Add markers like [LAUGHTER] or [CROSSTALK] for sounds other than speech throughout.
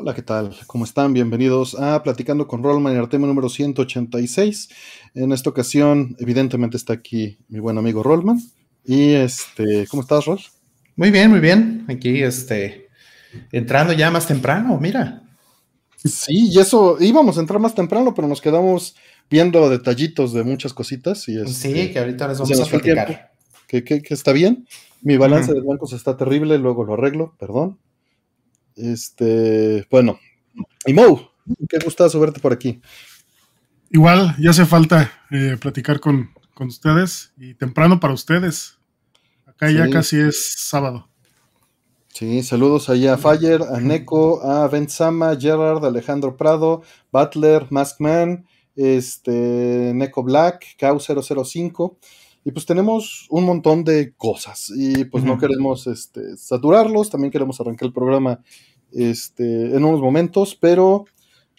Hola, ¿qué tal? ¿Cómo están? Bienvenidos a Platicando con Rollman y Artemio número 186. En esta ocasión, evidentemente, está aquí mi buen amigo Rollman. Y este, ¿cómo estás, Roll? Muy bien, muy bien. Aquí, este, entrando ya más temprano, mira. Sí, y eso, íbamos a entrar más temprano, pero nos quedamos viendo detallitos de muchas cositas. Y sí, este, que ahorita les vamos a platicar. Que, que, está bien. Mi balance de bancos está terrible, luego lo arreglo, perdón. Este, bueno. Y Mo, qué gustazo verte por aquí. Igual, ya hace falta eh, platicar con, ustedes y temprano para ustedes. Acá ya casi es sábado. Sí, saludos allá a Fire, a Neko, a Benzama, Gerard, Alejandro Prado, Butler, Maskman, este, Neko Black, Cow005. Y pues tenemos un montón de cosas y pues no queremos este, saturarlos, también queremos arrancar el programa este, en unos momentos, pero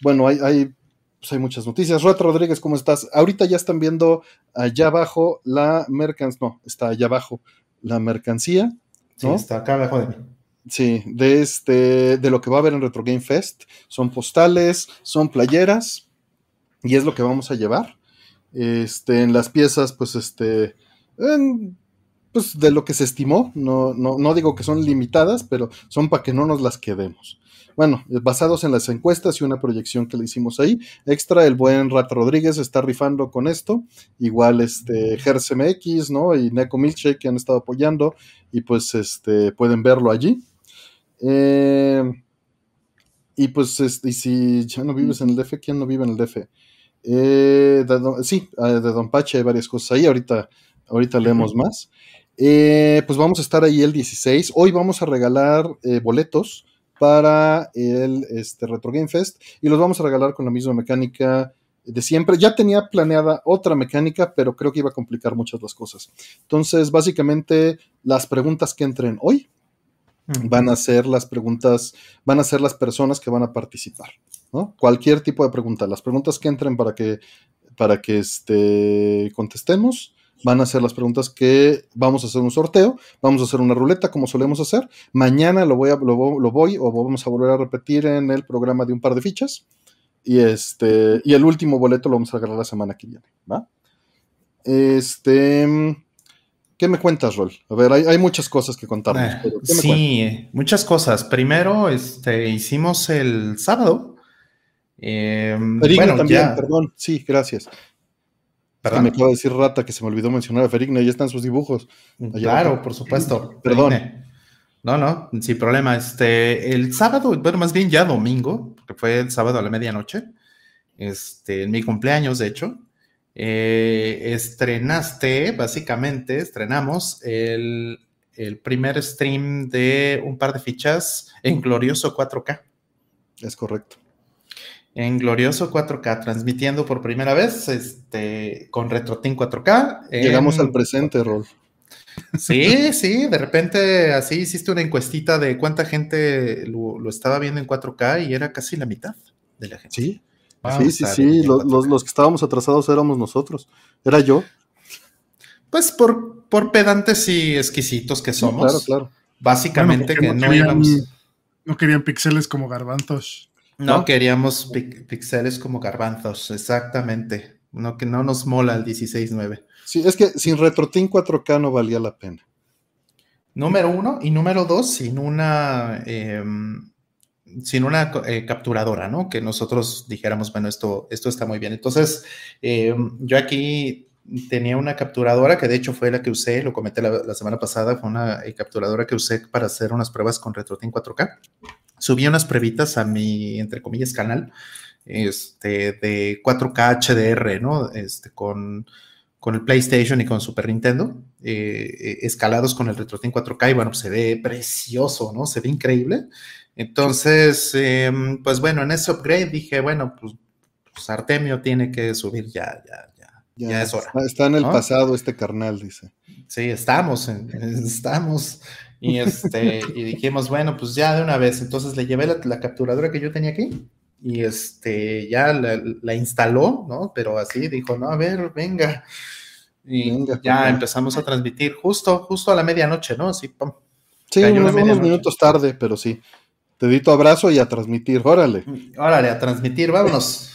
bueno, hay, hay, pues hay muchas noticias. Rata Rodríguez, ¿cómo estás? Ahorita ya están viendo allá abajo la mercancía, no, está allá abajo la mercancía. Sí, está acá abajo de mí. Sí, de este, de lo que va a haber en Retro Game Fest. Son postales, son playeras, y es lo que vamos a llevar. Este, en las piezas, pues este, pues de lo que se estimó, no, no, no digo que son limitadas, pero son para que no nos las quedemos. Bueno, basados en las encuestas y una proyección que le hicimos ahí. Extra, el buen Rata Rodríguez está rifando con esto. Igual este MX, ¿no? Y Neko Milkshake que han estado apoyando. Y pues este pueden verlo allí. Eh, y pues, este, y si ya no vives en el DF, ¿quién no vive en el DF? Eh, sí, ah, de Don Pache hay varias cosas ahí, ahorita, ahorita leemos más. Eh, pues vamos a estar ahí el 16. Hoy vamos a regalar eh, boletos para el este, Retro Game Fest y los vamos a regalar con la misma mecánica de siempre. Ya tenía planeada otra mecánica, pero creo que iba a complicar muchas las cosas. Entonces, básicamente, las preguntas que entren hoy van a ser las preguntas, van a ser las personas que van a participar. Cualquier tipo de pregunta. Las preguntas que entren para que, para que este, contestemos van a ser las preguntas que vamos a hacer un sorteo, vamos a hacer una ruleta como solemos hacer. Mañana lo voy, a, lo, voy o vamos a volver a repetir en el programa de un par de fichas. Y, este, y el último boleto lo vamos a regalar la semana que viene. ¿va? Este. ¿Qué me cuentas, Rol? A ver, hay, muchas cosas que contarnos. Eh, sí, muchas cosas. Primero, este, hicimos el sábado eh, bueno, también, perdón. Sí, gracias. me acaba de decir Rata que se me olvidó mencionar a Ferigna, ya están sus dibujos. claro, por supuesto. [CLEARS THROAT] Perdón. No, no, sin problema. Este, el sábado, bueno, más bien ya domingo, porque fue el sábado a la medianoche, este, en mi cumpleaños, de hecho, eh, estrenaste, básicamente, estrenamos el, el primer stream de un par de fichas en glorioso 4K. Es correcto en glorioso 4K, transmitiendo por primera vez este, con RetroTin 4K. Llegamos al presente, Rol. Sí, sí, de repente así hiciste una encuestita de cuánta gente lo, estaba viendo en 4K y era casi la mitad de la gente. Sí, sí, sí, sí. Los, que estábamos atrasados éramos nosotros. Era yo. Pues por, por pedantes y exquisitos que somos. claro, claro. Básicamente que no, íbamos. No querían pixeles como garbantos. No, queríamos pixeles como garbanzos, exactamente. No, que no nos mola el 16.9. Sí, es que sin RetroTin 4K no valía la pena. Número uno, y número dos, sin una, em, sin una eh, capturadora, ¿no? Que nosotros dijéramos, bueno, esto, esto está muy bien. Entonces, em, yo aquí tenía una capturadora que de hecho fue la que usé, lo comenté la, semana pasada, fue una eh, capturadora que usé para hacer unas pruebas con RetroTin 4K subí unas pruebitas a mi, entre comillas, canal, este, de 4K HDR, ¿no? Este, con, con el PlayStation y con Super Nintendo, eh, eh, escalados con el RetroTin 4K, y bueno, se ve precioso, ¿no? Se ve increíble. Entonces, em, pues bueno, en ese upgrade dije, bueno, pues, pues, Artemio tiene que subir ya, ya, ya, ya, es hora. Está en el pasado este carnal, dice. Sí, estamos, [LAUGHS] estamos. Y, este, [LAUGHS] y dijimos, bueno, pues ya de una vez. Entonces le llevé la, capturadora que yo tenía aquí y este, ya la, instaló, ¿no? Pero así dijo, no, a ver, venga. Y ya empezamos a transmitir justo, justo a la medianoche, ¿no? Sí, unos, minutos tarde, pero sí. Dedito abrazo y a transmitir, órale. Órale, a transmitir, vámonos.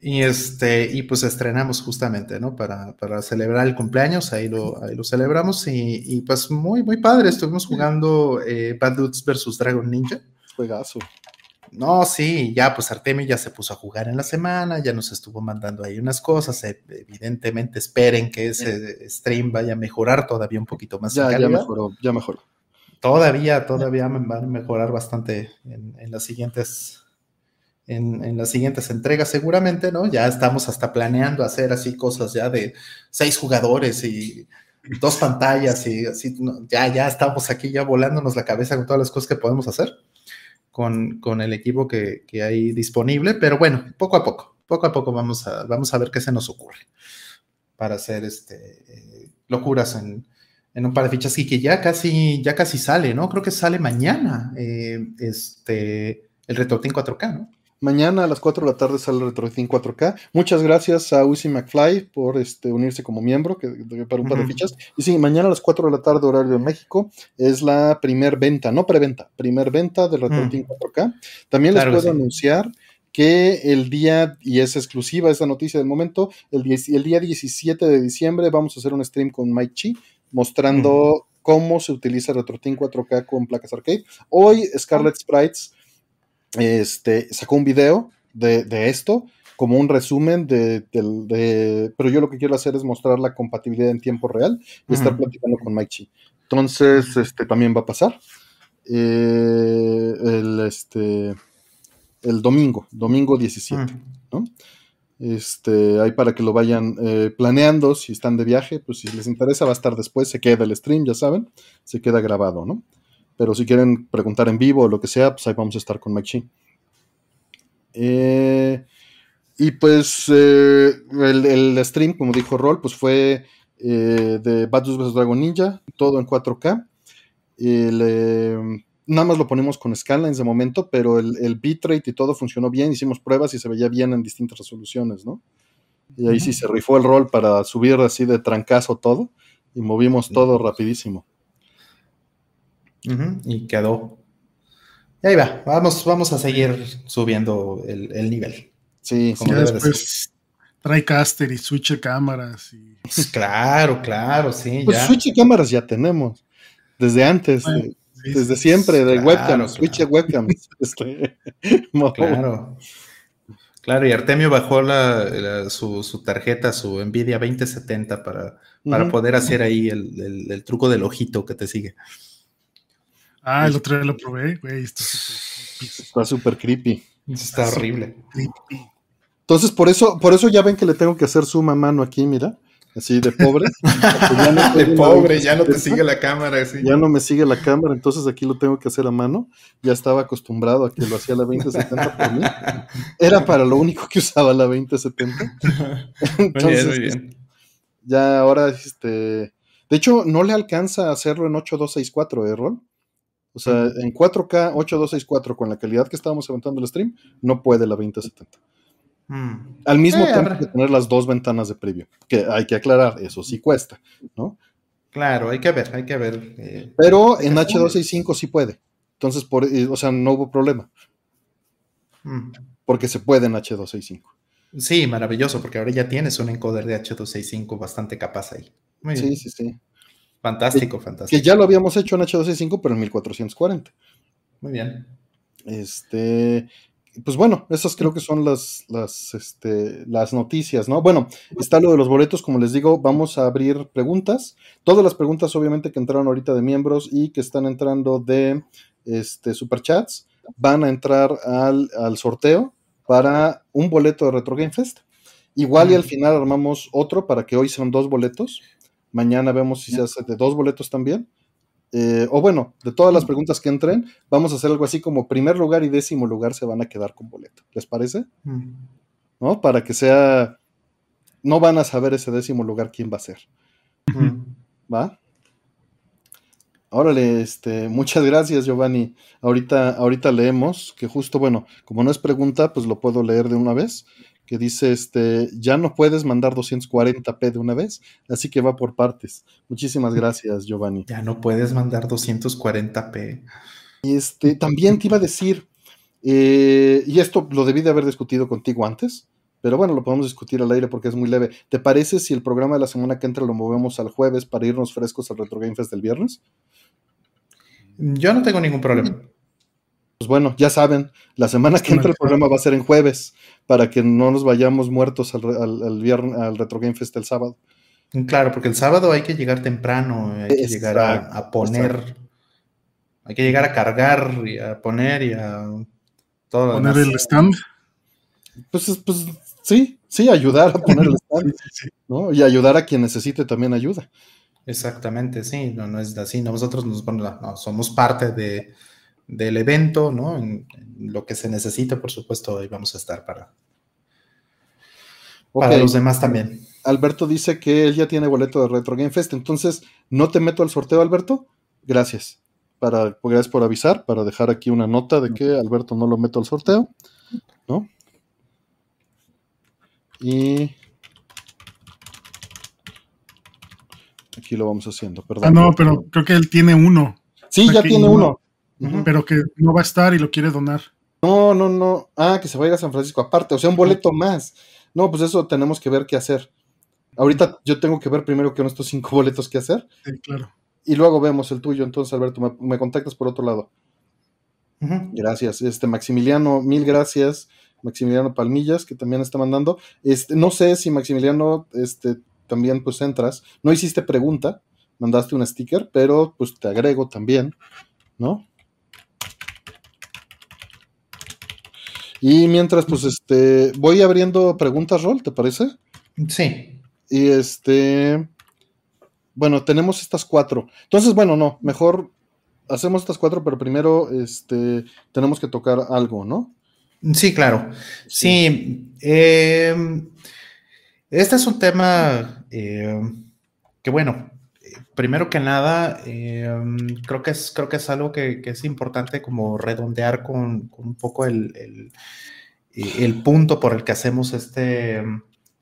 y este, y pues estrenamos justamente, ¿no? Para, para celebrar el cumpleaños, ahí lo, ahí lo celebramos. Y, pues muy, muy padre. Estuvimos jugando eh, Bad Dudes versus Dragon Ninja. Juegazo. No, sí, ya pues Artemio ya se puso a jugar en la semana, ya nos estuvo mandando ahí unas cosas. Eh, evidentemente esperen que ese stream vaya a mejorar todavía un poquito más. Ya, ya mejoró, ya mejoró. Todavía, todavía van a mejorar bastante en, las siguientes. En, las siguientes entregas seguramente, ¿no? Ya estamos hasta planeando hacer así cosas ya de seis jugadores y dos pantallas y así, ya, ya estamos aquí ya volándonos la cabeza con todas las cosas que podemos hacer con, el equipo que, hay disponible, pero bueno, poco a poco, poco a poco vamos a, vamos a ver qué se nos ocurre para hacer este, eh, locuras en, un par de fichas y que ya casi, ya casi sale, ¿no? Creo que sale mañana eh, este, el Retortín 4K, ¿no? Mañana a las 4 de la tarde sale el RetroTin 4K. Muchas gracias a Uzi McFly por este, unirse como miembro que, para un par de fichas. Y sí, mañana a las 4 de la tarde, horario de México, es la primer venta, no preventa, primer venta del RetroTin 4K. También les puedo anunciar que el día, y es exclusiva esta noticia del momento, el, el, día 17 de diciembre vamos a hacer un stream con Mike Chi mostrando cómo se utiliza RetroTin 4K con placas arcade. Hoy Scarlet Sprites este, sacó un video de, esto, como un resumen de, Pero yo lo que quiero hacer es mostrar la compatibilidad en tiempo real y estar platicando con Mike Chi. Entonces, este también va a pasar. Eh, el, este, el domingo, domingo 17, ¿no? Este, ahí para que lo vayan eh, planeando, si están de viaje, pues si les interesa va a estar después, se queda el stream, ya saben, se queda grabado, ¿no? Pero si quieren preguntar en vivo o lo que sea, pues ahí vamos a estar con Mike eh, y pues eh, el, stream, como dijo Roll, pues fue de Badus vs Dragon Ninja, todo en 4K. Nada más lo ponemos con scanlines de momento, pero el, el bitrate y todo funcionó bien. Hicimos pruebas y se veía bien en distintas resoluciones, ¿no? Y ahí sí se rifó el rol para subir así de trancazo todo y movimos todo rapidísimo y quedó. Y ahí va, vamos, vamos a seguir subiendo el, nivel. Sí, como después trae caster y switch cámaras. Y... Pues claro, claro, sí. Pues switch cámaras ya tenemos. Desde antes, desde siempre, de webcam, switch webcam. [LAUGHS] Este, claro. Claro, y Artemio bajó la, su, tarjeta, su Nvidia 2070 para, para poder hacer ahí el, el, truco del ojito que te sigue. Ah, el otro día lo probé, güey. Está súper creepy. Está, horrible. Entonces, por eso, por eso ya ven que le tengo que hacer suma mano aquí, mira. Así de pobre. [LAUGHS] de pobre, ya no te sigue la cámara. Ya no me sigue la cámara, entonces aquí lo tengo que hacer a mano. Ya estaba acostumbrado a que lo hacía la 2070 por mí. Era para lo único que usaba la 2070. Entonces, [LAUGHS] muy bien, muy bien. Ya ahora, este. De hecho, no le alcanza a hacerlo en 8264, ¿eh, Rol? O sea, en 4K 8264 con la calidad que estábamos levantando el stream, no puede la 2070. Mm. Al mismo tiempo que tener las dos ventanas de preview, que hay que aclarar, eso sí cuesta, ¿no? Claro, hay que ver, hay que ver. Eh, Pero en H265 sí puede. Entonces, por, eh, o sea, no hubo problema. Mm. Porque se puede en H265. Sí, maravilloso, porque ahora ya tienes un encoder de H265 bastante capaz ahí. sí, sí, sí. Fantástico, fantástico. Que ya lo habíamos hecho en H265, pero en 1440. Muy bien. Este, pues bueno, esas creo que son las, las, este, las noticias, ¿no? Bueno, está lo de los boletos, como les digo, vamos a abrir preguntas. Todas las preguntas, obviamente, que entraron ahorita de miembros y que están entrando de este, superchats, van a entrar al, al sorteo para un boleto de Retro Game Fest. Igual y al final armamos otro para que hoy sean dos boletos Mañana vemos si se hace de dos boletos también. Eh, o bueno, de todas las preguntas que entren, vamos a hacer algo así como primer lugar y décimo lugar se van a quedar con boleto. ¿Les parece? ¿No? Para que sea. No van a saber ese décimo lugar quién va a ser. ¿Va? Órale, este, muchas gracias, Giovanni. Ahorita, ahorita leemos, que justo, bueno, como no es pregunta, pues lo puedo leer de una vez que dice, este, ya no puedes mandar 240p de una vez, así que va por partes. Muchísimas gracias, Giovanni. Ya no puedes mandar 240p. Este, también te iba a decir, eh, y esto lo debí de haber discutido contigo antes, pero bueno, lo podemos discutir al aire porque es muy leve. ¿Te parece si el programa de la semana que entra lo movemos al jueves para irnos frescos al Retro Game Fest del viernes? Yo no tengo ningún problema. Pues bueno, ya saben, la semana que entra el programa va a ser en jueves, para que no nos vayamos muertos al, viernes, al Retro Game Fest el sábado. Claro, porque el sábado hay que llegar temprano, hay que llegar a, poner, hay que llegar a cargar y a poner y a todo. Poner el stand. Pues, pues sí, sí, ayudar a poner el stand, [LAUGHS] ¿no? Y ayudar a quien necesite también ayuda. Exactamente, sí, no, no es así. Nosotros nos, no, somos parte de, del evento, ¿no? En, lo que se necesite, por supuesto, ahí vamos a estar para, para los demás también. Alberto dice que él ya tiene boleto de Retro Game Fest, entonces no te meto al sorteo, Alberto. Gracias. Para, gracias por avisar, para dejar aquí una nota de que Alberto no lo meto al sorteo, ¿no? Y aquí lo vamos haciendo, perdón. Ah, no, pero creo que él tiene uno. Sí, ya tiene uno. Pero que no va a estar y lo quiere donar. No, no, no. Ah, que se vaya a San Francisco aparte, o sea, un boleto más. No, pues eso tenemos que ver qué hacer. Ahorita yo tengo que ver primero que son estos cinco boletos que hacer. Sí, claro. Y luego vemos el tuyo. Entonces, Alberto, me, contactas por otro lado. Gracias. Este, Maximiliano, mil gracias. Maximiliano Palmillas, que también está mandando. Este, no sé si Maximiliano, este, también pues entras. No hiciste pregunta, mandaste un sticker, pero pues te agrego también, ¿no? Y mientras, pues, este, voy abriendo preguntas, Rol, ¿te parece? Sí. Y este, bueno, tenemos estas cuatro. Entonces, bueno, no, mejor hacemos estas cuatro, pero primero, este, tenemos que tocar algo, ¿no? Sí, claro. Sí. Em, este es un tema em, que, bueno, primero que nada, em, creo, que es, creo que es algo que, es importante como redondear con, un poco el, el, punto por el que hacemos este,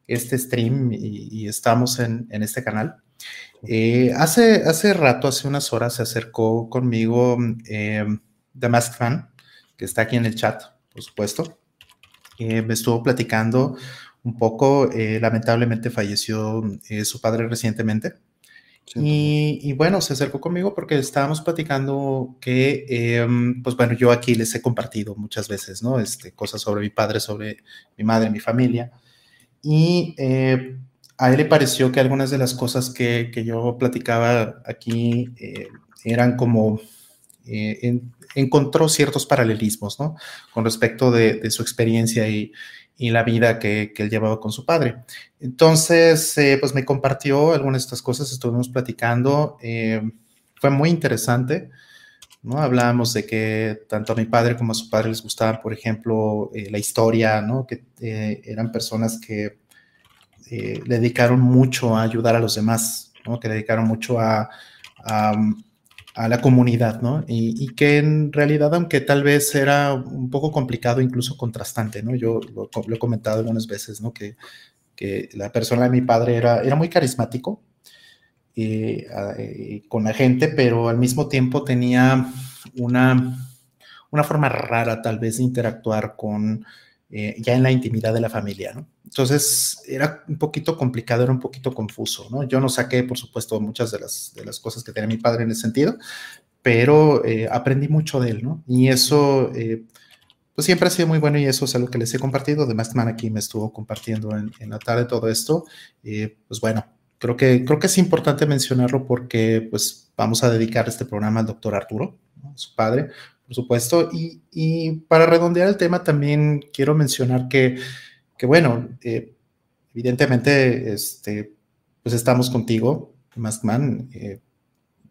este stream y, estamos en, este canal. Eh, hace, hace rato, hace unas horas, se acercó conmigo The Mask Fan, que está aquí en el chat por supuesto. Eh, me estuvo platicando un poco, eh, lamentablemente falleció eh, su padre recientemente. Y, bueno, se acercó conmigo porque estábamos platicando que, em, pues bueno, yo aquí les he compartido muchas veces, ¿no? Este, cosas sobre mi padre, sobre mi madre, mi familia. Y a él le pareció que algunas de las cosas que, que yo platicaba aquí eran como en, encontró ciertos paralelismos, ¿no? Con respecto de, su experiencia y, la vida que, él llevaba con su padre. Entonces, eh, pues me compartió algunas de estas cosas, estuvimos platicando, eh, fue muy interesante, ¿no? Hablábamos de que tanto a mi padre como a su padre les gustaba, por ejemplo, eh, la historia, ¿no? Que eran personas que le dedicaron mucho a ayudar a los demás, ¿no? Que dedicaron mucho a a la comunidad, ¿no? Y, que en realidad, aunque tal vez era un poco complicado, incluso contrastante, ¿no? Yo lo, he comentado algunas veces, ¿no? Que, que, la persona de mi padre era, era muy carismático eh, eh, con la gente, pero al mismo tiempo tenía una, una forma rara tal vez de interactuar con, eh, ya en la intimidad de la familia, ¿no? Entonces era un poquito complicado, era un poquito confuso, ¿no? Yo no saqué, por supuesto, muchas de las, de las cosas que tenía mi padre en ese sentido, pero eh, aprendí mucho de él, ¿no? Y eso, eh, pues siempre ha sido muy bueno y eso es algo que les he compartido. Además, Man aquí me estuvo compartiendo en, en la tarde todo esto. pues bueno, creo que, creo que es importante mencionarlo porque pues vamos a dedicar este programa al doctor Arturo, su padre, por supuesto. Y, para redondear el tema también quiero mencionar que que bueno, eh, evidentemente, este, pues estamos contigo, Maskman, eh,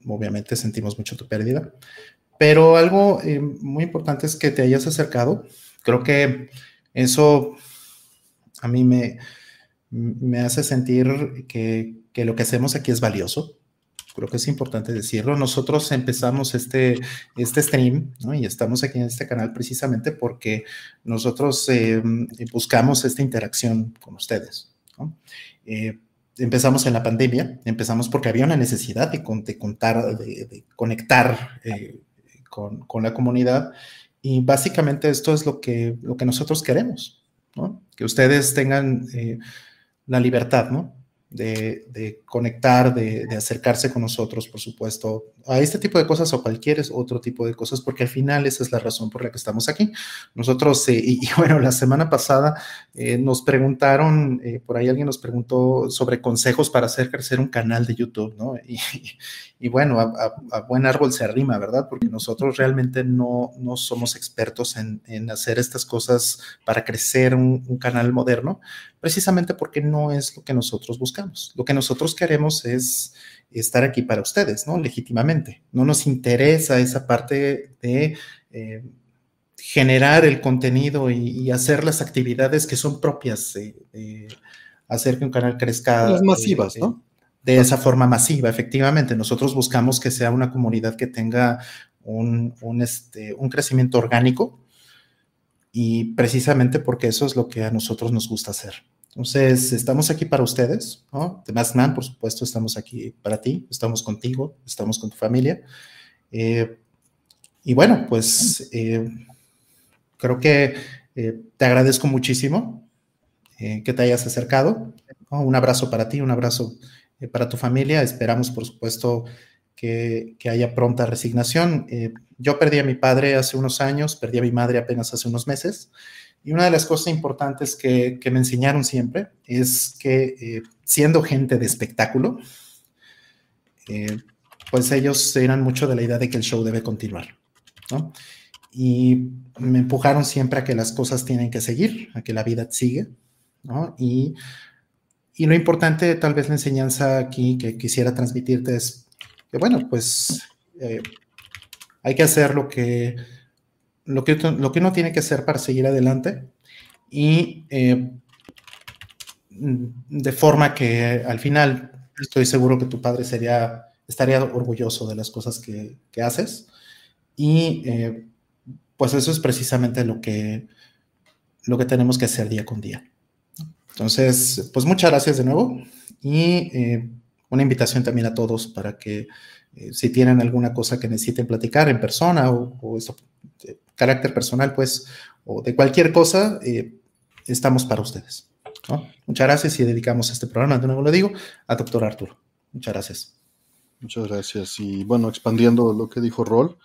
obviamente sentimos mucho tu pérdida, pero algo eh, muy importante es que te hayas acercado, creo que eso a mí me, me hace sentir que, que lo que hacemos aquí es valioso, creo que es importante decirlo. Nosotros empezamos este, este stream ¿no? y estamos aquí en este canal precisamente porque nosotros eh, buscamos esta interacción con ustedes. ¿no? Eh, empezamos en la pandemia, empezamos porque había una necesidad de, contar, de, conectar eh, con, con, la comunidad. Y básicamente esto es lo que, lo que nosotros queremos, ¿no? Que ustedes tengan eh, la libertad, ¿no? De, conectar, de, acercarse con nosotros, por supuesto, a este tipo de cosas o cualquier otro tipo de cosas, porque al final esa es la razón por la que estamos aquí. Nosotros, eh, y, [LAUGHS] bueno, la semana pasada eh, nos preguntaron, eh, por ahí alguien nos preguntó sobre consejos para hacer crecer un canal de YouTube, ¿no? Y, y bueno, a, buen árbol se arrima, ¿verdad? Porque nosotros realmente no, no somos expertos en, en hacer estas cosas para crecer un, un canal moderno, precisamente porque no es lo que nosotros buscamos. Lo que nosotros queremos es estar aquí para ustedes, ¿no? Legítimamente. No nos interesa esa parte de eh, generar el contenido y, hacer las actividades que son propias de, hacer que un canal crezca. Las masivas, ¿no? De esa forma masiva, efectivamente. Nosotros buscamos que sea una comunidad que tenga un, un, este, un crecimiento orgánico y precisamente porque eso es lo que a nosotros nos gusta hacer. Entonces, estamos aquí para ustedes, ¿no? The Mask Man, por supuesto, estamos aquí para ti, estamos contigo, estamos con tu familia. Eh, y bueno, pues eh, creo que eh, te agradezco muchísimo que te hayas acercado. Un abrazo para ti, un abrazo para tu familia. Esperamos, por supuesto, que, que haya pronta resignación. yo perdí a mi padre hace unos años, perdí a mi madre apenas hace unos meses. Y una de las cosas importantes que, me enseñaron siempre es que eh, siendo gente de espectáculo, eh, pues ellos eran mucho de la idea de que el show debe continuar, ¿no? Y me empujaron siempre a que las cosas tienen que seguir, a que la vida sigue, ¿no? Y, y lo importante, tal vez la enseñanza aquí que quisiera transmitirte es que, bueno, pues eh, hay que hacer lo que lo que, lo que uno tiene que hacer para seguir adelante y eh, de forma que al final estoy seguro que tu padre sería, estaría orgulloso de las cosas que, que haces y eh, pues eso es precisamente lo que, lo que tenemos que hacer día con día. Entonces, pues muchas gracias de nuevo y eh, una invitación también a todos para que si tienen alguna cosa que necesiten platicar en persona o, o eso, carácter personal, pues, o de cualquier cosa, eh, estamos para ustedes. Muchas gracias y dedicamos este programa, de nuevo lo digo, a doctor Arturo. Muchas gracias. Muchas gracias. Y bueno, expandiendo lo que dijo Rol,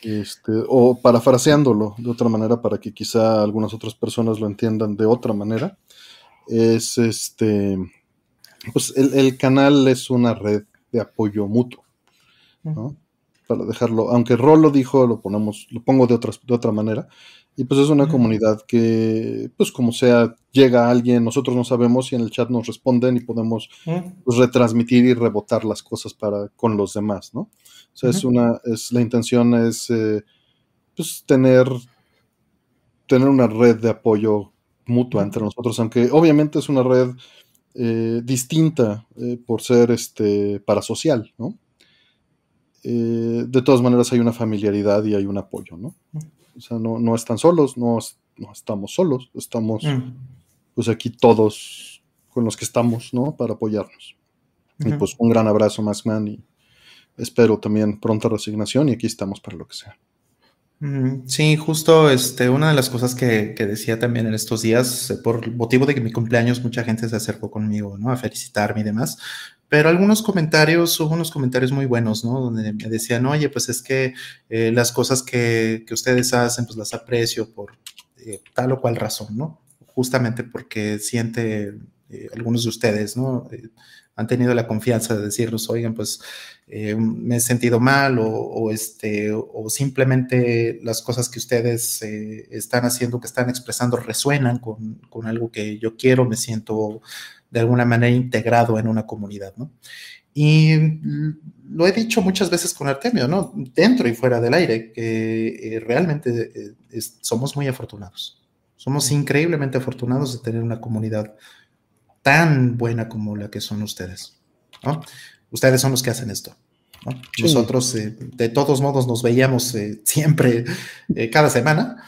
este, o parafraseándolo de otra manera para que quizá algunas otras personas lo entiendan de otra manera, es este, pues el, el canal es una red de apoyo mutuo. ¿no? para dejarlo, aunque Rol lo dijo, lo ponemos, lo pongo de, de otra manera. Y pues es una comunidad que, pues como sea, llega alguien, nosotros no sabemos y en el chat nos responden y podemos pues, retransmitir y rebotar las cosas para con los demás, ¿no? O sea, es una, es la intención es eh, pues tener, tener una red de apoyo mutua entre nosotros, aunque obviamente es una red eh, distinta eh, por ser este parasocial, ¿no? Eh, de todas maneras hay una familiaridad y hay un apoyo, ¿no? O sea, no, están solos, no, no, estamos solos, estamos mm. pues aquí todos con los que estamos, ¿no? Para apoyarnos. Y pues un gran abrazo, Maskman, y espero también pronta resignación y aquí estamos para lo que sea. Sí, justo este, una de las cosas que, decía también en estos días, eh, por motivo de que mi cumpleaños, mucha gente se acercó conmigo, ¿no? A felicitarme y demás. Pero algunos comentarios, hubo unos comentarios muy buenos, ¿no? Donde me decían, oye, pues es que eh, las cosas que, ustedes hacen, pues las aprecio por eh, tal o cual razón, ¿no? Justamente porque siente algunos de ustedes, ¿no? Han tenido la confianza de decirnos, oigan, pues eh, me he sentido mal o, este, o simplemente las cosas que ustedes eh, están haciendo, que están expresando, resuenan con, con, algo que yo quiero, me siento de alguna manera integrado en una comunidad, ¿no? Y lo he dicho muchas veces con Artemio, ¿no? Dentro y fuera del aire, que eh, realmente somos muy afortunados. Somos increíblemente afortunados de tener una comunidad tan buena como la que son ustedes. ¿no? Ustedes son los que hacen esto. Nosotros, eh, de todos modos, nos veíamos eh, siempre, eh, cada semana,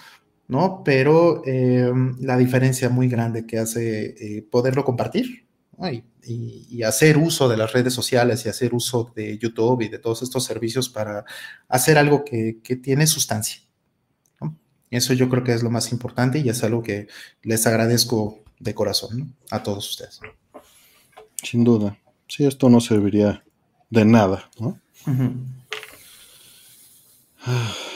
¿no? Pero la diferencia muy grande que hace poderlo compartir, y, hacer uso de las redes sociales y hacer uso de YouTube y de todos estos servicios para hacer algo que, tiene sustancia. Eso yo creo que es lo más importante y es algo que les agradezco de corazón a todos ustedes. Sin duda. Sí, esto no serviría de nada, ¿no? [SIGHS]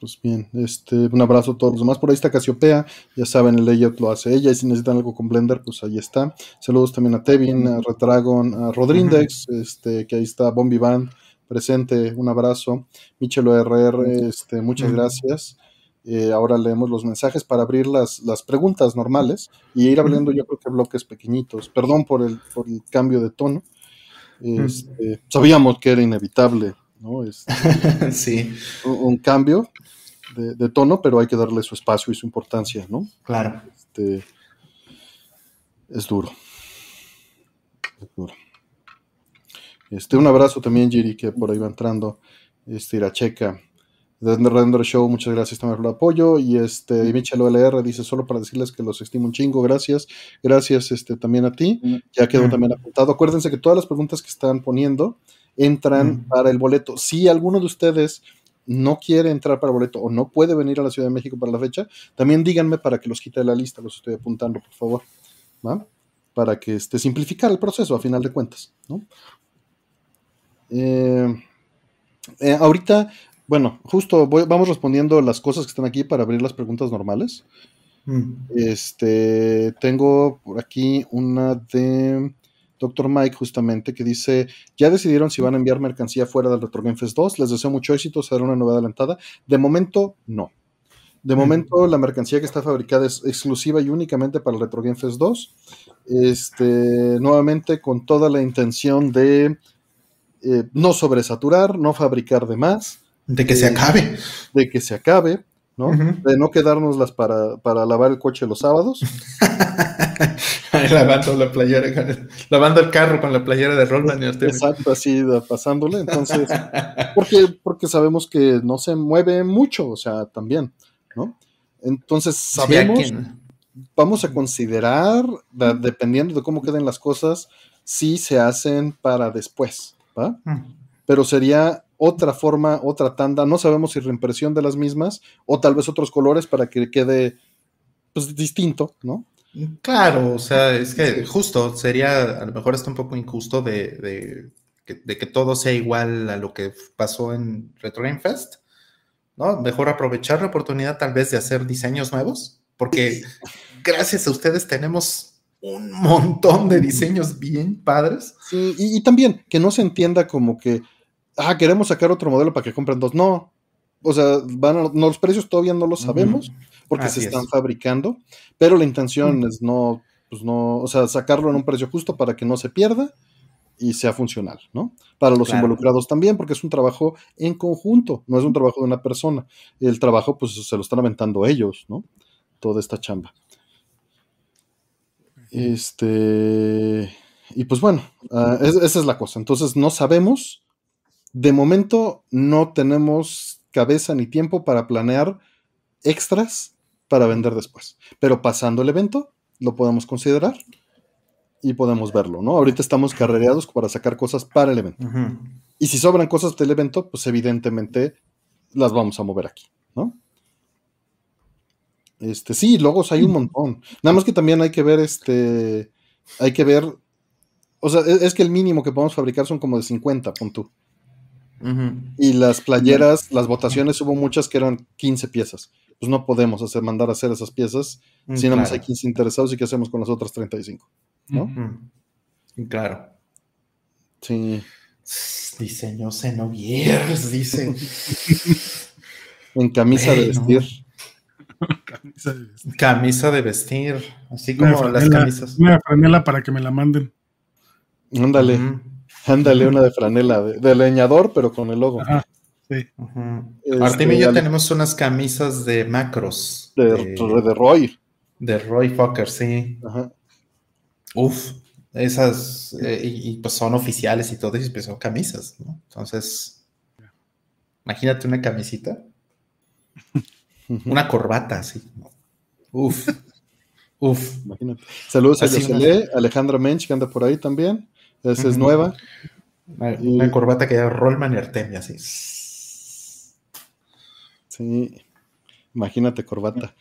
Pues bien, este, un abrazo a todos los demás. Por ahí está Casiopea, ya saben, el layout lo hace ella. Y si necesitan algo con Blender, pues ahí está. Saludos también a Tevin, a Retragon, a Rodrindex, este, que ahí está, Bombi Band presente, un abrazo. Michelo RR, este, muchas gracias. Eh, ahora leemos los mensajes para abrir las, las preguntas normales y ir abriendo yo creo que bloques pequeñitos. Perdón por el, por el cambio de tono. Este, sabíamos que era inevitable, ¿no? Este, [LAUGHS] sí. Un, cambio de, tono, pero hay que darle su espacio y su importancia, ¿no? Claro. Este, es duro. Es duro. Este, un abrazo también, Giri, que por ahí va entrando. Este, Iracheca. De Render Show, muchas gracias también por el apoyo. Y este, Michel OLR dice solo para decirles que los estimo un chingo, gracias. Gracias este, también a ti. Ya quedó también apuntado. Acuérdense que todas las preguntas que están poniendo entran para el boleto. Si alguno de ustedes no quiere entrar para el boleto o no puede venir a la Ciudad de México para la fecha, también díganme para que los quite de la lista, los estoy apuntando, por favor. ¿va? Para que este, simplificar el proceso a final de cuentas. ¿no? Eh, eh, ahorita bueno, justo vamos respondiendo las cosas que están aquí para abrir las preguntas normales. Mm. Este, tengo por aquí una de Dr. Mike, justamente, que dice: Ya decidieron si van a enviar mercancía fuera del Retro Game Fest 2. Les deseo mucho éxito, será una nueva adelantada. De momento, no. De mm. momento, la mercancía que está fabricada es exclusiva y únicamente para el Retro Game Fest 2. Este, nuevamente, con toda la intención de eh, no sobresaturar, no fabricar de más de que se acabe. De que se acabe, ¿no? De no quedárnoslas para, para lavar el coche los sábados. [LAUGHS] lavando la playera, lavando el carro con la playera de Roland. Exacto, así pasándole. Entonces, [LAUGHS] porque, porque sabemos que no se mueve mucho, o sea, también, ¿no? Entonces, sabemos, vamos a considerar, dependiendo de cómo queden las cosas, si se hacen para después, ¿va? Pero sería otra forma, otra tanda, no sabemos si reimpresión de las mismas o tal vez otros colores para que quede pues distinto, ¿no? Claro, o sea, es que justo sería, a lo mejor está un poco injusto de, que, todo sea igual a lo que pasó en Retro Game Fest, ¿no? Mejor aprovechar la oportunidad tal vez de hacer diseños nuevos, porque [LAUGHS] gracias a ustedes tenemos un montón de diseños bien padres. Sí, y también que no se entienda como que ah, queremos sacar otro modelo para que compren dos. No, o sea, van los precios todavía no los sabemos porque se están fabricando, pero la intención es no, pues no, o sea, sacarlo en un precio justo para que no se pierda y sea funcional, ¿no? Para los involucrados también, porque es un trabajo en conjunto, no es un trabajo de una persona. El trabajo, pues, se lo están aventando ellos, ¿no? Toda esta chamba. Este. Y pues bueno, ah, esa es la cosa. Entonces, no sabemos de momento no tenemos cabeza ni tiempo para planear extras para vender después. Pero pasando el evento, lo podemos considerar y podemos verlo, ¿no? Ahorita estamos carrereados para sacar cosas para el evento. Y si sobran cosas del evento, pues evidentemente las vamos a mover aquí, ¿no? Este, sí, logos hay un montón. Nada más que también hay que ver, este, hay que ver, o sea, es, que el mínimo que podemos fabricar son como de 50, Y las playeras, las votaciones, hubo muchas que eran 15 piezas. Pues no podemos hacer, mandar a hacer esas piezas mm, si nada más hay 15 interesados y qué hacemos con las otras 35. ¿No? Claro. Sí. Diseño Xenoviers, dice. en camisa de vestir. camisa de vestir. Así como las camisas. Una franela para que me la manden. Ándale. Ándale, una de franela, de, leñador, pero con el logo. sí. Martín y yo tenemos unas camisas de macros. De, Roy. De Roy Fokker, sí. Ajá. Uf, esas, eh, y, pues son oficiales y todo, y pues son camisas, ¿no? Entonces, imagínate una camisita. Una corbata, así. Uf. Uf. Imagínate. Saludos a Yosele, Alejandra Mench, que anda por ahí también. Esa es nueva. Una, corbata que era Rollman y Artemia, así. Sí. Imagínate corbata.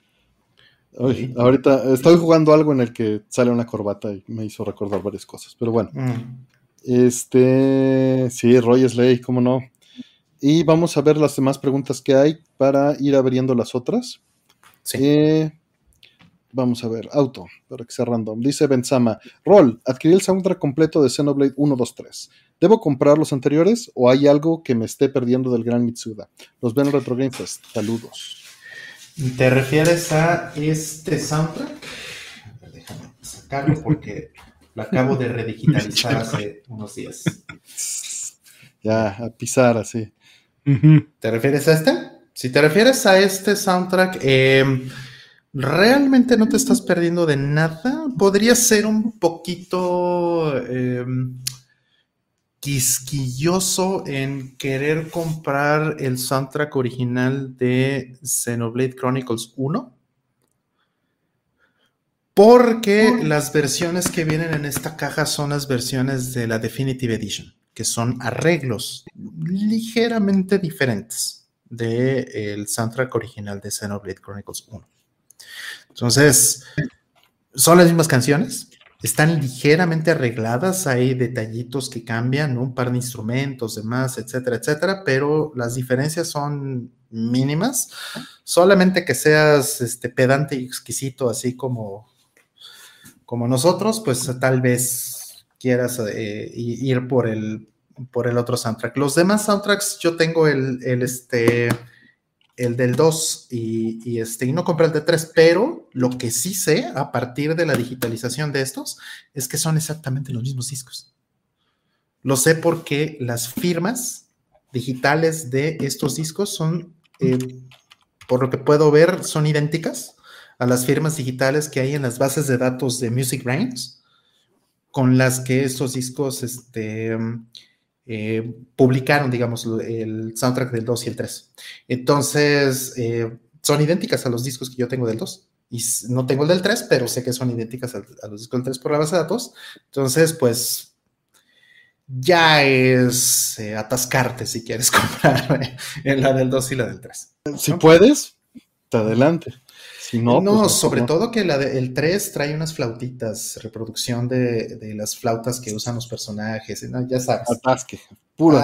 ahorita estoy jugando algo en el que sale una corbata y me hizo recordar varias cosas. Pero bueno. Mm. Este. Sí, Roy Slay, cómo no. Y vamos a ver las demás preguntas que hay para ir abriendo las otras. Sí. Eh, Vamos a ver, auto, para que sea random. Dice Benzama, Roll, adquirí el soundtrack completo de Xenoblade 1, 2, 3. ¿Debo comprar los anteriores o hay algo que me esté perdiendo del gran Mitsuda? Los ven en Retro Game Fest. Saludos. ¿Te refieres a este soundtrack? Déjame sacarlo porque lo acabo de redigitalizar [LAUGHS] hace unos días. Ya, a pisar así. ¿Te refieres a este? Si te refieres a este soundtrack, eh, realmente no te estás perdiendo de nada. Podría ser un poquito em, quisquilloso en querer comprar el soundtrack original de Xenoblade Chronicles 1. Porque las versiones que vienen en esta caja son las versiones de la Definitive Edition, que son arreglos ligeramente diferentes del soundtrack original de Xenoblade Chronicles 1. Entonces, son las mismas canciones, están ligeramente arregladas, hay detallitos que cambian, un par de instrumentos, demás, etcétera, etcétera, pero las diferencias son mínimas, solamente que seas este, pedante y exquisito, así como, como nosotros, pues tal vez quieras eh, ir por el, por el otro soundtrack. Los demás soundtracks, yo tengo el, el este, el del 2 y, este, y no compré el de 3, pero lo que sí sé a partir de la digitalización de estos es que son exactamente los mismos discos. Lo sé porque las firmas digitales de estos discos son, eh, por lo que puedo ver, son idénticas a las firmas digitales que hay en las bases de datos de Music Brains, con las que estos discos este, eh, publicaron, digamos, el soundtrack del 2 y el 3. Entonces, eh, son idénticas a los discos que yo tengo del 2. Y no tengo el del 3, pero sé que son idénticas a, los discos del 3 por la base de datos. Entonces, pues, ya es eh, atascarte si quieres [LAUGHS] comprar en la del 2 y la del 3. Si puedes, te adelante no, pues, sobre todo que la el 3 trae unas flautitas, reproducción de, las flautas que usan los personajes, ya sabes. Atasque, puro.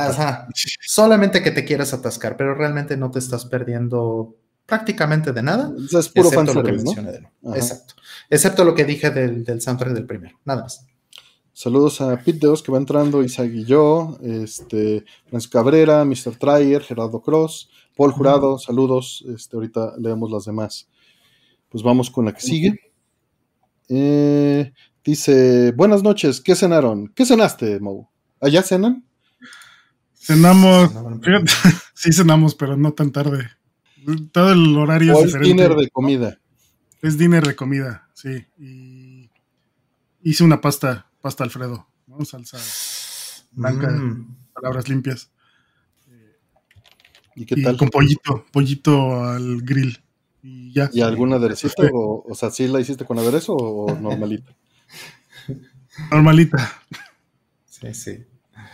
Solamente que te quieras atascar, pero realmente no te estás perdiendo prácticamente de nada. Es puro excepto lo que mencioné de Exacto. Excepto lo que dije del, del soundtrack del primero, nada más. Saludos a Pete Deos que va entrando, Isaac y yo, este, Francisco Cabrera, Mr. Tryer, Gerardo Cross, Paul Jurado, saludos, este, ahorita leemos las demás. Pues vamos con la que sigue. Eh, dice, buenas noches, ¿qué cenaron? ¿Qué cenaste, Mo? ¿Allá cenan? Cenamos, [LAUGHS] sí cenamos, pero no tan tarde. Todo el horario es diferente. dinner de comida. Es dinner de comida, sí. Y hice una pasta, pasta Alfredo, ¿no? Salsa blanca, mm. palabras limpias. ¿Y qué tal? con pollito, pollito al grill. Y ya. ¿Y alguna aderecito? O, o sea, ¿sí la hiciste con aderezo o [LAUGHS] normalita? Normalita. Sí, sí.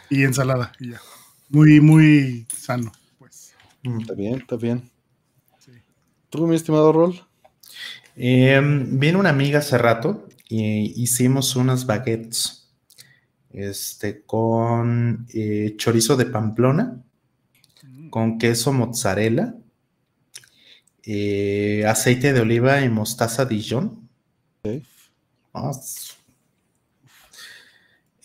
Y ensalada, y ya. Muy, muy sano, pues. Mm. Está bien, está bien. Sí. ¿Tú, mi estimado Rol? Eh, vino una amiga hace rato y hicimos unas baguettes este, con eh, chorizo de Pamplona, mm. con queso mozzarella eh, aceite de oliva y mostaza Dijon. Ah,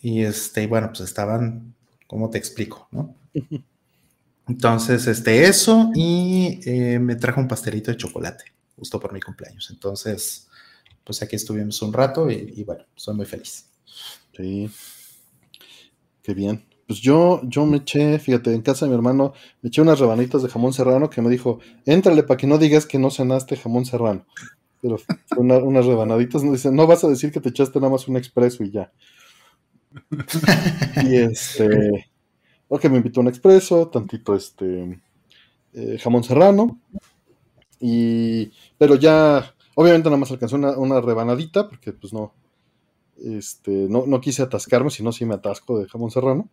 y este, bueno, pues estaban, ¿cómo te explico? ¿no? [LAUGHS] Entonces, este, eso, y eh, me trajo un pastelito de chocolate, justo por mi cumpleaños. Entonces, pues aquí estuvimos un rato y, y bueno, soy muy feliz. Sí. Qué bien. Pues yo, yo me eché, fíjate, en casa de mi hermano, me eché unas rebanitas de jamón serrano que me dijo, éntrale para que no digas que no cenaste jamón serrano. Pero unas rebanaditas, no dice, no vas a decir que te echaste nada más un expreso y ya. y este, ok, me invitó un expreso, tantito este, eh, jamón serrano, y, pero ya Obviamente nada más alcancé una, rebanadita, porque pues no, este, no, no quise atascarme, si no sí me atasco de jamón serrano.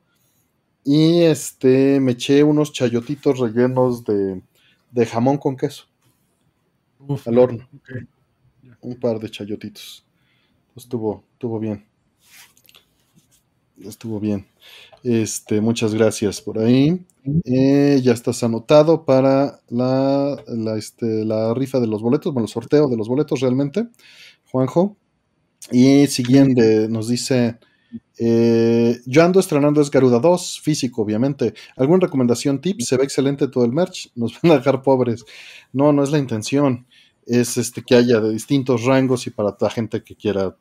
Y este, me eché unos chayotitos rellenos de, de jamón con queso. al horno. Un par de chayotitos. Estuvo, estuvo bien. Estuvo bien. Este, muchas gracias por ahí. Eh, ya estás anotado para la, la, este, la rifa de los boletos, bueno, el sorteo de los boletos realmente, Juanjo. Y siguiente, nos dice, eh, yo ando estrenando es Garuda 2, físico, obviamente. ¿Alguna recomendación, tips? Se ve excelente todo el merch, [LAUGHS] nos van a dejar pobres. No, no es la intención. Es este que haya de distintos rangos y para toda gente que quiera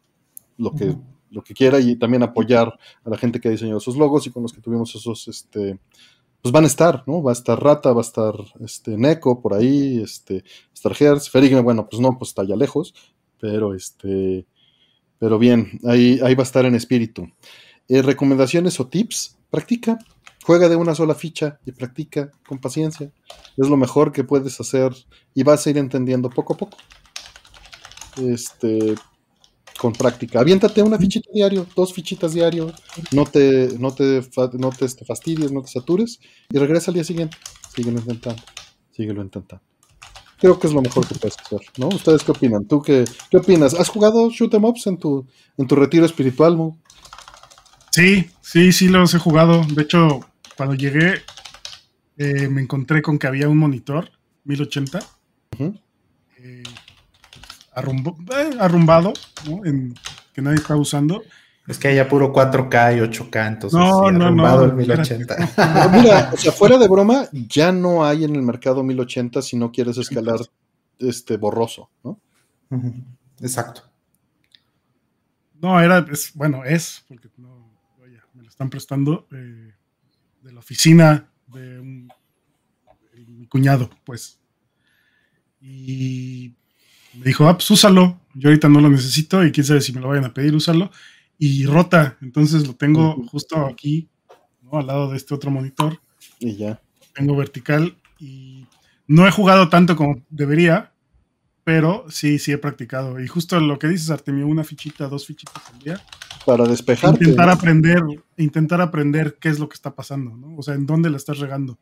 lo que, lo que quiera y también apoyar a la gente que ha diseñado esos logos y con los que tuvimos esos este, pues van a estar, ¿no? Va a estar Rata, va a estar este Neko por ahí, este, Star Hertz, bueno, pues no, pues está ya lejos, pero este, pero bien, ahí, ahí va a estar en espíritu. Eh, recomendaciones o tips, practica, juega de una sola ficha y practica con paciencia. Es lo mejor que puedes hacer y vas a ir entendiendo poco a poco. Este, con práctica. Aviéntate una fichita diario, dos fichitas diario, no te, no te, no te este, fastidies, no te satures y regresa al día siguiente. Síguelo intentando, síguelo intentando. Creo que es lo mejor que puedes hacer, ¿no? ¿Ustedes qué opinan? ¿Tú qué, qué opinas? ¿Has jugado shoot em ups en tu, en tu retiro espiritual, Mo? Sí, sí, sí los he jugado. De hecho, cuando llegué eh, me encontré con que había un monitor 1080 eh, arrumbado, ¿no? que nadie está usando. Es que haya puro 4K y 8K, entonces no, no, no, el 1080. [LAUGHS] Mira, o sea, fuera de broma, ya no hay en el mercado 1080 si no quieres escalar este borroso, ¿no? Exacto. No, era, es, bueno, es, porque no, vaya, me lo están prestando eh, de la oficina de mi cuñado, pues. Y me dijo, ah, pues úsalo. Yo ahorita no lo necesito y quién sabe si me lo vayan a pedir, úsalo. Y rota, entonces lo tengo justo aquí, ¿no? al lado de este otro monitor. Y ya. Tengo vertical y no he jugado tanto como debería, pero sí, sí he practicado. Y justo lo que dices, Artemio, una fichita, dos fichitas al día. Para despejarte. Intentar aprender, intentar aprender qué es lo que está pasando, ¿no? O sea, en dónde la estás regando.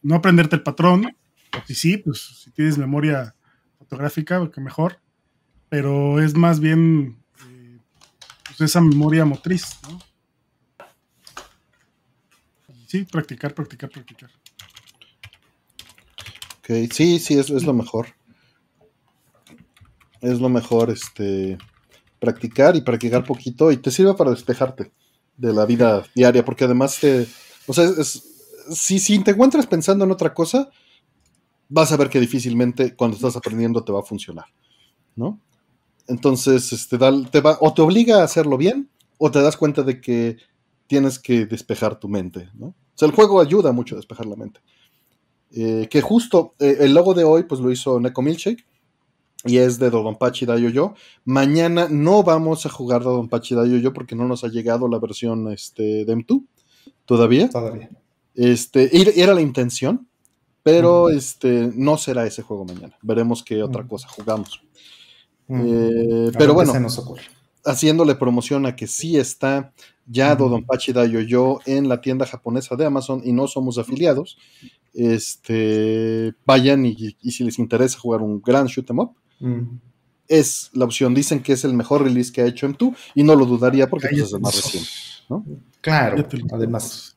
No aprenderte el patrón, si sí, pues si tienes memoria fotográfica, que mejor, pero es más bien pues, esa memoria motriz, ¿no? sí, practicar, practicar, practicar. Ok, sí, sí, es, es lo mejor. Es lo mejor, este, practicar y practicar poquito y te sirve para despejarte de la vida diaria, porque además te, o sea, si, si te encuentras pensando en otra cosa, vas a ver que difícilmente cuando estás aprendiendo te va a funcionar, ¿no? Entonces, este, te va, o te obliga a hacerlo bien, o te das cuenta de que tienes que despejar tu mente, ¿no? O sea, el juego ayuda mucho a despejar la mente. Eh, que justo eh, el logo de hoy, pues lo hizo Neko Milkshake, y es de Dodonpachi Dayo Yo. Mañana no vamos a jugar Dodonpachi Dayo Yo porque no nos ha llegado la versión este, de M2 todavía. Todavía. Este, era la intención, pero este, no será ese juego mañana. Veremos qué otra cosa jugamos. Eh, pero bueno, haciéndole promoción a que sí está ya Dodonpachi Dayo Yo en la tienda japonesa de Amazon y no somos afiliados. Este, vayan y, si les interesa jugar un gran shoot em up, es la opción. Dicen que es el mejor release que ha hecho M2 y no lo dudaría porque pues, es el más reciente. Claro, además,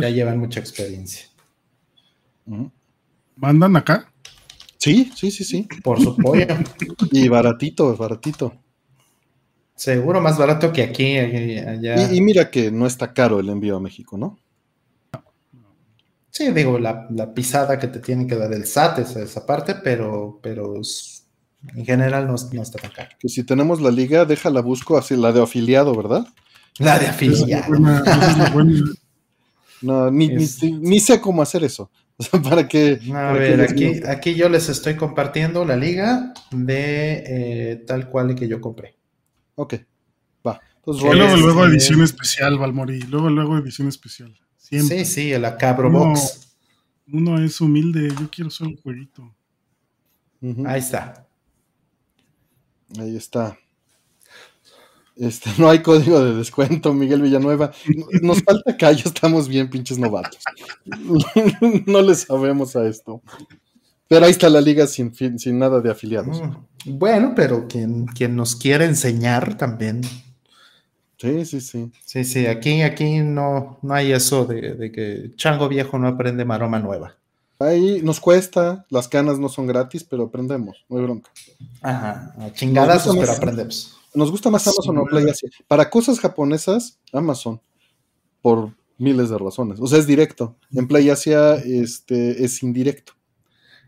ya llevan mucha experiencia. ¿Mandan acá? Sí, sí, sí, sí. Por supuesto. y baratito, baratito. Seguro más barato que aquí, allá. Y, mira que no está caro el envío a México, ¿no? Sí, digo, la, pisada que te tiene que dar el SAT es esa parte, pero, pero en general no, está tan caro. Que si tenemos la liga, déjala busco así, la de afiliado, ¿verdad? La de afiliado. no, ni, ni, sé cómo hacer eso. [LAUGHS] para que. A ver, aquí, aquí yo les estoy compartiendo la liga de eh, tal cual que yo compré. Ok, va. luego, luego edición especial, Valmori. Luego, luego edición especial. Sí, sí, el Acabro Box. Uno es humilde, yo quiero solo un jueguito. Ahí está. Ahí está. Este, no hay código de descuento, Miguel Villanueva. Nos falta callo, estamos bien, pinches novatos. no le sabemos a esto. Pero ahí está la liga sin, sin nada de afiliados. Mm, bueno, pero quien, quien nos quiere enseñar también. Sí, sí, sí. Sí, sí, aquí, aquí no, no hay eso de, de que chango viejo no aprende maroma nueva. Ahí nos cuesta, las canas no son gratis, pero aprendemos, no hay bronca. Ajá, chingadas, pero aprendemos. Nos gusta más Amazon o Play Asia. Para cosas japonesas, Amazon, por miles de razones. O sea, es directo. En Play Asia este, es indirecto.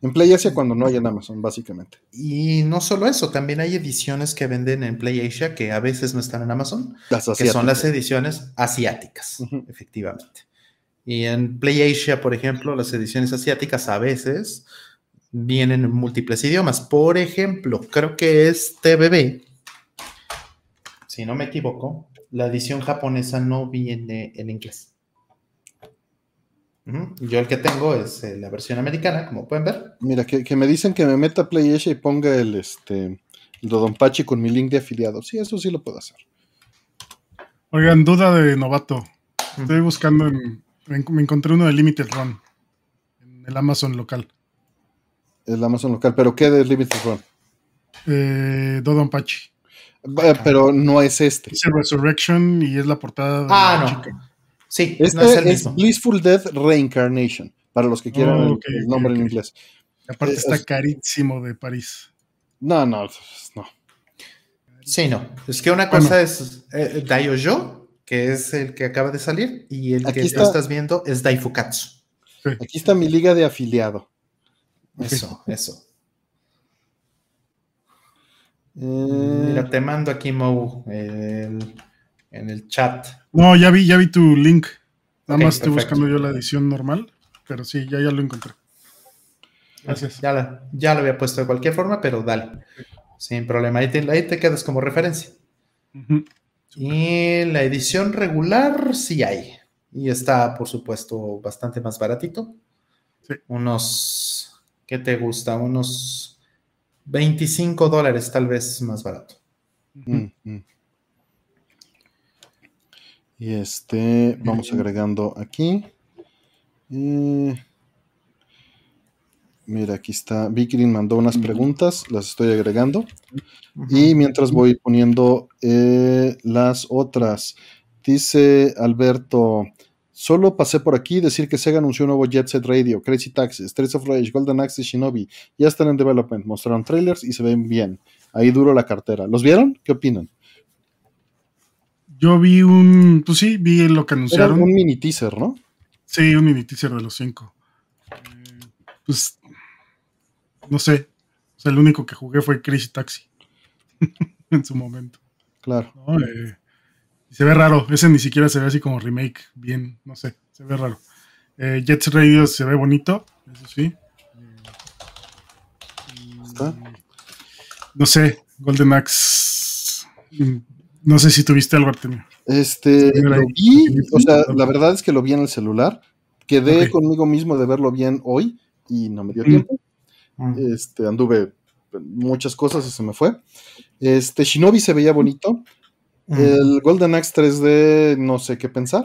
En Play Asia cuando no hay en Amazon, básicamente. Y no solo eso, también hay ediciones que venden en Play Asia que a veces no están en Amazon, que son las ediciones asiáticas, efectivamente. Y en Play Asia, por ejemplo, las ediciones asiáticas a veces vienen en múltiples idiomas. Por ejemplo, creo que este bebé, si no me equivoco, la edición japonesa no viene en inglés. Yo el que tengo es eh, la versión americana, como pueden ver. Mira, que, me dicen que me meta Play Asia y ponga el, este, el Dodonpachi con mi link de afiliado. Sí, eso sí lo puedo hacer. Oigan, duda de novato. Estoy buscando en me encontré uno de Limited Run en el Amazon local. El Amazon local, ¿pero qué de Limited Run? Eh, Dodon Pachi. Pero no es este. Es Resurrection y es la portada de ah, no. Chica. Sí, este es, el mismo. Blissful Death Reincarnation, para los que quieran el, nombre en inglés. Aparte eh, está carísimo de París. No, no, no. Sí, no. Es que una cosa es eh, Daiojo que es el que acaba de salir, y el que estás viendo es Daifukatsu. Aquí está mi liga de afiliado. Eso, eso. Mira, eh, te mando aquí, Mo, en el chat. No, ya vi, ya vi tu link. Nada más estoy buscando yo la edición normal, pero sí, ya, ya lo encontré. Gracias. Ya, ya lo había puesto de cualquier forma, pero dale. Sin problema. Ahí te, ahí te quedas como referencia. Y la edición regular sí hay. Y está, por supuesto, bastante más baratito. Unos, ¿qué te gusta? Unos 25 dólares tal vez más barato. Mm, mm. Y este, vamos agregando aquí. Eh, Mira, aquí está. Vicky mandó unas preguntas, las estoy agregando. Y mientras voy poniendo eh, las otras. Dice Alberto, solo pasé por aquí decir que Sega anunció un nuevo Jet Set Radio, Crazy Taxi, Streets of Rage, Golden Axe y Shinobi. Ya están en development, mostraron trailers y se ven bien. Ahí duro la cartera. ¿Los vieron? ¿Qué opinan? Yo vi un, pues sí, vi lo que anunciaron. un mini teaser, ¿no? Sí, un mini teaser de los cinco. Eh, pues no sé. O sea, el único que jugué fue Crazy Taxi [LAUGHS] en su momento. Claro. Eh, se ve raro. Ese ni siquiera se ve así como remake. Bien, no sé. Se ve raro. Eh, Jets Radio se ve bonito. Eso sí. ¿Está? No sé. Golden Axe. No sé si tuviste algo, Artemio. Este, lo vi, o sea, la verdad es que lo vi en el celular. Quedé conmigo mismo de verlo bien hoy y no me dio tiempo. Este, anduve muchas cosas y se me fue. Este, Shinobi se veía bonito. El Golden Axe 3D, no sé qué pensar.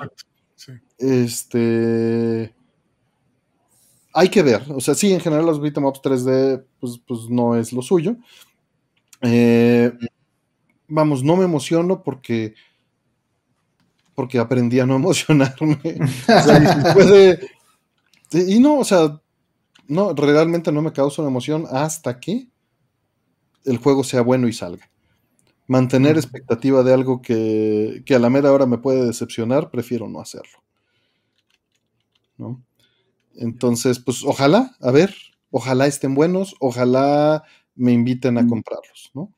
Este. Hay que ver. O sea, sí, en general los beat'em ups 3D, pues, pues, no es lo suyo. Eh, vamos, no me emociono porque. Porque aprendí a no [LAUGHS] emocionarme. [LAUGHS] y no, o sea, no, realmente no me causa una emoción hasta que el juego sea bueno y salga. Mantener expectativa de algo que, a la mera hora me puede decepcionar, prefiero no hacerlo. ¿No? Entonces, pues ojalá, a ver, ojalá estén buenos, ojalá me inviten a comprarlos, ¿no?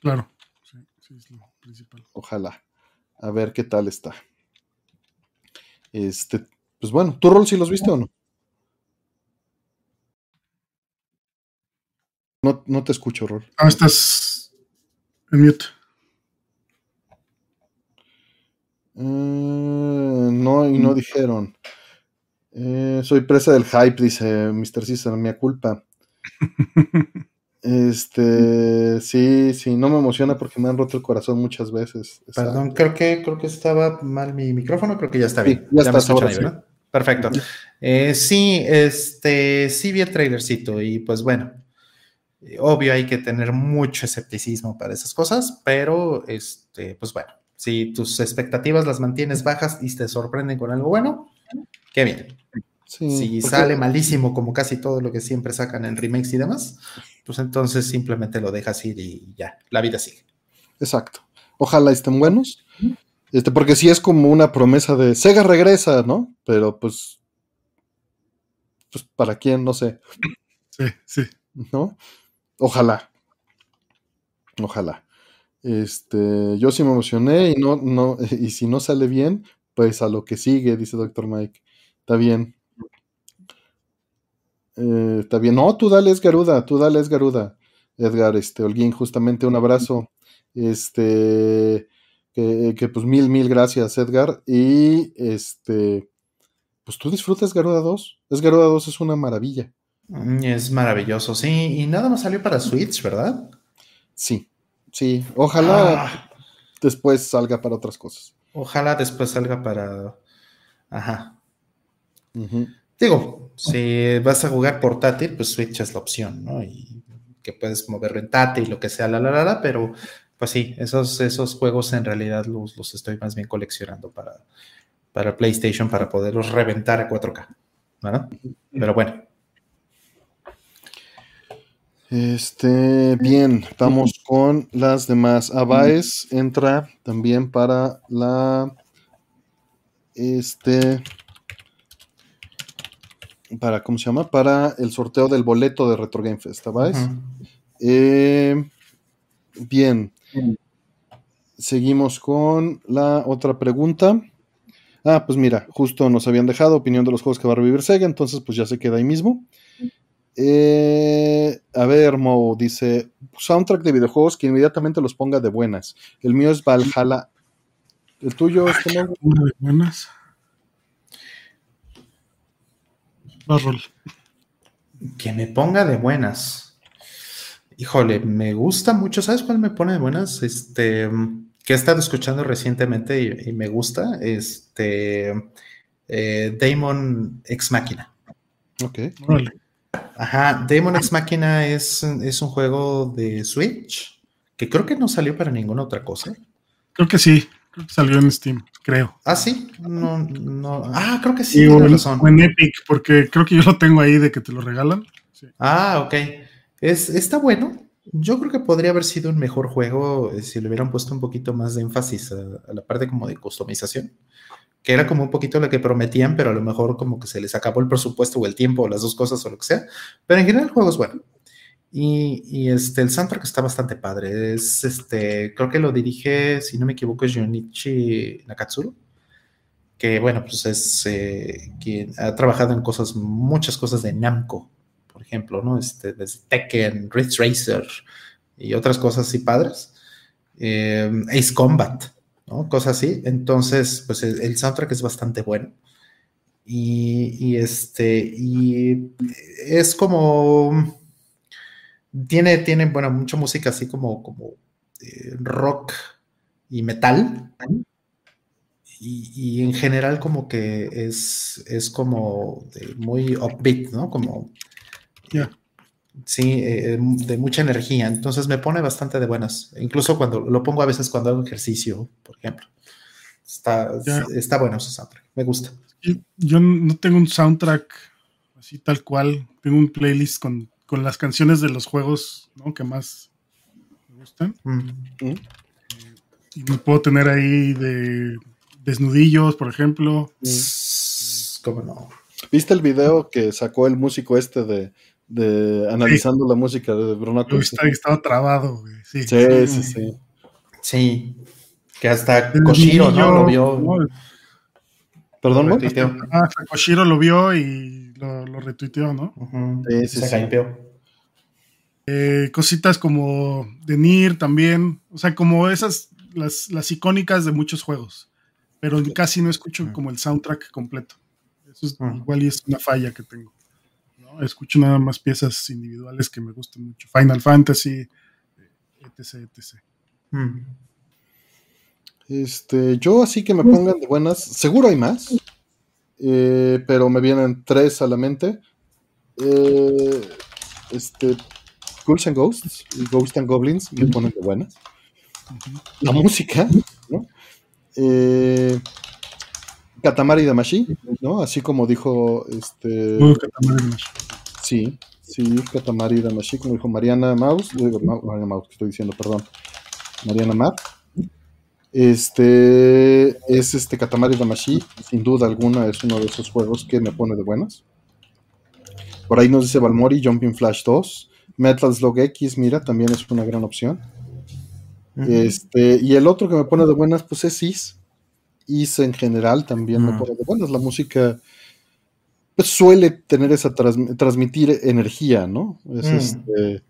Claro, sí, sí es lo principal. Ojalá. A ver qué tal está. Este, pues bueno, ¿tu rol si los viste o no? No, te escucho, Rol. Ah, estás en mute. Eh, no, y no mm. dijeron. Eh, soy presa del hype, dice Mr. César, mía culpa. [LAUGHS] Este, sí, sí, no me emociona porque me han roto el corazón muchas veces. Perdón, creo que, creo que estaba mal mi micrófono, creo que ya está bien. ya, está, ahí, Perfecto. Eh, sí, este, sí vi el trailercito y pues bueno, obvio hay que tener mucho escepticismo para esas cosas, pero este, pues bueno, si tus expectativas las mantienes bajas y te sorprenden con algo bueno, qué bien. si sale malísimo como casi todo lo que siempre sacan en remakes y demás, pues entonces simplemente lo dejas ir y ya, la vida sigue. Exacto. Ojalá estén buenos. Este, porque sí es como una promesa de Sega regresa, ¿no? Pero pues. Pues para quién, no sé. Sí, sí. ¿No? Ojalá. Ojalá. Este, yo sí me emocioné y no, no, [LAUGHS] y si no sale bien, pues a lo que sigue, dice Doctor Mike. Está bien. Eh, está bien. No, tú dale, Garuda, tú dale, Garuda. Edgar, este, Holguín, justamente un abrazo. Este, que, pues mil, mil gracias, Edgar. Y este, pues tú disfrutas Garuda 2. Es Garuda 2 es una maravilla. Mm, es maravilloso, sí. Y nada más salió para Switch, ¿verdad? Sí, sí. Ojalá ah. después salga para otras cosas. Ojalá después salga para. Ajá. Digo, si vas a jugar portátil, pues Switch es la opción, ¿no? Y que puedes moverlo en tate y lo que sea, la, la, la, la, pero pues sí, esos, esos juegos en realidad los, los estoy más bien coleccionando para, para PlayStation para poderlos reventar a 4K, ¿verdad? Pero bueno. Este, bien, vamos con las demás. Abaes entra también para la, este, para, ¿cómo se llama? Para el sorteo del boleto de Retro Game Fest, Abaes. Eh, bien, seguimos con la otra pregunta. Ah, pues mira, justo nos habían dejado opinión de los juegos que va a revivir Sega, entonces pues ya se queda ahí mismo. Eh, a ver, Mo dice: soundtrack de videojuegos que inmediatamente los ponga de buenas. El mío es Valhalla. ¿El tuyo es de buenas? Que me ponga de buenas. Híjole, me gusta mucho. ¿Sabes cuál me pone de buenas? Este, que he estado escuchando recientemente y, me gusta. Este, eh, Damon Ex Máquina. Ok. Ajá, Demon X Máquina es, es un juego de Switch que creo que no salió para ninguna otra cosa. Creo que sí, creo que salió en Steam, creo. Ah, sí, no, no. Ah, creo que sí, o, en, Epic, porque creo que yo lo tengo ahí de que te lo regalan. Ah, ok. Es, está bueno. Yo creo que podría haber sido un mejor juego eh, si le hubieran puesto un poquito más de énfasis a, a la parte como de customización que era como un poquito lo que prometían, pero a lo mejor como que se les acabó el presupuesto o el tiempo o las dos cosas o lo que sea. Pero en general el juego es bueno. Y, este, el soundtrack está bastante padre. Es, este, creo que lo dirige, si no me equivoco, es Junichi Nakatsuru, que bueno, pues es eh, quien ha trabajado en cosas, muchas cosas de Namco, por ejemplo, ¿no? Este, desde Tekken, Ridge Racer y otras cosas así padres. Eh, Ace Combat, ¿no? Cosas así. Entonces, pues el, soundtrack es bastante bueno. Y, este, y es como, tiene, tiene, bueno, mucha música así como, como eh, rock y metal. Y, en general como que es, es como muy upbeat, ¿no? Como... Sí, eh, de mucha energía. Entonces me pone bastante de buenas. Incluso cuando lo pongo a veces cuando hago ejercicio, por ejemplo. Está, está bueno ese soundtrack. Me gusta. Yo no tengo un soundtrack así tal cual. Tengo un playlist con, las canciones de los juegos que más me gustan. Mm. Y me puedo tener ahí de desnudillos, por ejemplo. ¿Cómo no? ¿Viste el video que sacó el músico este de de analizando la música de Bruno Estaba trabado, Sí, sí, sí, sí. que hasta Koshiro, ¿no? Lo vio. Perdón, ¿no? Ah, Koshiro lo vio y lo, retuiteó, ¿no? sí, sí, Se eh, cositas como de Nier también, o sea, como esas, las, las icónicas de muchos juegos, pero casi no escucho como el soundtrack completo. Eso es, igual y es una falla que tengo. Escucho nada más piezas individuales que me gustan mucho. Final Fantasy, etc, etc. Mm. Este, yo así que me pongan de buenas, seguro hay más, eh, pero me vienen tres a la mente. Eh, este, Ghouls and Ghosts y Ghosts and Goblins me ponen de buenas. La música, ¿no? Eh, Katamari Damashi, ¿no? Así como dijo este. Sí, sí, Katamari Damashi, como dijo Mariana Maus, digo, Mariana Maus, estoy diciendo, perdón. Mariana Mar. Este es este Katamari Damashi, sin duda alguna es uno de esos juegos que me pone de buenas. Por ahí nos dice Balmori, Jumping Flash 2. Metal Slug X, mira, también es una gran opción. Este, y el otro que me pone de buenas, pues es Is. Is en general también me pone de buenas. La música pues, suele tener esa transmitir energía, ¿no? Es mm. este.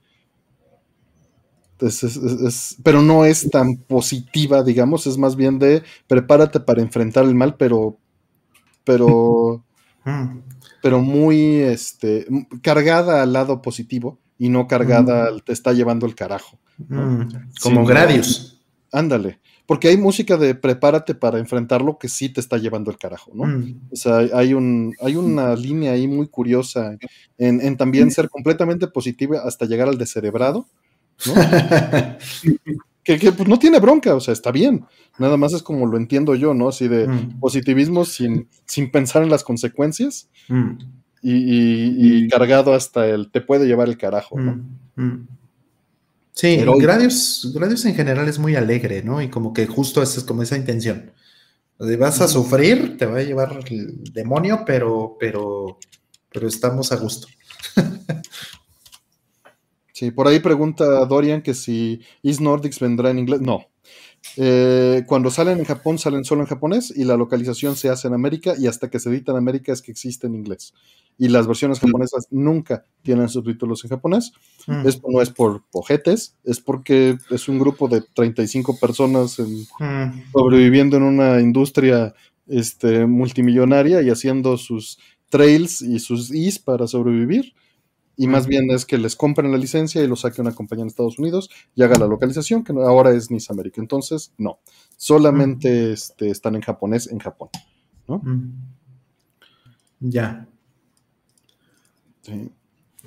pero no es tan positiva, digamos, es más bien de prepárate para enfrentar el mal, pero, pero, [LAUGHS] mm. pero muy, este, cargada al lado positivo y no cargada, te está llevando el carajo. Mm, como Gradius. ándale. Porque hay música de prepárate para enfrentarlo que sí te está llevando el carajo, ¿no? Mm. O sea, hay, un, hay una [LAUGHS] línea ahí muy curiosa en, también ser completamente positiva hasta llegar al descerebrado, ¿no? [LAUGHS] que, pues, no tiene bronca, o sea, está bien. Nada más es como lo entiendo yo, ¿no? Así de mm. positivismo sin, sin pensar en las consecuencias y, cargado hasta el te puede llevar el carajo, ¿no? Sí, Gradius, Gradius en general es muy alegre, ¿no? Y como que justo esa es como esa intención. vas a sufrir, te va a llevar el demonio, pero, pero, pero estamos a gusto. sí, por ahí pregunta Dorian que si East Nordics vendrá en inglés. No, eh, cuando salen en Japón, salen solo en japonés y la localización se hace en América y hasta que se edita en América es que existe en inglés. Y las versiones japonesas nunca tienen subtítulos en japonés. Mm. Esto no es por ojetes, es porque es un grupo de 35 personas mm. sobreviviendo en una industria este, multimillonaria y haciendo sus trails y sus is para sobrevivir y más bien es que les compren la licencia y lo saque una compañía en Estados Unidos y haga la localización, que ahora es Nice America. Entonces, no, solamente este, están en japonés en Japón. ¿no? Ya. Sí.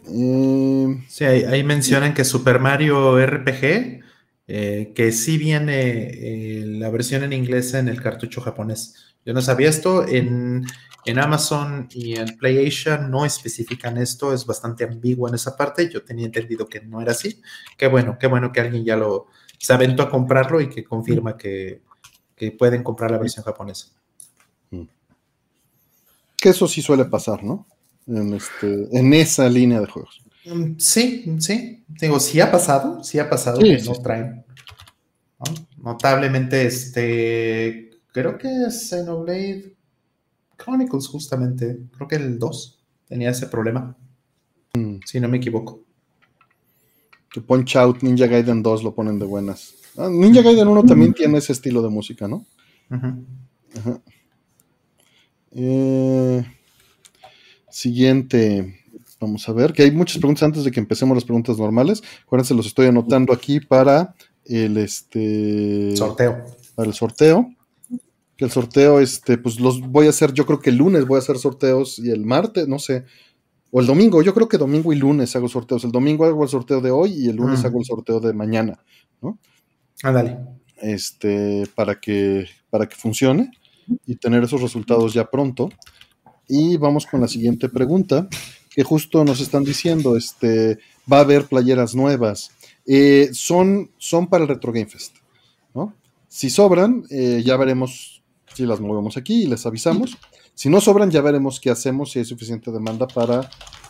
Eh, sí ahí, mencionan que Super Mario RPG, eh, que sí viene eh, la versión en inglés en el cartucho japonés. Yo no sabía esto. En, en Amazon y en PlayAsia no especifican esto, es bastante ambiguo en esa parte. Yo tenía entendido que no era así. Qué bueno, qué bueno que alguien ya lo se aventó a comprarlo y que confirma que, pueden comprar la versión japonesa. Mm. Que eso sí suele pasar, ¿no? En, este, en esa línea de juegos. Mm, sí, sí. Digo, sí ha pasado, sí ha pasado que no traen. Notablemente, este, creo que Xenoblade Chronicles, justamente. Creo que el 2 tenía ese problema. Mm. Si no me equivoco. Que Punch Out, Ninja Gaiden 2 lo ponen de buenas. Ah, Ninja Gaiden 1 también tiene ese estilo de música, ¿no? Eh, siguiente. Vamos a ver, que hay muchas preguntas antes de que empecemos las preguntas normales. Acuérdense, los estoy anotando aquí para el este sorteo. Para el sorteo que el sorteo, este, pues los voy a hacer, yo creo que el lunes voy a hacer sorteos y el martes, no sé, o el domingo, yo creo que domingo y lunes hago sorteos. El domingo hago el sorteo de hoy y el lunes mm. hago el sorteo de mañana, ¿no? Ándale. Este, para que, para que funcione y tener esos resultados ya pronto. Y vamos con la siguiente pregunta, que justo nos están diciendo, este, va a haber playeras nuevas. Eh, son, son para el Retro Game Fest, ¿no? Si sobran, eh, ya veremos si las movemos aquí y les avisamos. Si no sobran, ya veremos qué hacemos, si hay suficiente demanda para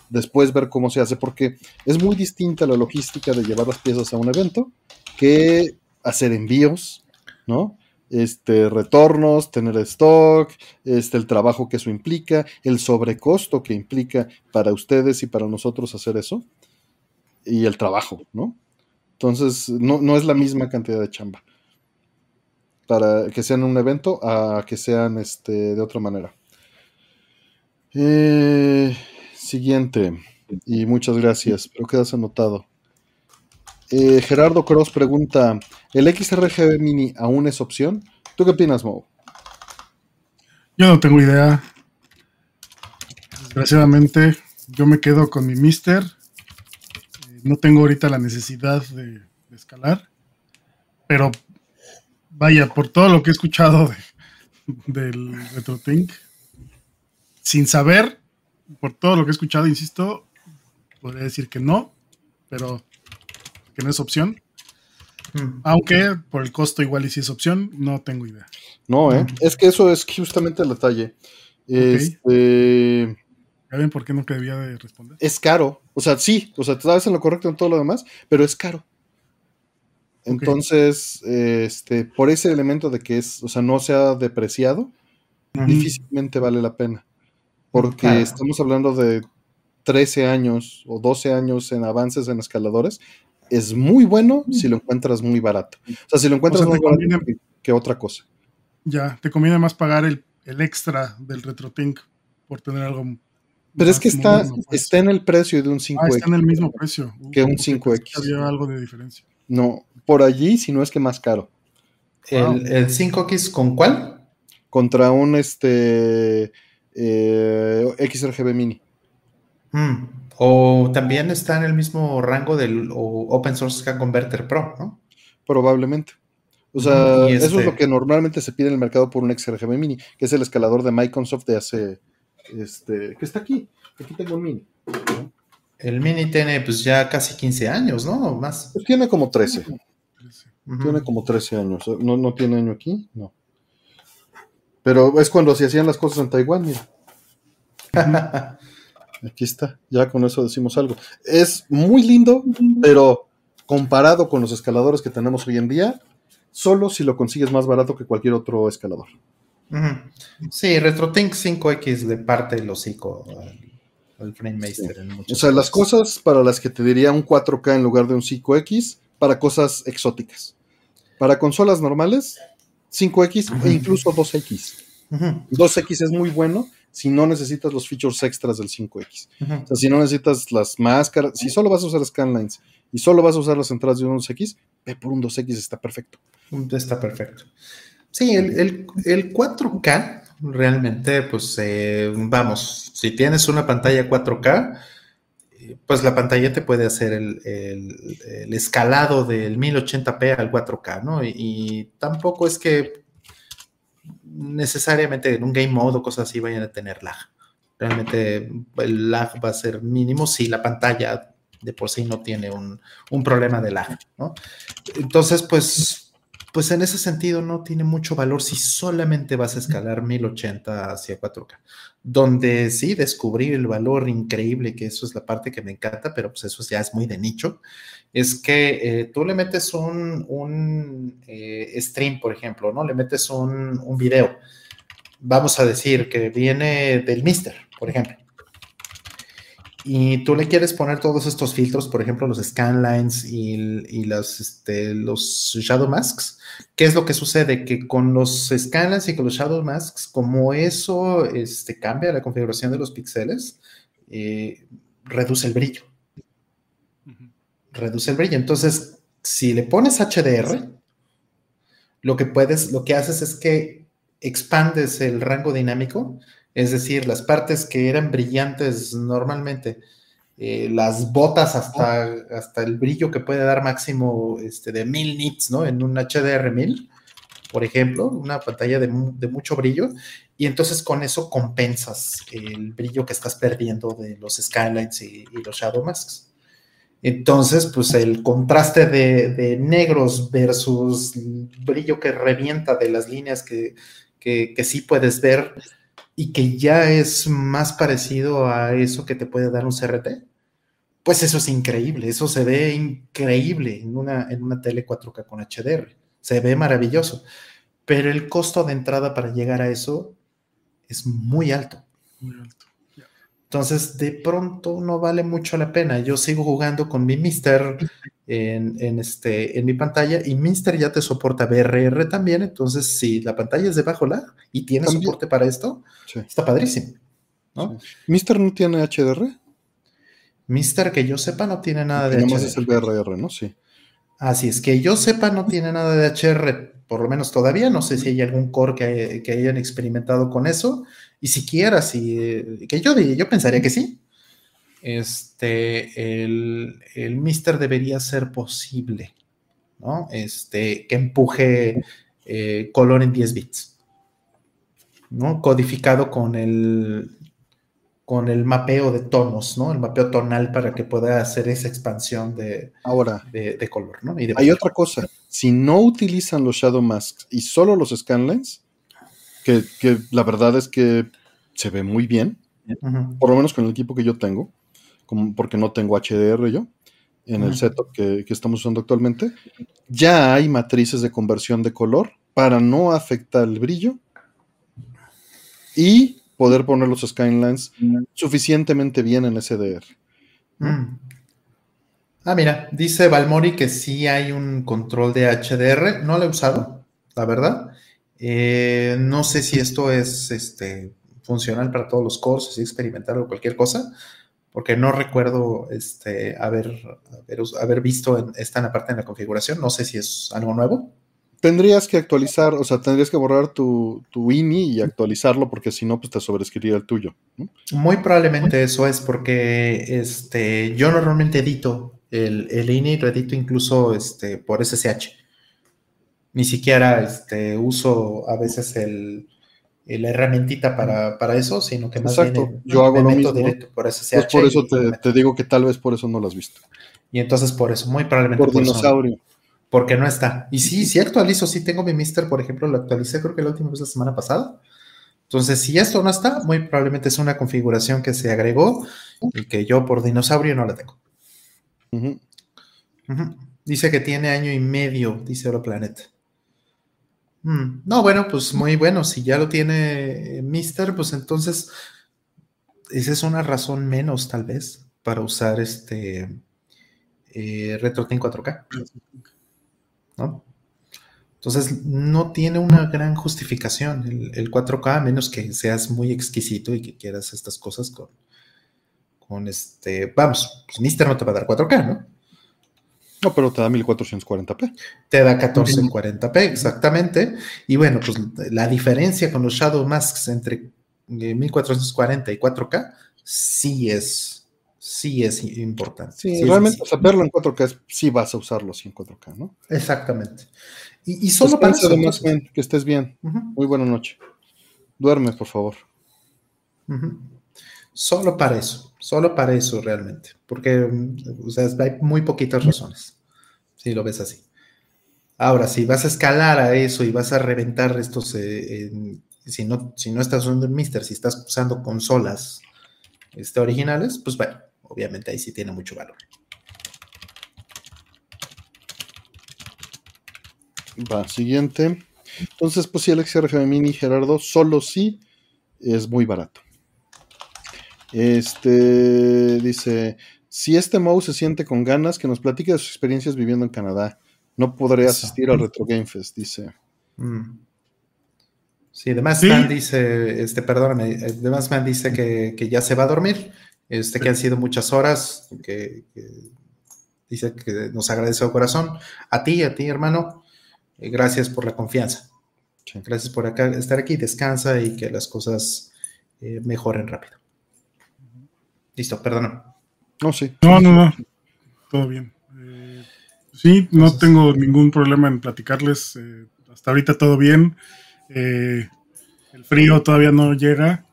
después ver cómo se hace, porque es muy distinta la logística de llevar las piezas a un evento que hacer envíos, ¿no? Este, retornos, tener stock, este, el trabajo que eso implica, el sobrecosto que implica para ustedes y para nosotros hacer eso, y el trabajo, ¿no? Entonces, no, no es la misma cantidad de chamba para que sean un evento a que sean este, de otra manera. Eh, siguiente. y muchas gracias. Pero quedas anotado. Eh, Gerardo Cross pregunta: ¿El XRGB Mini aún es opción? ¿Tú qué opinas, Mo? Yo no tengo idea. Desgraciadamente, yo me quedo con mi Mister. No tengo ahorita la necesidad de escalar. Pero vaya, por todo lo que he escuchado de, del RetroTink, sin saber, por todo lo que he escuchado, insisto, podría decir que no, pero que no es opción. Mm. Aunque por el costo igual y si es opción, no tengo idea. No, ¿eh? Es que eso es justamente el detalle. Este, ¿Ya ven por qué no debía de responder? es caro. O sea, sí, o sea, te sabes en lo correcto en todo lo demás, pero es caro. Entonces, este, por ese elemento de que es, o sea, no se ha depreciado, difícilmente vale la pena. Porque Claro. estamos hablando de 13 años o 12 años en avances en escaladores. Es muy bueno si lo encuentras muy barato. O sea, si lo encuentras O sea, más te barato que, que otra cosa. Ya, te conviene más pagar el, el extra del RetroTink por tener algo. Pero es que está, pues. está en el precio de un 5X. Ah, está en el mismo precio. Uh, que un ok, 5X. pensé que Había algo de diferencia. No, por allí, si no es que más caro. ¿El, el 5X con cuál? Contra un este eh, XRGB Mini. Mm. O también está en el mismo rango del o Open Source Scan Converter Pro, ¿no? Probablemente. O sea, Y eso es este- lo que normalmente se pide en el mercado por un XRGB Mini, que es el escalador de Microsoft de hace. Este, que está aquí. Aquí tengo un Mini. El Mini tiene pues ya casi 15 años, ¿no? Más. Pues tiene como 13. Ujú. Tiene como 13 años. ¿No, no tiene año aquí? No. Pero es cuando se hacían las cosas en Taiwán, mira. Aquí está. Ya con eso decimos algo. Es muy lindo, pero comparado con los escaladores que tenemos hoy en día, solo si lo consigues más barato que cualquier otro escalador. Sí, RetroTink 5X le parte el hocico al, al FrameMaster. en O sea, las cosas para las que te diría un 4K en lugar de un 5X, para cosas exóticas. Para consolas normales, 5X Ujú. e incluso 2X. Ujú, 2X es muy bueno si no necesitas los features extras del 5X. ujú. O sea, si no necesitas las máscaras, si solo vas a usar scanlines y solo vas a usar las entradas de un 2X, ve por un 2X, está perfecto. Está perfecto. Sí, el, el- el 4K realmente, pues eh, vamos, si tienes una pantalla 4K, eh, pues la pantalla te puede hacer el, el- escalado del 1080p al 4K, ¿no? Y, y tampoco es que necesariamente en un game mode o cosas así vayan a tener lag. Realmente el lag va a ser mínimo si la pantalla de por sí no tiene un, un problema de lag, ¿no? Entonces, pues, pues en ese sentido no tiene mucho valor si solamente vas a escalar 1080 hacia 4K. Donde sí descubrí el valor increíble, que eso es la parte que me encanta, pero pues eso ya es muy de nicho, es que eh, tú le metes un, un eh, stream, por ejemplo, ¿no? Le metes un, un video, vamos a decir que viene del Mister, por ejemplo y tú le quieres poner todos estos filtros, por ejemplo, los scanlines y, y las, este, los shadow masks, ¿qué es lo que sucede? Que con los scanlines y con los shadow masks, como eso este, cambia la configuración de los píxeles, eh, reduce el brillo. Reduce el brillo. Entonces, si le pones HDR, lo que puedes, lo que haces es que expandes el rango dinámico es decir, las partes que eran brillantes normalmente, eh, las botas hasta, hasta el brillo que puede dar máximo este, de 1000 nits, ¿no? En un HDR 1000, por ejemplo, una pantalla de, mu de, mucho brillo, y entonces con eso compensas el brillo que estás perdiendo de los skylines y, los shadow masks. Entonces, pues el contraste de, negros versus brillo que revienta de las líneas que, que sí puedes ver y que ya es más parecido a eso que te puede dar un CRT, pues eso es increíble, eso se ve increíble en una, en una tele 4K con HDR, se ve maravilloso, pero el costo de entrada para llegar a eso es muy alto. Muy alto. Entonces, de pronto no vale mucho la pena. Yo sigo jugando con mi Mister en, en, este, en mi pantalla y Mister ya te soporta BRR también. Entonces, si la pantalla es de bajo lag y tiene ¿También? soporte para esto, sí. está padrísimo. ¿no? Sí. ¿Mister no tiene HDR? Mister, que yo sepa, no tiene nada de HDR. es el BRR, ¿no? Sí. Así es, que yo sepa, no tiene nada de HR, por lo menos todavía. No sé si hay algún core que, hayan experimentado con eso. Y siquiera, si, que yo, yo pensaría que sí. Este, el, el Mister debería ser posible, ¿no? Este, que empuje eh, color en 10 bits, ¿no? Codificado con el, con el mapeo de tonos, ¿no? El mapeo tonal para que pueda hacer esa expansión de, Ahora, de, color, ¿no? hay otra cosa, si no utilizan los Shadow Masks y solo los Scanlines, que, la verdad es que se ve muy bien, por lo menos con el equipo que yo tengo, como porque no tengo HDR yo, en el setup que, que, estamos usando actualmente, ya hay matrices de conversión de color para no afectar el brillo y poder poner los Skylines suficientemente bien en SDR. Mm. Ah, mira, dice Valmori que sí hay un control de HDR. No lo he usado, la verdad. Eh, no sé si esto es este, funcional para todos los cursos, experimentar o cualquier cosa, porque no recuerdo este, haber, haber, visto en, esta en la parte de la configuración. No sé si es algo nuevo. Tendrías que actualizar, o sea, tendrías que borrar tu, tu INI y actualizarlo porque si no, pues te sobrescribiría el tuyo. Muy probablemente eso es porque este, yo normalmente edito el, el INI, lo edito incluso este, por SSH. Ni siquiera este, uso a veces el, la herramientita para, para, eso, sino que más bien yo hago lo mismo. directo por SSH. Pues por eso te, te, digo que tal vez por eso no lo has visto. Y entonces por eso, muy probablemente por, por dinosaurio porque no está. Y sí, sí actualizo, sí tengo mi Mister, por ejemplo, lo actualicé creo que la última vez la semana pasada. Entonces, si esto no está, muy probablemente es una configuración que se agregó y que yo por dinosaurio no la tengo. Dice que tiene año y medio, dice Europlanet. Mm, no, bueno, pues muy bueno. Si ya lo tiene Mister, pues entonces esa es una razón menos, tal vez, para usar este eh, RetroTin 4K. ¿no? Entonces, no tiene una gran justificación el, 4K, a menos que seas muy exquisito y que quieras estas cosas con, con este, vamos, pues Mister no te va a dar 4K, ¿no? No, pero te da 1440p. Te da 1440p, exactamente. Y bueno, pues la diferencia con los Shadow Masks entre 1440 eh, y 4K sí es sí es importante. Sí, realmente, verlo en 4K sí vas a usarlo así en 4K, ¿no? Exactamente. Y, solo para eso. que estés bien. Muy buena noche. Duerme, por favor. Solo para eso, solo para eso realmente, porque o sea, hay muy poquitas razones, si lo ves así. Ahora, si vas a escalar a eso y vas a reventar estos, eh, si, no, si no estás usando el Mister, si estás usando consolas este, originales, pues bueno, obviamente ahí sí tiene mucho valor. Va, siguiente. Entonces, pues sí, el XRF Mini Gerardo, solo sí es muy barato. Este dice: Si este mouse se siente con ganas, que nos platique de sus experiencias viviendo en Canadá. No podré asistir al Retro Game Fest, dice. Mm. Sí, además Man dice, este, perdóname, además Man dice que, que, ya se va a dormir este, que han sido muchas horas, que, dice que nos agradece de corazón. A ti, a ti, hermano, eh, gracias por la confianza. Gracias por acá, estar aquí, descansa y que las cosas eh, mejoren rápido. Listo, perdón. No, sí. No, no, no. Todo bien. Eh, sí, no tengo ningún problema en platicarles. hasta ahorita todo bien. el frío todavía no llega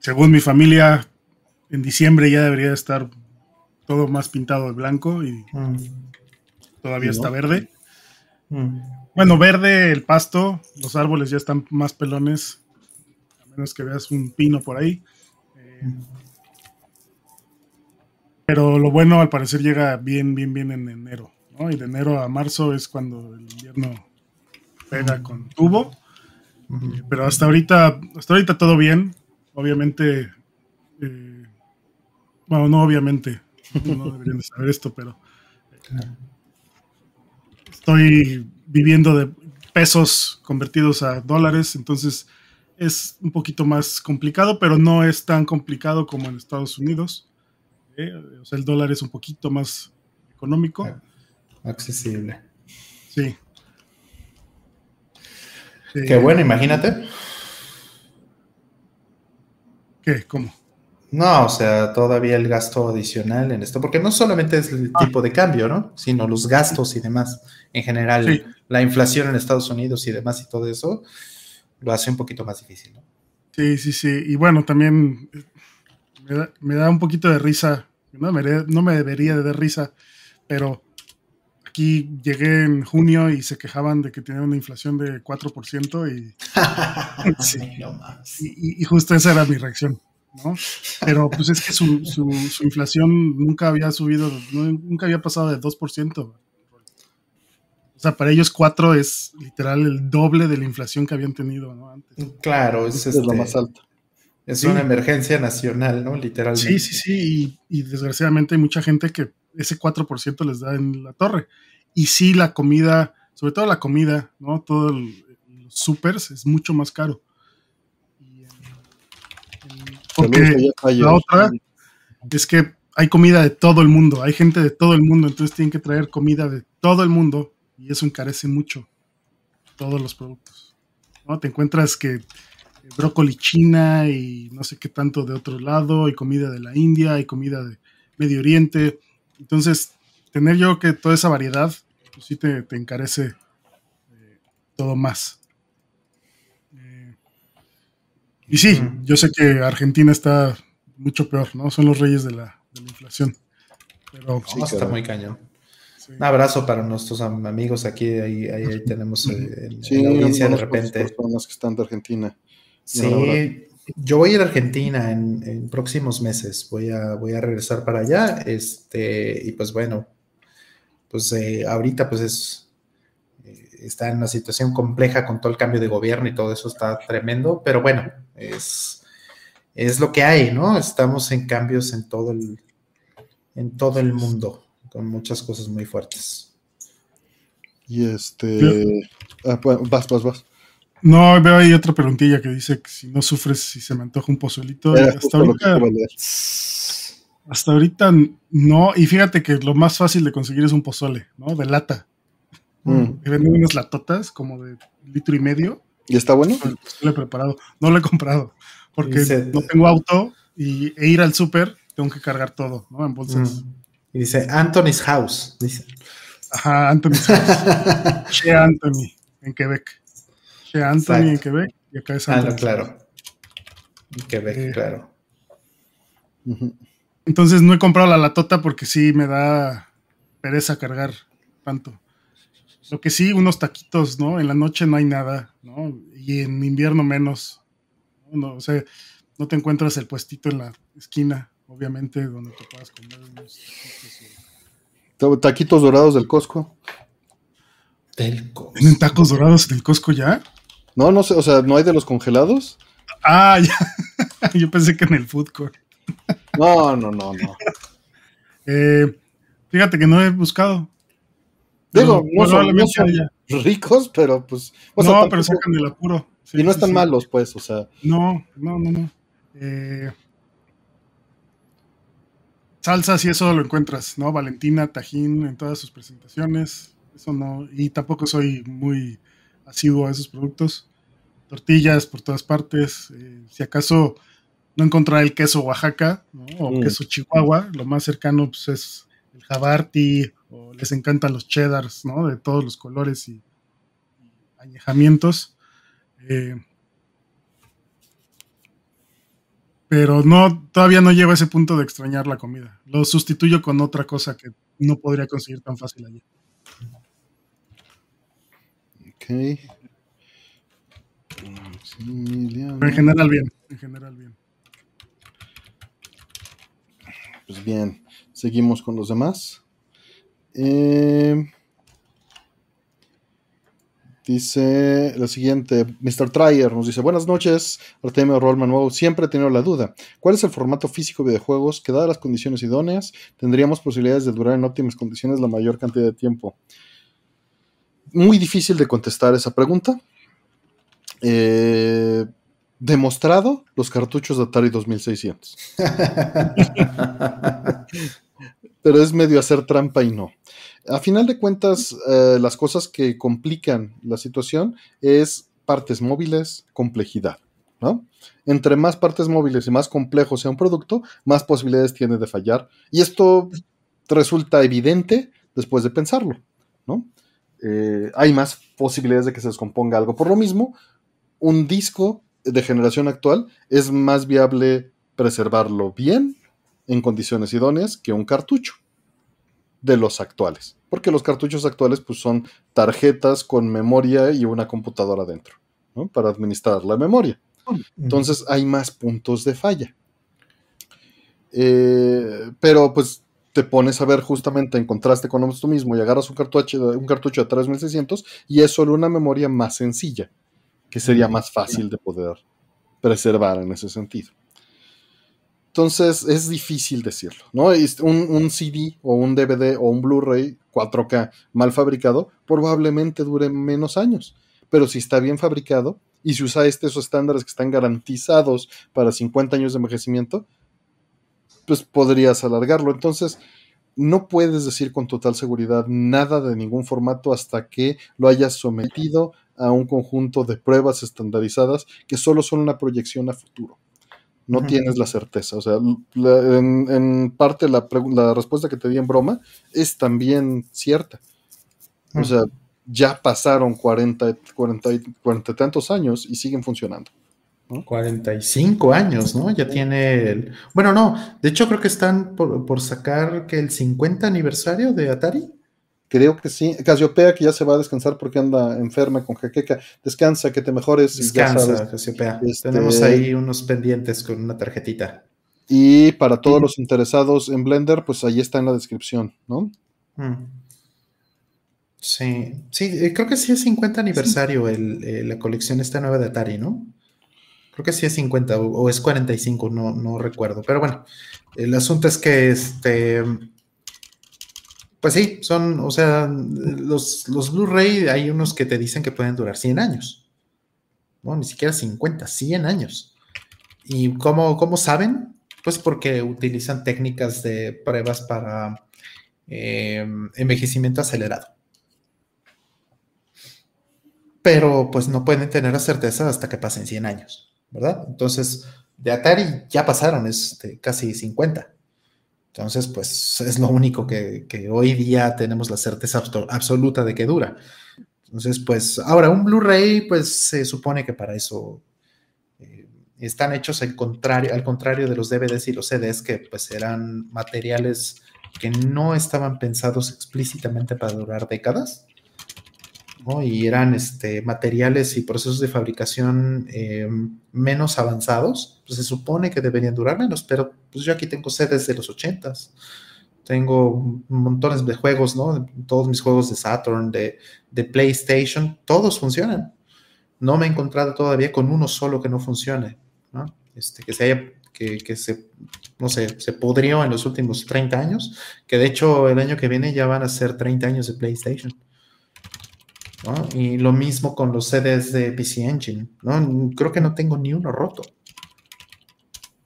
según mi familia, en diciembre ya debería estar todo más pintado de blanco y mm. todavía está verde. Mm. Bueno, verde el pasto, los árboles ya están más pelones, a menos que veas un pino por ahí. Pero lo bueno al parecer llega bien, bien, bien en enero. ¿no? Y de enero a marzo es cuando el invierno pega con tubo. Pero hasta ahorita, hasta ahorita todo bien obviamente, eh, bueno, no obviamente, no deberían de saber esto, pero eh, estoy viviendo de pesos convertidos a dólares, entonces es un poquito más complicado, pero no es tan complicado como en Estados Unidos. ¿eh? O sea, el dólar es un poquito más económico. Accesible. Sí. Qué bueno, imagínate. ¿Qué? ¿Cómo? No, o sea, todavía el gasto adicional en esto, porque no solamente es el Ah. tipo de cambio, ¿no? Sino los gastos y demás. En general, Sí. la inflación en Estados Unidos y demás y todo eso lo hace un poquito más difícil, ¿no? Sí, sí, sí. Y bueno, también me da, me da un poquito de risa. No me, no me debería de dar risa, pero aquí llegué en junio y se quejaban de que tenían una inflación de 4% y, [LAUGHS] sí, y, y justo esa era mi reacción. ¿no? Pero pues es que su, su, su inflación nunca había subido, nunca había pasado de 2%. O sea, para ellos 4 es literal el doble de la inflación que habían tenido ¿no? antes. Claro, es, Es lo este, más alto. es Sí. una emergencia nacional, ¿no? Literalmente. Sí, sí, sí, y, y desgraciadamente hay mucha gente que ese 4% les da en la torre. Y sí, la comida, sobre todo la comida, ¿no? Todo el, los supers es mucho más caro. Y, el- porque la otra es que hay comida de todo el mundo, hay gente de todo el mundo, entonces tienen que traer comida de todo el mundo y eso encarece mucho todos los productos. ¿no? Te encuentras que brócoli china y no sé qué tanto de otro lado, y comida de la India, y comida de Medio Oriente. Entonces, tener yo que toda esa variedad, pues sí te, te encarece eh, todo más. Eh, y sí, yo sé que Argentina está mucho peor, ¿no? Son los reyes de la, de la inflación. Pero Sí, está muy cañón. Sí. Un abrazo para nuestros am- amigos aquí, ahí, ahí, ahí tenemos eh, en, Sí, en la audiencia de repente. personas que están de Argentina. Sí, yo voy a ir a Argentina en, en próximos meses. Voy a, voy a regresar para allá. Este, y pues bueno, pues eh, ahorita pues es eh, está en una situación compleja con todo el cambio de gobierno y todo eso está tremendo, pero bueno, es, es lo que hay, ¿no? Estamos en cambios en todo el, en todo el mundo, con muchas cosas muy fuertes. Y este. ah, pues, vas, vas, vas. No, veo ahí otra preguntilla que dice que si no sufres si se me antoja un pozolito. Y hasta lo ahorita, hasta ahorita no. Y fíjate que lo más fácil de conseguir es un pozole, ¿no? De lata. Mm. Que venden unas latotas como de litro y medio. ¿Y está bueno? el pozole preparado. No lo he comprado porque Dice- no tengo auto y e ir al súper tengo que cargar todo, ¿no? En bolsas. Mm. Y dice Anthony's House, dice. Ajá, Anthony. [LAUGHS] che Anthony en Quebec. Che Anthony en. Quebec y acá es Ah, Anthony. no, claro. Quebec, Eh, claro. Entonces no he comprado la latota porque sí me da pereza cargar tanto. Lo que sí, unos taquitos, ¿no? En la noche no hay nada, ¿no? Y en invierno menos. ¿no? No, o sea, no te encuentras el puestito en la esquina, obviamente, donde te puedas comer unos taquitos. Taquitos dorados del Costco. Telcos. ¿Tienen tacos dorados en el Costco ya? No, no sé, o sea, no hay de los congelados. Ah, ya. [LAUGHS] Yo pensé que en el food court. No, no, no, no. Eh, fíjate que no he buscado. Digo, no son, no son ricos, pero pues. o no, pero sacan del apuro. Sí, y no están sí. malos, pues, o sea. No, no, no, no. Eh, salsas y eso lo encuentras, ¿no? Valentina, Tajín en todas sus presentaciones. Eso no. Y tampoco soy muy asiduo a esos productos. Tortillas por todas partes. eh, si acaso no encontrar el queso Oaxaca ¿no? o Mm. queso Chihuahua, lo más cercano pues, es el Jabarti o les encantan los cheddars, ¿no? De todos los colores y, y añejamientos. Eh, pero no, todavía no llego a ese punto de extrañar la comida. Lo sustituyo con otra cosa que no podría conseguir tan fácil allí. Ok. Pero en general bien, en general bien. Pues bien, seguimos con los demás. Eh, dice la siguiente, Mr. Tryer nos dice, buenas noches, Artemio Rollman Wow, siempre he tenido la duda, ¿cuál es el formato físico de videojuegos que dadas las condiciones idóneas tendríamos posibilidades de durar en óptimas condiciones la mayor cantidad de tiempo? Muy difícil de contestar esa pregunta. Eh, Demostrado los cartuchos de Atari 2600. [LAUGHS] Pero es medio hacer trampa y no. A final de cuentas, eh, las cosas que complican la situación es partes móviles, complejidad. ¿no? Entre más partes móviles y más complejo sea un producto, más posibilidades tiene de fallar. Y esto resulta evidente después de pensarlo. ¿no? Eh, hay más posibilidades de que se descomponga algo. Por lo mismo, un disco de generación actual es más viable preservarlo bien en condiciones idóneas que un cartucho de los actuales. Porque los cartuchos actuales pues, son tarjetas con memoria y una computadora dentro para administrar la memoria. Entonces hay más puntos de falla. Eh, pero pues te pones a ver justamente en contraste con esto mismo y agarras un cartucho, un cartucho de 3600 y es solo una memoria más sencilla, que sería más fácil de poder preservar en ese sentido. Entonces es difícil decirlo, ¿no? Un, un CD o un DVD o un Blu-ray 4K mal fabricado probablemente dure menos años, pero si está bien fabricado y si usa esos estándares que están garantizados para 50 años de envejecimiento, pues podrías alargarlo. Entonces, no puedes decir con total seguridad nada de ningún formato hasta que lo hayas sometido a un conjunto de pruebas estandarizadas que solo son una proyección a futuro. No tienes la certeza. O sea, en, parte la, la, respuesta que te di en broma es también cierta. O sea, ya pasaron 40, 40, 40 tantos años y siguen funcionando. 45 años, ¿no? Ya tiene el... Bueno, no, de hecho creo que están por, sacar que el 50 aniversario de Atari. Creo que sí. Casiopea que ya se va a descansar porque anda enferma con jaqueca. Descansa, que te mejores. Descansa, Casiopea. Este, Tenemos ahí unos pendientes con una tarjetita. Y para todos los interesados en Blender, pues ahí está en la descripción, ¿no? Mm. Sí, sí, eh, creo que sí es 50 aniversario el, eh, la colección esta nueva de Atari, ¿no? Creo que sí es 50 o, es 45, no, no recuerdo. Pero bueno, el asunto es que este. Pues sí, son, o sea, los, los Blu-ray hay unos que te dicen que pueden durar 100 años. No, ni siquiera 50, 100 años. ¿Y cómo, cómo saben? Pues porque utilizan técnicas de pruebas para eh, envejecimiento acelerado pero pues no pueden tener la certeza hasta que pasen 100 años, ¿verdad? Entonces, de Atari ya pasaron, es casi 50. Entonces, pues es lo único que, hoy día tenemos la certeza absoluta de que dura. Entonces, pues ahora un Blu-ray, pues se supone que para eso eh, están hechos al contrario, al contrario de los DVDs y los CDs, que pues eran materiales que no estaban pensados explícitamente para durar décadas y eran este, materiales y procesos de fabricación eh, menos avanzados, pues se supone que deberían durar menos, pero pues yo aquí tengo sedes de los 80 tengo montones de juegos, ¿no? Todos mis juegos de Saturn, de, PlayStation, todos funcionan. No me he encontrado todavía con uno solo que no funcione, ¿no? Este, que se haya, que, que se, no sé, se podrió en los últimos 30 años, que de hecho el año que viene ya van a ser 30 años de PlayStation. Y lo mismo con los CDs de PC Engine, ¿no? Creo que no tengo ni uno roto.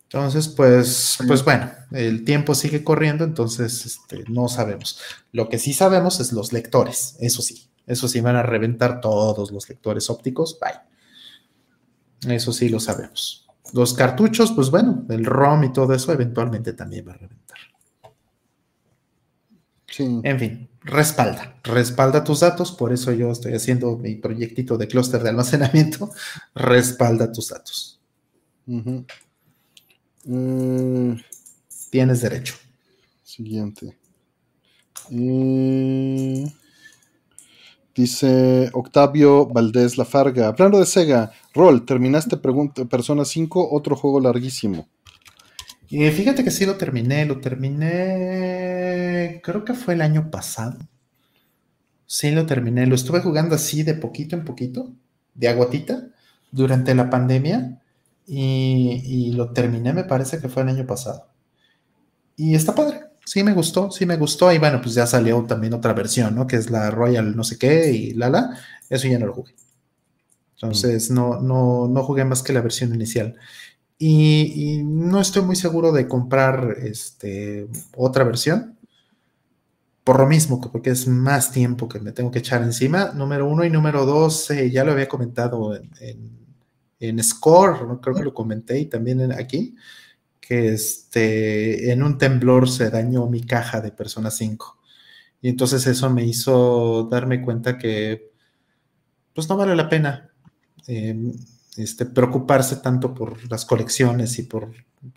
Entonces, pues, pues bueno, el tiempo sigue corriendo, entonces este, no sabemos. Lo que sí sabemos es los lectores, eso sí. Eso sí, van a reventar todos los lectores ópticos, bye. Eso sí lo sabemos. Los cartuchos, pues bueno, el ROM y todo eso eventualmente también va a reventar. Sí. En fin, respalda, respalda tus datos, por eso yo estoy haciendo mi proyectito de clúster de almacenamiento, [LAUGHS] respalda tus datos. Mm. Tienes derecho. Siguiente. dice Octavio Valdés Lafarga. Hablando de Sega, Rol, terminaste Persona 5, otro juego larguísimo. Y fíjate que sí lo terminé, lo terminé, creo que fue el año pasado. Sí lo terminé, lo estuve jugando así de poquito en poquito, de aguatita, durante la pandemia y, lo terminé, me parece que fue el año pasado. Y está padre, sí me gustó, sí me gustó. Y bueno, pues ya salió también otra versión, ¿no? Que es la Royal no sé qué y la eso ya no lo jugué. Entonces no, no, no jugué más que la versión inicial. Y, no estoy muy seguro de comprar este, otra versión. Por lo mismo, porque es más tiempo que me tengo que echar encima. Número uno y número dos, eh, ya lo había comentado en, en, Score, creo que lo comenté y también aquí, que este, en un temblor se dañó mi caja de Persona 5. Y entonces eso me hizo darme cuenta que pues no vale la pena. Em, este, preocuparse tanto por las colecciones y por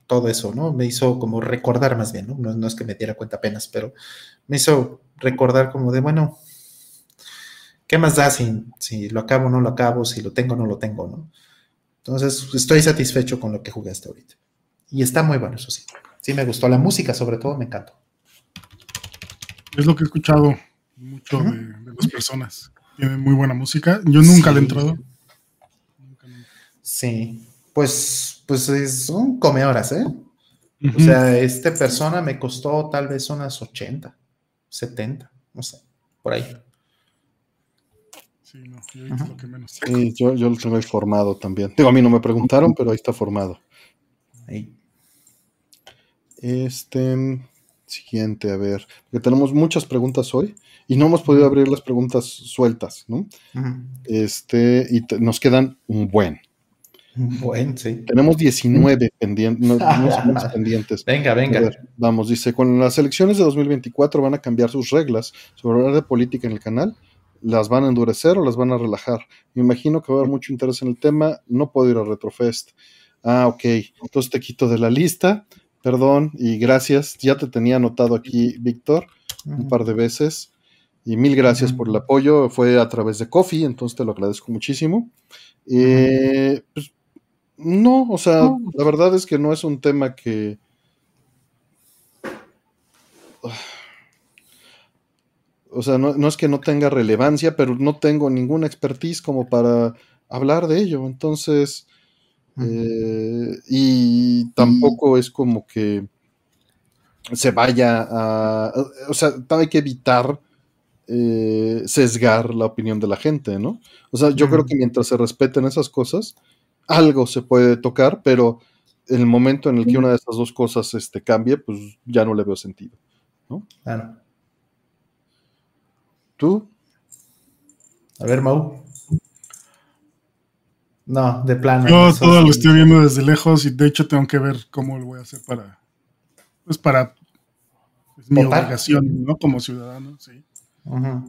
todo eso, ¿no? Me hizo como recordar más bien, ¿no? No, es que me diera cuenta apenas, pero me hizo recordar como de, bueno, ¿qué más da si, si lo acabo o no lo acabo, si lo tengo o no lo tengo, ¿no? Entonces, estoy satisfecho con lo que jugué hasta ahorita. Y está muy bueno, eso sí. Sí, me gustó la música, sobre todo, me encantó. Es lo que he escuchado mucho de, las personas. Tiene muy buena música. Yo nunca le he entrado. Sí, pues, pues son come horas, ¿eh? O sea, esta persona me costó tal vez unas 80, 70, no sé, por ahí. Sí, no, yo lo que menos. Sí, yo, yo lo tengo formado también. Digo, a mí no me preguntaron, pero ahí está formado. Ahí. Este, siguiente, a ver, porque tenemos muchas preguntas hoy y no hemos podido abrir las preguntas sueltas, ¿no? Este, y nos quedan un buen. [LAUGHS] Bueno, sí. Tenemos 19 [LAUGHS] [LAUGHS] pendientes. Venga, venga. vamos, dice, con las elecciones de 2024 van a cambiar sus reglas sobre hablar de política en el canal. ¿Las van a endurecer o las van a relajar? Me imagino que va a haber mucho interés en el tema. No puedo ir a Retrofest. Ah, ok. Entonces te quito de la lista. Perdón y gracias. Ya te tenía anotado aquí, Víctor, un par de veces. Y mil gracias por el apoyo. Fue a través de Coffee, entonces te lo agradezco muchísimo. Eh, pues no, o sea, la verdad es que no es un tema que... O sea, no, es que no tenga relevancia, pero no tengo ninguna expertise como para hablar de ello. Entonces, eh, y tampoco es como que se vaya a... O sea, hay que evitar eh, sesgar la opinión de la gente, ¿no? O sea, yo creo que mientras se respeten esas cosas, algo se puede tocar, pero en el momento en el que una de esas dos cosas este, cambie, pues ya no le veo sentido. ¿no? Claro. ¿Tú? A ver, Mau. No, de plano. Yo todo lo estoy viendo desde lejos y de hecho tengo que ver cómo lo voy a hacer para. Pues para. Es mi obligación, ¿no? Como ciudadano, sí. Votar.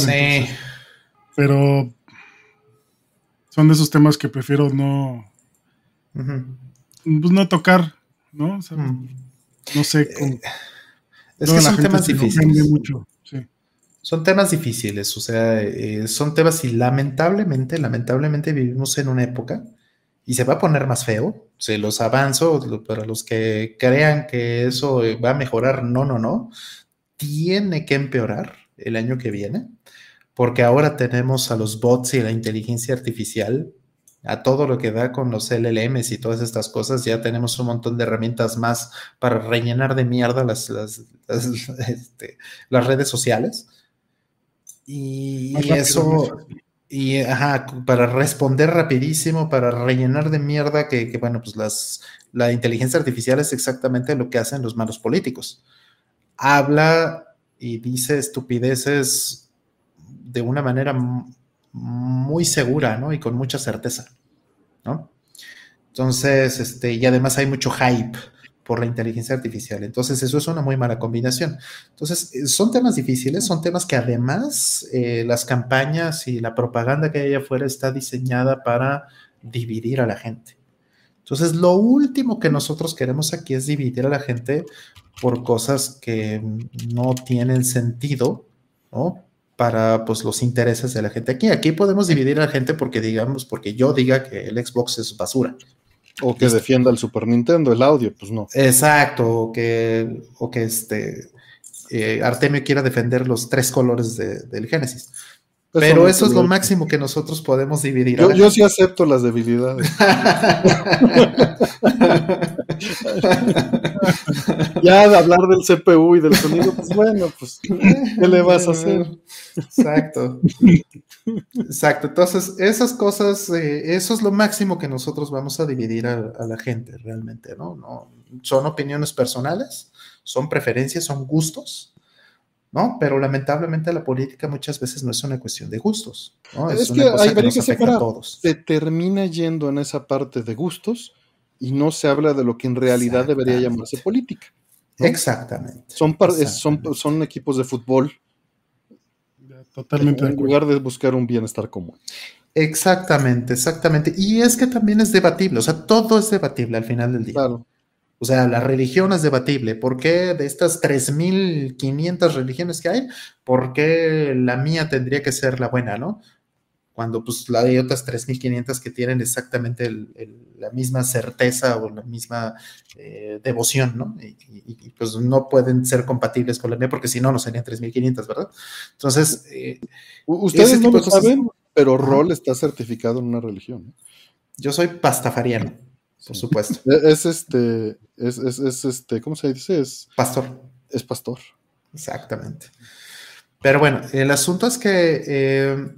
Sí. pero son de esos temas que prefiero no, pues no tocar, ¿no? No sé. Eh, es que son temas difíciles. Son temas difíciles, o sea, eh, son temas y lamentablemente, lamentablemente vivimos en una época y se va a poner más feo. Se los avanzo para los que crean que eso va a mejorar. No, no, no. Tiene que empeorar el año que viene porque ahora tenemos a los bots y la inteligencia artificial, a todo lo que da con los LLMs y todas estas cosas, ya tenemos un montón de herramientas más para rellenar de mierda las, las, [LAUGHS] este, redes sociales. Y, eso, y ajá, para responder rapidísimo, para rellenar de mierda, que, que, bueno, pues las, la inteligencia artificial es exactamente lo que hacen los malos políticos. Habla y dice estupideces de una manera muy segura, ¿no? Y con mucha certeza, ¿no? Entonces, este, y además hay mucho hype por la inteligencia artificial. Entonces, eso es una muy mala combinación. Entonces, eh, son temas difíciles, son temas que además eh, las campañas y la propaganda que hay afuera está diseñada para dividir a la gente. Entonces, lo último que nosotros queremos aquí es dividir a la gente por cosas que no tienen sentido, ¿no? Para pues, los intereses de la gente aquí. Aquí podemos dividir a la gente porque digamos, porque yo diga que el Xbox es basura. O que defienda el Super Nintendo, el audio, pues no. Exacto, o que, o que este eh, Artemio quiera defender los tres colores del Génesis. Pero eso es lo máximo que nosotros podemos dividir. Yo, yo sí acepto las debilidades. [LAUGHS] [LAUGHS] [LAUGHS] ya de hablar del CPU y del sonido, pues bueno, pues, ¿qué le vas a hacer? Exacto. Exacto. Entonces, esas cosas, eh, eso es lo máximo que nosotros vamos a dividir a, a, la gente realmente, ¿no? ¿no? Son opiniones personales, son preferencias, son gustos, ¿no? Pero lamentablemente la política muchas veces no es una cuestión de gustos, ¿no? Es, es una que cosa hay que, nos que afecta a todos. Se termina yendo en esa parte de gustos y no se habla de lo que en realidad debería llamarse política. ¿no? Exactamente. Son, Exactamente. Son, son equipos de fútbol. Totalmente. En lugar de buscar un bienestar común. Exactamente, exactamente. Y es que también es debatible, o sea, todo es debatible al final del día. Claro. O sea, la religión es debatible. ¿Por qué de estas 3.500 religiones que hay, por qué la mía tendría que ser la buena, no? Cuando pues la hay otras 3.500 que tienen exactamente el, el, la misma certeza o la misma eh, devoción, ¿no? Y, y, y, pues no pueden ser compatibles con la mía porque si no, no serían 3.500, ¿verdad? Entonces... Eh, Ustedes no lo saben, pero Rol está certificado en una religión. ¿no? Yo soy pastafariano por supuesto. [LAUGHS] Es este, es, es, es, este, ¿cómo se dice? Es pastor. Es pastor. Exactamente. Pero bueno, el asunto es que, eh,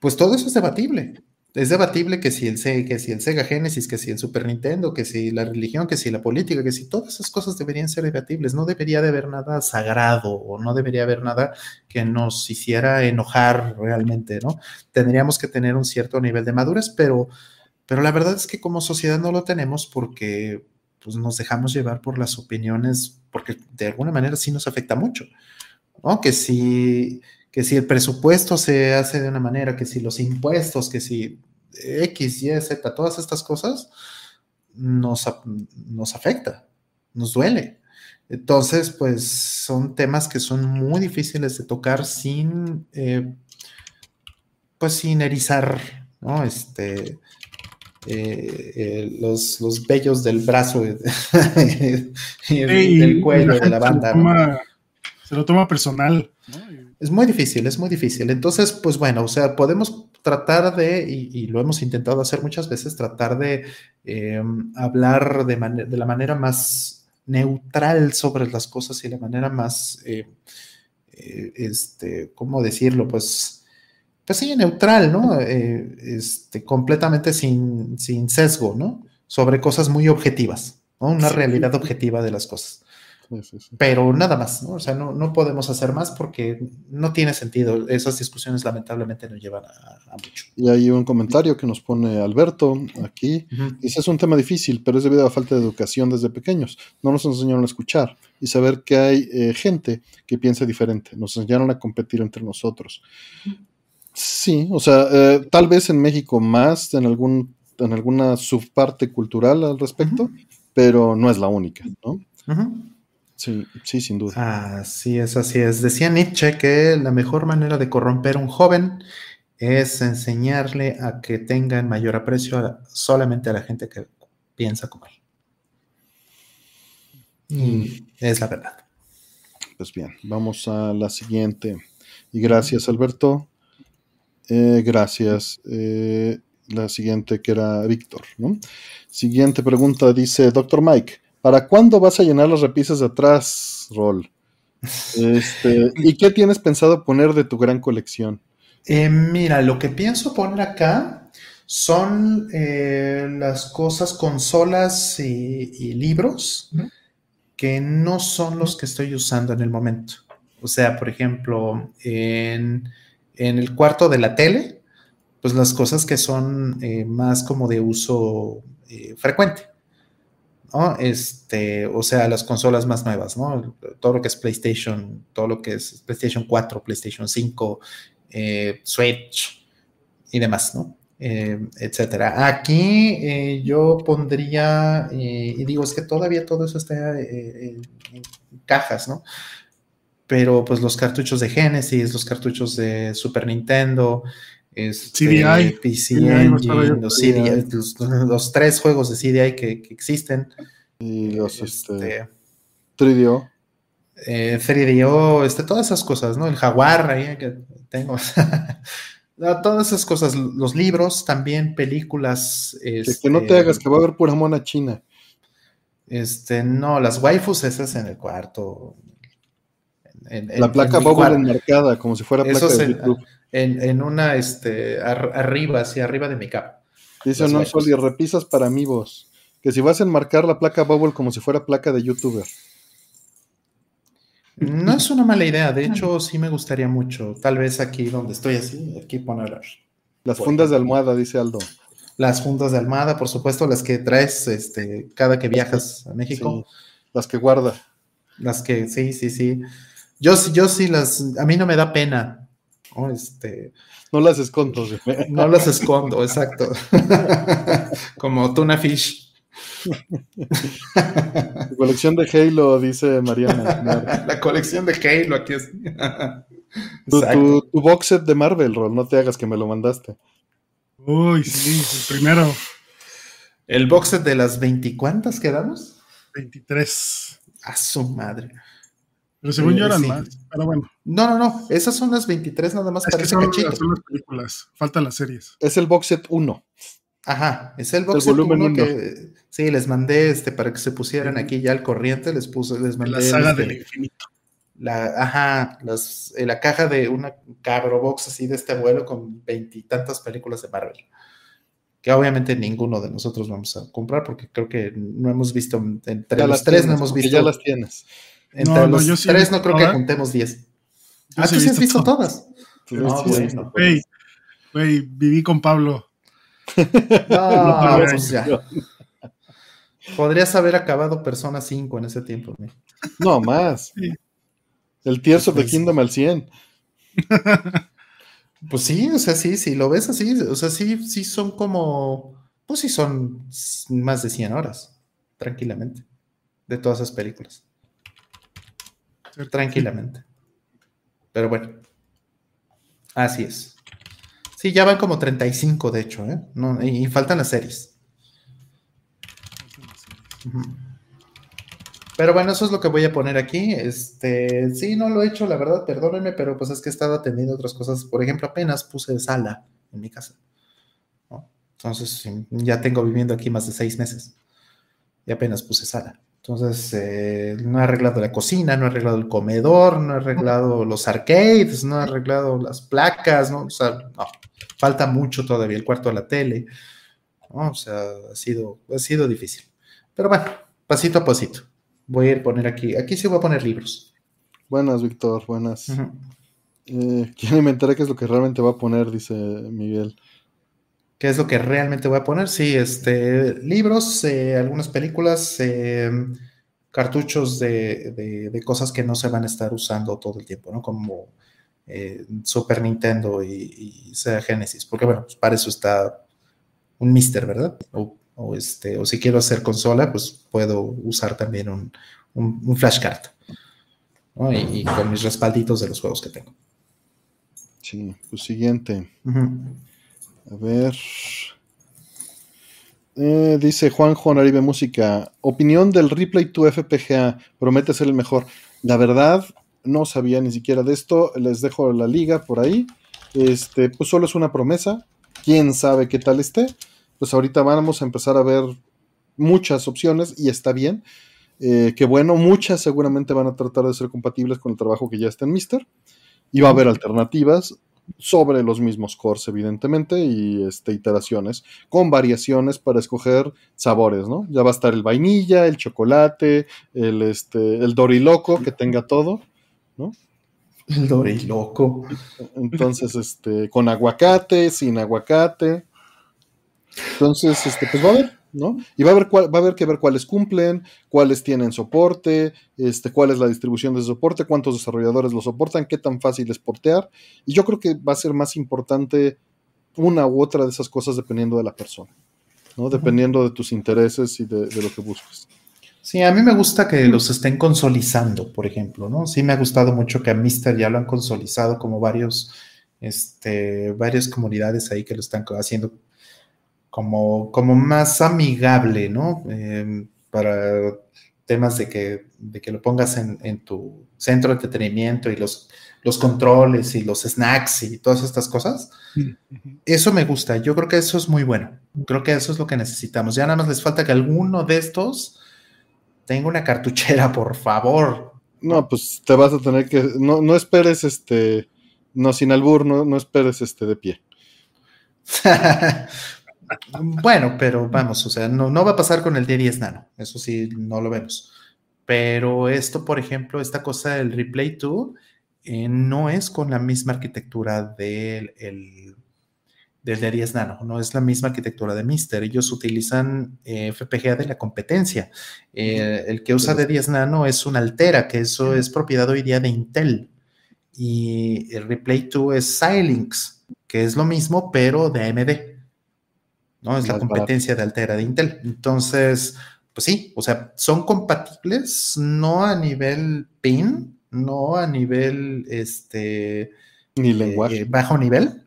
pues todo eso es debatible. Es debatible que si, el, Sega Genesis, que si el Super Nintendo, que si la religión, que si la política, que si todas esas cosas deberían ser debatibles. No debería de haber nada sagrado o no debería haber nada que nos hiciera enojar realmente, ¿no? Tendríamos que tener un cierto nivel de madurez, pero pero la verdad es que como sociedad no lo tenemos porque pues, nos dejamos llevar por las opiniones, porque de alguna manera sí nos afecta mucho, ¿no? Que si, que si el presupuesto se hace de una manera, que si los impuestos, que si X, Y, Z, todas estas cosas, nos, nos afecta, nos duele. Entonces, pues son temas que son muy difíciles de tocar sin, eh, pues sin erizar, ¿no? Este, eh, eh, los, los vellos del brazo y, [LAUGHS] y el, del cuello de la banda. Se lo toma, ¿no? se lo toma personal. ¿no? Es muy difícil, es muy difícil. Entonces, pues bueno, o sea, podemos tratar de, y, y lo hemos intentado hacer muchas veces, tratar de eh, hablar de, de, la manera más neutral sobre las cosas y la manera más, eh, eh, este, ¿cómo decirlo? Pues pues sí, neutral, ¿no? Eh, este, completamente sin, sin, sesgo, ¿no? Sobre cosas muy objetivas, ¿no? Una realidad objetiva de las cosas. Sí, sí, Pero nada más, ¿no? O sea, no, no, podemos hacer más porque no tiene sentido. Esas discusiones lamentablemente nos llevan a, a mucho. Y hay un comentario que nos pone Alberto aquí. Uh -huh. Dice, es un tema difícil, pero es debido a la falta de educación desde pequeños. No nos enseñaron a escuchar y saber que hay eh, gente que piensa diferente. Nos enseñaron a competir entre nosotros. Uh -huh. Sí, o sea, eh, tal vez en México más, en, algún, en alguna subparte cultural al respecto, uh -huh. pero no es la única, ¿no? Uh -huh. Sí, sí, sin duda. Así es, así es. Decía Nietzsche que la mejor manera de corromper a un joven es enseñarle a que tenga en mayor aprecio a, solamente a la gente que piensa como él. Y mm. es la verdad. Pues bien, vamos a la siguiente. Y gracias, Alberto. Eh, gracias. Eh, la siguiente que era Víctor, ¿no? Siguiente pregunta dice, doctor Mike, ¿para cuándo vas a llenar las repisas de atrás, Rol? Este, [LAUGHS] ¿Y qué tienes pensado poner de tu gran colección? Eh, mira, lo que pienso poner acá son eh, las cosas, consolas y, y libros uh -huh. que no son los que estoy usando en el momento. O sea, por ejemplo, en en el cuarto de la tele, pues las cosas que son eh, más como de uso eh, frecuente. Este, o sea, las consolas más nuevas, ¿no? Todo lo que es PlayStation, todo lo que es PlayStation 4, PlayStation 5, eh, Switch y demás, ¿no? Eh, etcétera. Aquí yo pondría, y digo, es que todavía todo eso está en cajas, ¿no? pero pues los cartuchos de Genesis, los cartuchos de Super Nintendo, este, CDI, PC CDI, Engine, los, CDI, los, los, tres juegos de CDI que, que existen. Y los este, 3DO. Eh, 3DO, este, todas esas cosas, ¿no? El Jaguar ahí que tengo. [LAUGHS] todas esas cosas, los libros también, películas. Este, que no te hagas, que va a haber pura mona china. Este, no, las waifus esas en el cuarto. la placa bubble enmarcada, como si fuera placa de YouTube. En, una, este, arriba, hacia arriba de mi capa. Dice no, y repisas para amigos. Que si vas a enmarcar la placa bubble como si fuera placa de youtuber. No es una mala idea, de hecho sí me gustaría mucho. Tal vez aquí donde estoy así, aquí poner. Las fundas de almohada, dice Aldo. Las fundas de almohada, por supuesto, las que traes este, cada que viajas a México. las que guarda. Las que, sí, sí, sí. Yo, yo sí las, a mí no me da pena. Este, no las escondo. No las escondo, exacto. [LAUGHS] Como tuna fish. La colección de Halo, dice Mariana. [LAUGHS] La colección de Halo, aquí es. tu, tu, box set de Marvel, Roll, no te hagas que me lo mandaste. Uy, sí, el primero. ¿El box set de las 20 cuántas quedamos? 23. A su madre. Pero según yo eran más, pero bueno. No, no, no, esas son las 23 nada más. Es que son, las películas, faltan las series. Es el box set 1. Ajá, es el box set 1 que sí, les mandé este para que se pusieran aquí ya al corriente, les puse, les mandé. La saga este, del infinito. La, ajá, las, eh, la caja de una cabro box así de este abuelo con veintitantas películas de Marvel. Que obviamente ninguno de nosotros vamos a comprar porque creo que no hemos visto, entre los tres no hemos visto. Ya las tienes. Entre los tres no creo que juntemos diez. Ah, tú sí has visto todas. No, bueno. viví con Pablo. [LAUGHS] No, pues ya. Podrías haber acabado Persona 5 en ese tiempo. No, más. El Tears of the Kingdom al 100. [LAUGHS] Pues sí, o sea, sí, si lo ves así, o sea, sí, sí son como, pues sí son más de 100 horas, tranquilamente, de todas esas películas. Tranquilamente. Pero bueno, así es. Sí, ya van como 35, de hecho, ¿eh? y, faltan las series. Pero bueno, eso es lo que voy a poner aquí. Este, sí, no lo he hecho, la verdad, perdónenme, pero pues es que he estado atendiendo otras cosas. Por ejemplo, apenas puse sala en mi casa. Entonces, ya tengo viviendo aquí más de seis meses. Y apenas puse sala. Entonces, eh, no he arreglado la cocina, no he arreglado el comedor, no he arreglado los arcades, no he arreglado las placas, ¿no? O sea, no, falta mucho todavía el cuarto de la tele. O sea, ha sido, ha sido difícil. Pero bueno, pasito a pasito. Voy a ir poner aquí, aquí sí voy a poner libros. Buenas, Víctor, buenas. Eh, quiero inventar qué es lo que realmente va a poner, dice Miguel. ¿Qué es lo que realmente voy a poner? Sí, este, libros, eh, algunas películas, eh, cartuchos de, cosas que no se van a estar usando todo el tiempo, ¿no? Como Super Nintendo y, y Sega Genesis, porque bueno, pues para eso está un Mister, ¿verdad? o, este, o si quiero hacer consola, pues puedo usar también un, un, flashcard. Y, con mis respalditos de los juegos que tengo. Sí, pues siguiente. A ver. Eh, dice Juanjo Naribe Música. Opinión del Replay 2 FPGA. Promete ser el mejor. La verdad, no sabía ni siquiera de esto. Les dejo la liga por ahí. Este, pues solo es una promesa. Quién sabe qué tal esté pues ahorita vamos a empezar a ver muchas opciones y está bien. Eh, que bueno, muchas seguramente van a tratar de ser compatibles con el trabajo que ya está en Mister. Y va a haber alternativas sobre los mismos cores, evidentemente, y este, iteraciones, con variaciones para escoger sabores, ¿no? Ya va a estar el vainilla, el chocolate, el, este, el doriloco, que tenga todo, ¿no? El doriloco. Entonces, este, con aguacate, sin aguacate. Entonces, este, pues va a haber, ¿no? Y va a haber, cuál, va a haber que ver cuáles cumplen, cuáles tienen soporte, este, cuál es la distribución de soporte, cuántos desarrolladores lo soportan, qué tan fácil es portear. Y yo creo que va a ser más importante una u otra de esas cosas dependiendo de la persona, ¿no? Dependiendo de tus intereses y de, lo que busques. Sí, a mí me gusta que los estén consolizando, por ejemplo, ¿no? Sí me ha gustado mucho que a Mister ya lo han consolizado como varios, este, varias comunidades ahí que lo están haciendo como, como más amigable, ¿no? Em, para temas de que, de que lo pongas en, tu centro de entretenimiento y los, los controles y los snacks y todas estas cosas. Eso me gusta, yo creo que eso es muy bueno. Creo que eso es lo que necesitamos. Ya nada más les falta que alguno de estos tengo una cartuchera, [LAUGHS] por favor. No, pues te vas a tener que, no, no esperes este, no, sin albur, no, no esperes este de pie. [LAUGHS] bueno, pero vamos, o sea, no, no va a pasar con el D10 Nano, eso sí, no lo vemos. Pero esto, por ejemplo, esta cosa del Replay 2, eh, no es con la misma arquitectura del, el, del D10 Nano, no es la misma arquitectura de Mister. Ellos utilizan eh, FPGA de la competencia. Eh, el que usa D10 Nano es un Altera, que eso es propiedad hoy día de Intel. Y el Replay 2 es Xilinx, que es lo mismo, pero de AMD. ¿No? Es la competencia de Altera de Intel. Entonces, pues sí, o sea, son compatibles, no a nivel PIN, no a nivel, este, ni lenguaje. Eh, bajo nivel,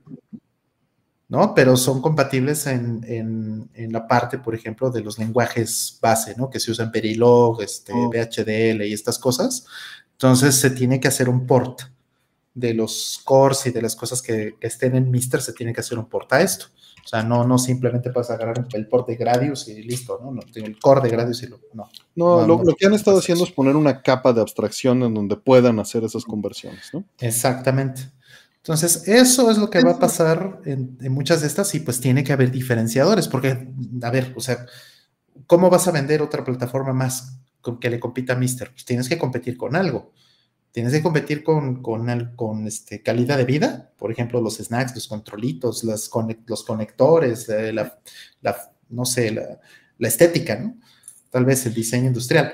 ¿no? Pero son compatibles en, la parte, por ejemplo, de los lenguajes base, ¿no? Que se usan Perilog, este, oh. VHDL y estas cosas. Entonces se tiene que hacer un port de los cores y de las cosas que, que estén en Mister, se tiene que hacer un port a esto. O sea, no, no simplemente puedes agarrar el port de Gradius y listo, ¿no? el core de Gradius y lo, no. No, lo, que han estado haciendo es poner una capa de abstracción en donde puedan hacer esas conversiones, ¿no? Exactamente. Entonces, eso es lo que va a pasar en, muchas de estas y pues tiene que haber diferenciadores, porque, a ver, o sea, ¿cómo vas a vender otra plataforma más con que le compita a Mister? Pues tienes que competir con algo tienes que competir con, este, calidad de vida, por ejemplo, los snacks, los controlitos, los, conectores, la, no sé, la, estética. Tal vez el diseño industrial.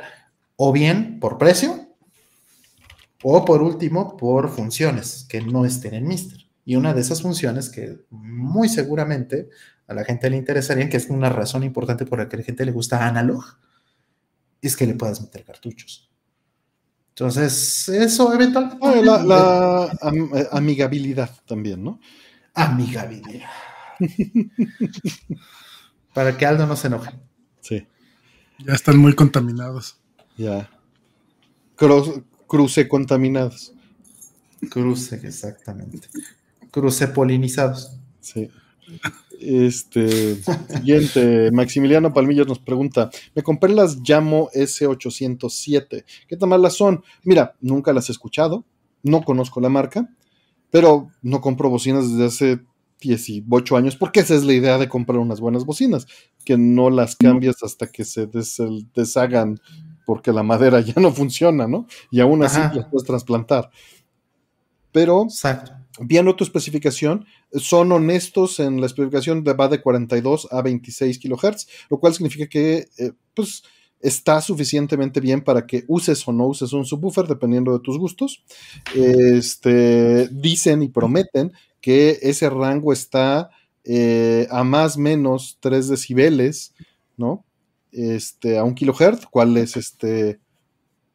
O bien por precio, o por último, por funciones que no estén en Mister. Y una de esas funciones que muy seguramente a la gente le interesaría, que es una razón importante por la que a la gente le gusta Analog, es que le puedas meter cartuchos. Entonces, eso eventualmente. Ah, la, eh, amigabilidad también, ¿no? Amigabilidad. [LAUGHS] Para que Aldo no se enoje. Sí. Ya están muy contaminados. Ya. cruce contaminados. Cruce, exactamente. Cruce polinizados. Sí. Este, siguiente, Maximiliano Palmillas nos pregunta, me compré las Llamo S807, ¿qué tan malas son? Mira, nunca las he escuchado, no conozco la marca, pero no compro bocinas desde hace 18 años, porque esa es la idea de comprar unas buenas bocinas, que no las cambias hasta que se deshagan porque la madera [LAUGHS] ya no funciona, ¿no? Y aún así las puedes trasplantar. Pero Exacto viendo tu especificación, son honestos en la especificación de va de 42 a 26 kHz, lo cual significa que eh, pues, está suficientemente bien para que uses o no uses un subwoofer, dependiendo de tus gustos. Este, dicen y prometen que ese rango está eh, a más menos 3 decibeles, ¿no? Este, a un kilohertz, cual es este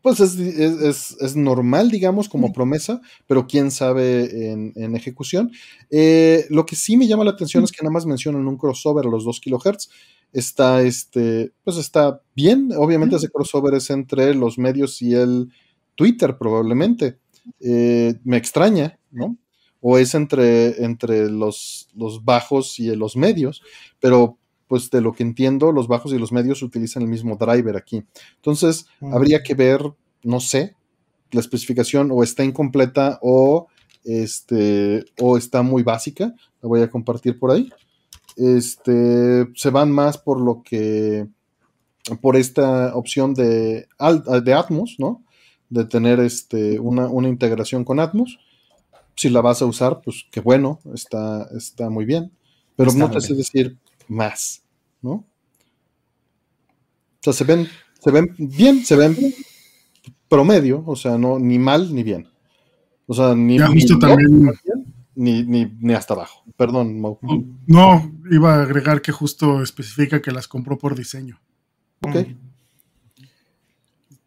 pues es, normal, digamos, como promesa, pero quién sabe en, ejecución. Eh, lo que sí me llama la atención es que nada más mencionan un crossover a los 2 kHz. Está, este, pues está bien. Obviamente ese crossover es entre los medios y el Twitter, probablemente. Eh, me extraña, ¿no? O es entre, entre los, los bajos y los medios, pero pues de lo que entiendo, los bajos y los medios utilizan el mismo driver aquí. Entonces, habría que ver, no sé, la especificación o está incompleta o, este, o está muy básica. La voy a compartir por ahí. Este, se van más por lo que, por esta opción de, de Atmos, ¿no? De tener este, una, una integración con Atmos. Si la vas a usar, pues qué bueno, está, está muy bien. Pero no te sé decir más, ¿no? O sea, se ven, se ven bien, se ven promedio, o sea, no, ni mal ni bien. O sea, ni, ni, ni, hasta abajo. Perdón, No, iba a agregar que justo especifica que las compró por diseño. Ok.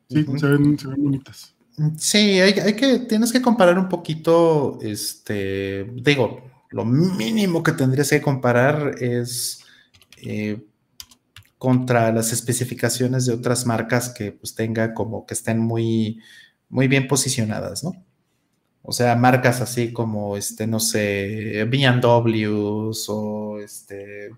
Sí, se, ven, se ven bonitas. Sí, hay, hay, que, tienes que comparar un poquito, este, digo, lo mínimo que tendrías que comparar es eh, contra las especificaciones de otras marcas que pues tenga como que estén muy, muy bien posicionadas, ¿no? O sea, marcas así como, este, no sé, B&W's o este,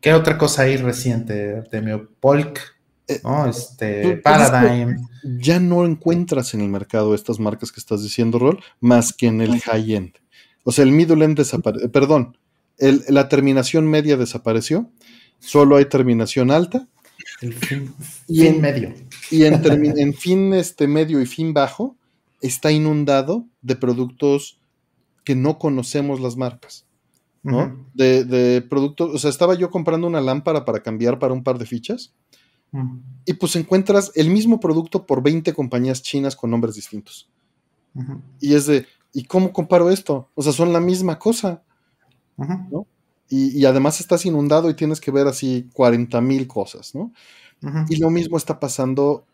¿qué otra cosa hay reciente, Artemio? Polk, Eh, este, Paradigm. Ya no encuentras en el mercado estas marcas que estás diciendo, Rol, más que en el high-end. O sea, el middle end desapareció, perdón, la terminación media desapareció, solo hay terminación alta. El fin, y en medio. Y en, fin este medio y fin bajo está inundado de productos que no conocemos las marcas. ¿no? de, de, productos, o sea, estaba yo comprando una lámpara para cambiar para un par de fichas y pues encuentras el mismo producto por 20 compañías chinas con nombres distintos. Y es de, ¿y cómo comparo esto? O sea, son la misma cosa. ¿no? Y, además estás inundado y tienes que ver así 40 mil cosas, ¿no? Y lo mismo está pasando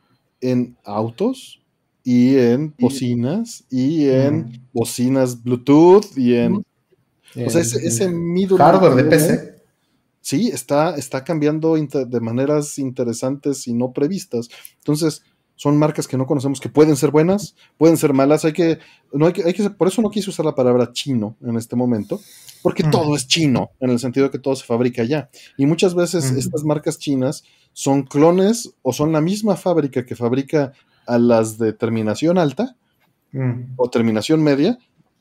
en autos y en bocinas y en bocinas Bluetooth y en... o sea, ese, ese Hardware de PC sí, está, está cambiando de maneras interesantes y no previstas. Entonces, son marcas que no conocemos que pueden ser buenas, pueden ser malas. Hay que, no hay que, hay que por eso no quise usar la palabra chino en este momento, porque mm. todo es chino, en el sentido de que todo se fabrica allá. Y muchas veces estas marcas chinas son clones o son la misma fábrica que fabrica a las de terminación alta mm. o terminación media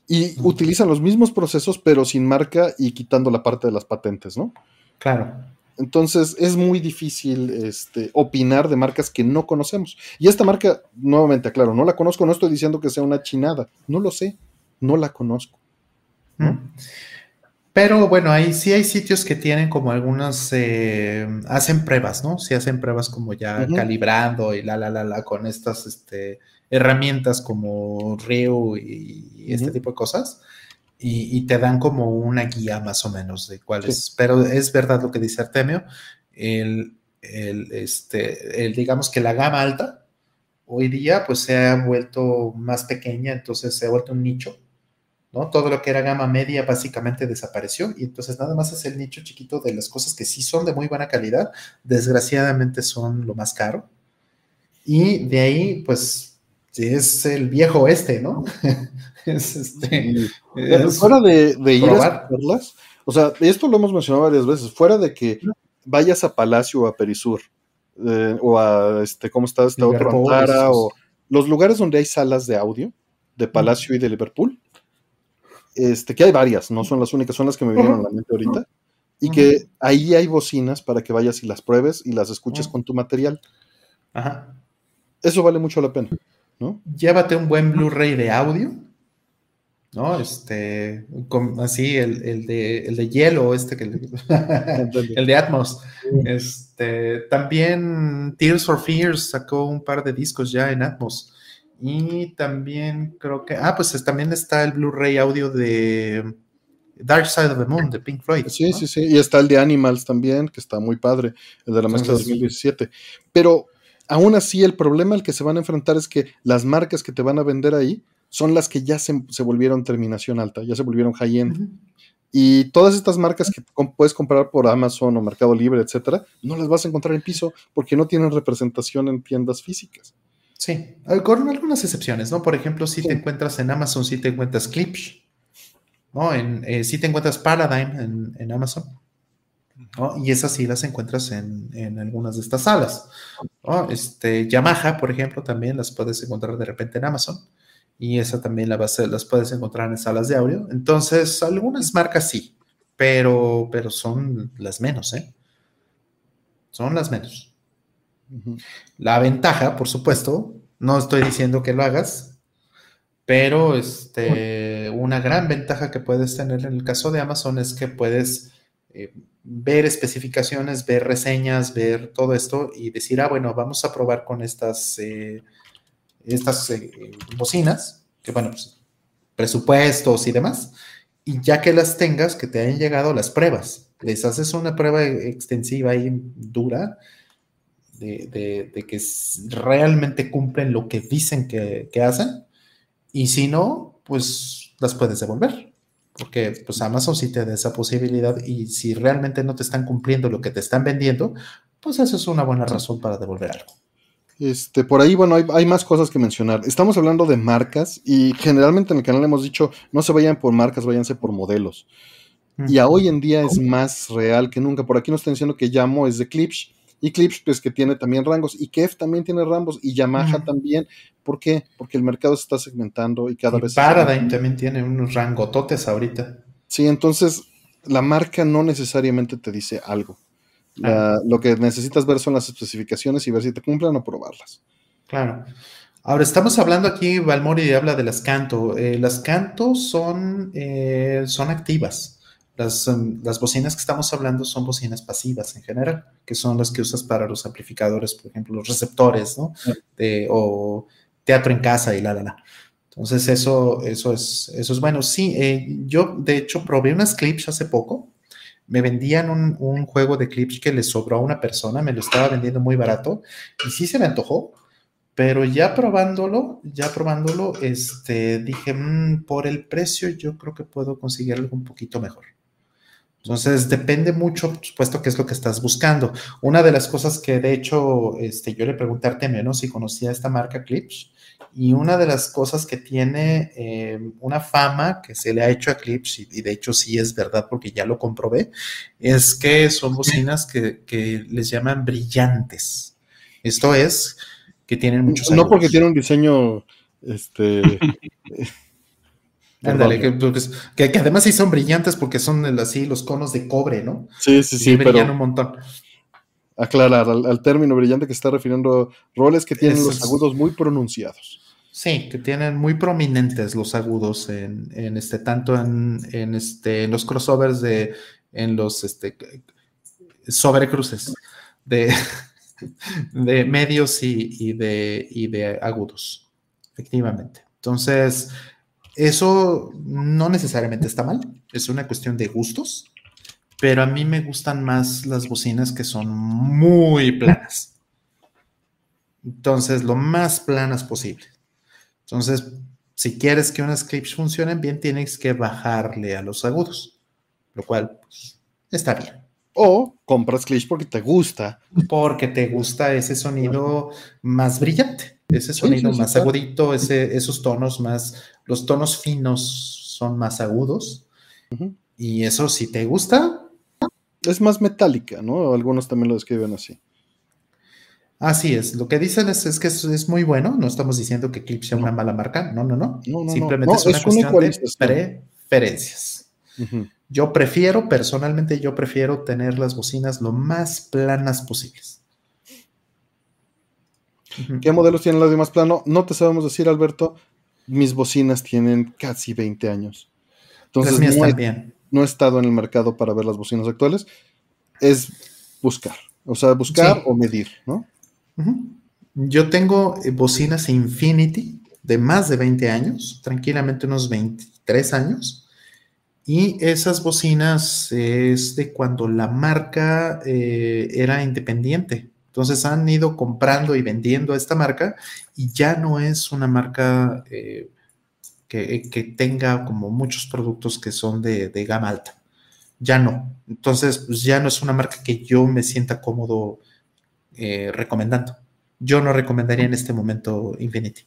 y utilizan los mismos procesos pero sin marca y quitando la parte de las patentes, ¿no? Claro. Entonces es muy difícil este, opinar de marcas que no conocemos. Y esta marca, nuevamente aclaro, no la conozco, no estoy diciendo que sea una chinada, no lo sé, no la conozco. Mm. Pero bueno, ahí sí hay sitios que tienen como algunas, eh, hacen pruebas, ¿no? Sí hacen pruebas como ya calibrando y la, la, la, la, con estas este, herramientas como Rio y, este tipo de cosas y, te dan como una guía más o menos de cuáles. Pero es verdad lo que dice Artemio, el, el, este, el, digamos que la gama alta hoy día pues se ha vuelto más pequeña, entonces se ha vuelto un nicho. ¿no? Todo lo que era gama media básicamente desapareció y entonces nada más es el nicho chiquito de las cosas que sí son de muy buena calidad, desgraciadamente son lo más caro. Y de ahí, pues, es el viejo este, ¿no? [LAUGHS] [LAUGHS] es este, fuera de, ir a verlas, o sea, esto lo hemos mencionado varias veces, fuera de que vayas a Palacio o a Perisur, eh, o a este, ¿cómo está este otro? o los lugares donde hay salas de audio, de Palacio y de Liverpool, este, que hay varias, no son las únicas, son las que me vinieron a la mente ahorita, y que ahí hay bocinas para que vayas y las pruebes y las escuches con tu material. Ajá. Eso vale mucho la pena, ¿no? Llévate un buen Blu-ray de audio ¿no? Este, así, el, de, el de hielo, este que [LAUGHS] [LAUGHS] el de Atmos. Este, también Tears for Fears sacó un par de discos ya en Atmos. Y también creo que, ah, pues también está el Blu-ray audio de Dark Side of the Moon de Pink Floyd. Sí, sí, sí. Y está el de Animals también, que está muy padre, el de la mezcla de 2017. Pero aún así, el problema al que se van a enfrentar es que las marcas que te van a vender ahí son las que ya se, volvieron terminación alta, ya se volvieron high-end. Y todas estas marcas que puedes comprar por Amazon o Mercado Libre, etcétera, no las vas a encontrar en piso porque no tienen representación en tiendas físicas. Sí, con algunas excepciones, ¿no? Por ejemplo, si te encuentras en Amazon, si te encuentras Clips, ¿no? En, eh, si te encuentras Paradigm en, Amazon, ¿no? Y esas sí las encuentras en, en algunas de estas salas, ¿no? Este, Yamaha, por ejemplo, también las puedes encontrar de repente en Amazon y esa también la las puedes encontrar en salas de audio. Entonces, algunas marcas sí, pero, pero son las menos, ¿eh? Son las menos. La ventaja, por supuesto, no estoy diciendo que lo hagas, pero este, una gran ventaja que puedes tener en el caso de Amazon es que puedes eh, ver especificaciones, ver reseñas, ver todo esto y decir, ah, bueno, vamos a probar con estas eh, estas eh, bocinas, que bueno, pues, presupuestos y demás, y ya que las tengas, que te hayan llegado las pruebas. Les haces una prueba extensiva y dura de, que realmente cumplen lo que dicen que, hacen, y si no, pues las puedes devolver. Porque pues Amazon sí te da esa posibilidad y si realmente no te están cumpliendo lo que te están vendiendo, pues eso es una buena razón para devolver algo. Este, por ahí, bueno, hay, más cosas que mencionar. Estamos hablando de marcas y generalmente en el canal hemos dicho, no se vayan por marcas, váyanse por modelos. Y a hoy en día es más real que nunca. Por aquí nos están diciendo que Yamo es de Klipsch Y Clips, pues que tiene también rangos, y Kef también tiene rangos, y Yamaha también. ¿Por qué? Porque el mercado se está segmentando y cada vez... Paradigm también tiene unos rangototes ahorita. Sí, entonces la marca no necesariamente te dice algo. Ah. Lo que necesitas ver son las especificaciones y ver si te cumplen o probarlas. Claro. Ahora estamos hablando aquí, Valmori habla de las canto. Eh, las canto son, eh, son activas. Las, um, las, bocinas que estamos hablando son bocinas pasivas en general, que son las que usas para los amplificadores, por ejemplo, los receptores, ¿no? o teatro en casa y la, la, la. Entonces, eso, eso, es, eso es bueno. Sí, eh, yo de hecho probé unas clips hace poco. Me vendían un, juego de clips que le sobró a una persona, me lo estaba vendiendo muy barato y sí se me antojó, pero ya probándolo, ya probándolo, este, dije, mm, por el precio yo creo que puedo conseguir algo un poquito mejor. Entonces, depende mucho, por supuesto, qué es lo que estás buscando. Una de las cosas que, de hecho, este, yo le pregunté a Artemio, Si conocía esta marca Clips. Y una de las cosas que tiene eh, una fama que se le ha hecho a Clips, y, de hecho sí es verdad porque ya lo comprobé, es que son bocinas que, que les llaman brillantes. Esto es que tienen muchos... No porque tiene un diseño, este... [LAUGHS] Ándale, que, que, además sí son brillantes porque son así los conos de cobre, ¿no? Sí, sí, sí. brillan un montón. Aclarar al, término brillante que está refiriendo roles que tienen los agudos muy pronunciados. Sí, que tienen muy prominentes los agudos en, este, tanto en, este, en los crossovers de, en los este, sobrecruces de, [LAUGHS] de medios y, y, de, y de agudos, efectivamente. Entonces, eso no necesariamente está mal, es una cuestión de gustos, pero a mí me gustan más las bocinas que son muy planas. Entonces, lo más planas posible. Entonces, si quieres que unas clips funcionen bien, tienes que bajarle a los agudos, lo cual pues, está bien. O compras clips porque te gusta. Porque te gusta ese sonido más brillante, ese sonido más agudito, ese, esos tonos más los tonos finos son más agudos. Y eso, si te gusta. Es más metálica, ¿no? Algunos también lo describen así. Así es. Lo que dicen es, que es, muy bueno. No estamos diciendo que Clip sea una mala marca. No, no, no. Simplemente es una cuestión de preferencias. Yo prefiero, personalmente, yo prefiero tener las bocinas lo más planas posibles. ¿Qué modelos tienen el audio más plano? No te sabemos decir, Alberto mis bocinas tienen casi 20 años. Entonces, no he, no he, estado en el mercado para ver las bocinas actuales. Es buscar, o sea, buscar o medir, ¿no? Yo tengo eh, bocinas Infinity de más de 20 años, tranquilamente unos 23 años. Y esas bocinas es de cuando la marca eh, era independiente. Entonces han ido comprando y vendiendo esta marca y ya no es una marca eh, que, tenga como muchos productos que son de, gama alta. Ya no. Entonces, pues ya no es una marca que yo me sienta cómodo eh, recomendando. Yo no recomendaría en este momento Infinity,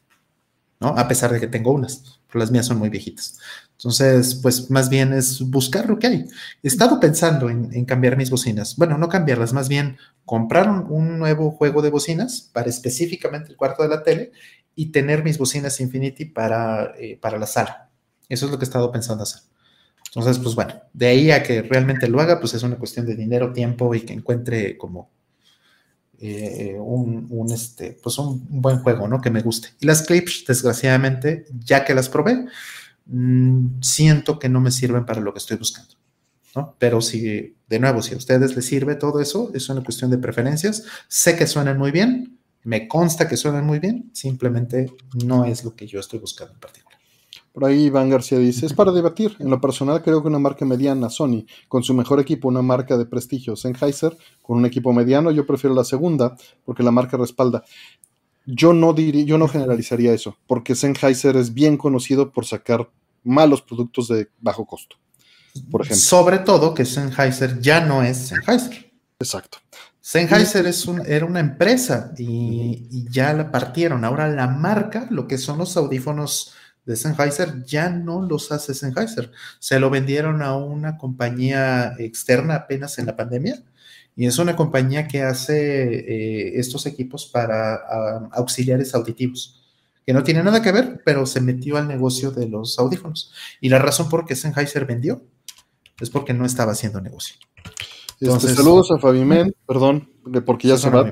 ¿no? A pesar de que tengo unas, las mías son muy viejitas. Entonces, pues más bien es buscar lo que hay. He estado pensando en, cambiar mis bocinas. Bueno, no cambiarlas, más bien comprar un, nuevo juego de bocinas para específicamente el cuarto de la tele y tener mis bocinas Infinity para, eh, para la sala. Eso es lo que he estado pensando hacer. Entonces, pues bueno, de ahí a que realmente lo haga, pues es una cuestión de dinero, tiempo y que encuentre como eh, un, este, pues un, un, buen juego, ¿no? Que me guste. Y las clips, desgraciadamente, ya que las probé, Mm, siento que no me sirven para lo que estoy buscando. ¿no? Pero si, de nuevo, si a ustedes les sirve todo eso, es una cuestión de preferencias. Sé que suenan muy bien, me consta que suenan muy bien, simplemente no es lo que yo estoy buscando en particular. Por ahí Iván García dice, es para debatir. En lo personal creo que una marca mediana, Sony, con su mejor equipo, una marca de prestigio, Sennheiser, con un equipo mediano, yo prefiero la segunda porque la marca respalda. Yo no diría, yo no generalizaría eso, porque Sennheiser es bien conocido por sacar malos productos de bajo costo, por ejemplo. Sobre todo que Sennheiser ya no es Sennheiser. Exacto. Sennheiser es un, era una empresa y, y, ya la partieron. Ahora la marca, lo que son los audífonos de Sennheiser, ya no los hace Sennheiser. Se lo vendieron a una compañía externa apenas en la pandemia Y es una compañía que hace eh, estos equipos para auxiliares auditivos, que no tiene nada que ver, pero se metió al negocio de los audífonos. Y la razón por qué Sennheiser vendió es porque no estaba haciendo negocio. Este, Entonces, saludos a Fabimen, perdón, porque ya se va.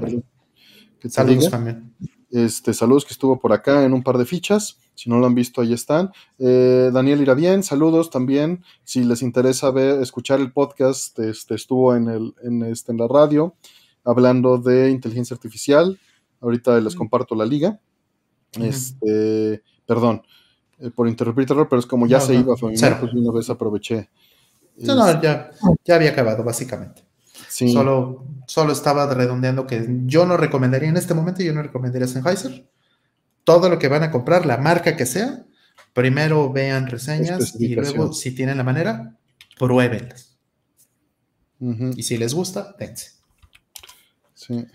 Saludos, también. Este, saludos que estuvo por acá en un par de fichas. Si no lo han visto, ahí están. Eh, Daniel irá bien, saludos también. Si les interesa ver, escuchar el podcast, este, estuvo en, el, en, este, en la radio hablando de inteligencia artificial. Ahorita les comparto la liga. Este, perdón eh, por interrumpirlo, pero es como ya se iba, familiar, pues una vez aproveché. No, no, ya, ya había acabado, básicamente. Solo, solo estaba redondeando que yo no recomendaría en este momento, yo no recomendaría Sennheiser. Todo lo que van a comprar, la marca que sea, primero vean reseñas y luego, si tienen la manera, pruébenlas. Y si les gusta, dense. Sí.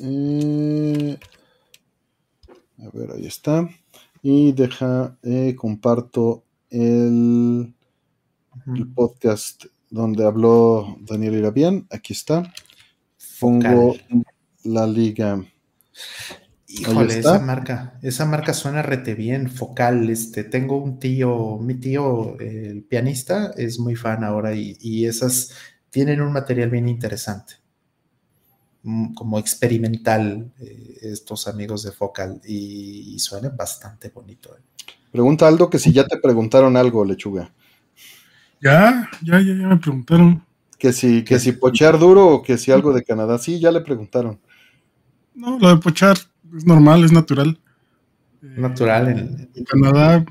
Eh, a ver, ahí está. Y deja, eh, comparto el, el podcast donde habló Daniel Irabian. Aquí está. Pongo la liga. Híjole, esa marca, esa marca suena rete bien, focal. Este, tengo un tío, mi tío, el pianista, es muy fan ahora y, esas tienen un material bien interesante, mm, como experimental, eh, estos amigos de Focal, y, suena bastante bonito. Eh. Pregunta Aldo que si ya te preguntaron algo, lechuga. Ya, ya, ya, ya me preguntaron. Que si, que si pochar duro o que si algo de Canadá. Sí, ya le preguntaron. No, lo de pochar es normal, es natural. Natural. En, Canadá,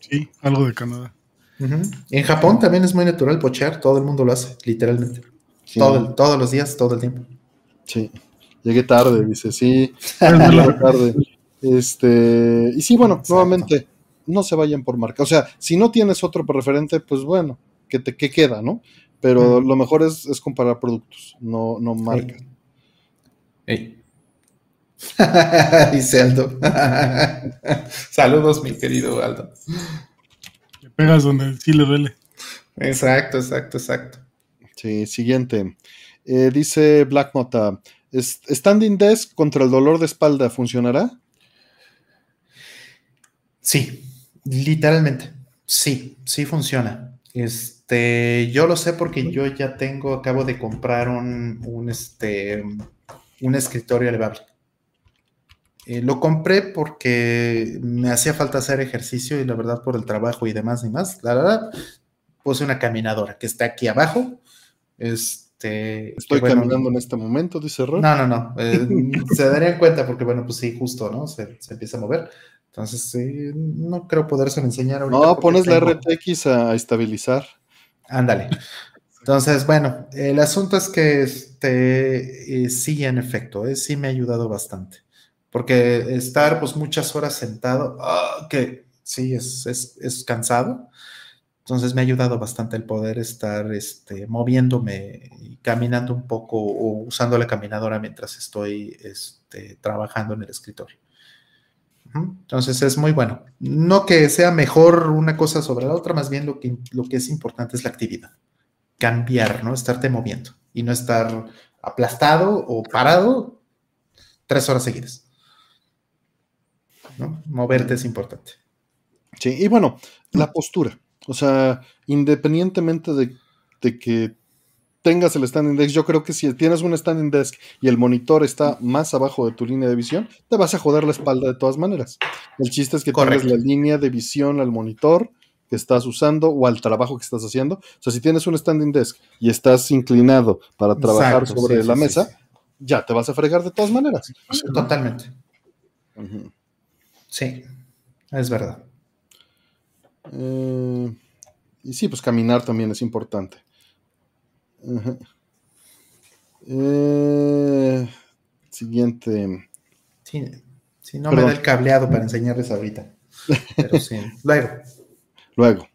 sí, algo de Canadá. En Japón también es muy natural pochar, todo el mundo lo hace, literalmente. todos los días, todo el tiempo. Sí, llegué tarde, dice, sí, llegué tarde. Este, y sí, bueno, nuevamente, no se vayan por marca. O sea, si no tienes otro referente, pues bueno, que te que queda, ¿no? Pero lo mejor es, comparar productos, no, no marcas. [LAUGHS] Dice Aldo. [LAUGHS] Saludos, mi querido Aldo. Le pegas donde sí le duele. Exacto, exacto, exacto. Sí, siguiente. Eh, dice Black Mota, ¿standing desk contra el dolor de espalda funcionará? Sí, Literalmente, sí, sí funciona. Este, yo lo sé porque yo ya tengo, acabo de comprar un, un este, un escritorio elevable. Eh, lo compré porque me hacía falta hacer ejercicio y la verdad por el trabajo y demás y más. La verdad, puse una caminadora que está aquí abajo. Este, Estoy caminando en este momento, dice Ron. No, no, no. Eh, se darían cuenta porque, bueno, pues sí, justo, ¿no? Se, se empieza a mover. Entonces, no creo poderse enseñar ahorita. No, pones la RTX a estabilizar. Ándale. Entonces, bueno, el asunto es que este, eh, sí, en efecto, eh, sí me ha ayudado bastante. Porque estar pues muchas horas sentado, ah, que sí, es, es, cansado. Entonces me ha ayudado bastante el poder estar este, moviéndome y caminando un poco o usando la caminadora mientras estoy este, trabajando en el escritorio. Entonces es muy bueno. No que sea mejor una cosa sobre la otra, más bien lo que, lo que es importante es la actividad. Cambiar, ¿no? Estarte moviendo y no estar aplastado o parado tres horas seguidas. ¿no? Moverte es importante. Sí, y bueno, la postura. O sea, independientemente de, de que tengas el standing desk, yo creo que si tienes un standing desk y el monitor está más abajo de tu línea de visión, te vas a joder la espalda de todas maneras. El chiste es que tengas la línea de visión al monitor que estás usando o al trabajo que estás haciendo. O sea, si tienes un standing desk y estás inclinado para trabajar sobre la mesa, ya te vas a fregar de todas maneras. Totalmente. Sí, es verdad. Eh, y sí, pues caminar también es importante. Eh, siguiente. Sí, no me da el cableado para enseñarles ahorita. Pero sí, [LAUGHS] luego. Luego.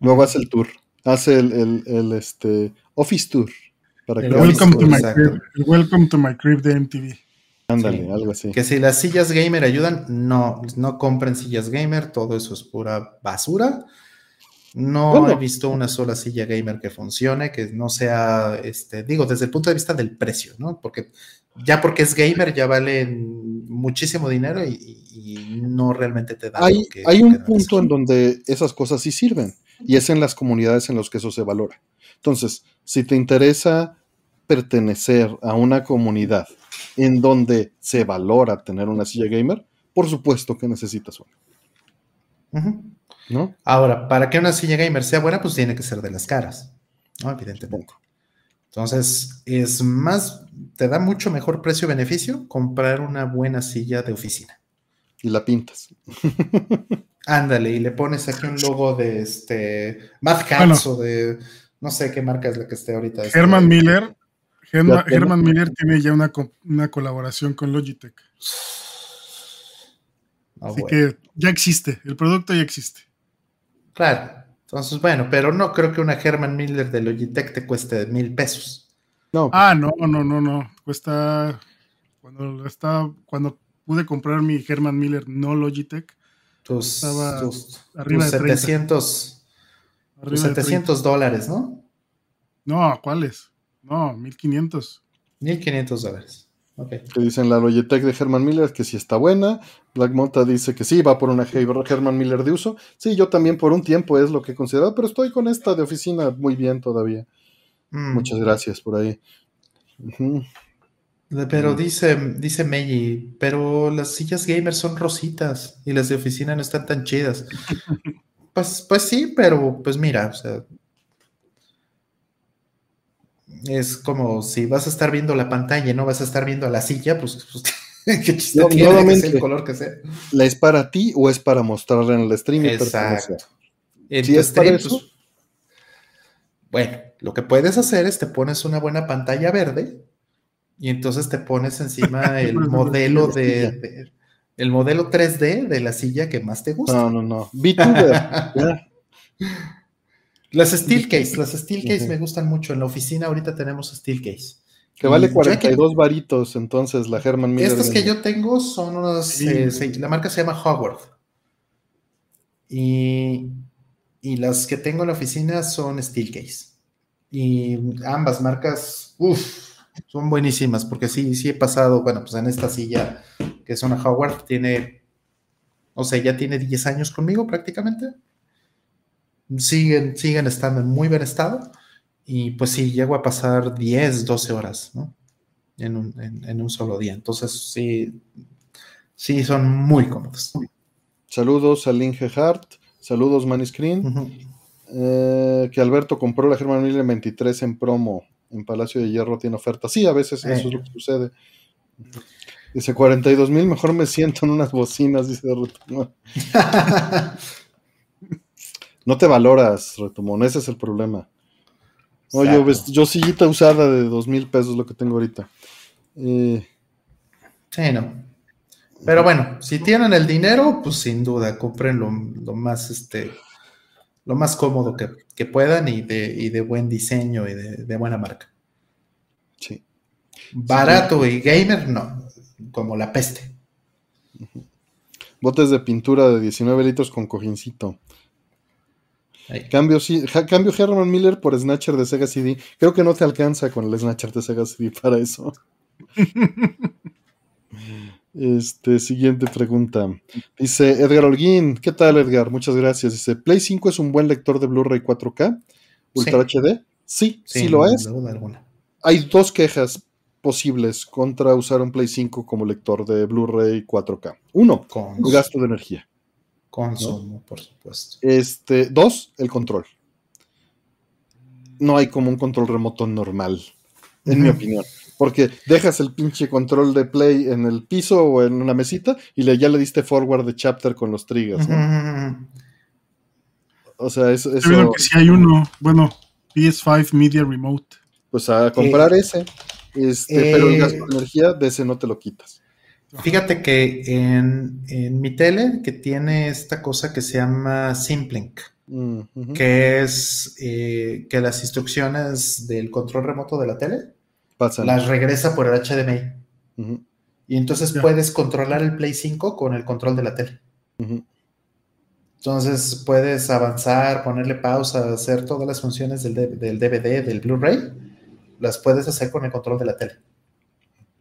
Luego hace el tour. Hace el, este, Office Tour. Para el, welcome to my crib, el Welcome to my crib de MTV. Ándale, algo así. Que si las sillas gamer ayudan, no, no compren sillas gamer, todo eso es pura basura. No he visto una sola silla gamer que funcione, que no sea, este, digo, desde el punto de vista del precio, ¿no? Porque ya porque es gamer ya vale muchísimo dinero y, y no realmente te da. Hay, lo que- hay lo un punto en donde esas cosas sí sirven y es en las comunidades en las que eso se valora. Entonces, si te interesa pertenecer a una comunidad en donde se valora tener una silla gamer, por supuesto que necesitas una. ¿No? Ahora, para que una silla gamer sea buena, pues tiene que ser de las caras, ¿no? Evidentemente. Entonces, es más, te da mucho mejor precio-beneficio comprar una buena silla de oficina. Y la pintas. Ándale, y le pones aquí un logo de este Mad Hats Bueno. o de no sé qué marca es la que esté ahorita. este, Herman Miller. Germa-. Herman Miller tiene ya una, co- una colaboración con Logitech. Ah, Así bueno. que ya existe, el producto ya existe. Claro. Entonces, bueno, pero no creo que una Herman Miller de Logitech te cueste mil pesos. No, Ah, no, no, no, no. Cuesta. Cuando estaba, cuando pude comprar mi Herman Miller no Logitech, Tus, Estaba tus, arriba tus de 30. 700, tus arriba de 700 dólares, ¿no? 30. No, ¿cuáles? No, 1500. 1500 dólares. Que dicen la Logitech de Herman Miller que sí está buena. Black Monta dice que sí, va por una Herman Miller de uso. Sí, yo también por un tiempo es lo que he considerado, pero estoy con esta de oficina muy bien todavía. Mm. Muchas gracias por ahí. Pero Mm. dice, dice Meiji, pero las sillas gamers son rositas y las de oficina no están tan chidas. [LAUGHS] Pues, pues sí, pero pues mira, o sea, es como si vas a estar viendo la pantalla y no vas a estar viendo a la silla, pues, pues, [LAUGHS] qué chiste No, tiene que sea nuevamente. el color que sea. ¿La es para ti o es para mostrarla en el stream? y pertenecer? Exacto. En Si tu es para stream, eso. pues, bueno, lo que puedes hacer es te pones una buena pantalla verde y entonces te pones encima [LAUGHS] el modelo de, de- el modelo 3D de la silla que más te gusta. No, no, no. VTuber. [LAUGHS] Las Steelcase, las Steelcase Ujú. me gustan mucho. En la oficina ahorita tenemos Steelcase. Que vale Y yo aquí- 42 varitos, entonces la Herman Miller. Estas que yo tengo son unas. Sí. eh, la marca se llama Howard. Y, y las que tengo en la oficina son Steelcase. Y ambas marcas, uff, son buenísimas. Porque sí, sí he pasado, bueno, pues en esta silla, que es una Howard, tiene. O sea, ya tiene 10 años conmigo prácticamente. Siguen, siguen estando en muy buen estado. Y pues sí, llego a pasar 10, 12 horas, ¿no? En un, en- en un solo día. Entonces, sí, sí, son muy cómodos. Saludos a Linge Hart. Saludos, Maniscreen. Eh, que Alberto compró la Herman Miller 23 en promo. En Palacio de Hierro tiene oferta. Sí, a veces eso Eh. es lo que sucede. Dice 42 mil, mejor me siento en unas bocinas, dice Retumón. [LAUGHS] No te valoras, Retumón, ese es el problema. No, yo, yo sillita usada de dos mil pesos lo que tengo ahorita. Eh, Sí, no. Pero bueno, si tienen el dinero, pues sin duda, compren lo, lo más, este, lo más cómodo que, que puedan y de, y de buen diseño y de, de buena marca. sí. Barato y gamer, no, como la peste. Botes de pintura de 19 litros con cojincito. Ahí. Cambio, sí, cambio Herman Miller por Snatcher de Sega CD. Creo que no te alcanza con el Snatcher de Sega CD para eso. [LAUGHS] Este, siguiente pregunta. Dice Edgar Holguín. ¿Qué tal, Edgar? Muchas gracias. Dice: ¿Play 5 es un buen lector de Blu-ray 4K? ¿Ultra HD? Sí, sí, lo es. Hay dos quejas posibles contra usar un Play 5 como lector de Blu-ray 4K. Uno, Con, el gasto de energía. Consumo, por supuesto. Este, dos, el control. No hay como un control remoto normal, en mi opinión. Porque dejas el pinche control de play en el piso o en una mesita y le, ya le diste forward de chapter con los triggers. O sea, eso, eso que sí hay uno, bueno, PS5 Media Remote. pues a comprar ese. Este, pero el eh, gasto de energía de ese no te lo quitas. Fíjate que en, en mi tele, que tiene esta cosa que se llama Simplink, Mm, que es eh, que las instrucciones del control remoto de la tele Pasan. las regresa por el HDMI. Y entonces puedes controlar el Play 5 con el control de la tele. Entonces puedes avanzar, ponerle pausa, hacer todas las funciones del, del DVD, del Blu-ray, las puedes hacer con el control de la tele.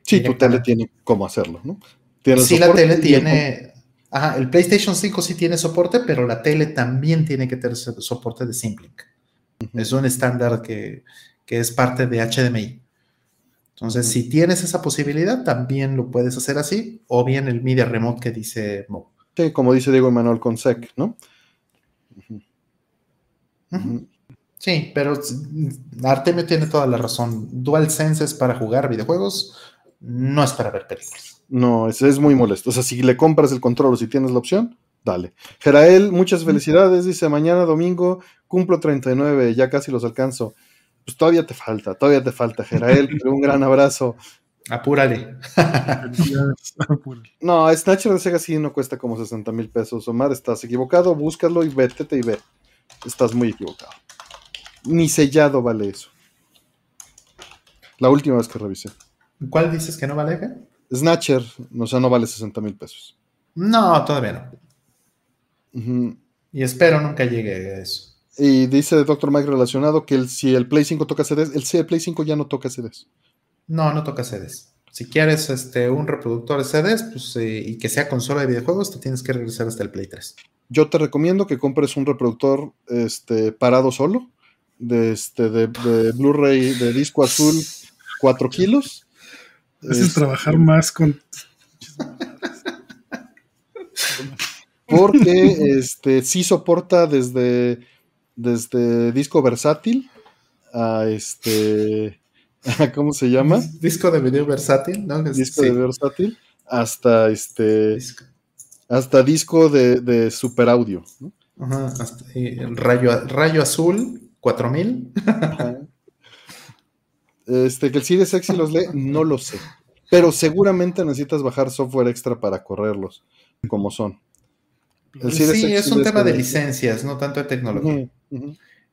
Sí, tu tele tiene cómo hacerlo, ¿no? Sí, la tele tiene. Ajá, el PlayStation 5 sí tiene soporte, pero la tele también tiene que tener soporte de Simplink. Es un estándar que, es parte de HDMI. Entonces, si tienes esa posibilidad, también lo puedes hacer así, o bien el Media Remote que dice Mo. Sí, como dice Diego Emanuel con SEC, ¿no? Sí, pero Artemio tiene toda la razón. DualSense es para jugar videojuegos, no es para ver películas. No, es, es muy molesto. O sea, si le compras el control o si tienes la opción, dale. Gerael, muchas felicidades. Dice, mañana domingo cumplo 39, ya casi los alcanzo. Pues todavía te falta, todavía te falta, Gerael. un gran abrazo. [LAUGHS] Apúrale. [LAUGHS] [LAUGHS] no, Snatcher de Sega sí no cuesta como 60 mil pesos. Omar, estás equivocado, búscalo y vétete y ve. Estás muy equivocado. Ni sellado vale eso. La última vez que revisé. ¿Cuál dices que no vale? Snatcher, o sea, no vale 60 mil pesos. No, todavía no. Y espero nunca llegue a eso. Y dice Dr. Mike relacionado que si el Play 5 toca CDs, el, Play 5 ya no toca CDs. No, no toca CDs. Si quieres este, un reproductor de CDs pues, eh, y que sea consola de videojuegos, te tienes que regresar hasta el Play 3. Yo te recomiendo que compres un reproductor este, parado solo, de, este, de, de Blu-ray de disco azul 4 kilos es trabajar más con. Porque este sí soporta desde, desde disco versátil a este. [LAUGHS] ¿Cómo se llama? Disco de video versátil, ¿no? Disco de versátil hasta este. Hasta disco de, super audio. Ajá, hasta, rayo, rayo azul 4000. [LAUGHS] Este, que el Series X los lee, no lo sé. Pero seguramente necesitas bajar software extra para correrlos, como son. sí, es un tema de licencias, no tanto de tecnología.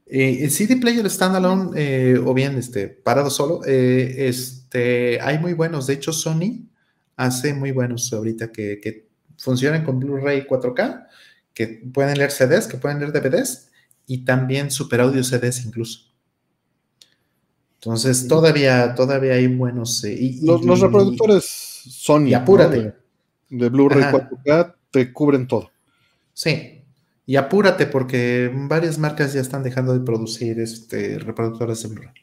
Eh, el CD Player Standalone, eh, o bien este, parado solo, eh, este, hay muy buenos. De hecho, Sony hace muy buenos ahorita que, que funcionan con Blu-ray 4K, que pueden leer CDs, que pueden leer DVDs y también Super Audio CDs incluso. Entonces, todavía, todavía hay buenos. Eh, los, reproductores Sony. Y apúrate. De, Blu-ray 4K te cubren todo. Sí. Y apúrate porque varias marcas ya están dejando de producir este, reproductores de Blu-ray.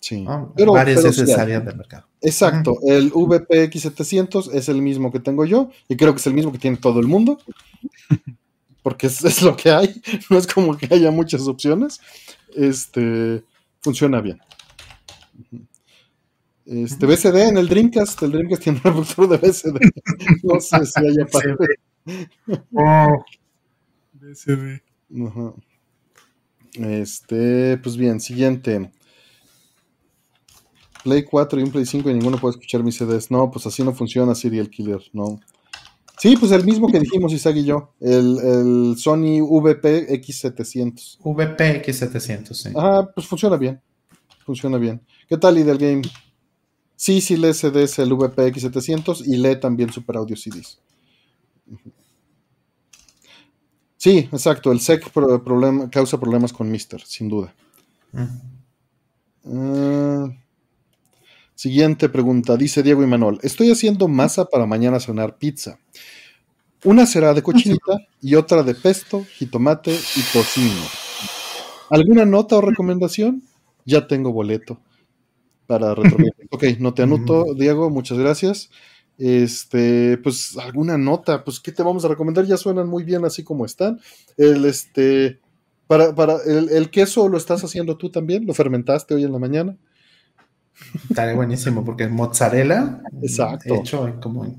Sí. Pero, varias salían del mercado. Exacto. El VPX700 es el mismo que tengo yo y creo que es el mismo que tiene todo el mundo. Porque es, es lo que hay. [LAUGHS] No es como que haya muchas opciones. Este funciona bien. Este, BCD en el Dreamcast, el Dreamcast tiene un reproductor de BCD. [LAUGHS] No sé si haya parte. Oh, BCD. Este, pues bien, siguiente. Play 4 y un Play 5 y ninguno puede escuchar mis CDs. No, pues así no funciona Serial Killer, no. Sí, pues el mismo que dijimos Isaac y yo, el, el Sony VP X700. VP X700, sí. Ajá, pues funciona bien. Funciona bien. ¿Qué tal Ideal Game? Sí, sí lee CDs el VPX700 y lee también Super Audio CDs. Sí, exacto. El SEC causa problemas con Mister, sin duda. Ah, siguiente pregunta. Dice Diego y Manuel. Estoy haciendo masa para mañana cenar pizza. Una será de cochinita y otra de pesto, jitomate y tocino. ¿Alguna nota o recomendación? Ya tengo boleto para retornar. [LAUGHS] ok, no te anoto, Diego, muchas gracias. Este, pues alguna nota, pues ¿qué te vamos a recomendar? Ya suenan muy bien así como están. El este, para, para el, queso lo estás haciendo tú también, lo fermentaste hoy en la mañana. Está buenísimo porque mozzarella. Exacto. Hecho como,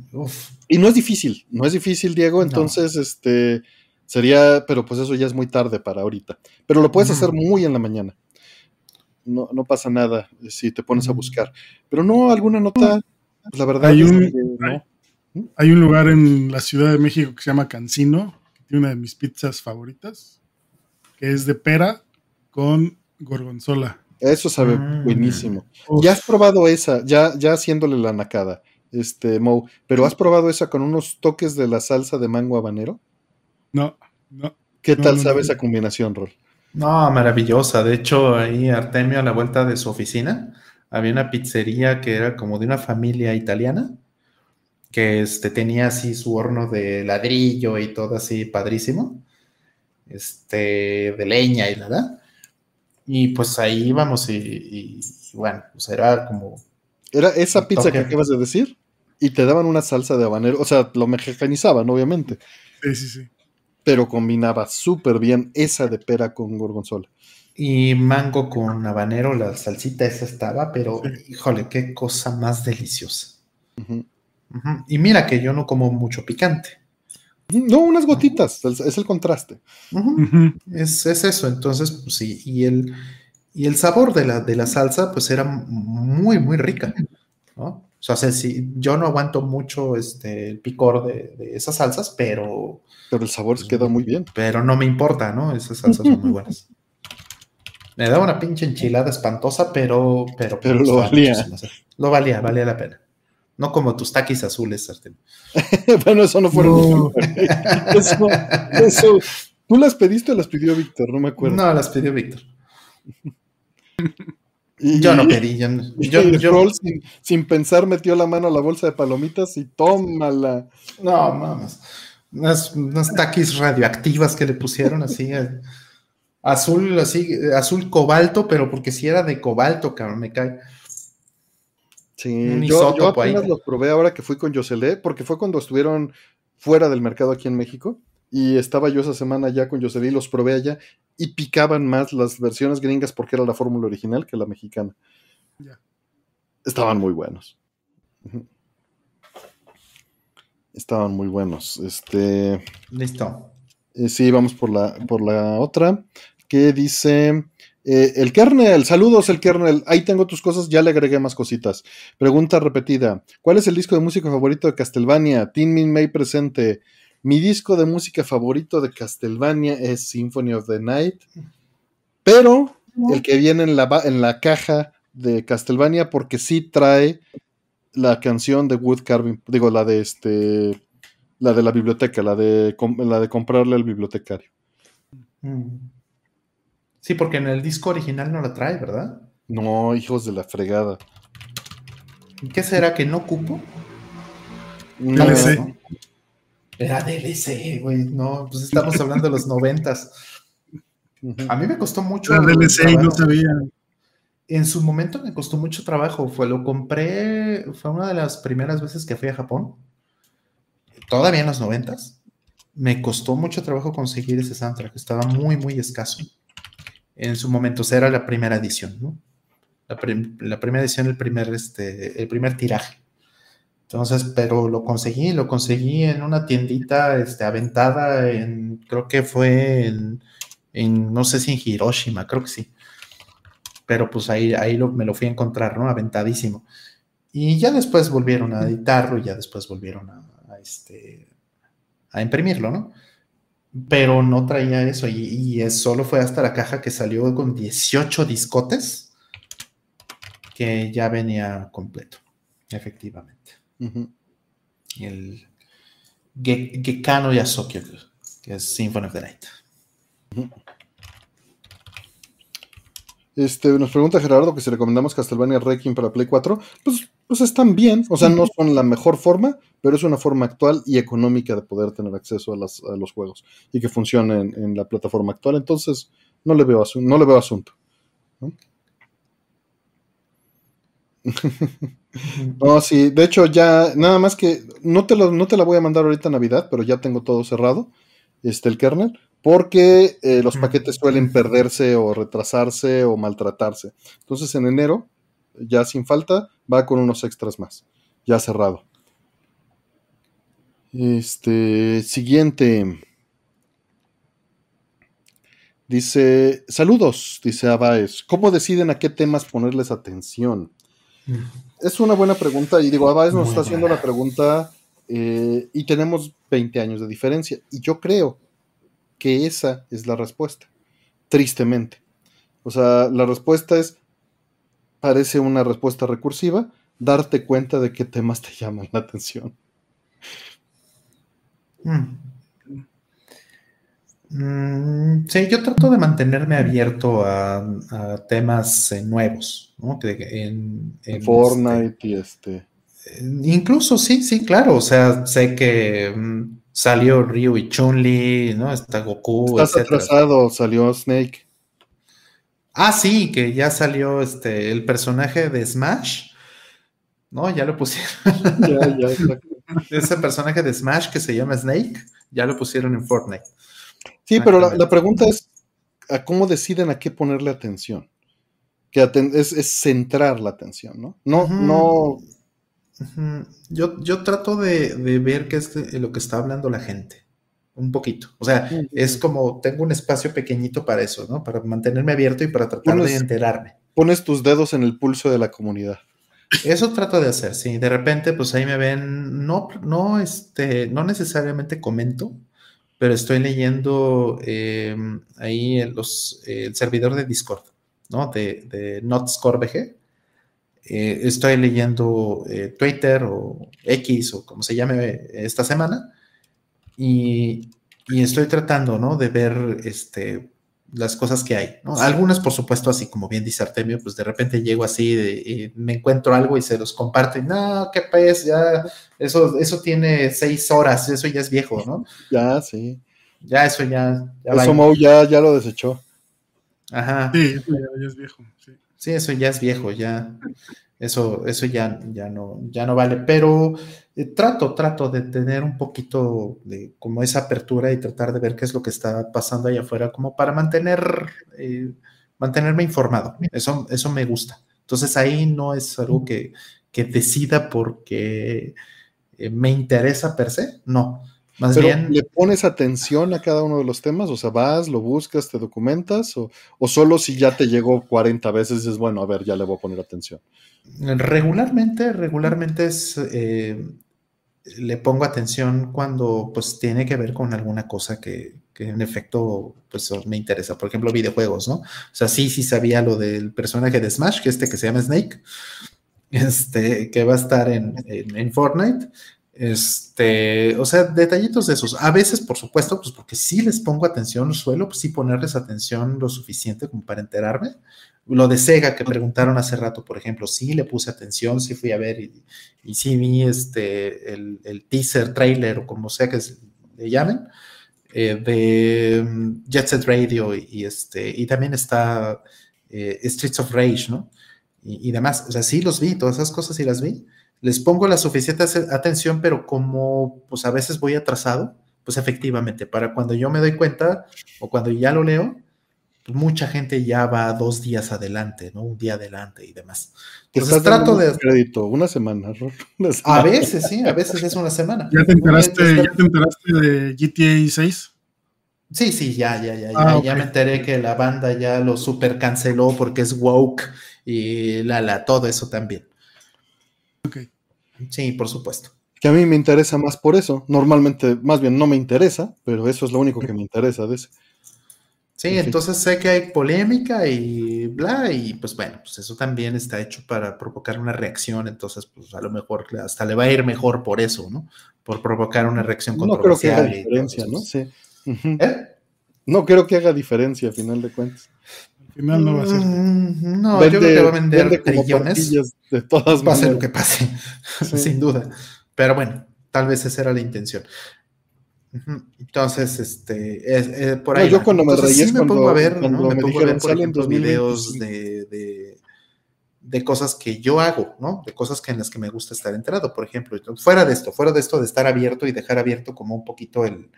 Y no es difícil, no es difícil, Diego. Entonces, este sería, pero pues eso ya es muy tarde para ahorita. Pero lo puedes hacer muy en la mañana no, no pasa nada si te pones a mm. buscar. Pero no, alguna nota, pues, la verdad. Hay un, hay, un lugar en la Ciudad de México que se llama Cancino, que tiene una de mis pizzas favoritas, que es de pera con gorgonzola. Eso sabe mm. buenísimo. Ya has probado esa, ya, ya haciéndole la nacada, este Mo, pero ¿has probado esa con unos toques de la salsa de mango habanero? No, no. ¿Qué No, tal no, sabe no. esa combinación, Rol? No, maravillosa. De hecho, ahí Artemio a la vuelta de su oficina había una pizzería que era como de una familia italiana que este, tenía así su horno de ladrillo y todo así padrísimo, este, de leña y nada. Y pues ahí íbamos y, y- y bueno, pues era como, Era esa pizza que acabas de decir y te daban una salsa de habanero, o sea, lo mexicanizaban, obviamente, Sí, sí, sí. Pero combinaba súper bien esa de pera con gorgonzola. y mango con habanero, la salsita esa estaba, pero Sí. híjole, qué cosa más deliciosa. Y mira que yo no como mucho picante. No, unas gotitas, es es el contraste. Es, es eso, entonces, pues sí, y el, y el sabor de la, de la salsa, pues era muy, muy rica, ¿no? O sea, si yo no aguanto mucho este, el picor de, de esas salsas, pero, Pero el sabor se queda muy bien. pero no me importa, ¿no? Esas salsas son muy buenas. [LAUGHS] Me da una pinche enchilada espantosa, pero... Pero, Pero me lo valía. Lo valía, valía la pena. No como tus taquis azules, Artemio. [LAUGHS] bueno, eso no fueron. No. [LAUGHS] Eso, eso. ¿Tú las pediste o las pidió Víctor? No me acuerdo. No, las pidió Víctor. Y- Yo no pedí, yo, no- yo, yo- sin, sin pensar, metió la mano a la bolsa de palomitas y tómala. No, mames. Unas, unas taquis radioactivas que le pusieron así. eh, azul, así, azul cobalto, pero porque si era de cobalto, cabrón, me cae. Sí, Un yo, yo ahí. apenas los probé ahora que fui con Yoselé, porque fue cuando estuvieron fuera del mercado aquí en México. Y estaba yo esa semana ya con Yoselé y los probé allá. Y picaban más las versiones gringas porque era la fórmula original que la mexicana. Ya. Estaban muy buenos. Estaban muy buenos. Este. Listo. Eh, sí, vamos por la, por la otra, que dice, eh, el kernel, saludos el kernel, ahí tengo tus cosas, ya le agregué más cositas. Pregunta repetida, ¿cuál es el disco de música favorito de Castlevania? Tin Min May presente. Mi disco de música favorito de Castlevania es Symphony of the Night, pero el que viene en la, en la caja de Castlevania porque sí trae la canción de Wood Carving, digo, la de este, la de la biblioteca, la de, la de comprarle al bibliotecario. Mm. Sí, porque en el disco original no la trae, ¿verdad? No, hijos de la fregada. ¿Qué será que no cupo? No. ¿no? Era DLC, güey. No, pues estamos hablando de los noventas. A mí me costó mucho. Era DLC y no trabajo. sabía. En su momento me costó mucho trabajo. Fue, lo compré, fue una de las primeras veces que fui a Japón. Todavía en los noventas. Me costó mucho trabajo conseguir ese soundtrack. Estaba muy, muy escaso. En su momento, o sea, era la primera edición, ¿no? La, prim- la primera edición, el primer, este, el primer tiraje. Entonces, pero lo conseguí, lo conseguí en una tiendita este, aventada en, creo que fue en, no sé si en Hiroshima, creo que sí pero pues ahí, ahí me lo fui a encontrar, ¿no? Aventadísimo. Y ya después volvieron a editarlo y ya después volvieron a, a, este, a imprimirlo, ¿no? Pero no traía eso y, y es- solo fue hasta la caja que salió con 18 discotes que ya venía completo, efectivamente. Ujú. El Ge- Gekano Yasokyo, que es Symphony of the Night. Este, nos pregunta Gerardo que si recomendamos Castlevania Requiem para Play 4. Pues, pues están bien, o sea, no son la mejor forma, pero es una forma actual y económica de poder tener acceso a, las- a los juegos y que funcionen en, la plataforma actual. Entonces, no le veo, asu- no le veo asunto. ¿no? [LAUGHS] No, sí, de hecho ya, nada más que, no te, lo- no te la voy a mandar ahorita a Navidad, pero ya tengo todo cerrado, este, el kernel, porque eh, los paquetes suelen perderse o retrasarse o maltratarse. Entonces en enero, ya sin falta, va con unos extras más, ya cerrado. Este, siguiente. Dice, saludos, dice Abaez. ¿Cómo deciden a qué temas ponerles atención? Es una buena pregunta y digo, Abaez nos Muy está haciendo la pregunta eh, y tenemos 20 años de diferencia y yo creo que esa es la respuesta, tristemente. O sea, la respuesta es, parece una respuesta recursiva, darte cuenta de qué temas te llaman la atención. Mm. Mm, sí, yo trato de mantenerme abierto a, temas eh, nuevos, ¿no? en, Fortnite y este. Incluso sí, sí, claro. O sea, sé que mm, salió Ryu y Chun-Li, ¿no? Está Goku. Estás atrasado, salió Snake. Ah, sí, que ya salió este el personaje de Smash. No, ya lo pusieron. [LAUGHS] Ya, ya, Ese personaje de Smash que se llama Snake, ya lo pusieron en Fortnite. Sí, pero la, pregunta es a cómo deciden a qué ponerle atención. Que es, centrar la atención, ¿no? No, no. yo, yo, trato de, ver qué es lo que está hablando la gente. Un poquito. O sea, es como tengo un espacio pequeñito para eso, ¿no? Para mantenerme abierto y para tratar de enterarme. Pones tus dedos en el pulso de la comunidad. Eso trato de hacer, sí. De repente, pues ahí me ven, no, no, este, no necesariamente comento, pero estoy leyendo em, ahí los, el servidor de Discord, ¿no? De, de NotScoreBG. Eh, estoy leyendo eh, Twitter o X o como se llame esta semana y, y, estoy tratando, ¿no? De ver este, las cosas que hay, ¿no? Algunas, por supuesto, así como bien dice Artemio, pues de repente llego así y me encuentro algo y se los comparto y no, qué pues, ya, eso, eso tiene seis horas, eso ya es viejo, ¿no? [LAUGHS] Ya, sí. Ya, eso ya. ya eso ya, ya lo desechó. Ajá. Sí, eso ya, es viejo. Sí. sí. eso ya es viejo, ya. Eso, eso ya, ya, no, ya no vale, pero eh, trato, trato de tener un poquito de como esa apertura y tratar de ver qué es lo que está pasando allá afuera, como para mantener, eh, mantenerme informado. Eso, eso me gusta. Entonces ahí no es algo que, que decida porque eh, me interesa per se, no. Más bien. ¿Le pones atención a cada uno de los temas? O sea, vas, lo buscas, te documentas, o, o solo si ya te llegó 40 veces dices, bueno, a ver, ya le voy a poner atención. Regularmente, regularmente es, eh, le pongo atención cuando pues tiene que ver con alguna cosa que, en efecto pues me interesa. Por ejemplo, videojuegos, ¿no? O sea, sí, sí sabía lo del personaje de Smash, que este que se llama Snake, este, que va a estar en, en Fortnite. Este, o sea, detallitos de esos. A veces, por supuesto, pues porque sí les pongo atención, suelo pues sí ponerles atención lo suficiente como para enterarme. Lo de Sega que preguntaron hace rato, por ejemplo, sí le puse atención, sí fui a ver y, sí vi este, el, teaser, trailer o como sea que le llamen, eh, de mm, Jet Set Radio y, este, y también está eh, Streets of Rage, ¿no? Y, y demás. O sea, sí los vi, todas esas cosas sí las vi les pongo la suficiente atención, pero como pues a veces voy atrasado, pues efectivamente, para cuando yo me doy cuenta o cuando ya lo leo, pues mucha gente ya va dos días adelante, ¿no? Un día adelante y demás. Entonces trato de... Crédito, una semana, A veces, sí, a veces es una semana. ¿Ya te enteraste, ¿ya te enteraste de GTA 6? Sí, sí, ya, ya, ya, ya, ah, ya me enteré que la banda ya lo super canceló porque es woke y la, la, todo eso también. Sí, por supuesto. Que a mí me interesa más por eso. Normalmente, más bien no me interesa, pero eso es lo único que me interesa de ese. Sí, entonces sé que hay polémica y bla, y pues bueno, pues eso también está hecho para provocar una reacción, entonces pues a lo mejor hasta le va a ir mejor por eso, ¿no? Por provocar una reacción controversial. No creo que haga diferencia, ¿no? Sí. ¿Eh? No creo que haga diferencia a final de cuentas final no va a ser. Mm, no, yo creo que va a vender trillones. De todas va a ser lo que pase, [LAUGHS] sin duda. Pero bueno, tal vez esa era la intención. Entonces, este, eh, por ahí. yo cuando me reí me pongo a ver, ¿no? Me, pongo a ver, por ejemplo, videos de, de, de, cosas que yo hago, ¿no? De cosas que en las que me gusta estar enterado, por ejemplo. Fuera de esto, fuera de esto de estar abierto y dejar abierto como un poquito el,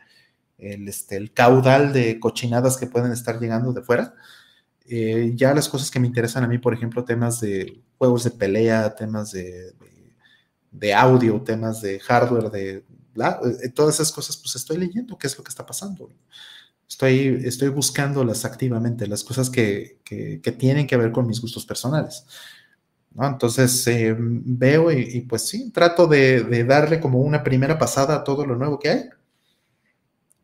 el, este, el caudal de cochinadas que pueden estar llegando de fuera. Eh, ya las cosas que me interesan a mí, por ejemplo, temas de juegos de pelea, temas de, de, audio, temas de hardware, de eh, todas esas cosas, pues estoy leyendo qué es lo que está pasando. Estoy, estoy buscándolas activamente, las cosas que, que, tienen que ver con mis gustos personales. ¿no? Entonces eh, veo y, pues sí, trato de, de, darle como una primera pasada a todo lo nuevo que hay.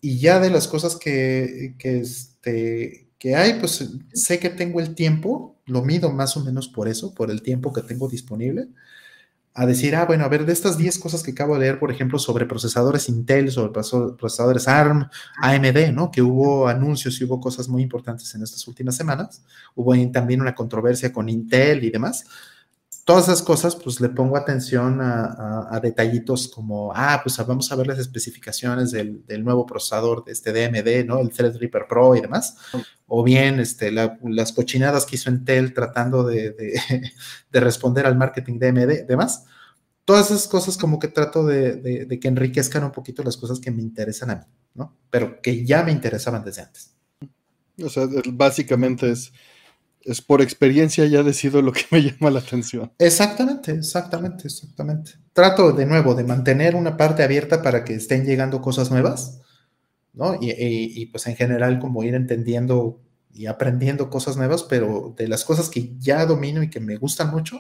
Y ya de las cosas que, que, este, que hay, pues sé que tengo el tiempo, lo mido más o menos por eso, por el tiempo que tengo disponible, a decir, ah, bueno, a ver, de estas 10 cosas que acabo de leer, por ejemplo, sobre procesadores Intel, sobre procesadores ARM, AMD, ¿no? Que hubo anuncios y hubo cosas muy importantes en estas últimas semanas. Hubo también una controversia con Intel y demás todas esas cosas, pues le pongo atención a, detallitos como, ah, pues vamos a ver las especificaciones del, nuevo procesador de este DMD, ¿no? El Threadripper Pro y demás. O bien este, las cochinadas que hizo Intel tratando de, [LAUGHS] responder al marketing DMD, demás. Todas esas cosas como que trato de, de que enriquezcan un poquito las cosas que me interesan a mí, ¿no? Pero que ya me interesaban desde antes. O sea, básicamente es es por experiencia ya decido lo que me [LAUGHS] llama la atención. Exactamente, exactamente, exactamente. Trato de nuevo de mantener una parte abierta para que estén llegando cosas nuevas, ¿no? Y, pues en general como ir entendiendo y aprendiendo cosas nuevas, pero de las cosas que ya domino y que me gustan mucho,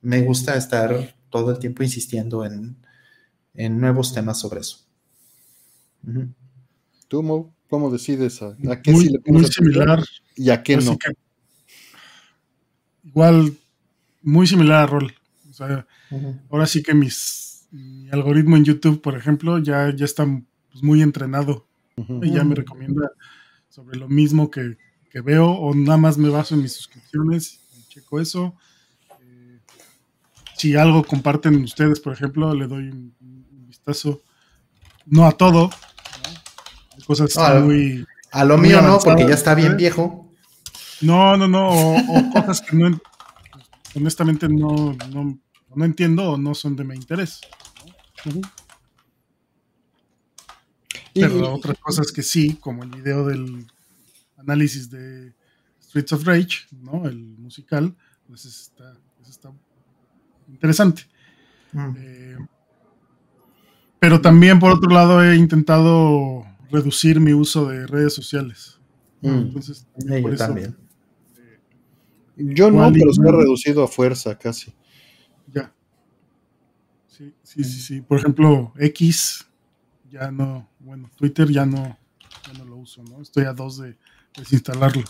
me gusta estar todo el tiempo insistiendo en, nuevos temas sobre eso. ¿Tú, Mo, cómo decides a, qué sí le muy similar y a qué no? Igual muy similar a Rol. O sea, ahora sí que mis, mi algoritmo en YouTube, por ejemplo, ya, ya está pues, muy entrenado. Y ya me recomienda sobre lo mismo que, veo o nada más me baso en mis suscripciones y checo eso. Eh, si algo comparten ustedes, por ejemplo, le doy un, vistazo, no a todo, cosas muy... A lo mío no, porque ya está bien viejo. No, no, no, o, cosas que no, honestamente no, no, entiendo o no son de mi interés. Pero otras cosas que sí, como el video del análisis de Streets of Rage, ¿no? El musical, pues está, está interesante. Mm. Eh, pero también, por otro lado, he intentado reducir mi uso de redes sociales. Mm. Entonces, también. Yo no, pero se ha reducido a fuerza casi. Ya. Sí, sí, sí, sí. Por ejemplo, X, ya no, bueno, Twitter ya no, ya no lo uso, ¿no? Estoy a dos de desinstalarlo.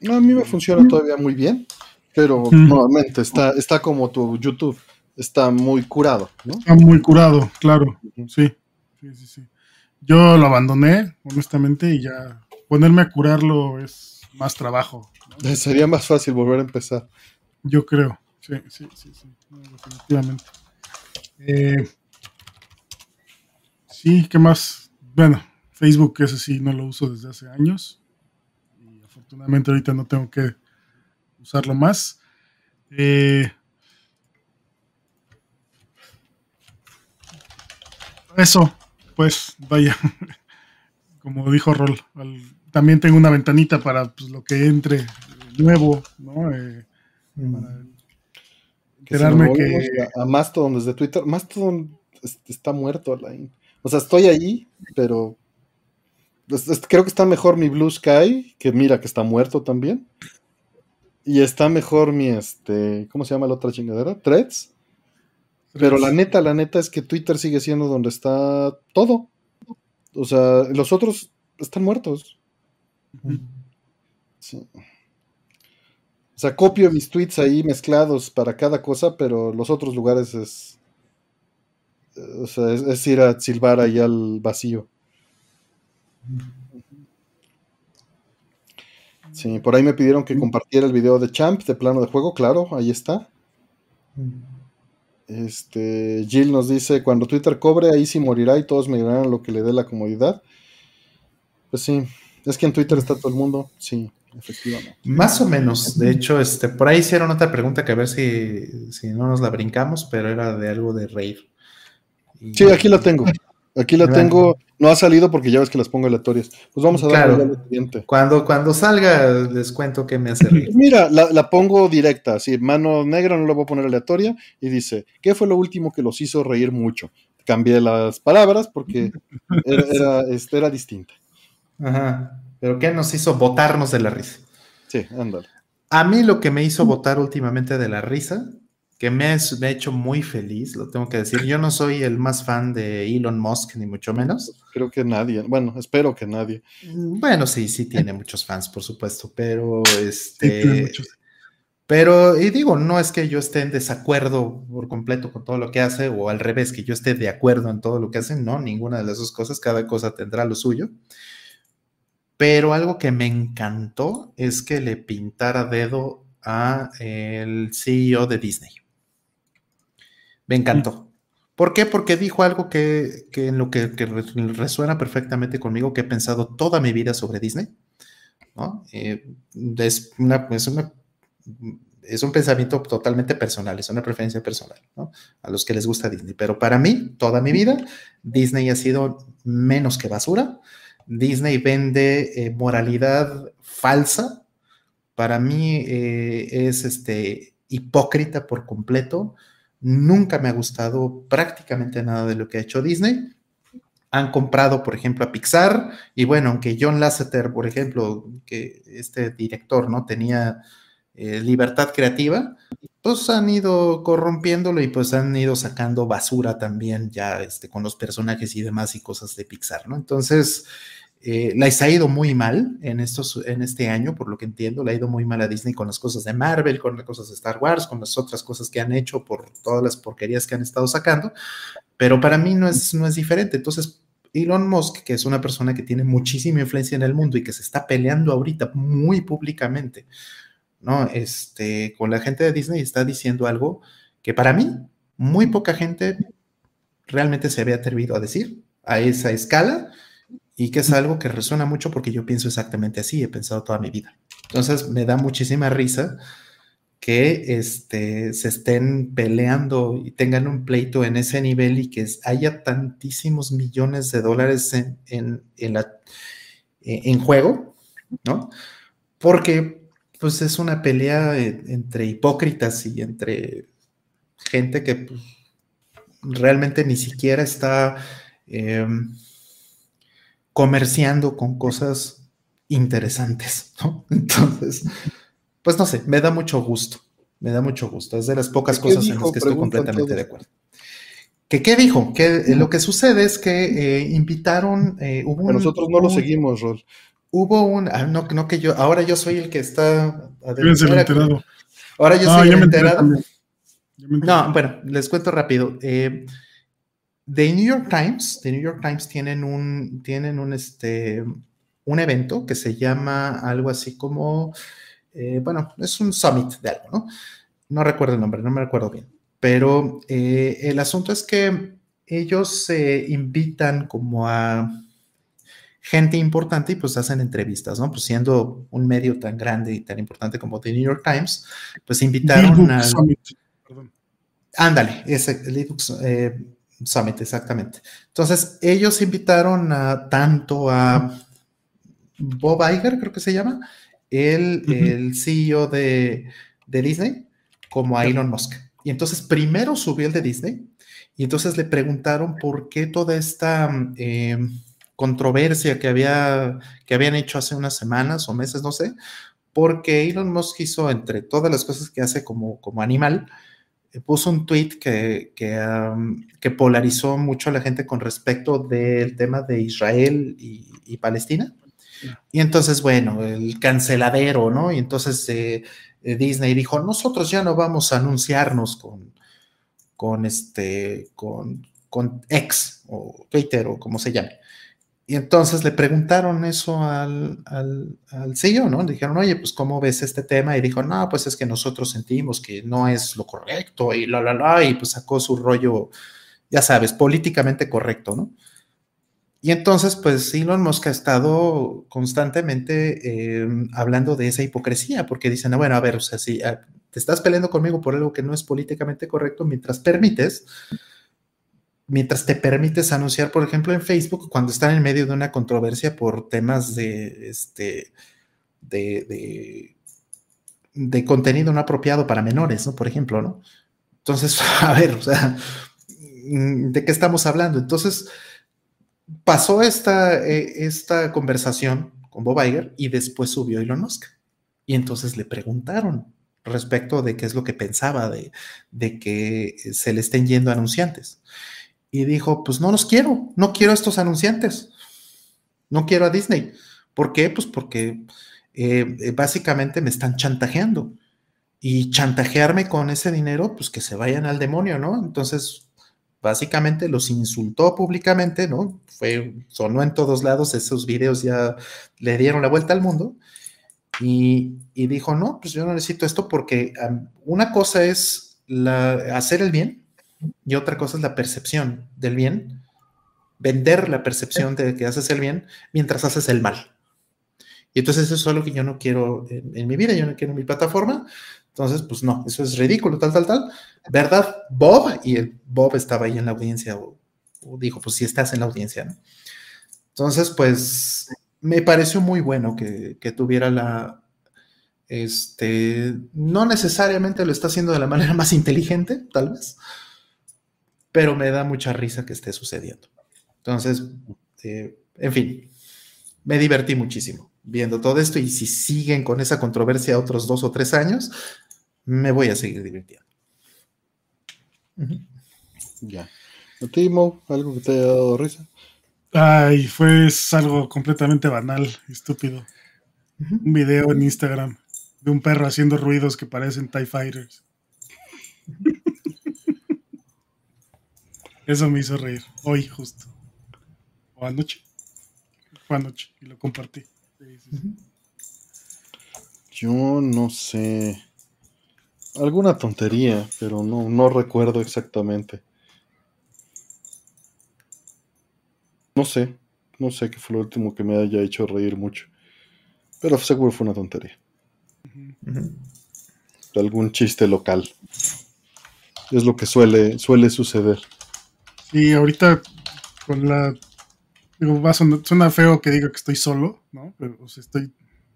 No, a mí me funciona todavía muy bien, pero nuevamente está, está como tu YouTube, está muy curado, ¿no? Está muy curado, claro. Sí, sí, sí, sí. Yo lo abandoné, honestamente, y ya ponerme a curarlo es más trabajo. [LAUGHS] Sería más fácil volver a empezar. Yo creo, sí, sí, sí, sí definitivamente. Eh, sí, ¿qué más? Bueno, Facebook, ese sí, no lo uso desde hace años. Y afortunadamente ahorita no tengo que usarlo más. Eh, eso, pues, vaya, [LAUGHS] como dijo Rol, también tengo una ventanita para pues, lo que entre nuevo, ¿no? Eh, mm. que, A, Mastodon desde Twitter. Mastodon está muerto, Alain. O sea, estoy ahí, pero creo que está mejor mi Blue Sky, que mira que está muerto también. Y está mejor mi, este, ¿cómo se llama la otra chingadera? Threads. Pero la neta, la neta es que Twitter sigue siendo donde está todo. O sea, los otros están muertos. Sí. O sea, copio mis tweets ahí mezclados para cada cosa, pero los otros lugares es. O sea, es, ir a silbar ahí al vacío. Sí, por ahí me pidieron que compartiera el video de Champ de plano de juego, claro, ahí está. Este, Jill nos dice, cuando Twitter cobre, ahí sí morirá y todos me dirán lo que le dé la comodidad. Pues sí, es que en Twitter está todo el mundo, sí. Efectivamente. Más o menos. De hecho, este, por ahí hicieron otra pregunta que a ver si, si no nos la brincamos, pero era de algo de reír. Sí, aquí la tengo. Aquí la tengo. No ha salido porque ya ves que las pongo aleatorias. Pues vamos a darle al siguiente. Cuando, cuando salga, les cuento que me hace reír. Mira, la, pongo directa, así, mano negra, no la voy a poner aleatoria. Y dice: ¿Qué fue lo último que los hizo reír mucho? Cambié las palabras porque era, era, este, era distinta. Ajá. Pero ¿qué nos hizo botarnos de la risa? Sí, ándale. A mí lo que me hizo votar últimamente de la risa, que me, ha hecho muy feliz, lo tengo que decir. Yo no soy el más fan de Elon Musk, ni mucho menos. Creo que nadie, bueno, espero que nadie. Bueno, sí, sí tiene muchos fans, por supuesto, pero este. Pero, y digo, no es que yo esté en desacuerdo por completo con todo lo que hace, o al revés, que yo esté de acuerdo en todo lo que hace, no, ninguna de las dos cosas, cada cosa tendrá lo suyo. Pero algo que me encantó es que le pintara dedo a el CEO de Disney. Me encantó. ¿Por qué? Porque dijo algo que, en lo que, resuena perfectamente conmigo, que he pensado toda mi vida sobre Disney. Eh, es, una, es, un pensamiento totalmente personal, es una preferencia personal, A los que les gusta Disney. Pero para mí, toda mi vida, Disney ha sido menos que basura. Disney vende eh, moralidad falsa. Para mí eh, es este, hipócrita por completo Nunca me ha gustado prácticamente nada de lo que ha hecho Disney. Han comprado, por ejemplo, a Pixar y bueno, aunque John Lasseter, por ejemplo, que este director, ¿no? Tenía eh, libertad creativa, pues han ido corrompiéndolo y pues han ido sacando basura también ya este, con los personajes y demás y cosas de Pixar, ¿no? Entonces, eh, les ha ido muy mal en, estos, en este año, por lo que entiendo, le ha ido muy mal a Disney con las cosas de Marvel, con las cosas de Star Wars, con las otras cosas que han hecho por todas las porquerías que han estado sacando, pero para mí no es, no es diferente. Entonces, Elon Musk, que es una persona que tiene muchísima influencia en el mundo y que se está peleando ahorita muy públicamente, ¿no? Este, con la gente de Disney está diciendo algo que para mí muy poca gente realmente se había atrevido a decir a esa escala y que es algo que resuena mucho porque yo pienso exactamente así, he pensado toda mi vida. Entonces me da muchísima risa que este, se estén peleando y tengan un pleito en ese nivel y que haya tantísimos millones de dólares en, en, en juego, ¿no? Porque pues es una pelea eh, entre hipócritas y entre gente que pues, realmente ni siquiera está... Em, comerciando con cosas interesantes, ¿no? [LAUGHS] Entonces, pues no sé, me da mucho gusto, me da mucho gusto. Es de las pocas cosas en las que estoy completamente de acuerdo. ¿Qué, ¿Qué, dijo? Que eh, lo que sucede es que eh, invitaron. Eh, hubo nosotros no lo seguimos, Rol. Hubo un. Ah, no, no que yo. Ahora yo soy el que está. enterado. Ahora yo soy el enterado. No, bueno, les cuento rápido. Eh, The New York Times, The New York Times tienen un, tienen un, este, un evento que se llama algo así como, eh, bueno, es un summit de algo, ¿no? No recuerdo el nombre, no me recuerdo bien, pero eh, el asunto es que ellos se invitan como a gente importante y pues hacen entrevistas, ¿no? Pues siendo un medio tan grande y tan importante como The New York Times, pues invitaron a... Ándale, ese, Linux, eh, Summit, exactamente. Entonces, ellos invitaron a, tanto a Bob Iger, creo que se llama, el, el CEO de, Disney, como a Elon Musk. Y entonces, primero subió el de Disney, y entonces le preguntaron por qué toda esta em, controversia que, había, que habían hecho hace unas semanas o meses, no sé, porque Elon Musk hizo, entre todas las cosas que hace como, como animal, puso un tweet que, que, polarizó mucho a la gente con respecto del tema de Israel y, Palestina. Y entonces, bueno, el canceladero, ¿no? Y entonces eh, eh, Disney dijo, nosotros ya no vamos a anunciarnos con, con este, con, con X o Twitter o como se llame. Y entonces le preguntaron eso al, al, al, CEO, ¿no? Le dijeron, oye, pues, ¿cómo ves este tema? Y dijo, no, pues es que nosotros sentimos que no es lo correcto y la, la, la, y pues sacó su rollo, ya sabes, políticamente correcto, ¿no? Y entonces, pues Elon Musk ha estado constantemente em, hablando de esa hipocresía, porque dicen, bueno, a ver, o sea, si ah, te estás peleando conmigo por algo que no es políticamente correcto, mientras permites mientras te permites anunciar, por ejemplo, en Facebook, cuando están en medio de una controversia por temas de, este, de, de, contenido no apropiado para menores, ¿no? Por ejemplo, ¿no? Entonces, [LAUGHS] a ver, o sea, ¿de qué estamos hablando? Entonces, pasó esta, eh, esta conversación con Bob Iger y después subió Elon Musk. Y entonces le preguntaron respecto de qué es lo que pensaba de, de que se le estén yendo anunciantes y dijo, pues no los quiero, no quiero a estos anunciantes, no quiero a Disney. ¿Por qué? Pues porque eh, básicamente me están chantajeando. y chantajearme con ese dinero, pues que se vayan al demonio, ¿no? Entonces, básicamente los insultó públicamente, ¿no? Fue, sonó en todos lados, esos videos ya le dieron la vuelta al mundo. Y, dijo, no, pues yo no necesito esto porque una cosa es hacer el bien y otra cosa es la percepción del bien, vender la percepción de que haces el bien mientras haces el mal. Y entonces eso es algo que yo no quiero en, mi vida, yo no quiero en mi plataforma. Entonces, pues no, eso es ridículo, tal, tal, tal. ¿Verdad, Bob? Y el Bob estaba ahí en la audiencia, o, dijo, pues si estás en la audiencia, ¿no? Entonces, pues me pareció muy bueno que, tuviera la, este, no necesariamente lo está haciendo de la manera [LAUGHS] más inteligente, tal vez, pero me da mucha risa que esté sucediendo. Entonces, eh, en fin, me divertí muchísimo viendo todo esto y si siguen con esa controversia otros dos o tres años, me voy a seguir divirtiendo. Ya. Timo, algo que te haya dado risa. Ay, fue algo completamente banal, estúpido. Un video en Instagram de un perro haciendo ruidos que parecen TIE Fighters. [LAUGHS] Eso me hizo reír. Hoy, justo. O anoche. Fue anoche y lo compartí. Yo no sé. Alguna tontería, pero no, no recuerdo exactamente. No sé, no sé qué fue lo último que me haya hecho reír mucho. Pero seguro fue una tontería. Algún chiste local. Es lo que suele, suele suceder. Y ahorita con la. Digo, va suena feo que diga que estoy solo, ¿no? Pero, estoy.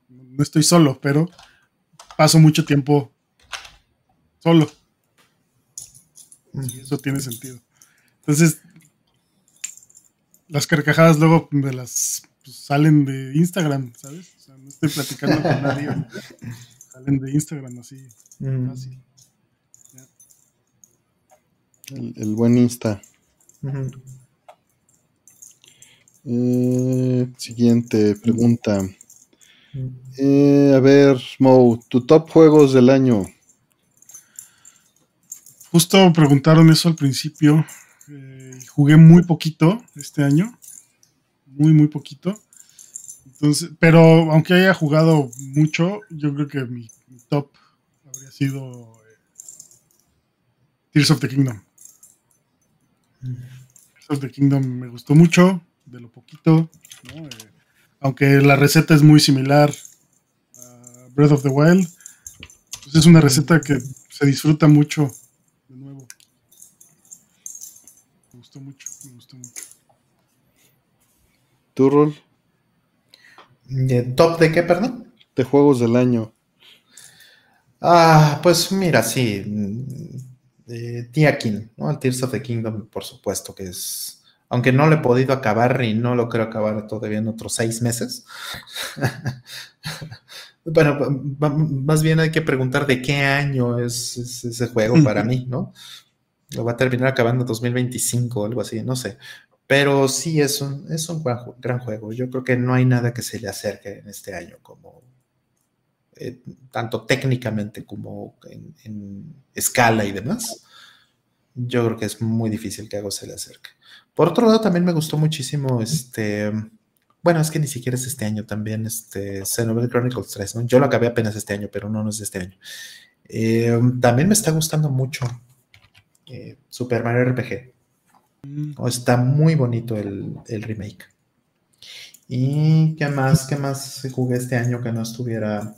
No estoy solo, pero paso mucho tiempo solo. Y eso tiene sentido. Entonces, las carcajadas luego me las pues, salen de Instagram, ¿sabes? O sea, no estoy platicando con [LAUGHS] nadie. salen de Instagram así, mm. fácil. El, buen Insta. Eh, siguiente pregunta. Mm. Eh, a ver, Mo, tu top juegos del año. Justo preguntaron eso al principio. Eh, jugué muy poquito este año. Muy, muy poquito. Entonces, pero aunque haya jugado mucho, yo creo que mi, top habría sido eh, Tears of the Kingdom. Tears of the Kingdom me gustó mucho, de lo poquito. Eh, aunque la receta es muy similar a Breath of the Wild, pues es una receta que se disfruta mucho gustó mucho, me gustó mucho. ¿Tu rol? ¿Top de qué, perdón? De juegos del año. Ah, pues mira, sí. Eh, Tiakin, ¿no? El Tears of the Kingdom, por supuesto que es. Aunque no lo he podido acabar y no lo quiero acabar todavía en otros seis meses. [LAUGHS] bueno, más bien hay que preguntar de qué año es ese juego para mí, ¿no? Lo va a terminar acabando en 2025 o algo así, no sé. Pero sí es un, es un gran, juego. Yo creo que no hay nada que se le acerque en este año como eh, tanto técnicamente como en, escala y demás. Yo creo que es muy difícil que algo se le acerque. Por otro lado, también me gustó muchísimo este. Bueno, es que ni siquiera es este año también, este Xenoblade Chronicles 3, ¿no? Yo lo acabé apenas este año, pero no, no es de este año. Eh, también me está gustando mucho eh, Super Mario RPG. Mm. está muy bonito el, remake. ¿Y qué más? ¿Qué más jugué este año que no estuviera?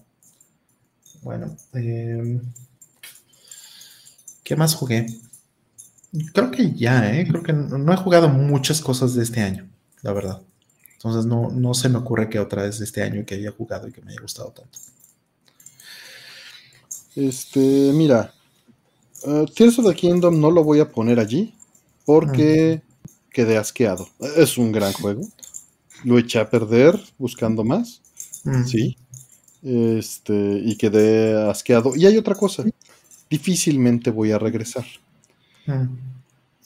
Bueno, em, ¿qué más jugué? Creo que ya, ¿eh? Creo que no, he jugado muchas cosas de este año, la verdad. Entonces no, no se me ocurre que otra vez de este año que haya jugado y que me haya gustado tanto. Este, mira, Uh, Tears of the Kingdom no lo voy a poner allí porque quedé asqueado. Es un gran juego. Lo eché a perder buscando más. Sí. Este, y quedé asqueado. Y hay otra cosa. Difícilmente voy a regresar.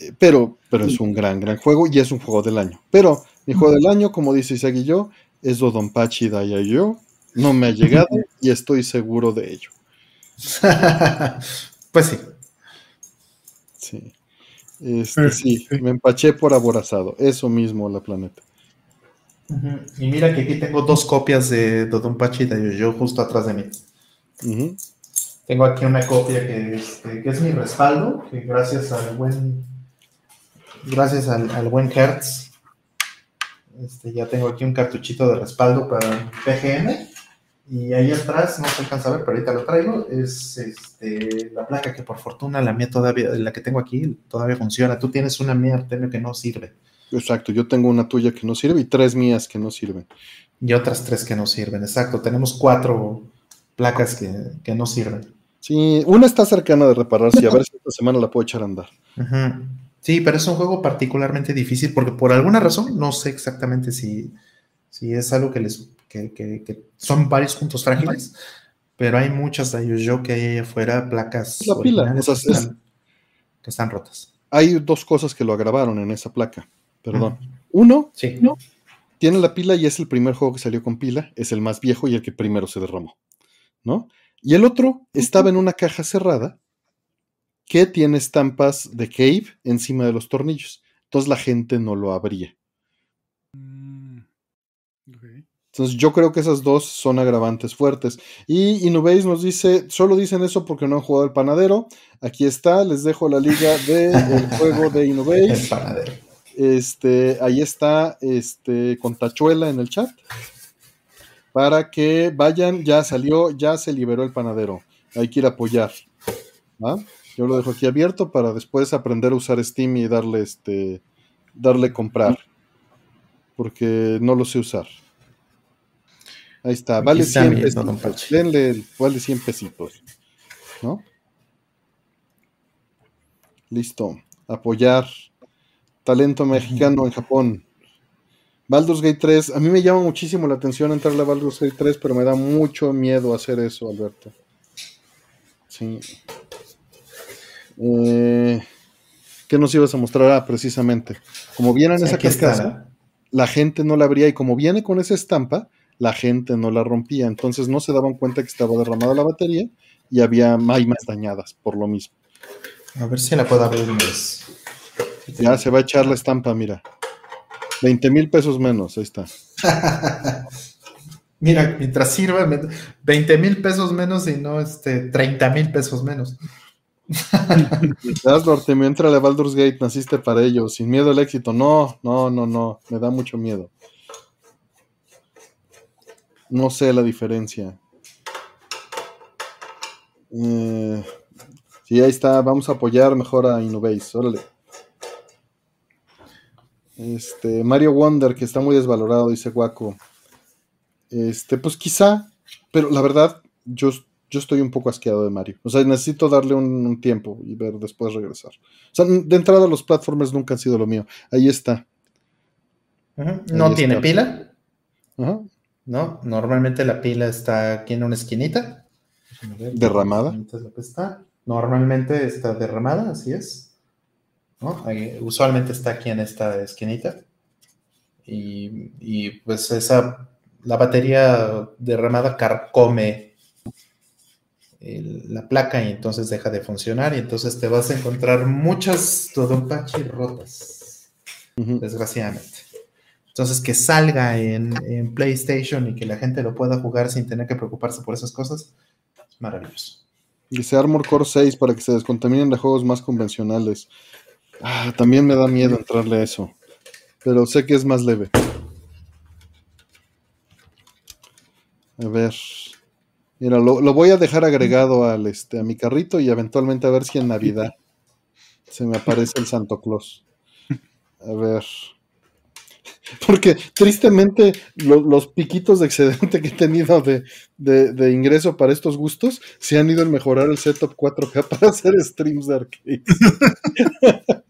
Eh, pero, pero es un gran, gran juego y es un juego del año. Pero mi juego del año, como dice Isaac y yo, es Dodonpachi Daya yo. No me ha llegado y estoy seguro de ello. [LAUGHS] pues sí. Sí. Este, sí, me empaché por aborazado. Eso mismo, la planeta. Y mira que aquí tengo dos copias de Dodonpachi y de Yo justo atrás de mí. Tengo aquí una copia que, este, que, es mi respaldo, que gracias al buen gracias al, buen Hertz, este, ya tengo aquí un cartuchito de respaldo para PGM. Y ahí atrás, no se alcanza a ver, pero ahorita lo traigo, es este, la placa que por fortuna la mía todavía, la que tengo aquí, todavía funciona. Tú tienes una mía, Artemio, que no sirve. Exacto, yo tengo una tuya que no sirve y tres mías que no sirven. Y otras tres que no sirven, exacto. Tenemos cuatro placas que, no sirven. Sí, una está cercana de repararse y a ver si esta semana la puedo echar a andar. Sí, pero es un juego particularmente difícil porque por alguna razón, no sé exactamente si, si es algo que les que, son varios puntos frágiles, pero hay muchas de yo que hay ahí afuera, placas la pila, que, están, rotas. Hay dos cosas que lo agravaron en esa placa, perdón. Uno, sí. tiene la pila y es el primer juego que salió con pila, es el más viejo y el que primero se derramó, ¿no? Y el otro estaba en una caja cerrada que tiene estampas de Cave encima de los tornillos. Entonces la gente no lo abría. Entonces yo creo que esas dos son agravantes fuertes. Y Inubase nos dice, solo dicen eso porque no han jugado el panadero. Aquí está, les dejo la liga del juego de [LAUGHS] Inubase. El panadero. Este, ahí está, este, con tachuela en el chat. Para que vayan, ya salió, ya se liberó el panadero. Hay que ir a apoyar. Yo lo dejo aquí abierto para después aprender a usar Steam y darle este, darle comprar. Porque no lo sé usar. Ahí está, vale 100 pesitos. Denle, vale 100 pesitos. ¿No? Listo. Apoyar. Talento mexicano en Japón. Baldur's Gate 3. A mí me llama muchísimo la atención entrarle a Baldur's Gate 3, pero me da mucho miedo hacer eso, Alberto. Sí. Eh, ¿Qué nos ibas a mostrar? Ah, precisamente. Como viene en esa carcasa, la gente no la abría y como viene con esa estampa, la gente no la rompía, entonces no se daban cuenta que estaba derramada la batería y había más dañadas por lo mismo. A ver si la puedo abrir más. Ya se va a echar la estampa, mira. 20 mil pesos menos, ahí está. [LAUGHS] mira, mientras sirva, 20 mil pesos menos y no este, 30 mil pesos menos. [LAUGHS] Norte, me entra a Baldur's Gate, naciste para ello, sin miedo al éxito. No, no, no, no, me da mucho miedo. No sé la diferencia. Eh, sí, ahí está. Vamos a apoyar mejor a Innovase. Órale. Este, Mario Wonder, que está muy desvalorado, dice Guaco. Este, pues quizá, pero la verdad, yo, yo estoy un poco asqueado de Mario. O sea, necesito darle un, tiempo y ver después regresar. O sea, de entrada los platformers nunca han sido lo mío. Ahí está. ¿No tiene pila? ¿no? Normalmente la pila está aquí en una esquinita. derramada. Normalmente está derramada, así es. Usualmente está aquí en esta esquinita. Y, pues esa, la batería derramada carcome la placa y entonces deja de funcionar y entonces te vas a encontrar muchas Dodonpachi rotas, desgraciadamente. Entonces, que salga en, PlayStation y que la gente lo pueda jugar sin tener que preocuparse por esas cosas, es maravilloso. Dice Armor Core 6 para que se descontaminen de juegos más convencionales. Ah, también me da miedo entrarle a eso. Pero sé que es más leve. A ver. Mira, lo, lo, voy a dejar agregado al, este, a mi carrito y eventualmente a ver si en Navidad se me aparece el Santo Claus. A ver. Porque tristemente los piquitos de excedente que he tenido de, ingreso para estos gustos se han ido en mejorar el setup 4K [LAUGHS] para hacer streams de arcade. [LAUGHS]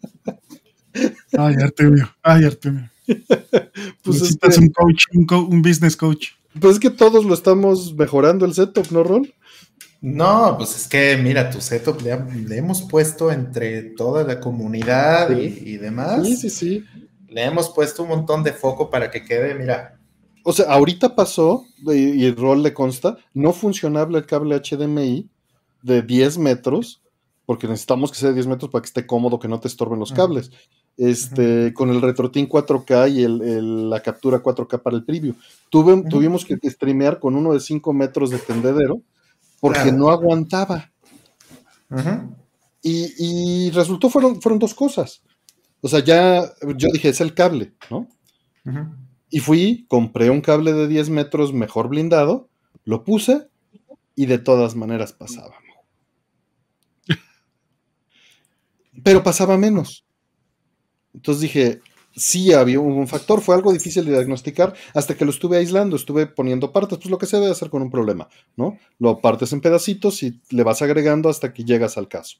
Ay, Artemio, ay, Artemio. [LAUGHS] pues Necesitas un coach, un, business coach. Pues es que todos lo estamos mejorando el setup, ¿no, Ron? No, pues es que mira, tu setup le, hemos puesto entre toda la comunidad y, y, demás. Sí, sí, sí le hemos puesto un montón de foco para que quede, mira. O sea, ahorita pasó, y, el rol le consta, no funcionable el cable HDMI de 10 metros, porque necesitamos que sea de 10 metros para que esté cómodo, que no te estorben los cables. Este, con el RetroTin 4K y el, la captura 4K para el preview. Tuve, Tuvimos que streamear con uno de 5 metros de tendedero porque no aguantaba. y, resultó, fueron, fueron dos cosas. O sea, ya yo dije, es el cable, ¿no? Y fui, compré un cable de 10 metros mejor blindado, lo puse y de todas maneras pasaba. [LAUGHS] Pero pasaba menos. Entonces dije, sí había un factor, fue algo difícil de diagnosticar hasta que lo estuve aislando, estuve poniendo partes, pues lo que se debe hacer con un problema, ¿no? Lo partes en pedacitos y le vas agregando hasta que llegas al caso.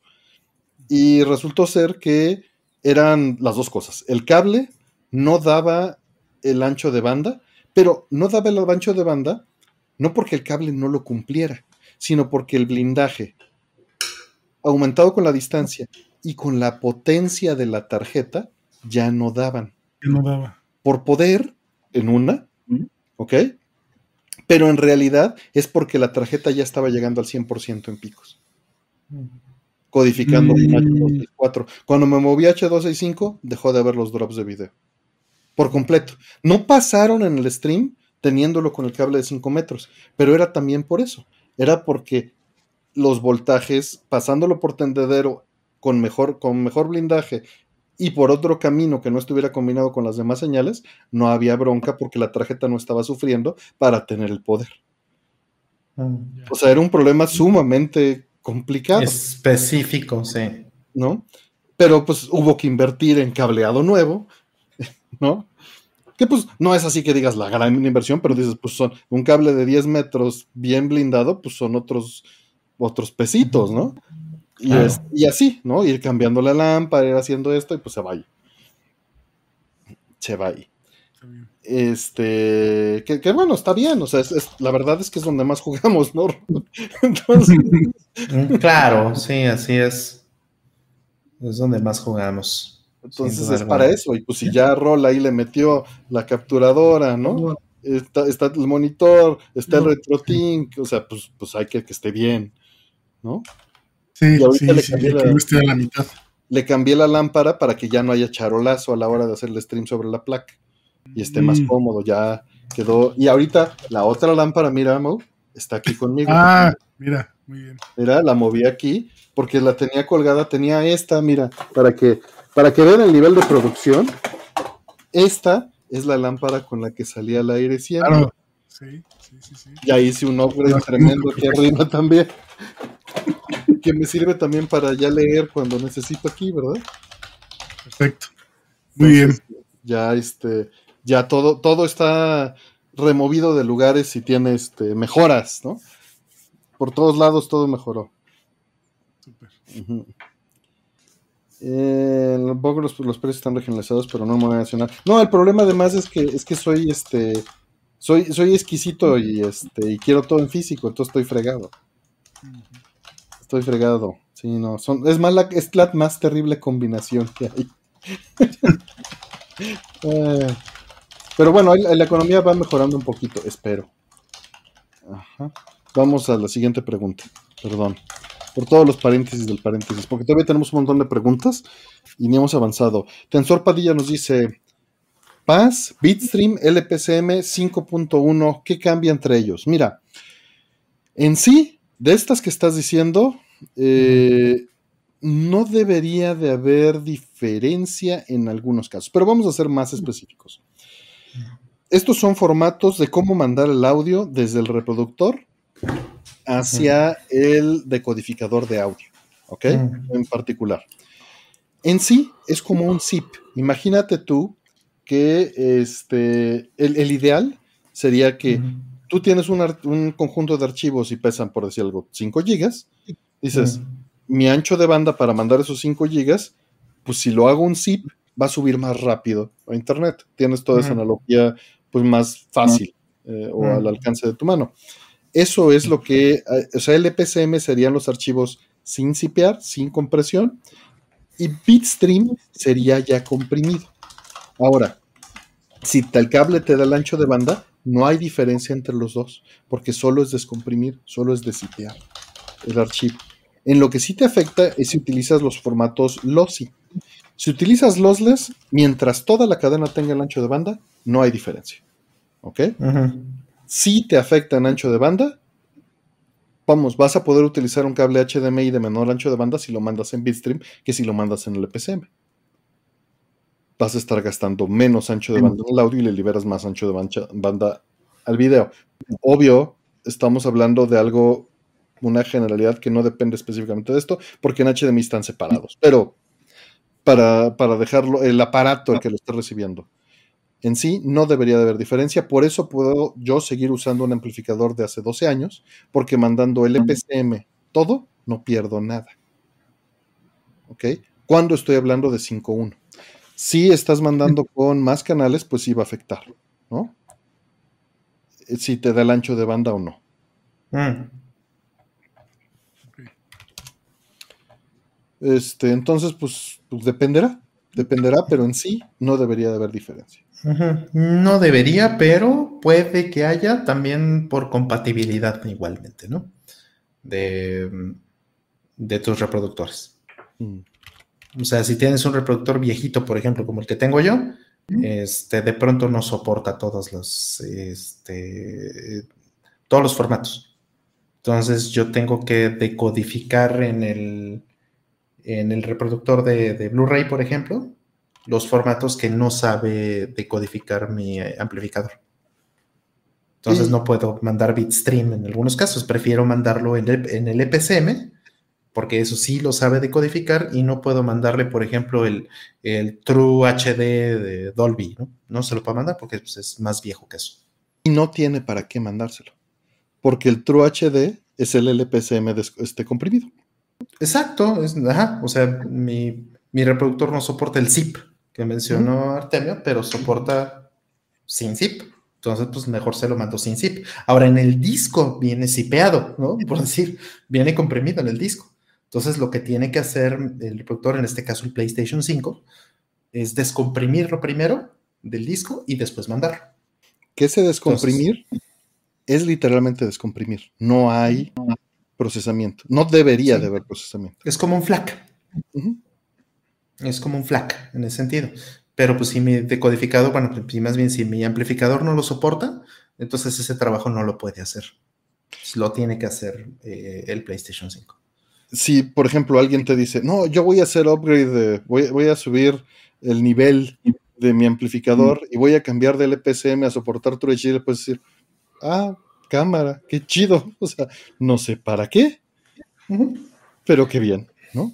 Y resultó ser que eran las dos cosas. El cable no daba el ancho de banda, pero no daba el ancho de banda no porque el cable no lo cumpliera, sino porque el blindaje, aumentado con la distancia y con la potencia de la tarjeta, ya no daban. Ya no daba. Por poder, en una, ¿ok? Pero en realidad es porque la tarjeta ya estaba llegando al 100% en picos. Codificando mm. H264. Cuando me moví a H265, dejó de haber los drops de video por completo. No pasaron en el stream teniéndolo con el cable de 5 metros, pero era también por eso. Era porque los voltajes, pasándolo por tendedero con mejor, con mejor blindaje y por otro camino que no estuviera combinado con las demás señales, no había bronca porque la tarjeta no estaba sufriendo para tener el poder. Mm, o sea, era un problema sumamente complicado. Específico, sí. ¿No? Pero pues hubo que invertir en cableado nuevo, [LAUGHS] ¿no? Que pues no es así que digas la gran inversión, pero dices, pues son un cable de 10 metros bien blindado, pues son otros, otros pesitos, ¿no? Y, y así, ¿no? Ir cambiando la lámpara, ir haciendo esto y pues se va ahí. Se va ahí. Este, que, bueno, está bien, o sea, es, la verdad es que es donde más jugamos, ¿no? [LAUGHS] Entonces... Mm, claro, sí, así es. Es donde más jugamos. Entonces es para eso. Y pues si ya Roll ahí le metió la capturadora, ¿no? Está, el monitor, está el RetroTink, o sea, pues, pues hay que que esté bien, ¿no? Sí, sí, le cambié la, mitad. Le cambié la lámpara para que ya no haya charolazo a la hora de hacer el stream sobre la placa y esté más mm. cómodo, ya quedó. Y ahorita la otra lámpara, mira, Mo, está aquí conmigo. Ah, mira, muy bien. Mira, la moví aquí porque la tenía colgada, tenía esta, mira, para que para que vean el nivel de producción, esta es la lámpara con la que salía al aire siempre. Claro. Sí, sí, sí, sí. Ya hice un upgrade tremendo aquí arriba también. que me sirve también para ya leer cuando necesito aquí, ¿verdad? Perfecto. Muy bien. Ya este, ya todo, todo está removido de lugares y tiene este, mejoras, ¿no? Por todos lados todo mejoró. Súper. Eh, los, los, precios están regionalizados, pero no en moneda nacional. No, el problema además es que es que soy este soy, soy exquisito y este y quiero todo en físico, entonces estoy fregado. Estoy fregado. Sí, no, son, es más la, es la más terrible combinación que hay. [LAUGHS] [LAUGHS] Eh, pero bueno, la, economía va mejorando un poquito, espero. Vamos a la siguiente pregunta. Perdón por todos los paréntesis del paréntesis, porque todavía tenemos un montón de preguntas y ni hemos avanzado. Tensor Padilla nos dice, Paz, Bitstream, LPCM 5.1, ¿qué cambia entre ellos? Mira, en sí, de estas que estás diciendo, eh, no debería de haber diferencia en algunos casos, pero vamos a ser más específicos. Estos son formatos de cómo mandar el audio desde el reproductor hacia el decodificador de audio, ¿ok? En particular. En sí es como un zip. Imagínate tú que este, el, ideal sería que tú tienes un, conjunto de archivos y pesan, por decir algo, 5 gigas. Dices, mi ancho de banda para mandar esos 5 gigas, pues si lo hago un zip, va a subir más rápido a internet. Tienes toda esa analogía pues más fácil eh, o al alcance de tu mano. Eso es lo que, eh, o sea, LPCM serían los archivos sin zipear, sin compresión, y Bitstream sería ya comprimido. Ahora, si el cable te da el ancho de banda, no hay diferencia entre los dos, porque solo es descomprimir, solo es desipear el archivo. En lo que sí te afecta es si utilizas los formatos lossy. Si utilizas lossless, mientras toda la cadena tenga el ancho de banda, no hay diferencia. ¿Ok? Si te afecta en ancho de banda, vamos, vas a poder utilizar un cable HDMI de menor ancho de banda si lo mandas en Bitstream que si lo mandas en el EPCM. Vas a estar gastando menos ancho de banda en el audio y le liberas más ancho de banda al video. Obvio, estamos hablando de algo, una generalidad que no depende específicamente de esto, porque en HDMI están separados. Pero para, dejarlo, el aparato el que lo está recibiendo. En sí no debería de haber diferencia, por eso puedo yo seguir usando un amplificador de hace 12 años, porque mandando el EPCM todo, no pierdo nada. ¿Ok? Cuando estoy hablando de 5.1. Si estás mandando con más canales, pues sí va a afectar, ¿no? Si te da el ancho de banda o no. Mm. Este, entonces, pues, pues, dependerá, dependerá, pero en sí no debería de haber diferencia. No debería, pero puede que haya también por compatibilidad igualmente, ¿no? De, de tus reproductores. Mm. O sea, si tienes un reproductor viejito, por ejemplo, como el que tengo yo, este, de pronto no soporta todos los, este, todos los formatos. Entonces yo tengo que decodificar en el, en el reproductor de, Blu-ray, por ejemplo, los formatos que no sabe decodificar mi eh, amplificador. Entonces no puedo mandar bitstream en algunos casos, prefiero mandarlo en el, EPCM, porque eso sí lo sabe decodificar y no puedo mandarle, por ejemplo, el, True HD de Dolby, ¿no? No se lo puedo mandar porque pues, es más viejo que eso. Y no tiene para qué mandárselo, porque el True HD es el LPCM este comprimido. Exacto, o sea, mi, reproductor no soporta el zip que mencionó Artemio, pero soporta sin zip. Entonces, pues mejor se lo mando sin zip. Ahora, en el disco viene zipeado, ¿no? [LAUGHS] Por decir, viene comprimido en el disco. Entonces, lo que tiene que hacer el reproductor, en este caso el PlayStation 5, es descomprimirlo primero del disco y después mandarlo. ¿Qué es descomprimir? es literalmente descomprimir. No hay procesamiento. No debería de haber procesamiento. Es como un FLAC. Es como un FLAC en ese sentido. Pero pues si mi decodificador, bueno, pues, más bien si mi amplificador no lo soporta, entonces ese trabajo no lo puede hacer. Lo tiene que hacer eh, el PlayStation 5. Si, por ejemplo, alguien te dice, no, yo voy a hacer upgrade, voy, a subir el nivel de mi amplificador y voy a cambiar del EPCM a soportar True HD, puedes decir, ah, cámara, qué chido. [LAUGHS] O sea, no sé para qué, pero qué bien, ¿no?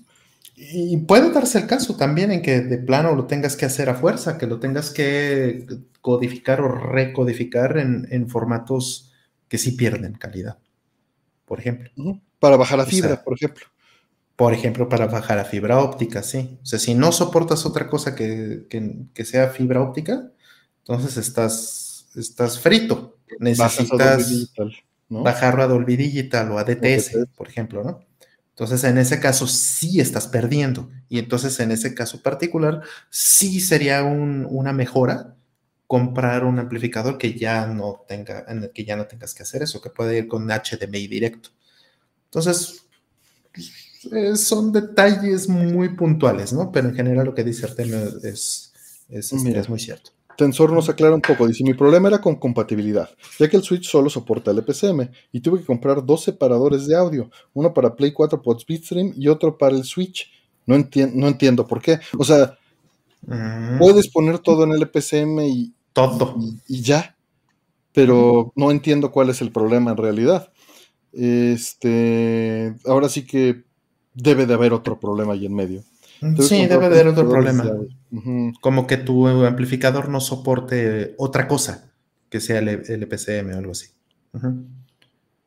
Y puede darse el caso también en que de plano lo tengas que hacer a fuerza, que lo tengas que codificar o recodificar en, formatos que sí pierden calidad, por ejemplo. Para bajar a fibra, por ejemplo. Por ejemplo, para bajar a fibra óptica, sí. O sea, si no soportas otra cosa que, sea fibra óptica, entonces estás, estás frito necesitas bajarlo a Dolby Digital o a DTS, por ejemplo, ¿no? Entonces, en ese caso sí estás perdiendo. Y entonces, en ese caso particular, sí sería una mejora comprar un amplificador que ya no tenga, en el que ya no tengas que hacer eso, que puede ir con HDMI directo. Entonces, eh, son detalles muy puntuales, ¿no? Pero en general lo que dice Artemio es, es, es muy cierto. Tensor nos aclara un poco, dice, mi problema era con compatibilidad, ya que el Switch solo soporta el EPCM y tuve que comprar dos separadores de audio, uno para Play 4 por Speedstream y otro para el Switch. No, no entiendo por qué. O sea, mm. puedes poner todo en el EPCM y todo y, ya, pero no entiendo cuál es el problema en realidad. Este, ahora sí que debe de haber otro problema ahí en medio. Sí, debe haber otro problema. Como que tu amplificador no soporte otra cosa que sea el, EPCM o algo así.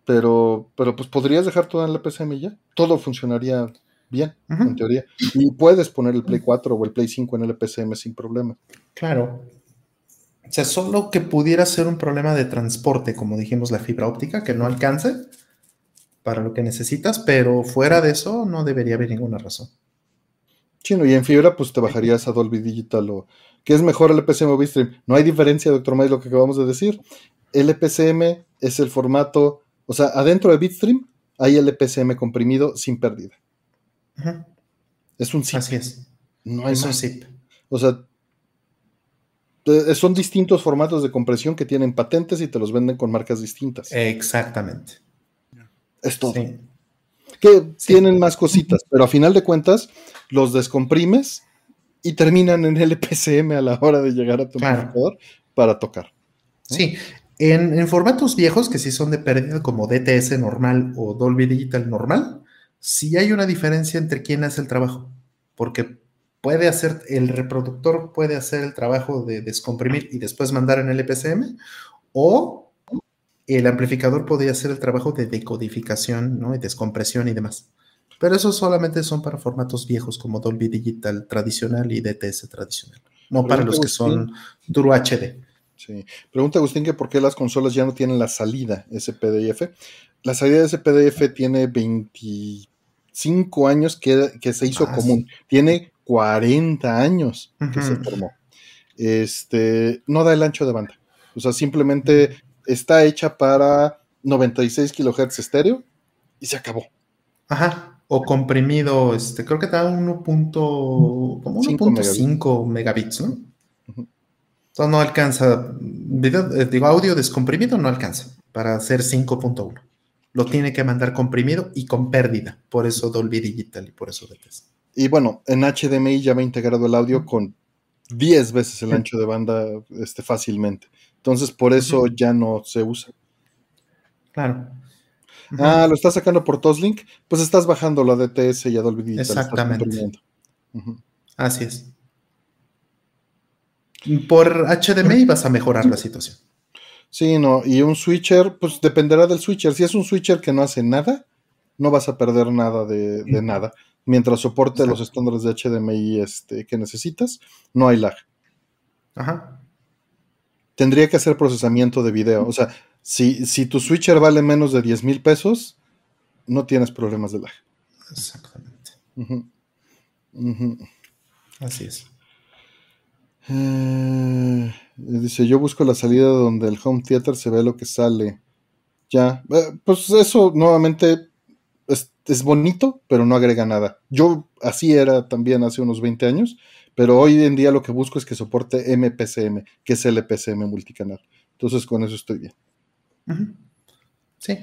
Pero, pero pues podrías dejar todo en el EPCM ya. Todo funcionaría bien, en teoría. Y puedes poner el Play 4 o el Play 5 en el EPCM sin problema. Claro. O sea, solo que pudiera ser un problema de transporte, como dijimos, la fibra óptica, que no alcance para lo que necesitas, pero fuera de eso no debería haber ninguna razón y en fibra, pues te bajarías a Dolby Digital o. ¿Qué es mejor el EPCM o Bitstream? No hay diferencia, doctor May, lo que acabamos de decir. El EPCM es el formato, o sea, adentro de Bitstream hay LPCM comprimido sin pérdida. Es un zip. Así es. No hay Es un zip. O sea, son distintos formatos de compresión que tienen patentes y te los venden con marcas distintas. Exactamente. es todo. Sí. Que tienen más cositas, pero a final de cuentas los descomprimes y terminan en LPCM a la hora de llegar a tu Claro. amplificador para tocar. Sí, en, en formatos viejos que sí son de pérdida, como DTS normal o Dolby Digital normal, sí hay una diferencia entre quién hace el trabajo, porque puede hacer, el reproductor puede hacer el trabajo de descomprimir y después mandar en el EPCM, o el amplificador podría hacer el trabajo de decodificación, ¿no? Y descompresión y demás. Pero esos solamente son para formatos viejos como Dolby Digital tradicional y DTS tradicional, no para los que son Duro HD. Sí. Pregunta Agustín que por qué las consolas ya no tienen la salida SPDIF. La salida de SPDIF tiene 25 años que, que se hizo Ah, común. Tiene 40 años que se formó. Este, no da el ancho de banda. O sea, simplemente está hecha para 96 kHz estéreo y se acabó. Ajá. O comprimido, este, creo que te da 1. punto- como Cinco 1.5 megabits, ¿no? Ujú. Entonces no alcanza, video, eh, digo, audio descomprimido no alcanza para hacer 5.1. Lo tiene que mandar comprimido y con pérdida. Por eso Dolby Digital y por eso DTS. Y bueno, en HDMI ya va integrado el audio con 10 veces el ancho de banda este, fácilmente. Entonces, por eso ya no se usa. Claro. Ah, lo estás sacando por Toslink, pues estás bajando la DTS y a Dolby Digital. Exactamente. Así es. Por HDMI vas a mejorar la situación. Sí, no, y un switcher, pues dependerá del switcher. Si es un switcher que no hace nada, no vas a perder nada de, de nada. Mientras soporte los estándares de HDMI este, que necesitas, no hay lag. Ajá. Tendría que hacer procesamiento de video. O sea, si, si tu switcher vale menos de 10 mil pesos, no tienes problemas de lag. Exactamente. Así es. Eh, dice, yo busco la salida donde el home theater se ve lo que sale. Ya, eh, pues eso nuevamente es, es bonito, pero no agrega nada. Yo así era también hace unos 20 años, pero hoy en día lo que busco es que soporte MPCM, que es el EPCM multicanal. Entonces con eso estoy bien. Sí.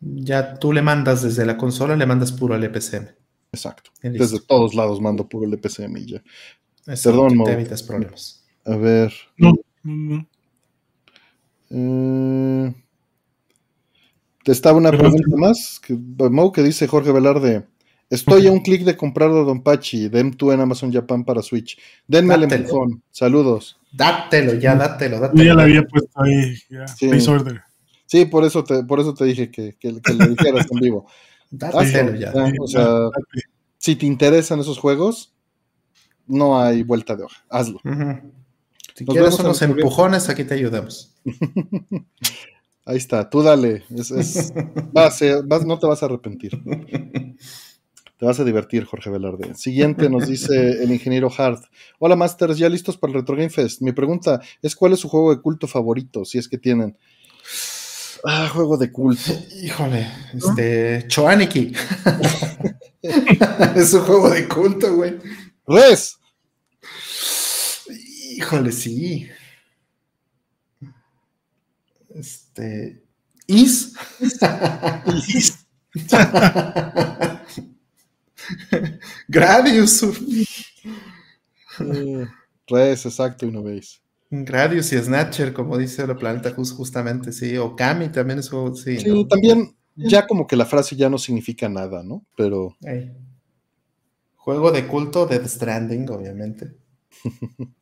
Ya tú le mandas desde la consola, le mandas puro al EPCM. Exacto. Desde todos lados mando puro el EPCM y ya. Eso Perdón, te evitas problemas. A ver. No, no, no. Eh, te estaba una pregunta más. Que, Mau, que dice Jorge Velarde. Estoy a [LAUGHS] un clic de comprar de Don Pachi, de M2 en Amazon Japan para Switch. Denme el empujón. Saludos. Dátelo, ya, dátelo, Yo dátelo. ya la había puesto ahí. Ya. Sí. Face order. Sí, por eso te, por eso te dije que, que, que lo dijeras en vivo. Dátelo ya. O sea, si te interesan esos juegos, no hay vuelta de hoja. Hazlo. Si Nos quieres unos empujones, aquí te ayudamos. [LAUGHS] Ahí está, tú dale. Es, es- [LAUGHS] vas- no te vas a arrepentir. Te vas a divertir, Jorge Velarde. Siguiente nos [LAUGHS] dice el ingeniero Hart. Hola, Masters, ¿ya listos para el Retro Game Fest? Mi pregunta es: ¿cuál es su juego de culto favorito? Si es que tienen. Ah, juego de culto. Híjole, este. Choaniki. [LAUGHS] es un juego de culto, güey. ¡Res! Híjole, sí. Este. Is. [LAUGHS] [LAUGHS] Gradius. Eh, Res, exacto, y no veis. Gradius y Snatcher, como dice la planeta Jus, justamente, sí. O Kami también es juego, sí. Sí, ¿no? también, ya como que la frase ya no significa nada, ¿no? Pero. Juego de culto de The Stranding, obviamente. [LAUGHS]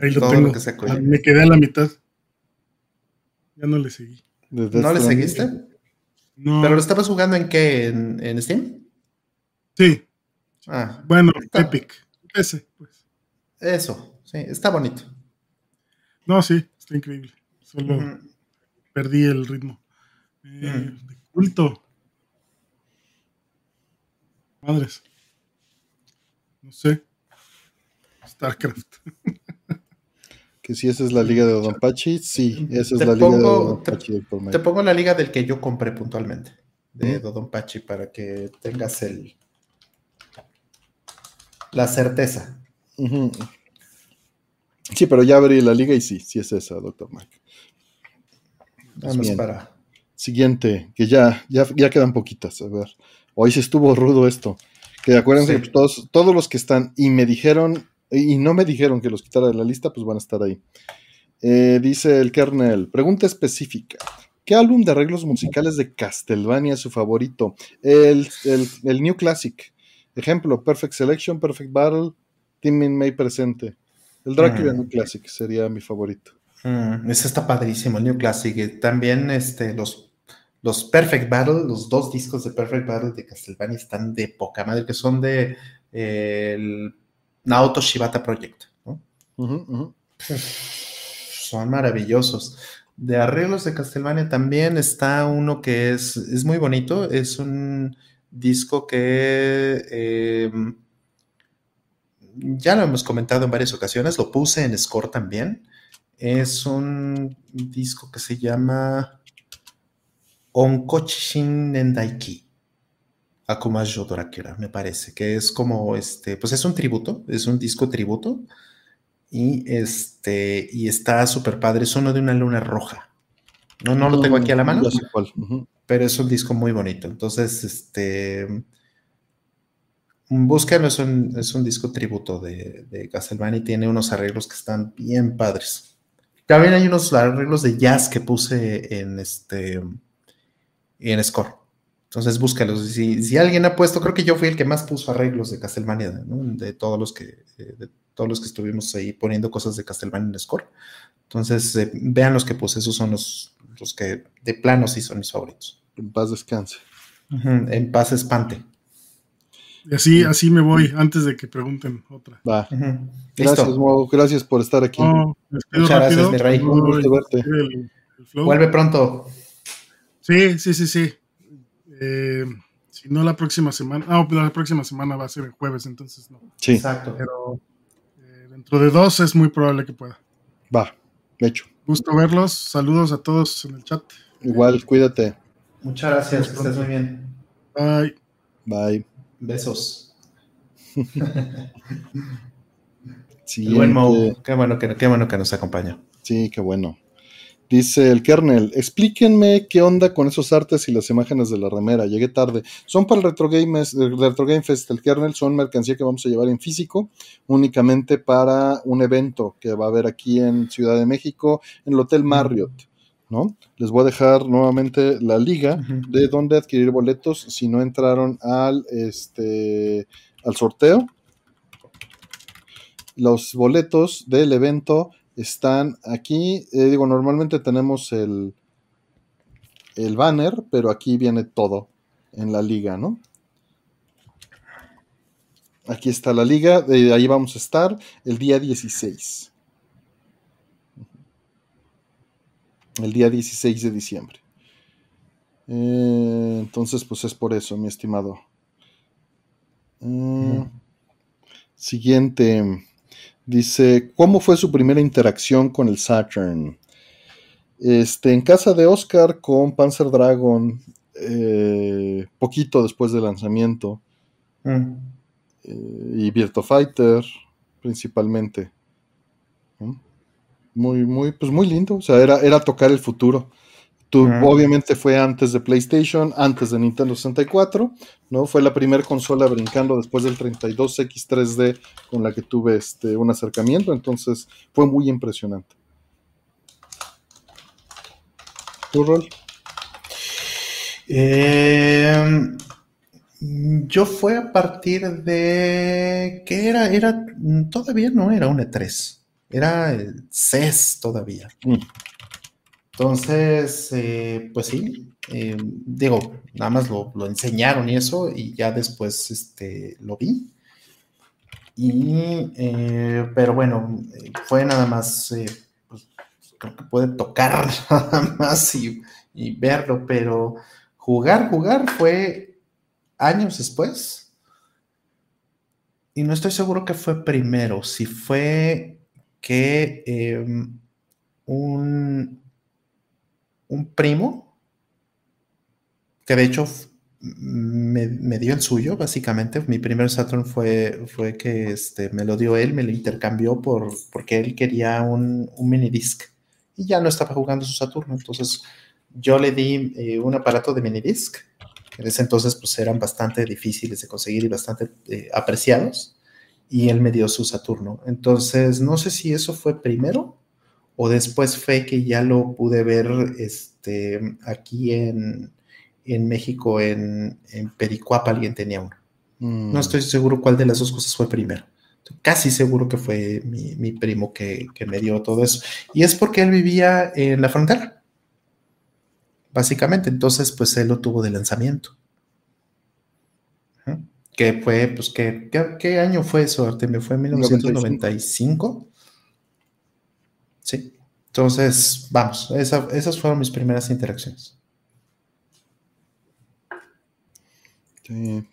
Ahí lo Todo tengo. lo que se acuerde. Ah, Me quedé a la mitad. Ya no le seguí. Death ¿No le seguiste? No. ¿Pero lo estabas jugando en qué? ¿En, en Steam? Sí, Ah, bueno, Está- Epic. Ese, pues. eso. Sí, está bonito. No, sí, está increíble. Solo perdí el ritmo. Eh. De culto. Madres. No sé. StarCraft. [LAUGHS] Que si esa es la liga de Odonpachi, sí, esa es Te la liga de Odonpachi, doctor Te Mike. pongo la liga del que yo compré puntualmente, de. Dodon Pachi, para que tengas el la certeza. Sí, pero ya abrí la liga y sí, sí es esa, doctor Mike. Bien. para. Siguiente, que ya, ya, ya quedan poquitas. A ver, hoy sí estuvo rudo esto. Que acuérdense Sí. que todos, todos los que están y me dijeron, y no me dijeron que los quitara de la lista, pues van a estar ahí. Eh, dice el kernel, pregunta específica. ¿Qué álbum de arreglos musicales de Castlevania es su favorito? El, el, el New Classic. Ejemplo, Perfect Selection, Perfect Battle, Team in May presente. El Dracula Mm. New Classic sería mi favorito. Mm, ese está padrísimo, el New Classic. También este, los, los Perfect Battle, los dos discos de Perfect Battle de Castlevania están de poca madre, que son de eh, el Naoto Shibata Project. Son maravillosos. De arreglos de Castlevania también está uno que es, es muy bonito. Es un disco que eh, ya lo hemos comentado en varias ocasiones. Lo puse en score también. Es un disco que se llama Onkochishin Nendaiki. Akuma Yodorakera, me parece, que es como este, pues es un tributo, es un disco tributo y este y está súper padre, es uno de una luna roja. No, no lo tengo aquí a la mano, pero es un disco muy bonito. Entonces, este búsquenlo, es un, es un disco tributo de, de Castlevania y tiene unos arreglos que están bien padres. También hay unos arreglos de jazz que puse en este en score. Entonces búscalos. Si, si alguien ha puesto, creo que yo fui el que más puso arreglos de Castlevania, ¿no? de todos los que eh, de todos los que estuvimos ahí poniendo cosas de Castlevania en score. Entonces eh, vean los que puse, esos son los, los que de plano sí son mis favoritos. En paz descanse. En paz espante. Y así, así me voy antes de que pregunten otra. Va. Gracias. Mo. Gracias por estar aquí. No, Muchas gracias, mi rey. Un gusto verte. el-. Vuelve pronto. Sí, sí, sí, sí. Eh, si no la próxima semana, ah, pues la próxima semana va a ser el jueves, entonces no. Sí, Exacto. Pero eh, dentro de dos es muy probable que pueda. va. Hecho. Gusto verlos. Saludos a todos en el chat. Igual, cuídate. Muchas gracias, que estés muy bien. Bye. Bye. Besos. Sí, [LAUGHS] El buen Mo, qué bueno que, qué bueno que nos acompaña. Sí, qué bueno. Dice el kernel, explíquenme qué onda con esos artes y las imágenes de la remera. Llegué tarde. Son para el Retro Game, el Retro Game Fest, el kernel, son mercancía que vamos a llevar en físico, únicamente para un evento que va a haber aquí en Ciudad de México, en el Hotel Marriott. ¿no? Les voy a dejar nuevamente la liga de dónde adquirir boletos si no entraron al, este, al sorteo. Los boletos del evento están aquí. Eh, digo, normalmente tenemos el, el banner, pero aquí viene todo en la liga, ¿no? Aquí está la liga, de ahí vamos a estar el día 16. El día 16 de diciembre. Eh, entonces, pues es por eso, mi estimado. Eh. Siguiente. Dice, ¿cómo fue su primera interacción con el Saturn? Este, en casa de Oscar con Panzer Dragon, eh, poquito después del lanzamiento, Mm. eh, y Virtua Fighter, principalmente. Muy, muy, pues muy lindo. O sea, era, era tocar el futuro. Ujú. Obviamente fue antes de PlayStation, antes de Nintendo 64, ¿no? Fue la primera consola brincando después del 32X3D con la que tuve este, un acercamiento, entonces fue muy impresionante. ¿Tu rol? Eh, yo fue a partir de. ¿Qué era? Era. Todavía no era un E3. Era el CES todavía. Mm. Entonces, eh, pues sí. eh, digo, nada más lo, enseñaron y eso, y ya después este, lo vi. Y, eh, pero bueno, fue nada más. pues, creo que puede tocar [LAUGHS] nada más y, y verlo, pero jugar, jugar fue años después. Y no estoy seguro que fue primero, si fue que em, un, un primo, que de hecho me, dio el suyo, básicamente. Mi primer Saturn fue, fue que este, me lo dio él, me lo intercambió por, porque él quería un, un mini disc y ya no estaba jugando su Saturno. Entonces yo le di eh, un aparato de mini disc. En ese entonces pues eran bastante difíciles de conseguir y bastante eh, apreciados. Y él me dio su Saturno. Entonces no sé si eso fue primero o después fue que ya lo pude ver este, aquí en, en México, en, en Pericuapa, alguien tenía uno. Mm. No estoy seguro cuál de las dos cosas fue primero. casi seguro que fue mi, primo que, me dio todo eso. Y es porque él vivía en la frontera. Básicamente, entonces, pues él lo tuvo de lanzamiento. Que fue, pues, ¿qué, qué, año fue eso, me ¿Fue en 1995? Sí. Entonces, vamos, esas fueron mis primeras interacciones.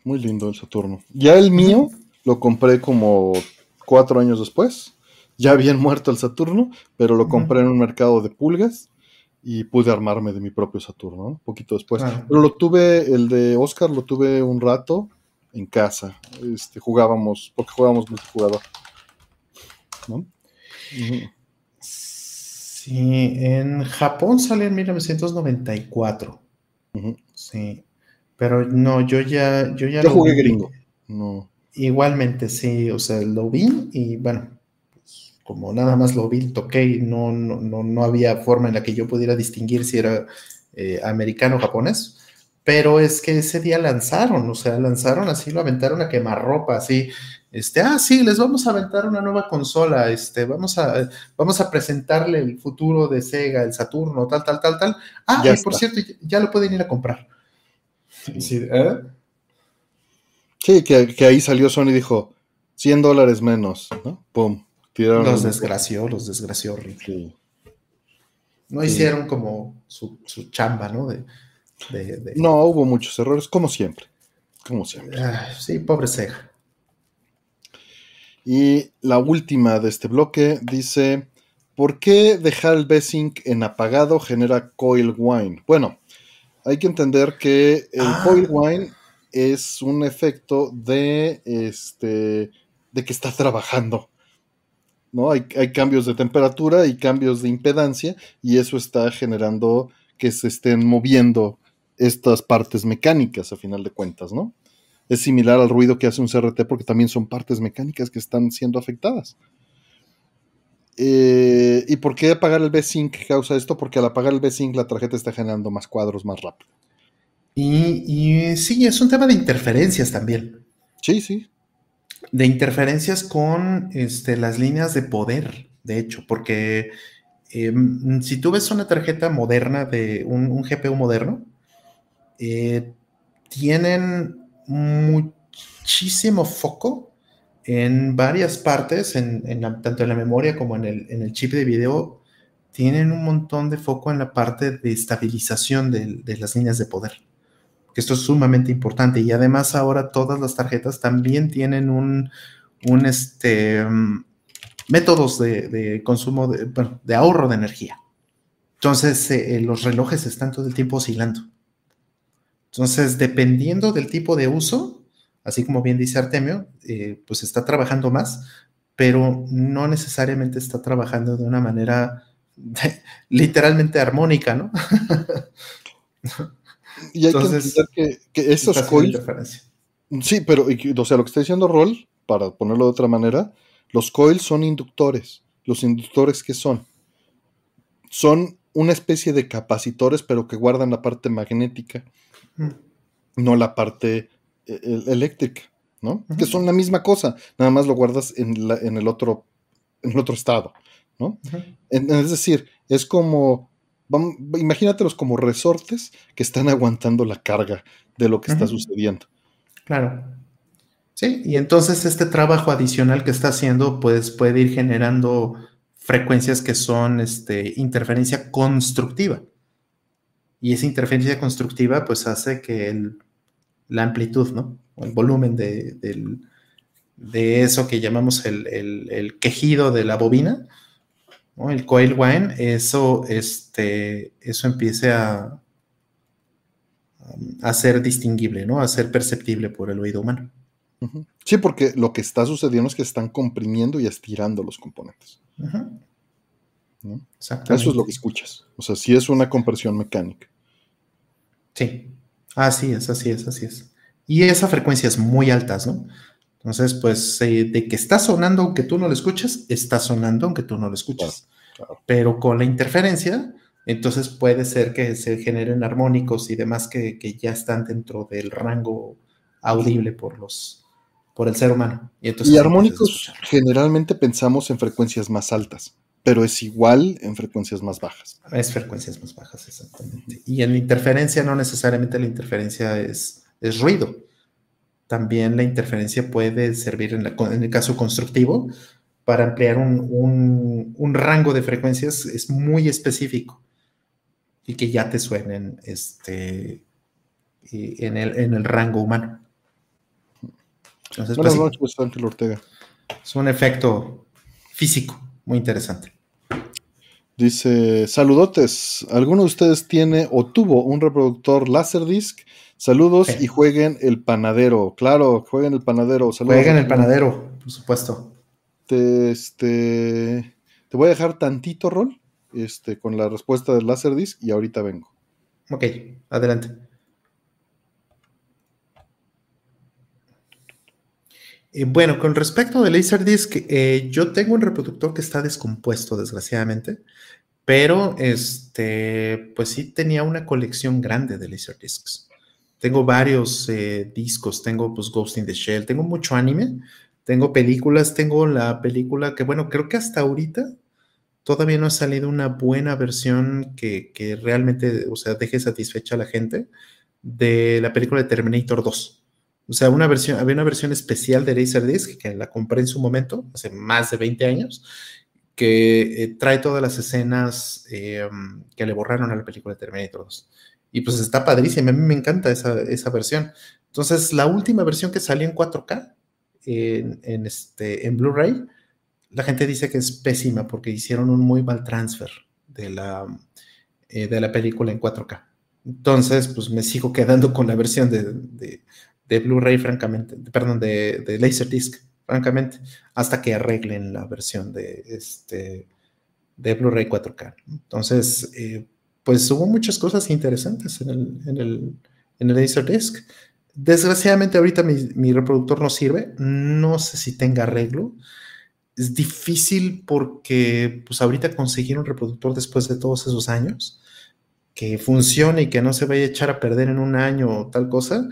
muy lindo el Saturno. Ya el mío lo compré como cuatro años después. Ya habían muerto el Saturno, pero lo compré en un mercado de pulgas y pude armarme de mi propio Saturno, un poquito después. Pero lo tuve, el de Oscar lo tuve un rato en casa. Este, jugábamos, porque jugábamos multijugador. ¿no? Sí, en Japón sale en 1994. Sí. Pero no, yo ya. Yo ya yo jugué gringo. No. Igualmente, sí, o sea, lo vi y bueno, pues, como nada más lo vi, toqué no, no, no, había forma en la que yo pudiera distinguir si era eh, americano o japonés. Pero es que ese día lanzaron, o sea, lanzaron así, lo aventaron a quemarropa, así, este, ah, sí, les vamos a aventar una nueva consola, este, vamos a, vamos a presentarle el futuro de Sega, el Saturno, tal, tal, tal, tal. Ah, y por cierto, ya lo pueden ir a comprar. Sí, ¿eh? que, ahí salió Sony y dijo 100 dólares menos, ¿no? Pum. los desgració, los desgració No hicieron como su, chamba, ¿no? No, hubo muchos errores, como siempre. Como siempre. sí, pobre Sega. Y la última de este bloque dice: ¿Por qué dejar el B-Sync en apagado genera coil wine? Bueno, hay que entender que el ah. coil wine es un efecto de este de que está trabajando. ¿no? Hay, cambios de temperatura y cambios de impedancia, y eso está generando que se estén moviendo estas partes mecánicas, a final de cuentas, ¿no? Es similar al ruido que hace un CRT porque también son partes mecánicas que están siendo afectadas. Eh, ¿Y por qué apagar el V-Sync causa esto? Porque al apagar el V-Sync la tarjeta está generando más cuadros más rápido. Y, sí, es un tema de interferencias también. Sí, sí. De interferencias con este, las líneas de poder, de hecho, porque em, si tú ves una tarjeta moderna de un, GPU moderno, eh, tienen muchísimo foco en varias partes, en, tanto en la memoria como en el, chip de video, tienen un montón de foco en la parte de estabilización de, las líneas de poder. Esto es sumamente importante. Y además ahora todas las tarjetas también tienen un, este, mm, métodos de, consumo, de, ahorro de energía. Entonces eh, los relojes están todo el tiempo oscilando. Entonces, dependiendo del tipo de uso, así como bien dice Artemio, eh, pues está trabajando más, pero no necesariamente está trabajando de una manera [LAUGHS] literalmente armónica, ¿no? y hay que entender que, esos coils... Sí, pero, o sea, lo que está diciendo Roll, para ponerlo de otra manera, los coils son inductores. ¿Los inductores qué son? Son una especie de capacitores, pero que guardan la parte magnética, no la parte e-, eléctrica, ¿no? Que son la misma cosa, nada más lo guardas en, en el, otro, en el otro estado, ¿no? es decir, es como, imagínatelos como resortes que están aguantando la carga de lo que está sucediendo. Claro. Sí, y entonces este trabajo adicional que está haciendo, pues puede ir generando frecuencias que son este, interferencia constructiva. Y esa interferencia constructiva, pues hace que el la amplitud, ¿no? El volumen del, de eso que llamamos el, quejido de la bobina, el coil whine, eso, este, eso empiece a, a ser distinguible, ¿no? a ser perceptible por el oído humano. Sí, porque lo que está sucediendo es que están comprimiendo y estirando los componentes. Eso es lo que escuchas. O sea, sí es una compresión mecánica. Sí, así es, así es, así es. Y esa frecuencia es muy altas, ¿no? Entonces, pues eh, de que está sonando aunque tú no lo escuches, está sonando aunque tú no lo escuches. Pero con la interferencia, entonces puede ser que se generen armónicos y demás que, ya están dentro del rango audible por los por el ser humano. Y, entonces, y armónicos generalmente pensamos en frecuencias más altas, pero es igual en frecuencias más bajas. Es frecuencias más bajas, exactamente. Y en interferencia no necesariamente la interferencia es, es ruido. También la interferencia puede servir en, en el caso constructivo para ampliar un, un, un rango de frecuencias es muy específico y que ya te suenen este, en, el, en el rango humano. Entonces, Buenas pues, noches, Ángel Ortega. Es un efecto físico muy interesante. Dice, saludotes, ¿alguno de ustedes tiene o tuvo un reproductor Laserdisc? Saludos y jueguen el panadero. Claro, jueguen el panadero. Jueguen el panadero, por supuesto. Te, este, te voy a dejar tantito rol este, con la respuesta del Laserdisc y ahorita vengo. Ok, adelante. Eh, bueno, con respecto del Laserdisc, eh, yo tengo un reproductor que está descompuesto, desgraciadamente, pero este, pues sí tenía una colección grande de Laserdiscs. Tengo varios eh, discos, tengo pues Ghost in the Shell, tengo mucho anime, tengo películas, tengo la película que, bueno, creo que hasta ahorita todavía no ha salido una buena versión que, realmente, o sea, deje satisfecha a la gente de la película de Terminator 2. O sea, una versión, había una versión especial de Laserdisc que la compré en su momento, hace más de 20 años, que eh, trae todas las escenas eh, que le borraron a la película de Terminator 2. Y pues está padrísima, a mí me encanta esa, esa versión. Entonces, la última versión que salió en 4K, en, en este, en Blu-ray, la gente dice que es pésima porque hicieron un muy mal transfer de la, eh, de la película en 4K. Entonces, pues me sigo quedando con la versión de, de, Blu-ray, francamente, perdón, de, de Laserdisc, francamente, hasta que arreglen la versión de, este, de Blu-ray 4K. Entonces, eh, pues hubo muchas cosas interesantes en el, en el, en el Laserdisc. Desgraciadamente ahorita mi, mi reproductor no sirve, no sé si tenga arreglo es difícil porque pues ahorita conseguir un reproductor después de todos esos años que funcione y que no se vaya a echar a perder en un año o tal cosa.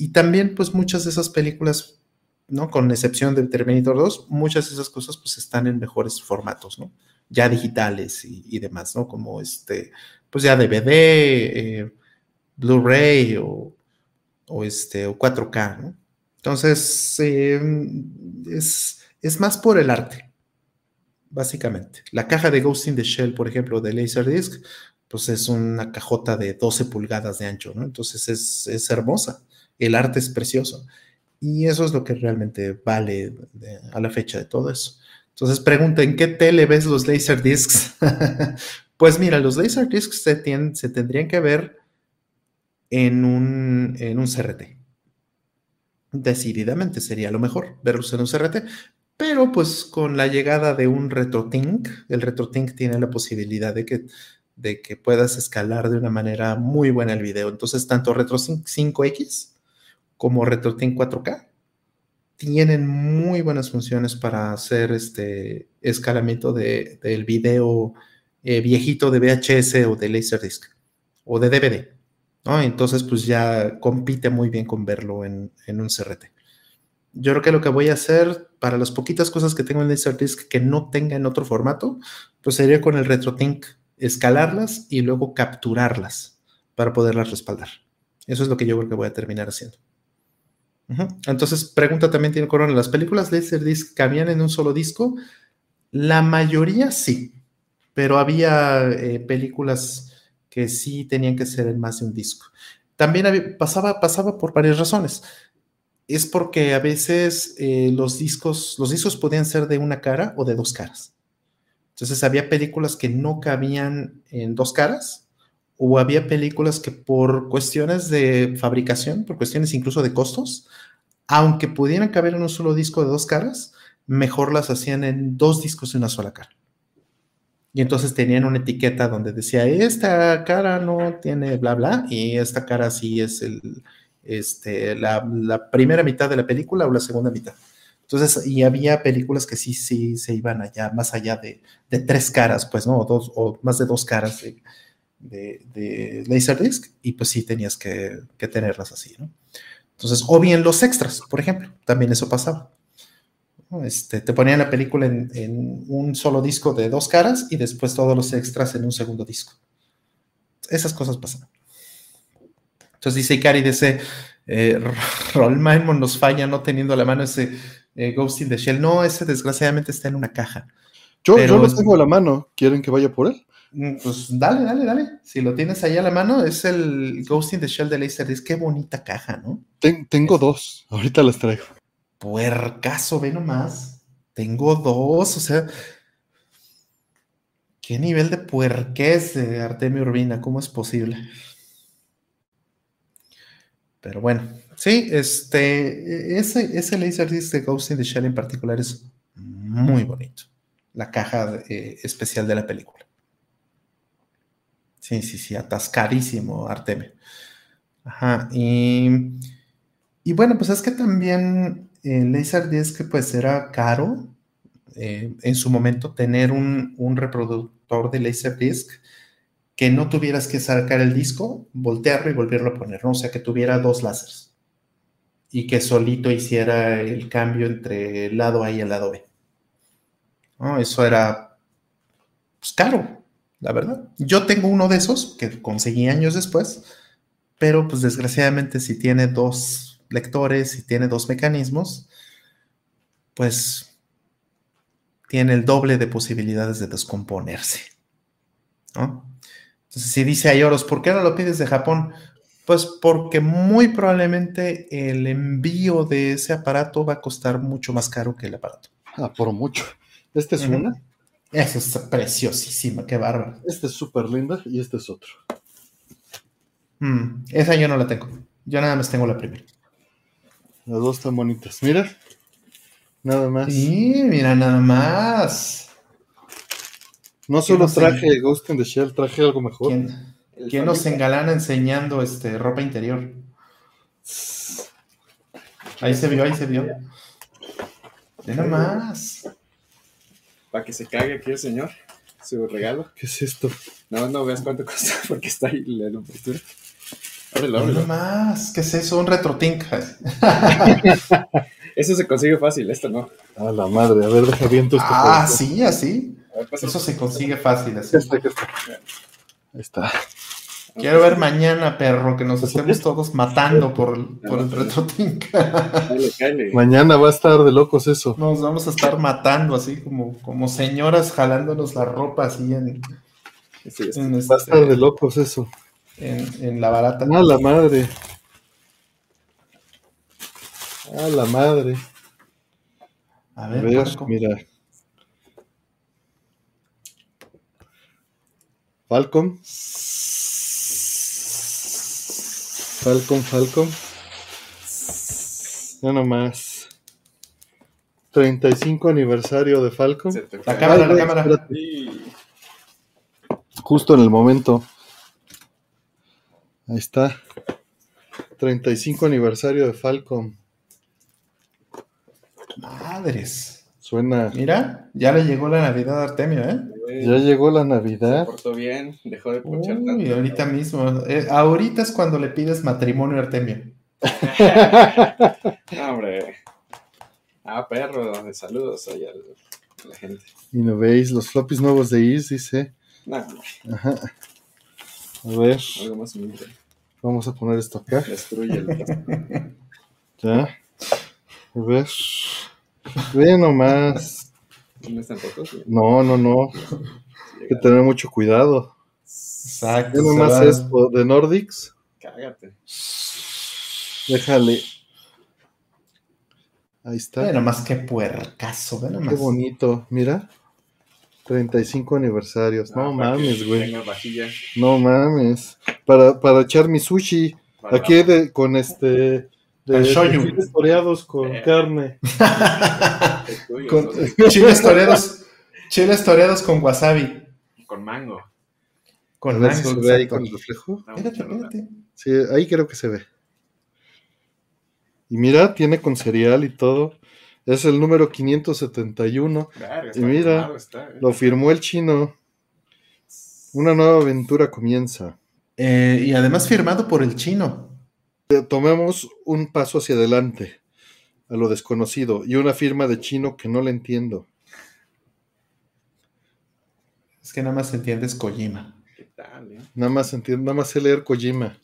Y también pues muchas de esas películas, ¿no? Con excepción de Terminator 2, muchas de esas cosas pues están en mejores formatos, ¿no? Ya digitales y, demás, ¿no? Como este, pues ya DVD, eh, Blu-ray o, o, este, o 4K, ¿no? Entonces, eh, es es más por el arte, básicamente. La caja de Ghost in the Shell, por ejemplo, de Laserdisc, pues es una cajota de 12 pulgadas de ancho, ¿no? Entonces es, hermosa. El arte es precioso. Y eso es lo que realmente vale a la fecha de todo eso. Entonces pregunta, ¿en qué tele ves los Laserdiscs? [LAUGHS] pues mira, los Laserdiscs se, se tendrían que ver en un, CRT. Decididamente sería lo mejor verlos en un CRT, pero pues con la llegada de un RetroTink, el RetroTink tiene la posibilidad de que, de que puedas escalar de una manera muy buena el video. Entonces, tanto RetroTink 5X como RetroTink 4K tienen muy buenas funciones para hacer este escalamiento del de, video eh, viejito de VHS o de Laserdisc o de DVD. Entonces, pues ya compite muy bien con verlo en, en un CRT. Yo creo que lo que voy a hacer para las poquitas cosas que tengo en Laserdisc que no tenga en otro formato, pues sería con el RetroTink escalarlas y luego capturarlas para poderlas respaldar. Eso es lo que yo creo que voy a terminar haciendo. Entonces, pregunta también tiene Corona, ¿las películas Laserdisc cabían en un solo disco? La mayoría sí, pero había eh, películas que sí tenían que ser en más de un disco. También pasaba, pasaba por varias razones es porque a veces eh, los discos, los discos podían ser de una cara o de dos caras. Entonces había películas que no cabían en dos caras o había películas que por cuestiones de fabricación, por cuestiones incluso de costos, aunque pudieran caber en un solo disco de dos caras, mejor las hacían en dos discos de una sola cara. Y entonces tenían una etiqueta donde decía, esta cara no tiene bla bla, y esta cara sí es el, este, la, primera mitad de la película o la segunda mitad. Entonces, y había películas que sí, sí se iban allá, más allá de, tres caras, pues, ¿no? O, dos, o más de dos caras de, de, Laserdisc, y pues sí tenías que, que tenerlas así, ¿no? Entonces, o bien los extras, por ejemplo, también eso pasaba. Este, te ponían la película en, un solo disco de dos caras y después todos los extras en un segundo disco. Esas cosas pasan. Entonces dice Ikari, dice, eh, [LAUGHS] Rollman nos falla no teniendo a la mano ese eh, Ghost in the Shell. No, ese desgraciadamente está en una caja. Yo, yo los tengo a la mano. ¿Quieren que vaya por él? Mm, pues dale, dale, dale. Si lo tienes ahí a la mano, es el Ghost in the Shell de Laserdisc. Qué bonita caja, ¿no? tengo dos. Ahorita las traigo puercaso, ve nomás. Tengo dos, o sea. ¿Qué nivel de puerquez de Artemio Urbina? ¿Cómo es posible? Pero bueno, sí, este, ese, ese Laserdisc de Ghost in the Shell en particular es muy bonito. La caja eh, especial de la película. Sí, sí, sí, atascadísimo, Artemio. Ajá, y, y bueno, pues es que también el Laserdisc pues era caro eh, en su momento tener un, reproductor de Laserdisc que no tuvieras que sacar el disco, voltearlo y volverlo a poner, ¿no? o sea que tuviera dos láseres y que solito hiciera el cambio entre el lado A y el lado B. Eso era pues, caro, la verdad. Yo tengo uno de esos que conseguí años después, pero pues desgraciadamente si tiene dos lectores y tiene dos mecanismos, pues tiene el doble de posibilidades de descomponerse. Entonces, si dice Ayoros, ¿por qué no lo pides de Japón? Pues porque muy probablemente el envío de ese aparato va a costar mucho más caro que el aparato. Ah, por mucho. ¿Este es una? Esa es preciosísima, qué bárbaro. Este es súper linda y este es otro. Mm, esa yo no la tengo. Yo nada más tengo la primera. Las dos están bonitas. Mira. Nada más. Sí, mira, nada más. No solo traje Ghost in the Shell, traje algo mejor. ¿Quién, nos engalana enseñando este, ropa interior? Ahí se vio, ahí se vio. Nada más. Para que se cague aquí el señor. Su regalo. ¿Qué es esto? No, no veas cuánto cuesta [LAUGHS] porque está ahí la postura. Ábrelo, más. ¿Qué es eso? Un retrotink. [LAUGHS] eso se consigue fácil, esto no. A la madre, a ver, deja viento esto. Ah, sí, así. eso se consigue fácil, así. Ahí está. Quiero ver mañana, perro, que nos estemos todos matando por, por el retrotink. Mañana va a estar de locos eso. Nos vamos a estar matando así como, como señoras jalándonos la ropa así en... va a estar de locos eso en, la barata. A la madre. A la madre. A ver, mira. Falcon. Falcon, Falcon. Ya nomás. 35 aniversario de Falcon. La cámara, la cámara. Justo en el momento. Ahí está. 35 aniversario de Falcon. Madres. Suena. Mira, ya le llegó la Navidad a Artemio, ¿eh? Ya llegó la Navidad. Se portó bien, dejó de ponchar Y ahorita mismo. Eh, ahorita es cuando le pides matrimonio a Artemio. [LAUGHS] no, hombre. Ah, perro, de saludos a la gente. Y no veis los floppies nuevos de Is, dice. No, Ajá. A ver. Algo más Vamos a poner esto acá. Destruye el [LAUGHS] Ya. A ver. Ve nomás. ¿No están rotos? No, no, no. Hay que tener mucho cuidado. Exacto. Ve nomás esto de Nordics. Cágate. Déjale. Ahí está. Ve nomás qué puercazo, ve Qué nomás. bonito, mira. 35 aniversarios. No Ah, mames, güey. No mames. Para, para echar mi sushi. Aquí de, con este. De, El shoyu. de chiles toreados con Eh. carne. Tuyo, [LAUGHS] Con- [LAUGHS] chiles toreados, chiles toreados con wasabi. con mango. Con mango, se ve ahí con el reflejo. Sí, ahí creo que se ve. Y mira, tiene con cereal y todo. Es el número 571. Verga, Y mira, está, eh. Lo firmó el chino. Una nueva aventura comienza. Eh, y además firmado por el chino. Tomemos un paso hacia adelante a lo desconocido y una firma de chino que no le entiendo. Es que nada más entiendes Kojima. ¿Qué tal, eh? Nada más entiendo, nada más sé leer Kojima.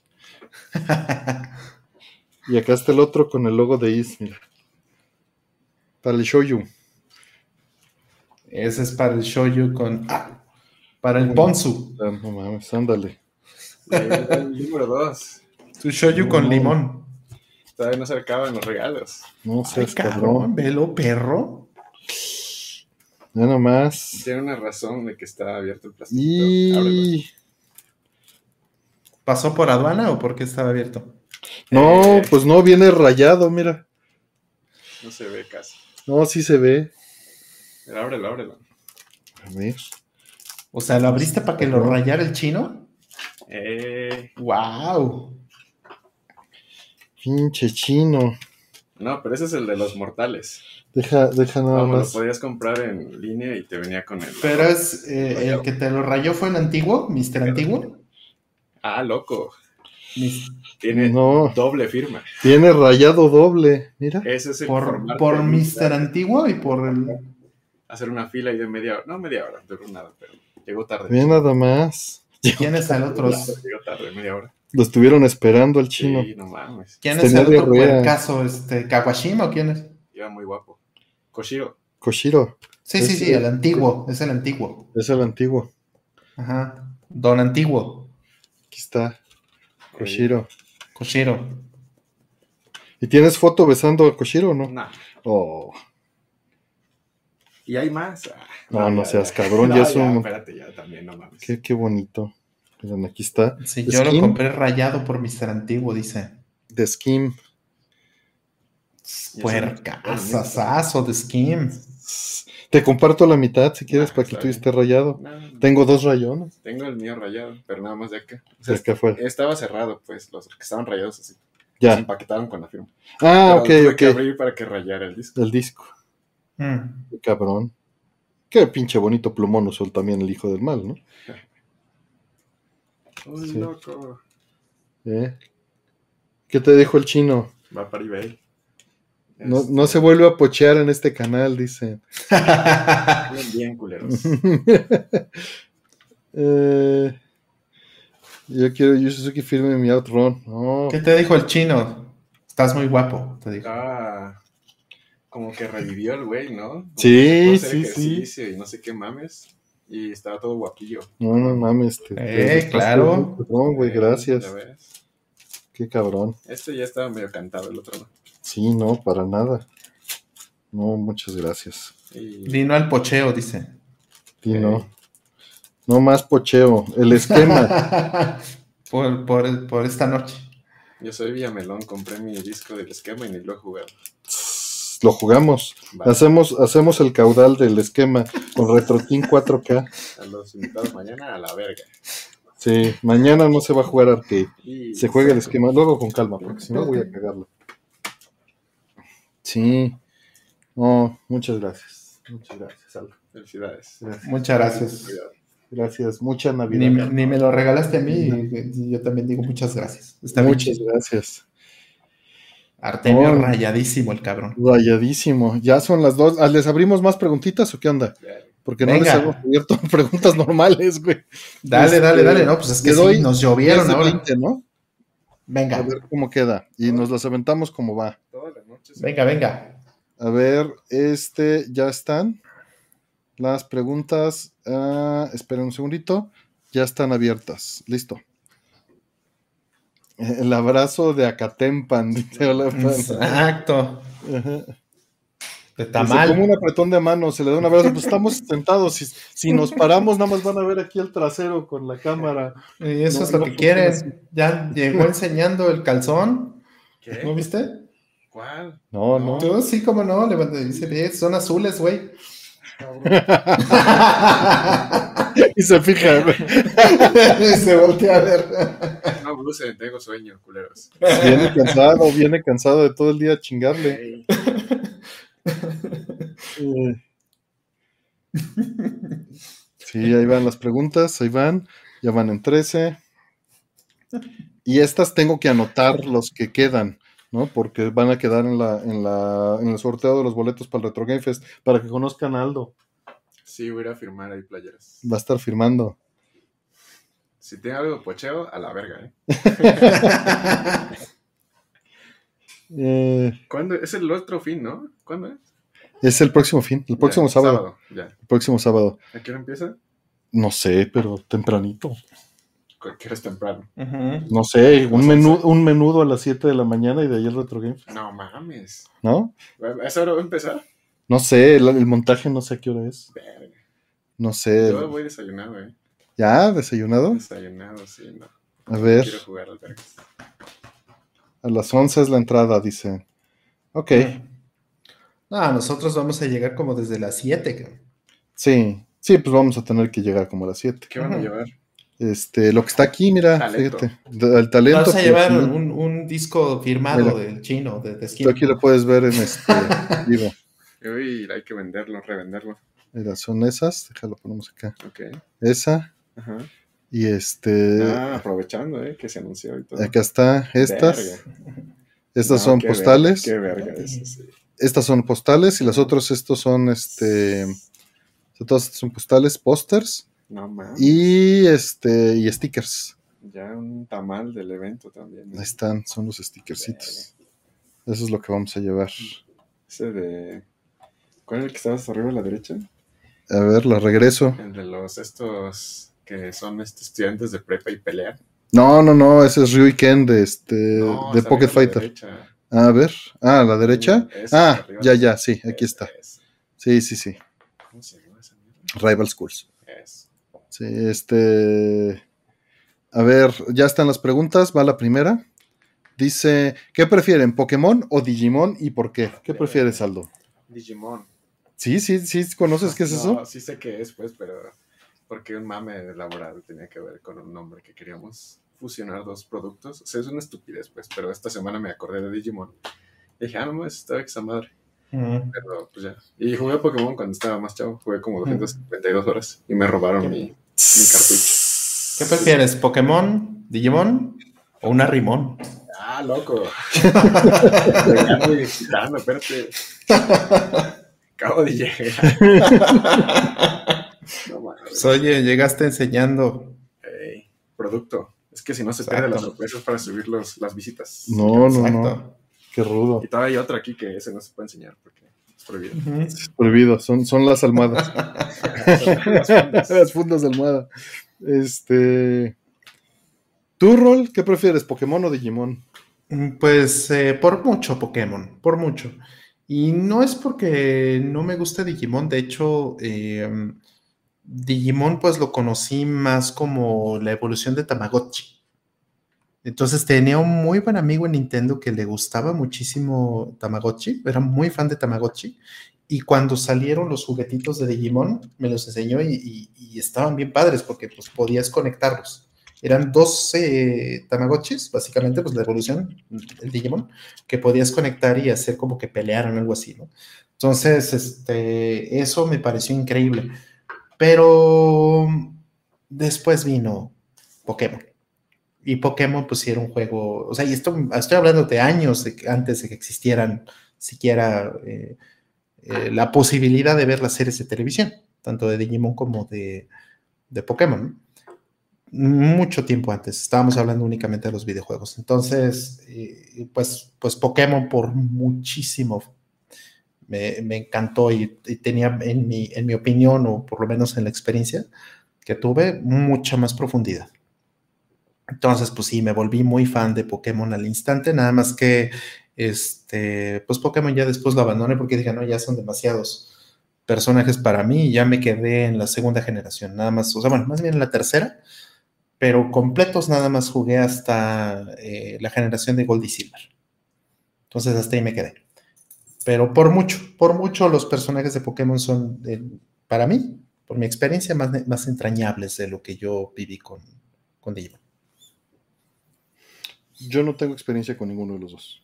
[LAUGHS] Y acá está el otro con el logo de Is, mira. Para el shoyu. Ese es para el shoyu con. ah, para el ponzu. Ah, No mames, ándale. El número dos. Su shoyu con No. limón. Todavía no se acaban los regalos. No seas cabrón, velo, perro. Ya nomás. Tiene una razón de que está abierto el plástico. Ábrelo. Y. ¿Pasó por aduana o por qué estaba abierto? No, Eh. pues no, viene rayado, mira. No se ve casi. No, sí se ve. Pero ábrelo, ábrelo. A ver. O sea, ¿lo abriste para que lo rayara el chino? Eh, ¡Wow! Pinche chino. no, pero ese es el de los mortales. Deja, deja nada Vamos, lo más. podías comprar en línea y te venía con el. Pero es eh, el que te lo rayó fue el antiguo, Mr. Antiguo. Ah, loco. Mis- Tiene No, doble firma. tiene rayado doble. Mira. Ese es el Por, por Mr. Antiguo y por el. Hacer una fila y de media hora. No media hora, duró nada, pero llegó tarde. Ve nada más. ¿Quién es el otro? Llegó tarde, media hora. Lo estuvieron esperando al chino. Sí, no mames. ¿Quién es el otro diarrea. puercaso? Este, ¿Kawashima o quién es? Iba muy guapo. Koshiro. Koshiro. Sí, sí, Es- sí, el antiguo. Es el antiguo. Es el antiguo. Ajá. Don Antiguo. Aquí está. Koshiro. Koshiro. ¿Y tienes foto besando a Koshiro o no? No. Oh, Y hay más. Ah, No, no ya, seas ya. cabrón, ya es un- Espérate, ya también, no mames. qué, qué bonito. Miren, aquí está. Sí, yo lo compré rayado por Mr. Antiguo, dice. de Skim. Puercasasazo de Skim. Te comparto la mitad si quieres Ah, para que tú estés rayado. No, no. Tengo dos rayones. Tengo el mío rayado, pero nada más de acá. O De sea, acá afuera. estaba cerrado, pues, los que estaban rayados así. Se Ya. empaquetaron con la firma. Ah, Pero tuve ok, que ok. abrir para que rayara el disco. El disco. Mm. Qué cabrón. Qué pinche bonito plumón usó también el hijo del mal, ¿no? [LAUGHS] Uy, Sí. loco. ¿Eh? ¿Qué te dijo el chino? Va para eBay. No, Este, no se vuelve a pochear en este canal, dice. [LAUGHS] Bien, bien, culeros. [LAUGHS] Eh, yo quiero Yu Suzuki firme mi outrun. No, ¿Qué te dijo el chino? Estás muy guapo, te dijo. Ah, como que revivió el güey, ¿no? Como Sí, sí, sí. Y no sé qué mames. Y estaba todo guapillo. no, no mames. te- Eh, te- claro. No, güey, gracias. Qué cabrón. Este ya estaba medio cantado, el otro no. Sí, no, para nada. No, muchas gracias. Y Vino al pocheo, dice. Sí, no. No más pocheo. El esquema. [LAUGHS] por, por, por esta noche. yo soy Villamelón, compré mi disco del esquema y ni lo he jugado. Lo jugamos. Vale, Hacemos, hacemos el caudal del esquema con RetroKing 4K. a los invitados mañana a la verga. Sí, mañana no se va a jugar arcade. Y Se juega el esquema, luego con calma, porque si no voy a cagarlo. Sí. No, muchas gracias. Muchas gracias, Aldo. Felicidades. Gracias. Muchas gracias. Gracias. Mucha Navidad. ni me lo regalaste a mí, y yo también digo muchas gracias. Está Muchas gracias. Artemio rayadísimo el cabrón. Rayadísimo. Ya son las dos. Ah, ¿Les abrimos más preguntitas o qué onda? Porque no Venga. les hemos abierto [LAUGHS] preguntas normales, güey. Dale, Este, dale, dale. No, pues es que sí, doy nos llovieron 10 de ahora. 20, ¿no? A Venga, ver cómo queda. Y nos las aventamos como va. Todas las noches. venga, venga. A ver, este, ya están. Las preguntas, ah, esperen un segundito, ya están abiertas. Listo. El abrazo de Acatempan, [LAUGHS] dice hola, Fran. Exacto. Ajá. De tamal. come un apretón de mano, se le da un abrazo, pues estamos [LAUGHS] sentados, si, si nos paramos nada más van a ver aquí el trasero con la cámara. Y eso No, es lo no que así. Ya llegó [LAUGHS] enseñando el calzón. ¿Qué? ¿No viste? ¿Cuál? No, no. Tú sí, cómo no. Levanta- Dice, "Ve, son azules, güey. Y se fija. [LAUGHS] y se voltea a ver. No, Bruce, tengo sueño, culeros. Viene cansado, viene cansado de todo el día chingarle. Sí, ahí van las preguntas, ahí van, ya van en 13. Y estas tengo que anotar los que quedan, ¿no? Porque van a quedar en, la, en, la, en el sorteo de los boletos para el Retro Game Fest, para que conozcan a Aldo. Sí, voy a ir a firmar ahí playeras. Va a estar firmando. Si tiene algo de pocheo, a la verga, ¿eh? [LAUGHS] Eh, ¿Cuándo? Es el otro fin, ¿no? ¿Cuándo es? es el próximo fin, el próximo Ya, sábado, Ya. El próximo sábado. ¿A qué hora empieza? No sé, pero tempranito. Que eres temprano. No sé, un, menú, un menudo a las 7 de la mañana y de ahí el Retro Game No mames. ¿no? ¿A esa hora va a empezar? No sé, el, el montaje no sé a qué hora es. Verga. No sé. Yo voy desayunado, ¿eh? ¿Ya? ¿Desayunado? Desayunado, sí, no. A ver, Quiero jugar al a las 11 es la entrada, dice. Ok, No, nosotros vamos a llegar como desde las 7. sí. Sí, pues vamos a tener que llegar como a las 7. ¿Qué van a llevar? Este, lo que está aquí, mira, Talento. fíjate. de- El talento. Vas a llevar un, un disco firmado Mira. del chino, de, de Tú Skin. aquí lo puedes ver en este [LAUGHS] vivo. Uy, hay que venderlo, revenderlo. Mira, son esas. Déjalo, ponemos acá. Ok. Esa. Ajá. Y este. Ah, aprovechando, ¿eh? Que se anunció y todo. Acá está. Estas. Verga. Estas No, son qué postales. verga, Qué verga eso, sí. Estas son postales. Y las otras, estos son este. Todas estas son postales, pósters. No mames. Y este. Y stickers. Ya un tamal del evento también. ¿eh? Ahí están, son los stickercitos. Eso es lo que vamos a llevar. Ese de. ¿Cuál es el que estaba hasta arriba a la derecha? A ver, la regreso. El de los estos que son este, estudiantes de prepa y pelean. No, no, no, ese es Ryu Ken de este No, de Pocket a Fighter. derecha. A ver. Ah, a la derecha. Ese, Ah, ya, ya, sí, aquí está. Sí, sí, sí. ¿Cómo se llama esa mierda? Rival Schools. Sí, este. A ver, ya están las preguntas. Va la primera. Dice: ¿Qué prefieren, Pokémon o Digimon y por qué? ¿Qué prefieres, Aldo? Digimon. Sí, sí, sí, ¿conoces qué es No, eso? Sí sé qué es, pues, pero porque un mame laboral tenía que ver con un nombre que queríamos fusionar dos productos. O sea, es una estupidez, pues, pero esta semana me acordé de Digimon. Y dije, ah, no, estaba esa madre. Pero, pues ya. Y jugué Pokémon cuando estaba más chavo. Jugué como 252 horas y me robaron mi, mi cartucho. ¿Qué prefieres, Pokémon, Digimon o una Rimón? Ah, loco. [LAUGHS] [LAUGHS] Y excitando, espérate. [LAUGHS] Acabo de llegar. [LAUGHS] No mames. Pues, oye, llegaste enseñando. Producto. Es que si no se pierde Exacto. las sorpresas para subir los, las visitas. No, no, no. Exacto. Qué rudo. Y todavía hay otro aquí que ese no se puede enseñar porque es prohibido. Ujú. Prohibido, son, son las almohadas. Las [LAUGHS] fundas. las fundas de almohada. Este. ¿Tú, Rol? ¿Qué prefieres, Pokémon o Digimon? Mm, Pues eh, por mucho Pokémon, por mucho. Y no es porque no me guste Digimon, de hecho, eh, Digimon pues lo conocí más como la evolución de Tamagotchi. Entonces tenía un muy buen amigo en Nintendo que le gustaba muchísimo Tamagotchi, era muy fan de Tamagotchi. Y cuando salieron los juguetitos de Digimon, me los enseñó y, y- y estaban bien padres porque pues podías conectarlos. Eran dos eh, Tamagotchis, básicamente, pues la evolución, el Digimon, que podías conectar y hacer como que pelearan, algo así, ¿no? Entonces, este, eso me pareció increíble. Pero después vino Pokémon. Y Pokémon, pues sí era un juego, o sea, y esto, estoy hablando de años de antes de que existieran siquiera eh, eh, la posibilidad de ver las series de televisión, tanto de Digimon como de, de Pokémon. Mucho tiempo antes, estábamos hablando únicamente de los videojuegos. Entonces, pues, pues Pokémon por muchísimo me, encantó y, y tenía, en mi, en mi opinión, o por lo menos en la experiencia que tuve, mucha más profundidad. Entonces, pues sí, me volví muy fan de Pokémon al instante, nada más que este, pues Pokémon ya después lo abandoné porque dije, no, ya son demasiados personajes para mí y ya me quedé en la segunda generación, nada más, o sea, bueno, más bien en la tercera, pero completos nada más jugué hasta eh, la generación de Gold y Silver. Entonces hasta ahí me quedé. Pero por mucho, por mucho los personajes de Pokémon son, eh, para mí, por mi experiencia, más, más entrañables de lo que yo viví con, con Digimon. Yo no tengo experiencia con ninguno de los dos.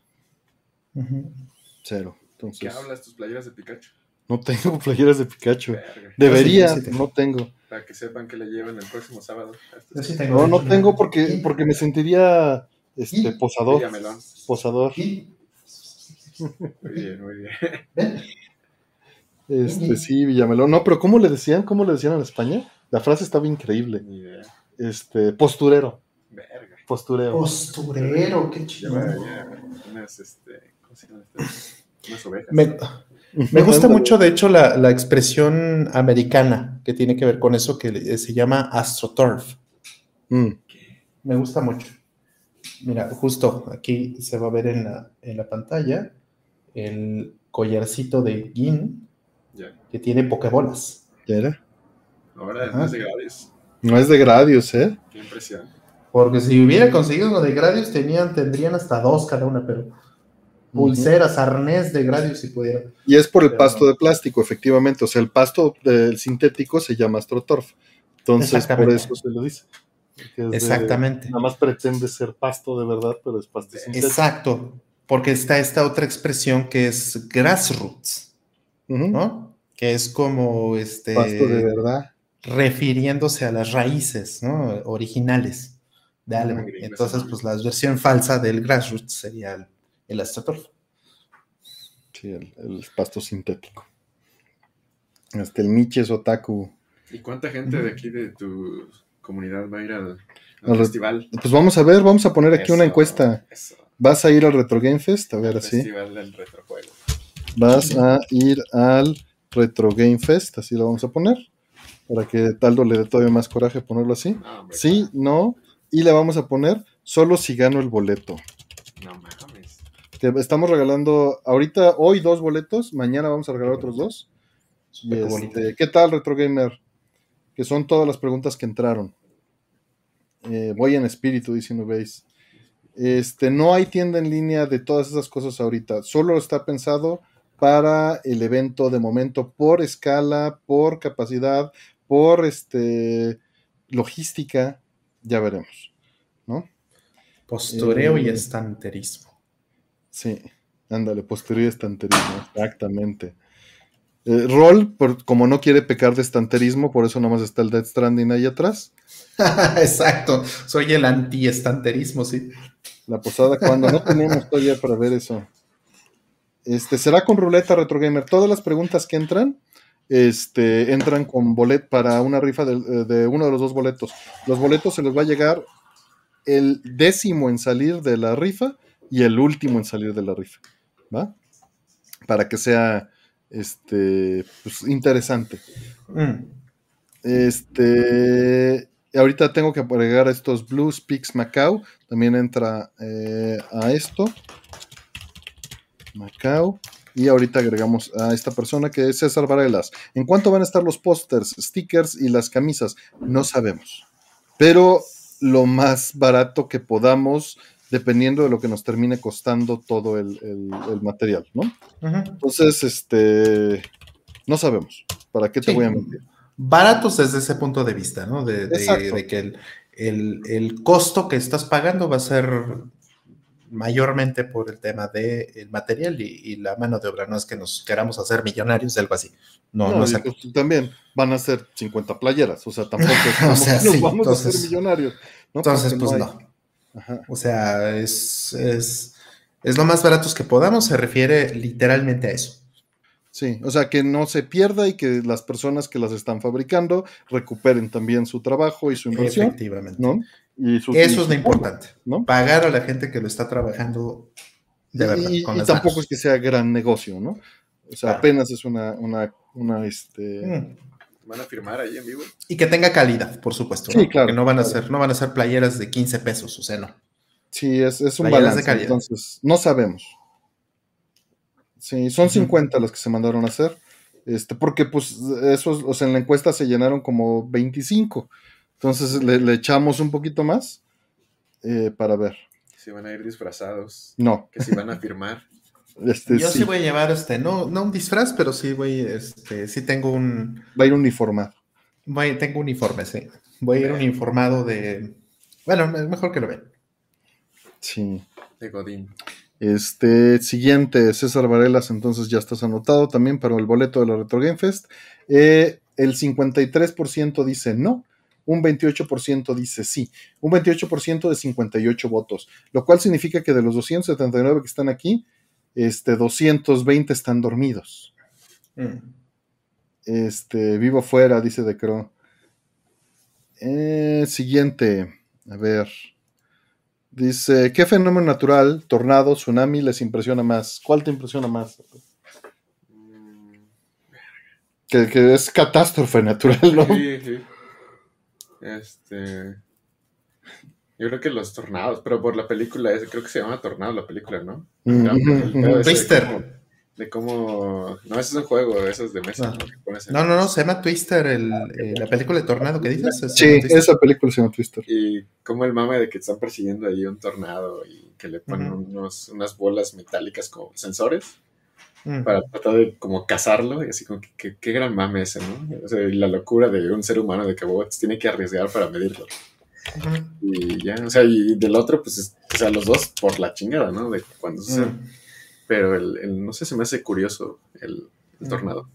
Cero. Entonces, ¿Qué hablas tus playeras de Pikachu? no tengo [LAUGHS] playeras de Pikachu. Verga. Debería, sí, sí no tengo. Para que sepan que le llevan el próximo sábado. Yo sí No, tengo. no tengo porque, porque me sentiría este, ¿Y? posador. Villamelón. Posador. Y- Muy bien, muy bien. Este, sí, Villamelón. No, pero ¿cómo le decían? ¿Cómo le decían en España? La frase estaba increíble. Ni idea. Este, posturero. Verga. Postureo. Posturero, qué chido. Unas, este, ¿cómo se llama estas? Unas ovejas. Me, me gusta mucho, de hecho, la, la expresión americana que tiene que ver con eso que se llama astroturf. Mm, Me gusta mucho. Mira, justo aquí se va a ver en la, en la pantalla el collarcito de Gin que tiene pokebolas. ¿Ya era? Ahora no es de Gradius. No es de Gradius, ¿eh? Qué impresión. Porque si hubiera conseguido uno de Gradius, tenían, tendrían hasta dos cada una, pero pulseras, arnés de Gradius si pudieran. Y es por el Pero pasto no. de plástico, efectivamente. O sea, el pasto del sintético se llama astroturf. Entonces, por eso se lo dice. Porque es de- Exactamente. nada más pretende ser pasto de verdad, pero es pasto sintético. Exacto. Porque está esta otra expresión que es grassroots. ¿no? Que es como este. Pasto de verdad. refiriéndose a las raíces ¿no? originales de algo. Ah, gringo, Entonces, pues la versión falsa del grassroots sería el, el astroturf. Sí, el, el pasto sintético. Hasta el Miches Otaku. ¿Y cuánta gente de aquí de tu comunidad va a ir al, festival? Pues vamos a ver, vamos a poner aquí una encuesta. Eso. ¿Vas a ir al Retro Game Fest? A ver, así. Festival del retrojuego. Vas a ir al Retro Game Fest, así lo vamos a poner. Para que Taldo le dé todavía más coraje ponerlo así. No, hombre, Sí, no. Y le vamos a poner solo si gano el boleto. No mames. Que estamos regalando ahorita, hoy dos boletos, mañana vamos a regalar otros dos. Y este, ¿Qué tal, Retro Gamer? Que son todas las preguntas que entraron. Eh, voy en espíritu, dice Nubéis. Este, no hay tienda en línea de todas esas cosas ahorita. Solo está pensado para el evento de momento por escala, por capacidad, por este logística. Ya veremos. ¿No? Postureo y Eh, estanterismo. Sí, ándale, posterior estanterismo, exactamente. Eh, Roll, por- como no quiere pecar de estanterismo, por eso nomás está el Dead Stranding ahí atrás. [LAUGHS] Exacto, soy el anti-estanterismo, sí. La posada, cuando no tenemos todavía para ver eso. Este, será con ruleta Retro Gamer. Todas las preguntas que entran, este, entran con bolet para una rifa de, de uno de los dos boletos. Los boletos se les va a llegar el décimo en salir de la rifa y el último en salir de la rifa. ¿Va? Para que sea este pues, interesante. Mm. Este. Ahorita tengo que agregar a estos Blues Peaks Macau. También entra eh, a esto. Macau. Y ahorita agregamos a esta persona que es César Varelas. ¿En cuánto van a estar los pósters, stickers y las camisas? No sabemos. Pero lo más barato que podamos, dependiendo de lo que nos termine costando todo el, el- el material, ¿no? Entonces, este. No sabemos. ¿Para qué te Sí. voy a mentir? Baratos desde ese punto de vista, ¿no? De, de- de que el, el- el costo que estás pagando va a ser mayormente por el tema del material y, y la mano de obra. No es que nos queramos hacer millonarios de algo así. No, no, No, es pues, también van a ser 50 playeras, o sea, tampoco es [LAUGHS] como O sea, que nos sí, vamos a ser millonarios. ¿no? Entonces, Porque pues hay- no. Ajá. O sea, es, es, es lo más baratos que podamos, se refiere literalmente a eso. Sí, o sea, que no se pierda y que las personas que las están fabricando recuperen también su trabajo y su inversión, Efectivamente. ¿no? Y su- y Eso es lo importante. ¿no? Pagar a la gente que lo está trabajando de verdad. Y, con y las tampoco manos. es que sea gran negocio, ¿no? O sea, Claro. apenas es una, una, una, este... Mm. ¿Van a firmar ahí en vivo? Y que tenga calidad, por supuesto. Sí, ¿no? claro, Que no van a claro. ser, no van a ser playeras de 15 pesos, o sea, no. Sí, es, es un Playeras de balance, calidad. entonces no sabemos. Sí, son 50 las que se mandaron a hacer. Este, porque pues esos, o sea, en la encuesta se llenaron como 25. Entonces le, echamos un poquito más eh, para ver. Si van a ir disfrazados. No. Que si van a firmar. [LAUGHS] Este, Yo sí. voy a llevar este, no, no un disfraz, pero sí voy, este, sí tengo un. Va a ir uniformado. Voy, tengo un uniforme, sí. Voy a ir uniformado de. Bueno, es mejor que lo ven. Sí. De Godín. Este, siguiente, César Varelas, entonces ya estás anotado también para el boleto de la Retro Game Fest. Eh, el 53% dice no, un 28% dice sí, un 28% de 58 votos, lo cual significa que de los 279 que están aquí, este, 220 están dormidos. Mm. Este, vivo fuera, dice De Cro. Eh, siguiente, a ver. Dice, ¿qué fenómeno natural, tornado, tsunami les impresiona más? ¿Cuál te impresiona más? Que, es catástrofe natural, ¿no? Sí, sí. Este. Yo creo que los tornados, pero por la película, creo que se llama Tornado la película, ¿no? Twister. De cómo. No, ese es un juego, eso es de mesa. No, no, no, se llama Twister, el, eh, la película de Tornado que dices. Sí, esa película se llama Twister. Y como el mame de que están persiguiendo ahí un tornado y que le ponen unos, unas bolas metálicas como sensores para tratar de como cazarlo y así como que, qué gran mame ese, ¿no? O sea, la locura de un ser humano de que tiene que arriesgar para medirlo. Y ya, o sea, y del otro, pues, o sea, los dos por la chingada, ¿no? De cuando se pero el, no sé, se me hace curioso el, tornado.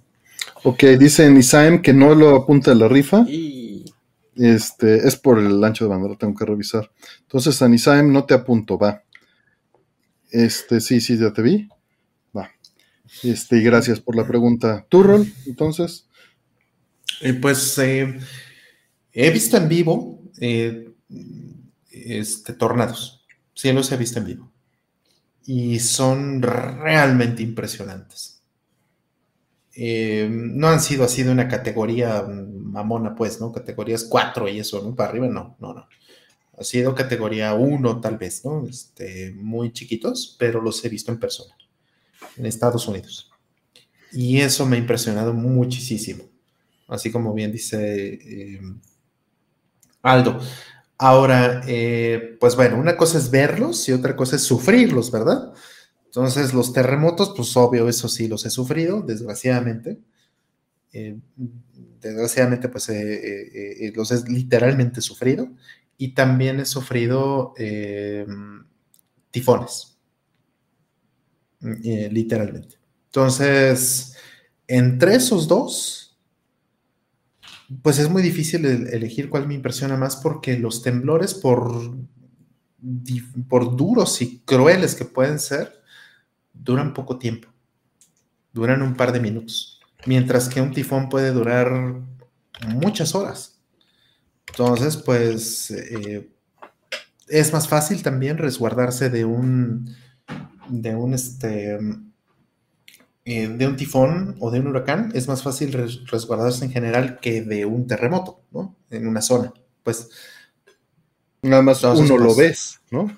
Ok, dice Nisaem que no lo apunta a la rifa. Y... Este, es por el ancho de banda, lo tengo que revisar. Entonces, a Nisaem no te apunto, va. Este, sí, sí, ya te vi. Va. Este, y gracias por la pregunta. ¿Tu rol, entonces? Eh, pues eh, he visto en vivo eh, este, tornados. Sí, los he visto en vivo y son realmente impresionantes. Eh, no han sido así de una categoría mamona, pues, ¿no? Categorías 4 y eso, ¿no? Para arriba, no, no, no. Ha sido categoría 1 tal vez, ¿no? Este, muy chiquitos, pero los he visto en persona, en Estados Unidos. Y eso me ha impresionado muchísimo. Así como bien dice eh, Aldo. Ahora, eh, pues bueno, una cosa es verlos y otra cosa es sufrirlos, ¿verdad? Entonces, los terremotos, pues obvio, eso sí los he sufrido, desgraciadamente. Eh, desgraciadamente, pues eh, los he literalmente sufrido. Y también he sufrido tifones, literalmente. Entonces, entre esos dos, pues es muy difícil elegir cuál me impresiona más porque los temblores, por, por duros y crueles que pueden ser, duran poco tiempo. Duran un par de minutos. Mientras que un tifón puede durar muchas horas. Entonces, pues eh, es más fácil también resguardarse de un, de un, este, eh, de un tifón o de un huracán es más fácil resguardarse en general que de un terremoto, ¿no? En una zona. Pues. Nada más uno lo ves, ¿no?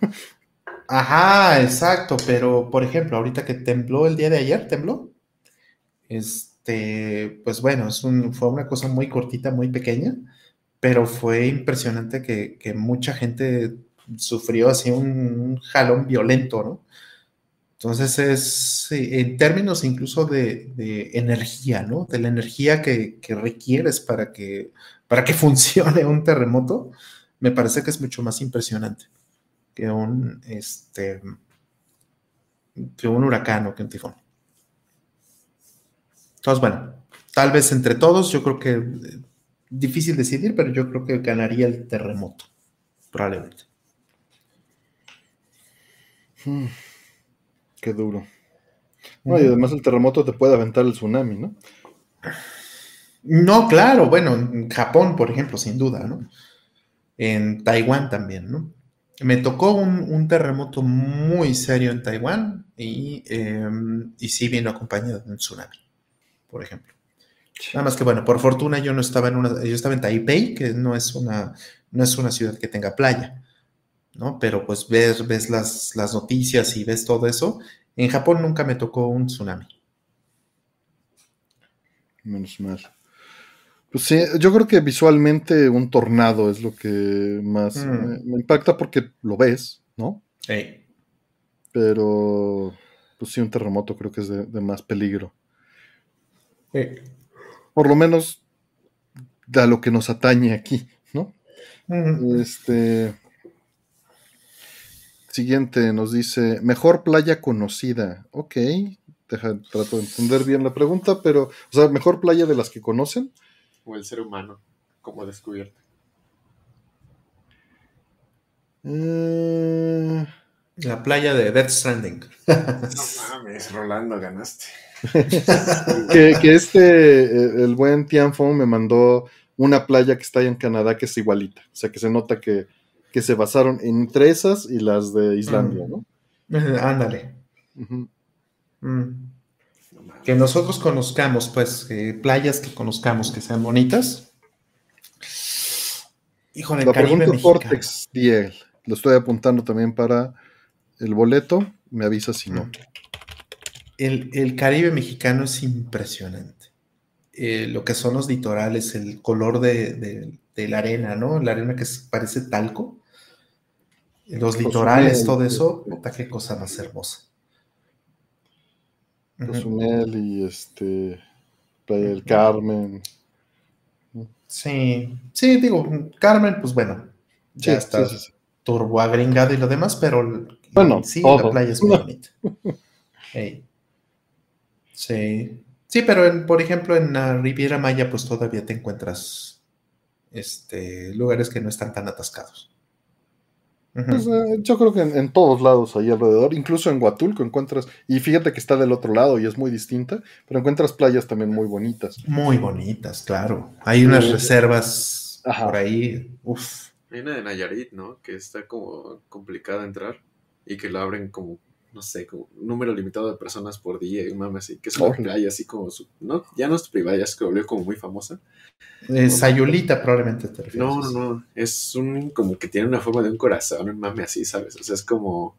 Ajá, exacto. Pero, por ejemplo, ahorita que tembló el día de ayer, tembló. Este, pues bueno, es fue una cosa muy cortita, muy pequeña, pero fue impresionante que, mucha gente sufrió así un jalón violento, ¿no? Entonces es en términos incluso de, energía, ¿no? De la energía que, requieres para que, para que [LAUGHS] funcione un terremoto, me parece que es mucho más impresionante que un, este, que un huracán o que un tifón. Entonces, bueno, tal vez entre todos, yo creo que eh, difícil decidir, pero yo creo que ganaría el terremoto, probablemente. Hmm. Qué duro. y además el terremoto te puede aventar el tsunami, ¿no? No, claro, bueno, en Japón, por ejemplo, sin duda, ¿no? En Taiwán también, ¿no? Me tocó un, terremoto muy serio en Taiwán y, em, y sí vino acompañado de un tsunami, por ejemplo. Nada más que, bueno, por fortuna yo no estaba en una, yo estaba en Taipei, que no es una, no es una ciudad que tenga playa. ¿No? Pero pues ves, ves las, noticias y ves todo eso. En Japón nunca me tocó un tsunami. Menos mal. Pues sí, yo creo que visualmente un tornado es lo que más Mm. me, me impacta porque lo ves, ¿no? Ey. Pero, pues sí, un terremoto creo que es de, de más peligro. Ey. Por lo menos a lo que nos atañe aquí, ¿no? Mm. Este. Siguiente nos dice: Mejor playa conocida. Ok, deja, trato de entender bien la pregunta, pero, o sea, mejor playa de las que conocen. O el ser humano, como descubierto. Eh, La playa de Death Stranding. No mames, Rolando, ganaste. [LAUGHS] que, que este, eh, el buen Tianfo me mandó una playa que está ahí en Canadá que es igualita. O sea, que se nota que, que se basaron entre esas y las de Islandia, ¿no? [LAUGHS] Ándale. Mm. Que nosotros conozcamos, pues, eh, playas que conozcamos que sean bonitas. Híjole, La Caribe pregunta DL. Lo estoy apuntando también para el boleto. Me avisa si no. El, el Caribe mexicano es impresionante. Eh, lo que son los litorales, el color de, de- de la arena, ¿no? La arena que parece talco. Los litorales, todo eso, puta, qué cosa más hermosa. Cozumel y este. Playa del Carmen. Sí, sí, digo, Carmen, pues bueno, ya Sí, está sí, sí, turbo agringado y lo demás, pero Bueno, sí, todo. la playa es muy [LAUGHS] bonita. Ey. Sí, sí, pero en- por ejemplo en la Riviera Maya, pues todavía te encuentras este, lugares que no están tan atascados. Pues, eh, yo creo que en, en todos lados ahí alrededor, incluso en Huatulco encuentras, y fíjate que está del otro lado y es muy distinta, pero encuentras playas también muy bonitas. Muy bonitas, claro. Hay unas Sí. reservas Ajá. por ahí. Uf. Hay una de Nayarit, ¿no? Que está como complicada entrar y que lo abren como, no sé, como un número limitado de personas por día y un mame así, que es una playa así como, su- no, ya no es privada, ya se volvió como muy famosa. Eh, Sayulita probablemente te refieres. No, no, no, es un, como que tiene una forma de un corazón, un mame así, ¿sabes? O sea, es como,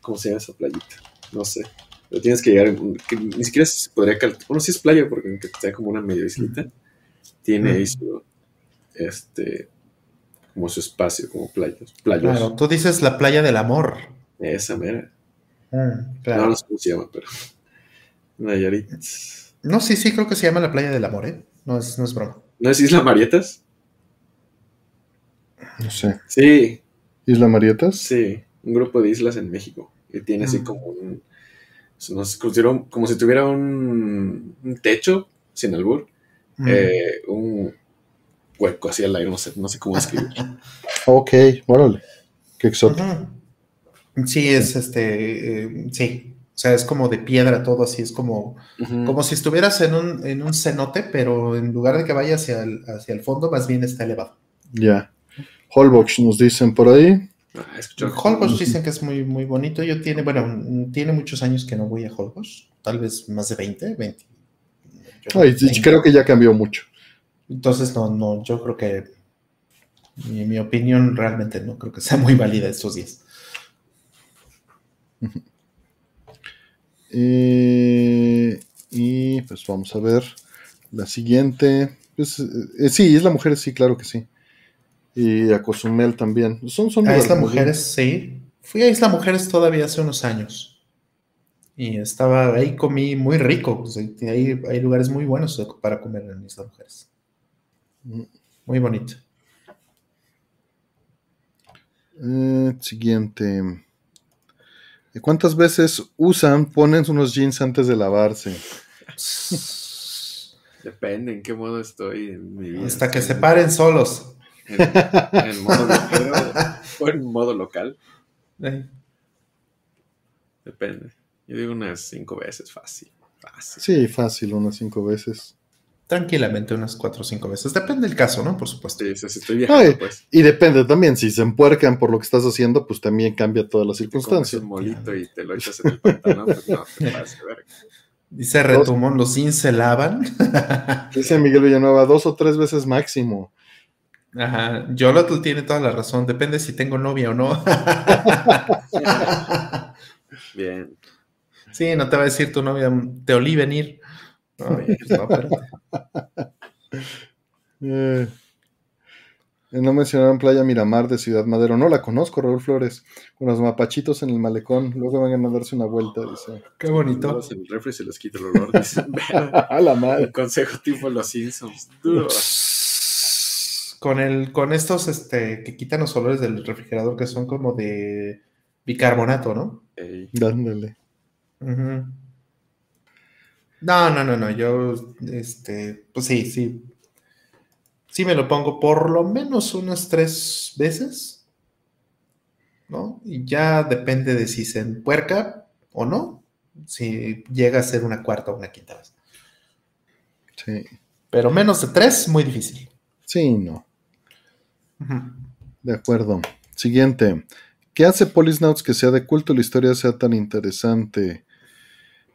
¿cómo se llama esa playita? No sé. Pero tienes que llegar, en- que ni siquiera se podría Bueno, sí es playa porque aunque sea como una medio islita, tiene ahí su, este, como su espacio, como playas, playos. Claro, tú dices la playa del amor. Esa mera. Mm, No, claro. no sé cómo se llama, pero. [LAUGHS] Nayarit. No, sí, sí, creo que se llama la playa del amor, ¿eh? No es, no es broma. ¿No es Isla Marietas? No sé. Sí, Isla Marietas. sí. Un grupo de islas en México. Que tiene así Mm. como un. no sé, como si tuviera un- techo, sin albur. Mm. eh, un hueco así al aire, no sé, no sé cómo [LAUGHS] escribir. Ok, órale. Qué exótico. Sí, es este, eh, sí. O sea, es como de piedra todo así, es como, como si estuvieras en un, en un cenote, pero en lugar de que vaya hacia el, hacia el fondo, más bien está elevado. Ya. Holbox nos dicen por ahí. Ah, Holbox dicen que es muy, muy bonito. Yo tiene, bueno, tiene muchos años que no voy a Holbox, tal vez más de 20, 20. Yo Ay, sí, 20. creo que ya cambió mucho. Entonces, no, no, yo creo que mi, mi opinión realmente no creo que sea muy válida estos días. Eh, y pues vamos a ver la siguiente. Pues, eh, sí, Isla Mujeres, sí, claro que sí. Y a Cozumel también. Son, son A Isla Mujeres, sí. Fui a Isla Mujeres todavía hace unos años. Y estaba ahí, comí muy rico. hay, hay lugares muy buenos para comer en Isla Mujeres. bien. Muy bonito. Eh, siguiente. ¿Cuántas veces usan, ponen unos jeans antes de lavarse? Depende en qué modo estoy en mi vida. Hasta que se paren solos. En, en modo local o en modo local. Depende. Yo digo unas cinco veces, fácil. Fácil. Sí, fácil, unas cinco veces. Tranquilamente, unas cuatro o cinco veces. Depende del caso, ¿no? Por supuesto. Sí, sea, si estoy viajando, Ay, pues. Y depende también, si se empuercan por lo que estás haciendo, pues también cambia Te circunstancias. un molito y te lo echas en el pantalón, pues no, [LAUGHS] te. Dice Retumón, los lavan. [LAUGHS] Dice Miguel Villanueva, dos o tres veces máximo. Ajá. Yolotl tiene toda la razón. Depende si tengo novia o no. [LAUGHS] Bien. Sí, no te va a decir tu novia, te olí venir. No, eh, no mencionaron Playa Miramar de Ciudad Madero. No la conozco, Raúl Flores. Con los mapachitos en el malecón. Luego vengan a darse una vuelta, dice. Qué bonito. el refri se les quita el olor. [LAUGHS] a la madre. El consejo tipo los Simpsons. Con, el, con estos este, que quitan los olores del refrigerador que son como de bicarbonato, ¿no? Dándole. No, no, no, no. Yo, este, pues sí, sí. Sí me lo pongo por lo menos unas tres veces. ¿No? Y ya depende de si se empuerca o no. Si llega a ser una cuarta o una quinta vez. Sí. Pero menos de tres, muy difícil. Sí, no. De acuerdo. Siguiente. ¿Qué hace Polisnauts que sea de culto y la historia sea tan interesante?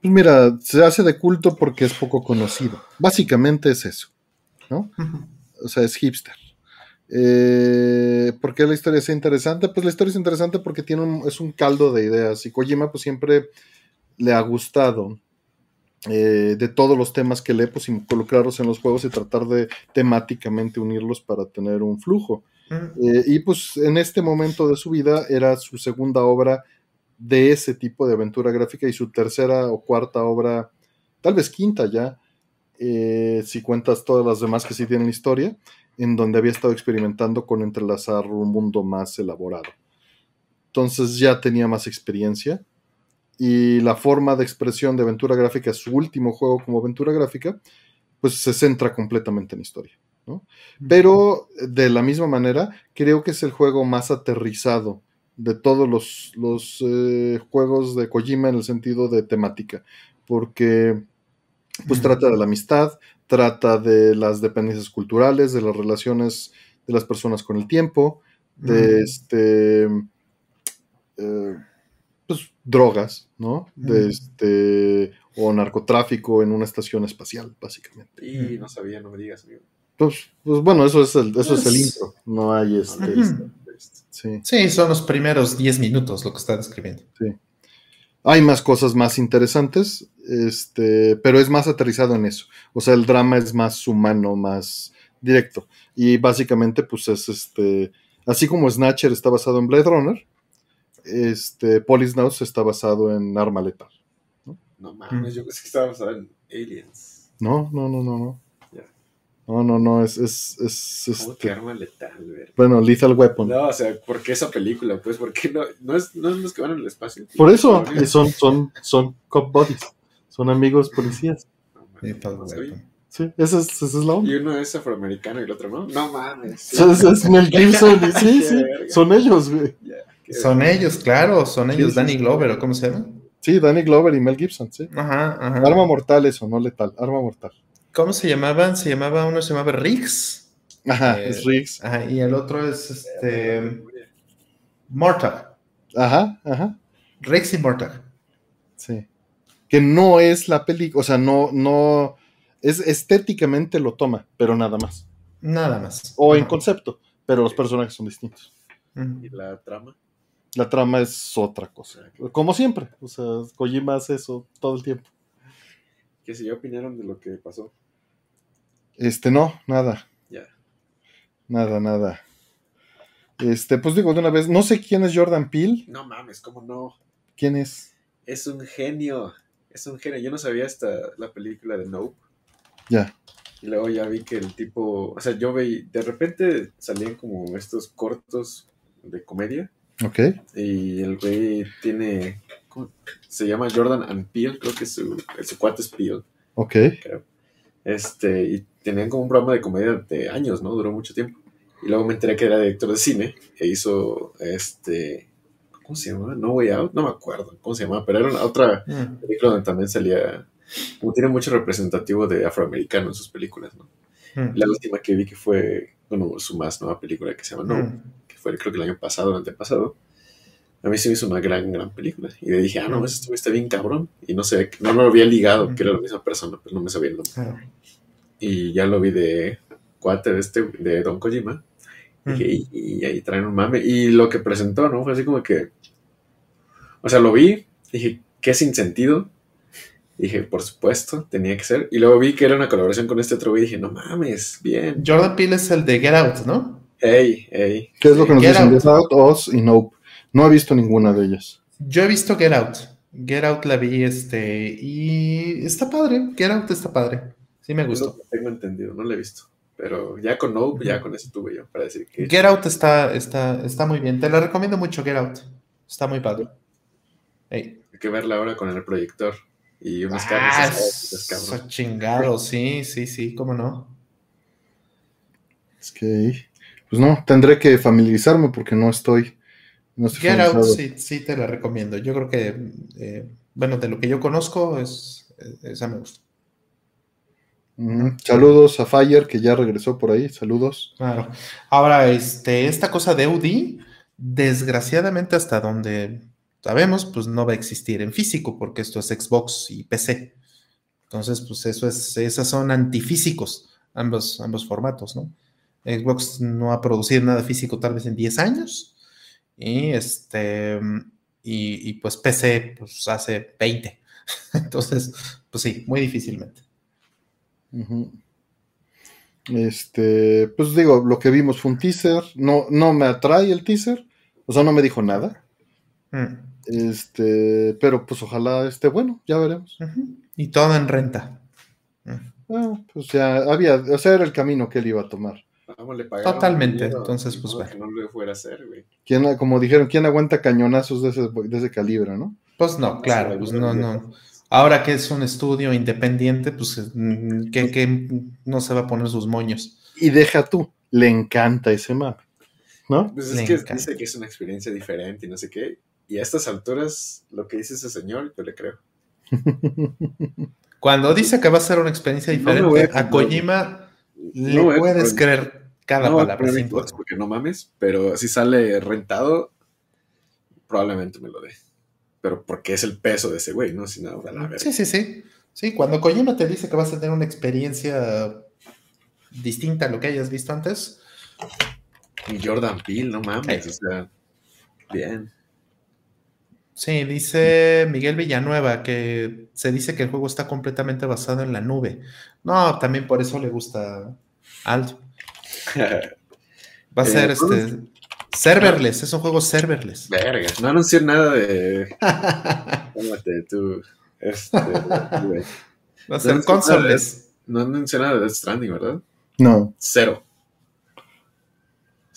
Pues mira, se hace de culto porque es poco conocido. Básicamente es eso, ¿no? O sea, es hipster. Eh, ¿Por qué la historia es interesante? Pues la historia es interesante porque tiene un, es un caldo de ideas y Kojima pues siempre le ha gustado eh, de todos los temas que lee, pues involucrarlos en los juegos y tratar de temáticamente unirlos para tener un flujo. Eh, y pues en este momento de su vida era su segunda obra de ese tipo de aventura gráfica y su tercera o cuarta obra, tal vez quinta ya, eh, si cuentas todas las demás que sí tienen historia, en donde había estado experimentando con entrelazar un mundo más elaborado. Entonces ya tenía más experiencia y la forma de expresión de aventura gráfica, su último juego como aventura gráfica, pues se centra completamente en historia. Pero de la misma manera, creo que es el juego más aterrizado de todos los, eh, juegos de Kojima en el sentido de temática, porque pues trata de la amistad, trata de las dependencias culturales, de las relaciones de las personas con el tiempo, de este eh, pues drogas, ¿no? De este o narcotráfico en una estación espacial, básicamente. Y no sabía, no me digas, amigo. Pues, pues bueno, eso es el, eso es el pues, intro, no hay este, Sí. son los primeros 10 minutos lo que está describiendo. Sí. Hay más cosas más interesantes, este, pero es más aterrizado en eso. O sea, el drama es más humano, más directo. Y básicamente, pues es este. Así como Snatcher está basado en Blade Runner, este, Police está basado en Arma Letal. No, no mames, yo pensé que estaba basado en Aliens. No, no, no, no, no. No, no, no, es. es, es ¿Cómo este... arma letal, güey? Bueno, Lethal Weapon. No, o sea, ¿por qué esa película? Pues, ¿por qué no? No es, no es los que van en el espacio. Por eso, son, son, son cop bodies. Son amigos policías. Lethal Weapon. Sí, esa es, esa es la onda. Y uno es afroamericano y el otro no. No mames. Es, es Mel Gibson. sí, sí. Son ellos, güey. son ellos, claro. Son ellos. Danny Glover, ¿o cómo se llama? Sí, Danny Glover y Mel Gibson, sí. Ajá, ajá. Arma mortal, eso, no letal. Arma mortal. ¿Cómo se llamaban? Se llamaba, uno se llamaba Riggs. Ajá, eh, es Riggs. Ajá, y el otro es este. Mortag. Ajá, ajá. Riggs y Mortag. Sí. Que no es la película, o sea, no, no. Es estéticamente lo toma, pero nada más. Nada más. O en concepto, pero los personajes son distintos. ¿Y la trama? La trama es otra cosa. Como siempre. O sea, Kojima hace eso todo el tiempo. ¿Qué sé yo opinaron de lo que pasó? Este, no, nada. Ya. Nada, nada. Este, pues digo de una vez, no sé quién es Jordan Peele. No mames, ¿cómo no? ¿Quién es? Es un genio. Es un genio. Yo no sabía hasta la película de Nope. Ya. Y luego ya vi que el tipo, o sea, yo veí, de repente salían como estos cortos de comedia. Ok. Y el güey tiene, se llama Jordan and Peele, creo que su, su cuate es Peele. Ok. Este, y tenían como un programa de comedia de años, ¿no? Duró mucho tiempo. Y luego me enteré que era director de cine e hizo este. ¿Cómo se llama? No Way Out, no me acuerdo cómo se llama, pero era una otra mm. película donde también salía. Como tiene mucho representativo de afroamericano en sus películas, ¿no? Mm. La última que vi que fue, bueno, su más nueva película que se llama No, mm. que fue creo que el año pasado, el antepasado. A mí se me hizo una gran, gran película. Y le dije, ah, no, esto está bien cabrón. Y no sé, no lo había ligado, que era la misma persona, pero no me sabía el nombre y ya lo vi de cuate de este, de Don Kojima. y, ahí traen un mame. Y lo que presentó, ¿no? Fue así como que. O sea, lo vi, dije, qué sin sentido. Dije, por supuesto, tenía que ser. Y luego vi que era una colaboración con este otro güey y dije, no mames, bien. Jordan Peele es el de Get Out, ¿no? Ey, ey. ¿Qué es lo que nos Get dicen? Out. Get Out, Oz y Nope. No he visto ninguna de ellas. Yo he visto Get Out. Get Out la vi, este, y está padre. Get Out está padre. Sí me gustó. tengo entendido, no lo he visto. Pero ya con Nope, ya con eso tuve yo para decir que. Get Out está, está, está muy bien. Te la recomiendo mucho, Get Out. Está muy padre. Hay que verla ahora con el proyector y unos Ah, eso chingado, sí, sí, sí, cómo no. Es que, pues no, tendré que familiarizarme porque no estoy. No Get Out sí, sí te la recomiendo. Yo creo que, eh, bueno, de lo que yo conozco, es, eh, esa me gusta. Saludos a Fire, que ya regresó por ahí. Saludos. Claro. Ahora, este, esta cosa de UD, desgraciadamente hasta donde sabemos, pues no va a existir en físico, porque esto es Xbox y PC. Entonces, pues eso es, esas son antifísicos, ambos, ambos formatos, ¿no? Xbox no ha producido nada físico tal vez en 10 años, y este, y, y, pues PC, pues hace 20. [LAUGHS] Entonces, pues sí, muy difícilmente. Este, pues digo, lo que vimos fue un teaser. No, no me atrae el teaser. O sea, no me dijo nada. Mm, Este, pero pues ojalá esté bueno, ya veremos. Y todo en renta. Mm. Ah, pues ya había, o sea, era el camino que él iba a tomar. Vamos, le pagaron Totalmente, dinero, entonces, pues, bueno. Que no lo fuera a hacer, güey. ¿Quién, como dijeron, ¿quién aguanta cañonazos de ese, de ese calibre, no? Pues no, claro, pues no, no. Ahora que es un estudio independiente, pues mm, que, que no se va a poner sus moños. Y deja tú, le encanta ese mapa, ¿no? Pues Le es que encanta. dice que es una experiencia diferente y no sé qué. Y a estas alturas, lo que dice ese señor, yo le creo. Cuando dice que va a ser una experiencia No diferente, a a Kojima le No puedes creer cada no palabra. sin duda. porque no mames, pero si sale rentado, probablemente me lo dé. Pero porque es el peso de ese güey, ¿no? Si no, a la verga. Sí, sí, sí. Sí, cuando Kojima te dice que vas a tener una experiencia distinta a lo que hayas visto antes, Y Jordan Peele, no mames, o sea, bien. Sí, dice Miguel Villanueva que se dice que el juego está completamente basado en la nube. No, también por eso le gusta Aldo. [LAUGHS] Va a Eh, ser ¿cómo este serverless, es un juego serverless. Verga, no anunció nada de. [LAUGHS] Cálmate tú. Este, [LAUGHS] güey. Va a ser No, consoleless. no anunció nada de Death Stranding, ¿verdad? No, Cero. O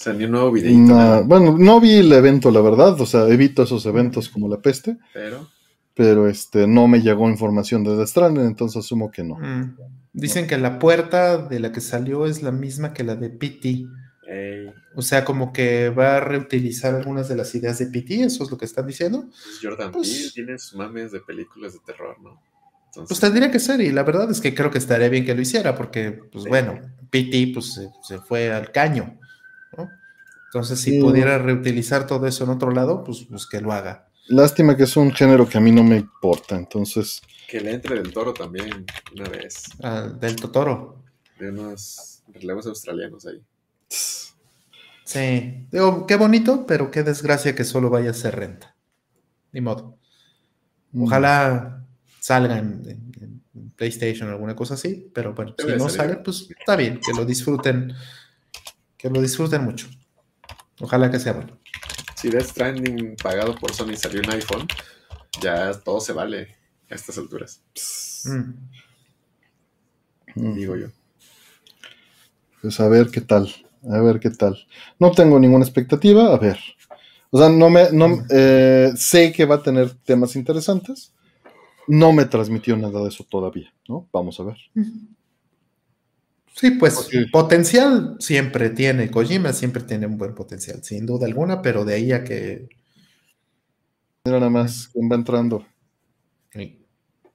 sea, ni un nuevo videito. bueno, no vi el evento, la verdad, o sea, evito esos eventos como la peste, Pero. pero este, no me llegó información de The Stranding, entonces asumo que no. Mm. Dicen que la puerta de la que salió es la misma que la de PT. Ey, O sea, como que va a reutilizar algunas de las ideas de PT, eso es lo que están diciendo. pues Jordan Pues- Peele tiene sus mames de películas de terror, ¿no? Entonces, Pues tendría que ser, y la verdad es que creo que estaría bien que lo hiciera, porque, pues Sí. bueno, PT pues, se, se fue al caño, ¿no? Entonces, si Sí. pudiera reutilizar todo eso en otro lado, pues, pues que lo haga. Lástima que es un género que a mí no me importa, entonces, que le entre del toro también una vez. Ah, del Totoro. De unos relevos australianos ahí. Sí, digo, qué bonito, pero qué desgracia que solo vaya a ser renta. Ni modo. mm, Ojalá salga en, en- en PlayStation o alguna cosa así, pero bueno, si no sale, pues está bien, que lo disfruten, que lo disfruten mucho. Ojalá que sea bueno. Si Death Stranding pagado por Sony salió en iPhone, ya todo se vale a estas alturas. Mm. Digo yo. Pues a ver qué tal, a ver qué tal. No tengo ninguna expectativa, a ver. O sea, no me, no, eh, sé que va a tener temas interesantes. No me transmitió nada de eso todavía, ¿no? Vamos a ver. Sí, pues Porque- potencial siempre tiene, Kojima siempre tiene un buen potencial, sin duda alguna, pero de ahí a que... Mira nada más quién va entrando. Sí.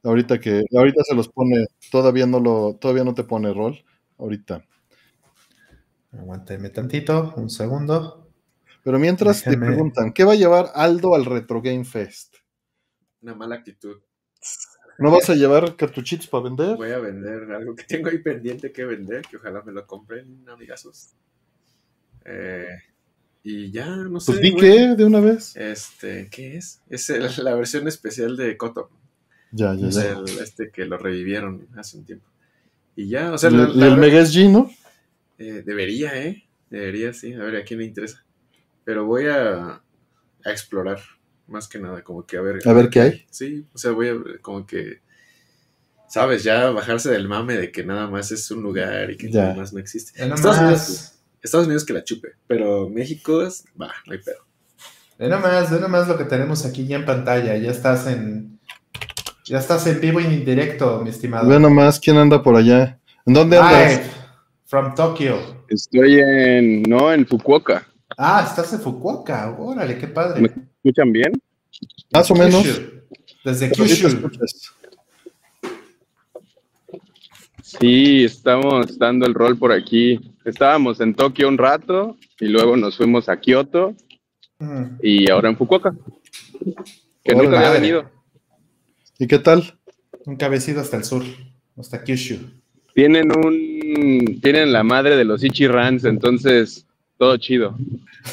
Ahorita que, ahorita se los pone, todavía no lo, todavía no te pone rol. Ahorita. Aguánteme tantito, un segundo. Pero mientras te preguntan, ¿qué va a llevar Aldo al Retro Game Fest? Una mala actitud. ¿No vas a llevar cartuchitos para vender? Voy a vender algo que tengo ahí pendiente que vender, que ojalá me lo compren, amigazos. Eh, Y ya, no sé. Pues di qué de una vez. Este, ¿qué es? Es el- la versión especial de Kotor. Ya, ya, Es ya. el, este que lo revivieron hace un tiempo. Y ya, o sea, Y la- el- la Mega SG, ¿no? eh, debería, ¿eh? Debería, sí. A ver, a quién le interesa. Pero voy a, a explorar, más que nada, como que a ver. A ver qué hay. Sí, o sea, voy a como que, sabes, ya bajarse del mame de que nada más es un lugar y que Ya. nada más no existe. Estados nomás, Unidos, Estados Unidos que la chupe, pero México es, va, no hay pedo. ve nomás, ve nomás lo que tenemos aquí ya en pantalla. Ya estás en. Ya estás en vivo y en directo, mi estimado. Ve nomás quién anda por allá. ¿En dónde andas? Live from Tokyo. Estoy en, no, en Fukuoka. Ah, estás en Fukuoka. Órale, qué padre. ¿Me escuchan bien? Más o menos. Kyushu. Desde Kyushu. Sí, estamos dando el rol por aquí. Estábamos en Tokio un rato y luego nos fuimos a Kioto Mm. y ahora en Fukuoka. Que nunca había venido. ¿Y qué tal? Un cabecito hasta el sur, hasta Kyushu. Tienen un, tienen la madre de los Ichirans, entonces todo chido.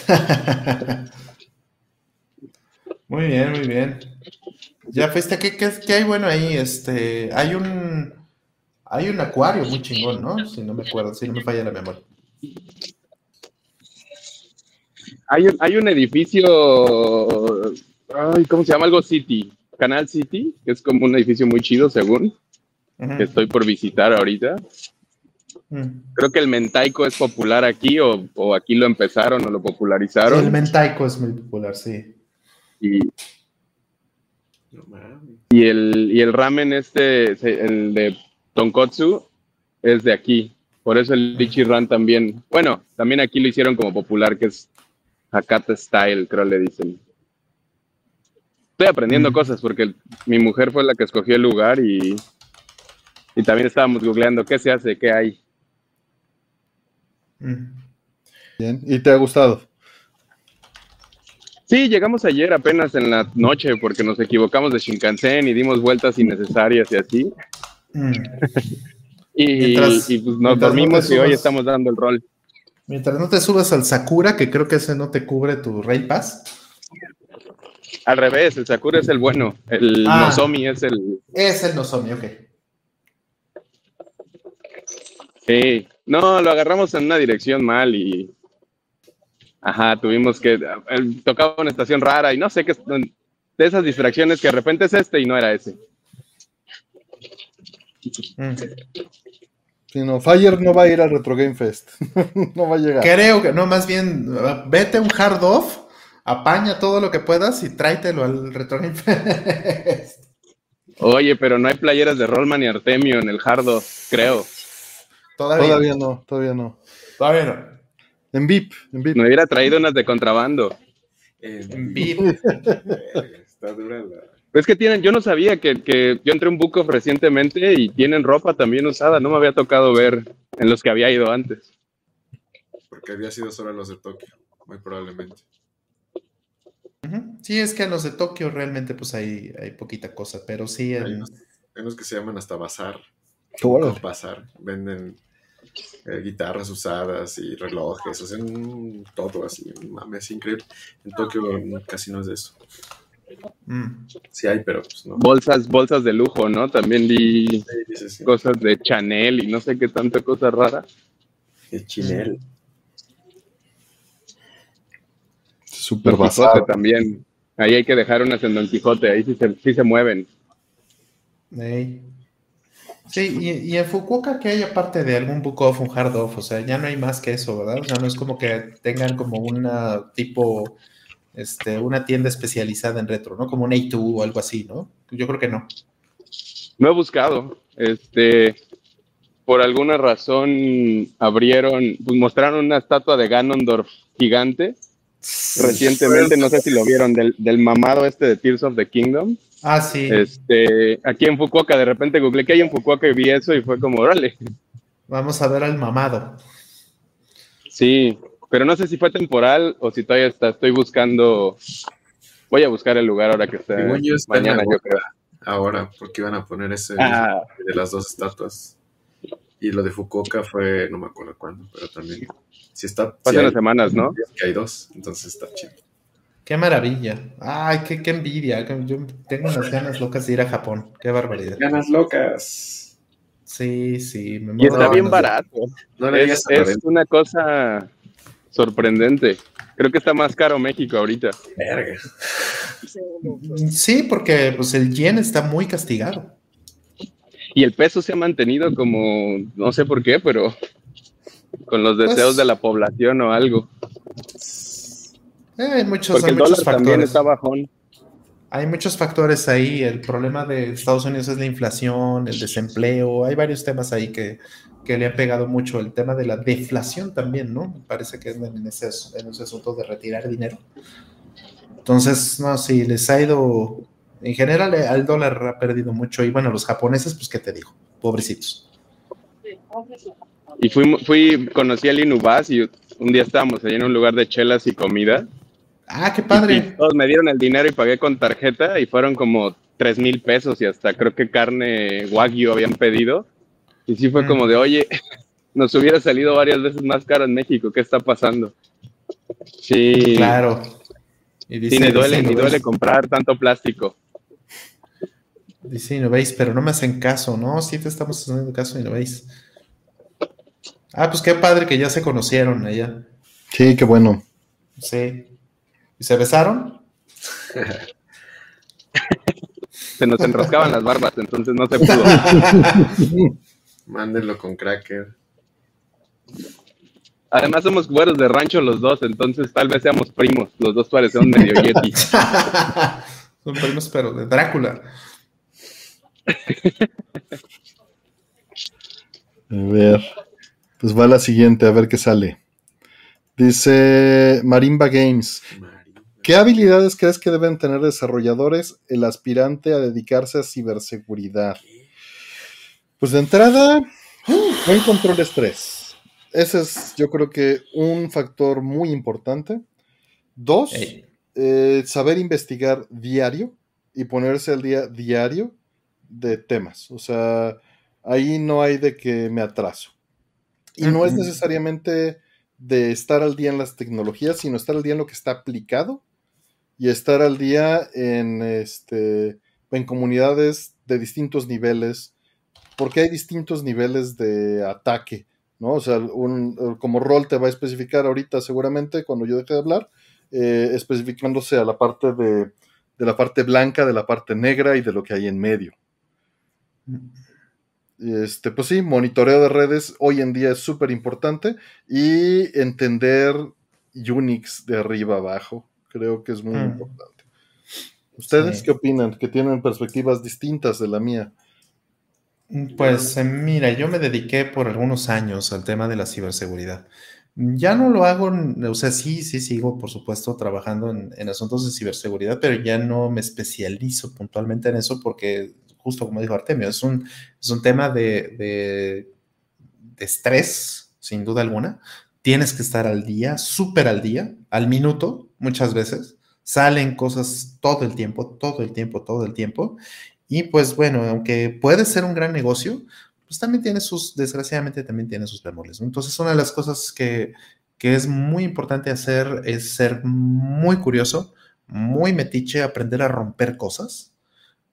[LAUGHS] Muy bien, muy bien. Ya fuiste, ¿qué, qué, qué hay bueno ahí? Este, hay un, hay un acuario muy chingón, ¿no? Si no me acuerdo, si no me falla la memoria. Hay un, hay un edificio, ay, ¿cómo se llama? Algo City, Canal City, que es como un edificio muy chido, según, que estoy por visitar ahorita. Mm. Creo que el mentaico es popular aquí o, o aquí lo empezaron o lo popularizaron. El mentaico es muy popular, sí. y, No mames. y el, y el ramen este, el de tonkotsu, es de aquí. Por eso el Ichiran también, bueno, también aquí lo hicieron como popular, que es Hakata Style, creo le dicen. Estoy aprendiendo cosas porque mi mujer fue la que escogió el lugar y, y también estábamos googleando qué se hace, qué hay. Bien. ¿Y te ha gustado? Sí, llegamos ayer apenas en la noche porque nos equivocamos de Shinkansen y dimos vueltas innecesarias y así. Mm. [LAUGHS] Y, Mientras- y, pues nos no dormimos y hoy estamos dando el rol. Mientras no te subas al Sakura, que creo que ese no te cubre tu Raid Pass. Al revés, el Sakura es el bueno, el Ah. Nozomi es el... Es el Nozomi, ok. Sí, no, lo agarramos en una dirección mal y... Ajá, tuvimos que... él tocaba una estación rara y no sé qué... De esas distracciones que de repente es este y no era ese. Mm. Sí, no, Fire no va a ir al Retro Game Fest. [LAUGHS] no va a llegar. Creo que no, más bien, vete un hard off, apaña todo lo que puedas y tráetelo al Retro Game Fest. Oye, pero no hay playeras de Rollman y Artemio en el Hardo, creo. Todavía. Todavía no, todavía no. Todavía no. En VIP, en VIP. Me hubiera traído unas de contrabando. En En VIP. [LAUGHS] Está dura la. Es que tienen, yo no sabía que, que yo entré a un book off recientemente y tienen ropa también usada, no me había tocado ver en los que había ido antes. Porque había sido solo los de Tokio, muy probablemente. Sí, es que en los de Tokio realmente pues hay, hay poquita cosa, pero sí Hay en... unos, hay unos que se llaman hasta bazar. Bazar. Venden eh, guitarras usadas y relojes, o sea, un- todo así, mames, increíble. En Tokio casi no es de eso. Mm. Sí hay, pero pues no. Bolsas, bolsas de lujo, ¿no? También Sí, sí. cosas de Chanel y no sé qué tanta cosa rara. El chinel. Super Don Quijote basado. también. Ahí hay que dejar unas en Don Quijote, ahí sí se, sí se mueven. Sí, y, y en Fukuoka que hay aparte de algún book off, un hard off, o sea, ya no hay más que eso, ¿verdad? O sea, no es como que tengan como una tipo, este, una tienda especializada en retro, ¿no? Como un A2 o algo así, ¿no? Yo creo que no. No he buscado. Este, por alguna razón abrieron, pues mostraron una estatua de Ganondorf gigante recientemente, no sé si lo vieron, del, del mamado este de Tears of the Kingdom. Ah, sí. Este, aquí en Fukuoka, de repente googleé que hay en Fukuoka y vi eso y fue como, órale. Vamos a ver al mamado. Sí, pero no sé si fue temporal o si todavía está. Estoy buscando. Voy a buscar el lugar ahora que está. Según yo está en mañana, yo creo. Ahora, porque iban a poner ese Ah, de las dos estatuas. Y lo de Fukuoka fue, no me acuerdo cuándo, pero también. Si está. Pasan si las semanas, ¿no? Que hay dos, entonces está chido. Qué maravilla. Ay, qué, qué envidia. Yo tengo unas ganas locas de ir a Japón. Qué barbaridad. Ganas locas. Sí, sí. Me Y está bien barato. No le digas Es, es una cosa sorprendente. Creo que está más caro México ahorita. verga. Sí, porque pues, el yen está muy castigado. Y el peso se ha mantenido como, no sé por qué, pero con los deseos Pues- de la población o algo. Eh, hay muchos, Porque hay el muchos dólar también factores. está bajón. Hay muchos factores ahí. El problema de Estados Unidos es la inflación, el desempleo. Hay varios temas ahí que, que le han pegado mucho. El tema de la deflación también, ¿no? Me parece que es en ese, en ese asunto de retirar dinero. Entonces, no, sí, les ha ido. En general, eh, al dólar ha perdido mucho. Y bueno, los japoneses, pues, ¿qué te digo? Pobrecitos. Y fui, fui, conocí al Inubas y un día estábamos ahí en un lugar de chelas y comida. Ah, qué Y padre. todos me dieron el dinero y pagué con tarjeta y fueron como tres mil pesos y hasta creo que carne wagyu habían pedido. Y sí fue Mm. como de, oye, [LAUGHS] nos hubiera salido varias veces más caro en México, ¿qué está pasando? Sí, Claro. Y sí, dice, me duele, comprar tanto plástico. Dice, no veis, pero no me hacen caso, ¿no? Sí te estamos haciendo caso y no veis. Ah, pues qué padre que ya se conocieron allá. Sí, qué bueno. Sí. ¿Y se besaron? Se nos enroscaban las barbas, entonces no se pudo. [LAUGHS] Mándenlo con cracker. Además somos güeros de rancho los dos, entonces tal vez seamos primos. Los dos parecemos medio yeti. [LAUGHS] Son primos, pero de Drácula. A ver. Pues va la siguiente, a ver qué sale. Dice Marimba Games. ¿Qué habilidades crees que deben tener desarrolladores el aspirante a dedicarse a ciberseguridad? Pues de entrada, buen control de estrés. Ese es, yo creo que, un factor muy importante. Dos, eh, saber investigar diario y ponerse al día diario de temas. O sea, ahí no hay de que me atraso. Y no es necesariamente de estar al día en las tecnologías, sino estar al día en lo que está aplicado y estar al día en, este, en comunidades de distintos niveles, porque hay distintos niveles de ataque, ¿no? O sea, un, como rol te va a especificar ahorita seguramente cuando yo deje de hablar, eh, especificándose a la parte de, de la parte blanca, de la parte negra y de lo que hay en medio. Este, pues sí, monitoreo de redes hoy en día es súper importante y entender Unix de arriba abajo, creo que es muy Mm. importante. ¿Ustedes Sí. qué opinan? Que tienen perspectivas distintas de la mía. Pues eh, mira, yo me dediqué por algunos años al tema de la ciberseguridad. Ya no lo hago, o sea, sí, sí sigo, por supuesto, trabajando en, en asuntos de ciberseguridad, pero ya no me especializo puntualmente en eso porque, justo como dijo Artemio, es un, es un tema de, de, estrés, sin duda alguna. Tienes que estar al día, súper al día, al minuto, muchas veces. Salen cosas todo el tiempo, todo el tiempo, todo el tiempo. Y pues bueno, aunque puede ser un gran negocio, pues también tiene sus, desgraciadamente también tiene sus bemoles. Entonces, una de las cosas que, que es muy importante hacer es ser muy curioso, muy metiche, aprender a romper cosas.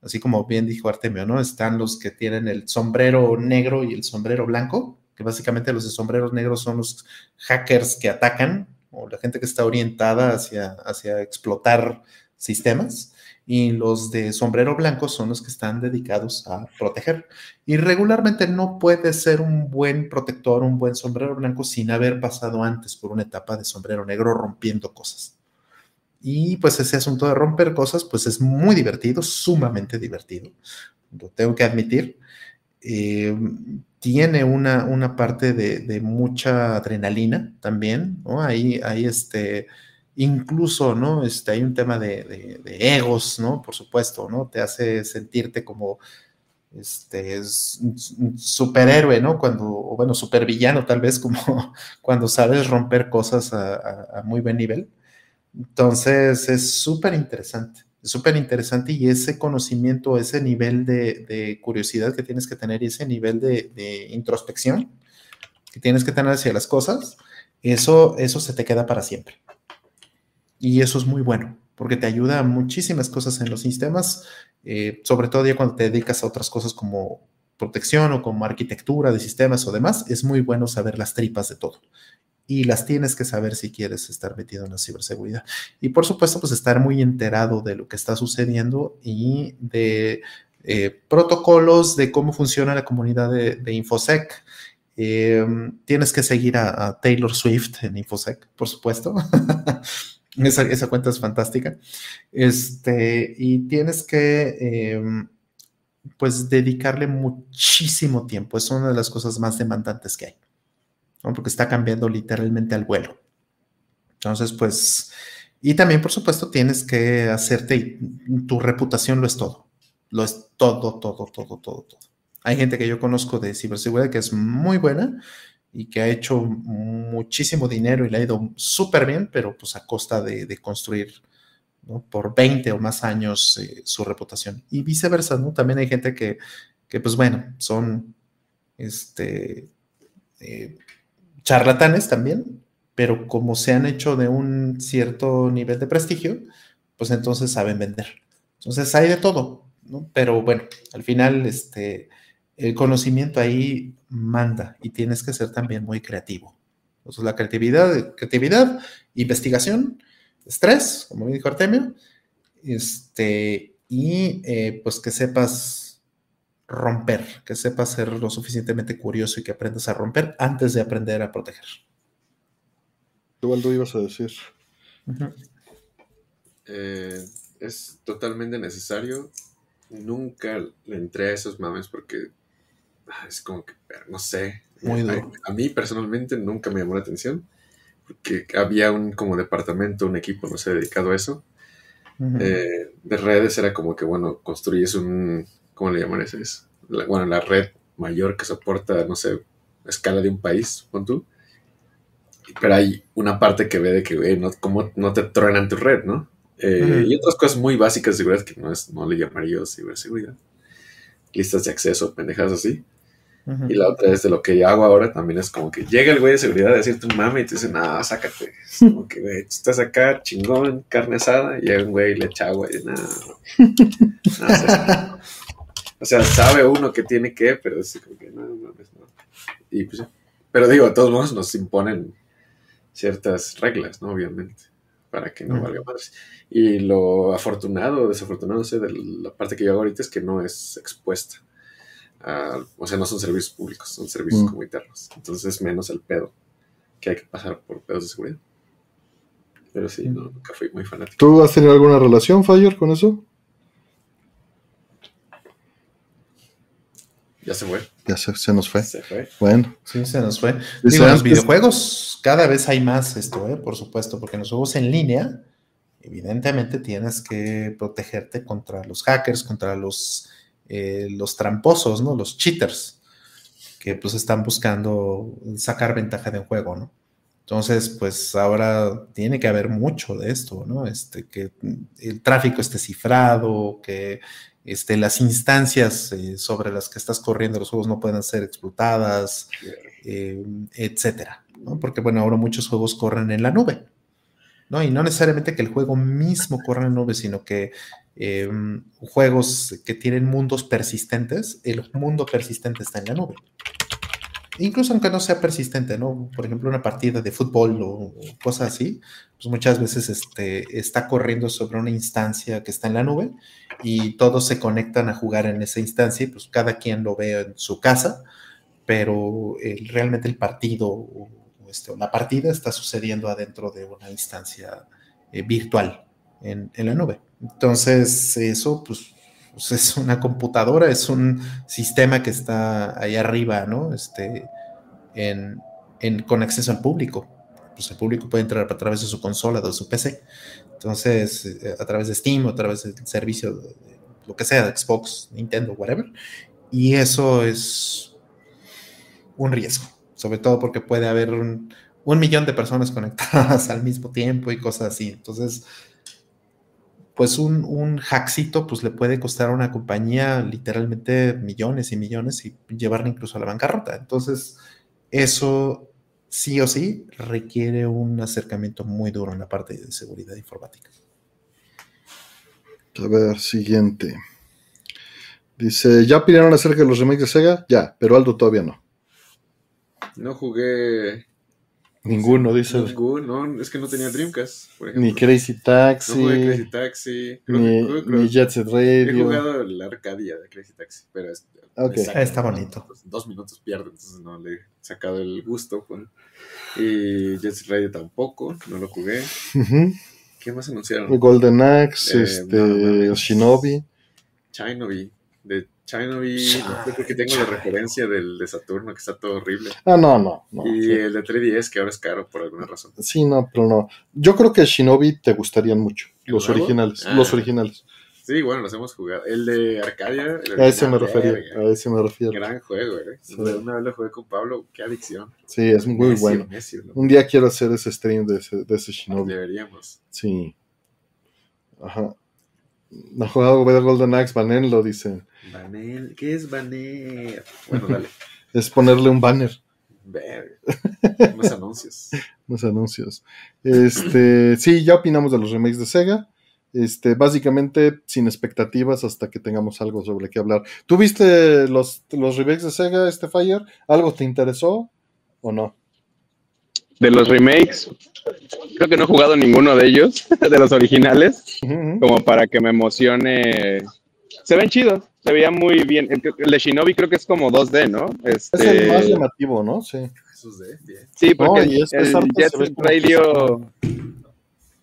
Así como bien dijo Artemio, ¿no? Están los que tienen el sombrero negro y el sombrero blanco, que básicamente los de sombreros negros son los hackers que atacan o la gente que está orientada hacia, hacia explotar sistemas y los de sombrero blanco son los que están dedicados a proteger. Y regularmente no puede ser un buen protector, un buen sombrero blanco sin haber pasado antes por una etapa de sombrero negro rompiendo cosas. Y pues ese asunto de romper cosas, pues es muy divertido, sumamente divertido, lo tengo que admitir. Eh, tiene una, una parte de, de, mucha adrenalina también, ¿no? Ahí, ahí este, incluso, ¿no? Este, hay un tema de, de, egos, ¿no? Por supuesto, ¿no? Te hace sentirte como, este, un superhéroe, ¿no? Cuando, o bueno, supervillano tal vez, [LAUGHS] como cuando sabes romper cosas a muy buen nivel. Entonces, es súper interesante. Es súper interesante y ese conocimiento, ese nivel de, curiosidad que tienes que tener y ese nivel de, introspección que tienes que tener hacia las cosas, eso, eso se te queda para siempre. Y eso es muy bueno, porque te ayuda a muchísimas cosas en los sistemas, eh, sobre todo ya cuando te dedicas a otras cosas como protección o como arquitectura de sistemas o demás, es muy bueno saber las tripas de todo y las tienes que saber si quieres estar metido en la ciberseguridad. Y por supuesto, pues estar muy enterado de lo que está sucediendo y de eh, protocolos de cómo funciona la comunidad de, Infosec. Em, tienes que seguir a, Taylor Swift en Infosec, por supuesto. [LAUGHS] esa, cuenta es fantástica. Este, y tienes que, em, pues, dedicarle muchísimo tiempo. Es una de las cosas más demandantes que hay porque está cambiando literalmente al vuelo. Entonces, pues, y también, por supuesto, tienes que hacerte, tu reputación lo es todo, lo es todo, todo, todo, todo, todo. Hay gente que yo conozco de ciberseguridad que es muy buena y que ha hecho muchísimo dinero y le ha ido súper bien, pero pues a costa de, construir por 20 o más años eh, su reputación. Y viceversa, ¿no? También hay gente que, que pues bueno, son este, eh, charlatanes también, pero como se han hecho de un cierto nivel de prestigio, pues entonces saben vender. Entonces hay de todo, ¿no? Pero bueno, al final este, el conocimiento ahí manda y tienes que ser también muy creativo. Entonces la creatividad, creatividad, investigación, estrés, como dijo Artemio, este, y eh, pues que sepas romper, que sepas ser lo suficientemente curioso y que aprendas a romper antes de aprender a proteger. Igual tú ibas a decir. Eh, es totalmente necesario. Nunca le entré a esos mames porque ah, es como que, no sé. A, mí personalmente nunca me llamó la atención porque había un como departamento, un equipo, no sé, dedicado a eso. Eh, de redes era como que, bueno, construyes un, ¿cómo le llaman ese? Es la, bueno, la red mayor que soporta, no sé, la escala de un país, pon tú. Pero hay una parte que ve de que, güey, no, como no te truenan tu red, ¿no? Eh, y otras cosas muy básicas de seguridad que no, es, no le llamaría yo ciberseguridad. Listas de acceso, pendejas así. Y la otra es de lo que yo hago ahora también es como que llega el güey de seguridad a decirte un mame y te dice, no, sácate. Es como que, güey, estás acá, chingón, carne asada, y llega un güey y le echa agua y nada. [LAUGHS] No, o sea, sabe uno que tiene que, pero es como que no, no, no. Y pues, pero digo, de todos modos nos imponen ciertas reglas, ¿no? Obviamente, para que no valga más. Y lo afortunado o desafortunado, no sé, de la parte que yo hago ahorita es que no es expuesta. o sea, no son servicios públicos, son servicios comunitarios. Entonces, menos el pedo que hay que pasar por pedos de seguridad. Pero sí, nunca fui muy fanático. ¿Tú has tenido alguna relación, Fire, con eso? Ya se fue. Ya se, nos fue. Se fue. Bueno. Sí, se nos fue. Digo, los videojuegos cada vez hay más esto, ¿eh? por supuesto, porque en los juegos en línea, evidentemente tienes que protegerte contra los hackers, contra los, eh, los tramposos, ¿no? Los cheaters, que pues están buscando sacar ventaja de un juego, ¿no? Entonces, pues ahora tiene que haber mucho de esto, ¿no? Este, que el tráfico esté cifrado, que este, las instancias eh, sobre las que estás corriendo los juegos no pueden ser explotadas, eh, etcétera, Porque, bueno, ahora muchos juegos corren en la nube, ¿no? Y no necesariamente que el juego mismo corra en la nube, sino que eh, juegos que tienen mundos persistentes, el mundo persistente está en la nube incluso aunque no sea persistente, ¿no? Por ejemplo, una partida de fútbol o, cosas así, pues muchas veces este, está corriendo sobre una instancia que está en la nube y todos se conectan a jugar en esa instancia y pues cada quien lo ve en su casa, pero realmente el partido o, este, la partida está sucediendo adentro de una instancia eh, virtual en, en la nube. Entonces, eso pues pues, es una computadora, es un sistema que está ahí arriba, ¿no? Este, en, con acceso al público. Pues el público puede entrar a través de su consola, de su PC. Entonces, eh, a través de Steam, a través del servicio, lo que sea, Xbox, Nintendo, whatever. Y eso es un riesgo, sobre todo porque puede haber un, un millón de personas conectadas [LAUGHS] al mismo tiempo y cosas así. Entonces, pues un, un hackcito pues le puede costar a una compañía literalmente millones y millones y llevarla incluso a la bancarrota. Entonces, eso sí o sí requiere un acercamiento muy duro en la parte de seguridad informática. A ver, siguiente. Dice, ¿ya opinaron acerca de los remakes de Sega? Ya, pero Aldo todavía no. No jugué Ninguno, dice. Ninguno, es que no tenía Dreamcast, por ejemplo. Ni Crazy Taxi. No jugué Crazy Taxi. Creo ni, que- creo- ni Jet Set He Radio. jugado la Arcadia de Crazy Taxi, pero es, saca- Está bonito. pues, dos minutos pierde, entonces no le he sacado el gusto. pues. Y Jet Set Radio tampoco, no lo jugué. ¿Qué más anunciaron? Golden Axe, Eh, este, no. Shinobi. Chinobi. De Yo creo que tengo la referencia del de Saturno, que está todo horrible. Ah, no, no. no. y sí. el de 3DS, que ahora es caro por alguna razón. Sí, no, pero no. Yo creo que Shinobi te gustarían mucho. ¿El Los nuevo? originales. Ah. Los originales. Sí, bueno, los hemos jugado. El de Arcadia. el A ese me refería. verga. A ese me refiero. Gran juego, ¿eh? Sí. Una vez lo jugué con Pablo, qué adicción. Sí, es muy bueno. ¿no? Un día quiero hacer ese stream de ese, de ese Shinobi. Deberíamos. Sí. Ajá. No ha jugado Golden Axe, banenlo, dicen. Banel, ¿qué es Banel? Bueno, dale. [LAUGHS] Es ponerle un banner, Verga. [LAUGHS] Unos anuncios. unos anuncios. Este, [CLEARS THROAT] sí, ya opinamos de los remakes de Sega. Este, básicamente sin expectativas hasta que tengamos algo sobre qué hablar. ¿Tú viste los, los remakes de Sega, este Fire? ¿Algo te interesó o no? De los remakes, creo que no he jugado ninguno de ellos, [LAUGHS] de los originales, como para que me emocione. Se ven chidos, se veía muy bien. El, el de Shinobi creo que es como 2D, ¿no? Es Este, el más llamativo, ¿no? Sí. Sí, porque No, y es que el ese arte Jet se Radio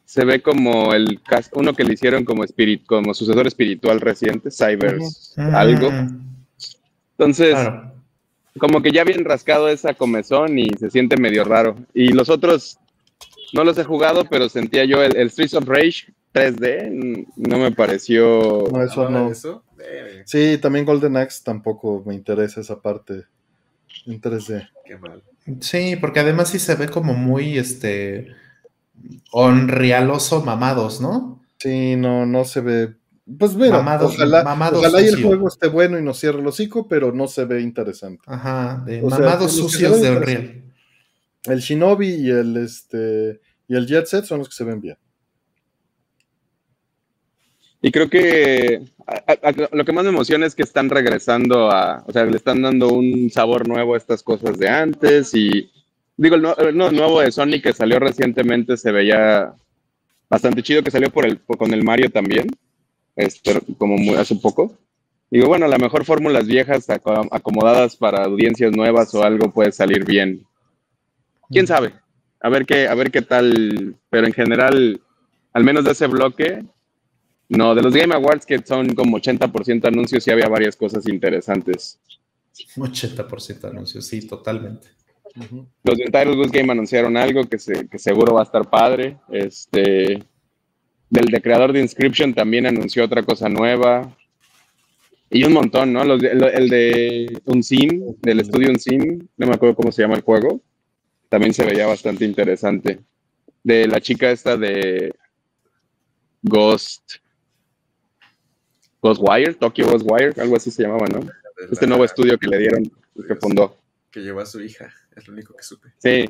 se ve como el uno que le hicieron como espirit, como sucesor espiritual reciente, Cybers algo. Mm, Entonces, Claro. como que ya bien rascado esa comezón y se siente medio raro. Y los otros no los he jugado, pero sentía yo el, el Streets of Rage 3D, mm, no me pareció. No, eso no. Eso, verga, Sí, también Golden Axe tampoco me interesa esa parte en 3D. qué mal. Sí, porque además sí se ve como muy este onrealoso mamados, ¿no? Sí, no, no se ve. Pues mira, Mamados- ojalá, mamados ojalá y el juego esté bueno y nos cierre el hocico, pero no se ve interesante. Ajá, de O sea, mamados sucios de Unreal. El Shinobi y el este y el Jet Set son los que se ven bien. Y creo que a- a- lo que más me emociona es que están regresando a, o sea, le están dando un sabor nuevo a estas cosas de antes y digo, el, nue- el nuevo- de Sonic que salió recientemente se veía bastante chido, que salió por el, por- con el Mario también, este, como muy- hace poco. Digo, bueno, a lo mejor fórmulas viejas aco- acomodadas para audiencias nuevas o algo puede salir bien. ¿Quién sabe? A ver qué, a ver qué tal, pero en general, al menos de ese bloque, no, de los Game Awards que son como 80% anuncios, sí había varias cosas interesantes. 80% anuncios, sí, totalmente. Los de Title Goose Game anunciaron algo que, se, que seguro va a estar padre. Este, del de creador de Inscription también anunció otra cosa nueva. Y un montón, ¿no? Los de- el, el de Unseen, del estudio Unseen, no me acuerdo cómo se llama el juego, también se veía bastante interesante. De la chica esta de Ghost. Ghostwire, Tokyo Ghostwire, algo así se llamaba, ¿no? Este nuevo estudio que le dieron, que fundó. Que llevó a su hija, es lo único que supe. Sí.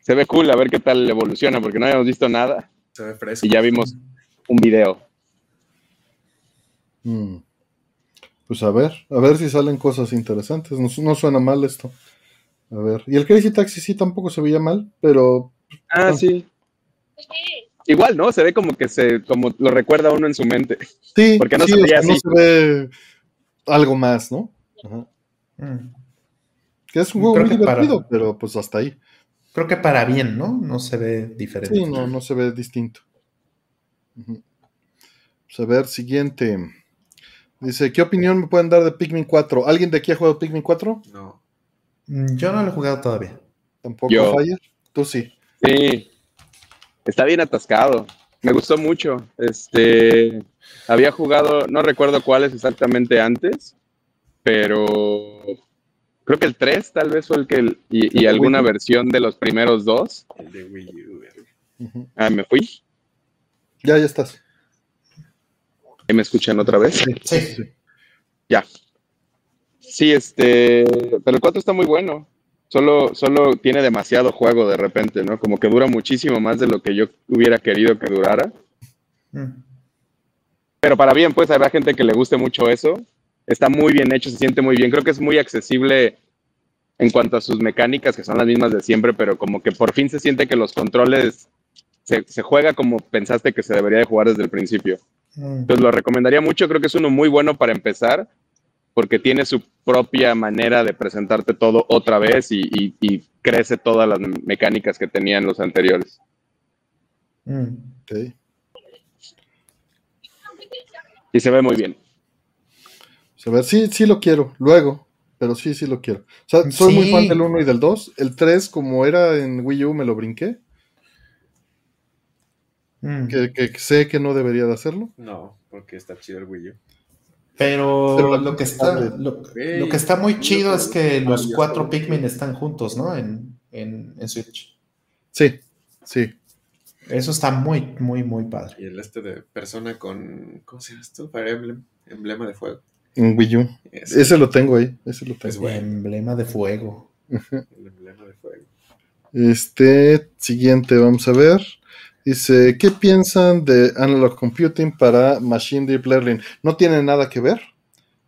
Se ve cool, a ver qué tal evoluciona, porque no habíamos visto nada Se ve fresco. y ya vimos un video. Mm. Pues a ver, a ver si salen cosas interesantes. No, su- no suena mal esto. A ver. Y el Crazy Taxi sí tampoco se veía mal, pero Ah, sí. Igual, ¿no? Se ve como que se, como lo recuerda uno en su mente. sí, Porque no sí, se o veía sea, no así. se ve algo más, ¿no? Ajá. Mm. Que es un juego Creo muy para- divertido, pero pues hasta ahí. Creo que para bien, ¿no? No se ve diferente. Sí, no, no se ve distinto. Pues a ver, siguiente. Dice, ¿qué opinión me pueden dar de Pikmin 4? ¿Alguien de aquí ha jugado Pikmin 4? No. Mm, Yo no lo he jugado todavía. Tampoco, Yo. Fire. Tú sí. Sí. Está bien atascado. Me gustó mucho. Este, había jugado, no recuerdo cuáles exactamente antes, pero creo que el 3 tal vez fue el que, el- y, y alguna Wii U. versión de los primeros dos. El de Wii U. Ah, me fui. Ya, ya estás. ¿Ahí me escuchan otra vez? Sí. Ya. Sí, este, pero el 4 está muy bueno. Solo, solo tiene demasiado juego de repente, ¿no? Como que dura muchísimo más de lo que yo hubiera querido que durara. Mm. Pero para bien, pues habrá gente que le guste mucho eso. Está muy bien hecho, se siente muy bien. Creo que es muy accesible en cuanto a sus mecánicas, que son las mismas de siempre, pero como que por fin se siente que los controles se, se juega como pensaste que se debería de jugar desde el principio. Mm. Entonces lo recomendaría mucho, creo que es uno muy bueno para empezar, porque tiene su propia manera de presentarte todo otra vez y, y- y crece todas las mecánicas que tenían los anteriores. Mm. Ok. Y se ve muy bien. A ver, sí, sí lo quiero, luego, pero sí, sí lo quiero. O sea, soy muy fan del 1 y del 2. El 3, como era en Wii U, me lo brinqué, Mm. que, que sé que no debería de hacerlo. No, porque está chido el Wii U. Pero, lo que está lo, lo que está muy chido es que los cuatro Pikmin están juntos, ¿no? En, en, en Switch. Sí, sí. Eso está muy, muy, muy padre. Y el este de persona con. ¿Cómo se llama esto? Fire Emblem. Emblema de fuego. En Wii U. Ese, Ese lo tengo ahí, ese lo Es tengo. bueno. Emblema de fuego. El emblema de fuego. Este, siguiente, vamos a ver. Dice, ¿qué piensan de Analog Computing para Machine Deep Learning? No tiene nada que ver.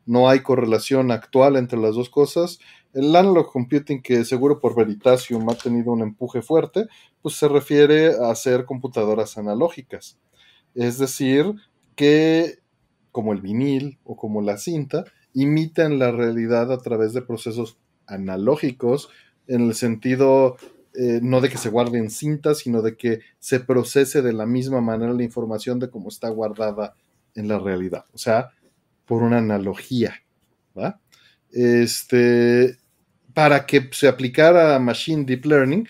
No hay correlación actual entre las dos cosas. El Analog Computing, que seguro por Veritasium ha tenido un empuje fuerte, pues se refiere a hacer computadoras analógicas. Es decir, que como el vinil o como la cinta, imitan la realidad a través de procesos analógicos en el sentido eh, no de que se guarde en cinta, sino de que se procese de la misma manera la información de cómo está guardada en la realidad. O sea, por una analogía. Este, para que se aplicara a Machine Deep Learning,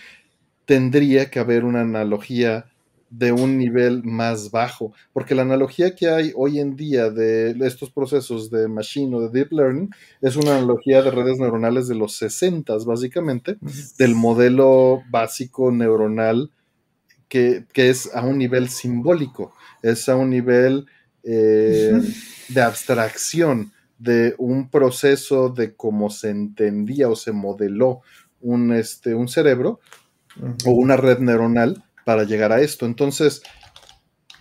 tendría que haber una analogía de un nivel más bajo, porque la analogía que hay hoy en día de estos procesos de machine o de deep learning es una analogía de redes neuronales de los 60 básicamente, del modelo básico neuronal que, que es a un nivel simbólico, es a un nivel eh, de abstracción de un proceso de cómo se entendía o se modeló un, este, un cerebro o una red neuronal para llegar a esto. Entonces,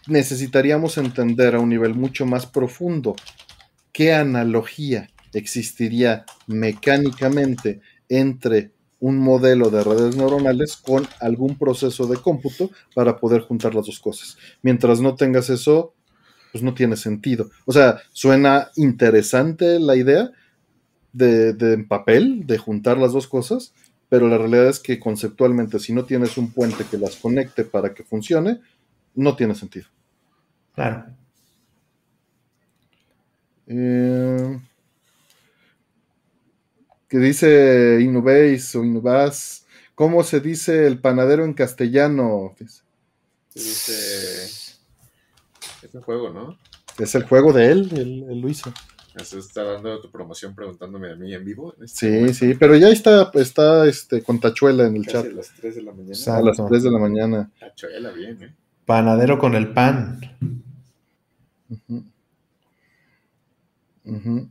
necesitaríamos entender a un nivel mucho más profundo qué analogía existiría mecánicamente entre un modelo de redes neuronales con algún proceso de cómputo para poder juntar las dos cosas. Mientras no tengas eso, pues no tiene sentido. O sea, suena interesante la idea de, de en papel, de juntar las dos cosas, pero la realidad es que conceptualmente, si no tienes un puente que las conecte para que funcione, no tiene sentido. Claro. Eh, que dice Inubéis o Inubás, ¿cómo se dice el panadero en castellano? Dice, Se dice. Es un juego, ¿no? Es el juego de él, él, él lo Eso está dando tu promoción preguntándome a mí en vivo. en este Sí, momento. sí, pero ya está, está este, con Tachuela en el Casi chat a las 3 de la mañana. Sa- a las Exacto. 3 de la mañana. Tachuela, bien, ¿eh? Panadero con el pan. Ujú. Ujú.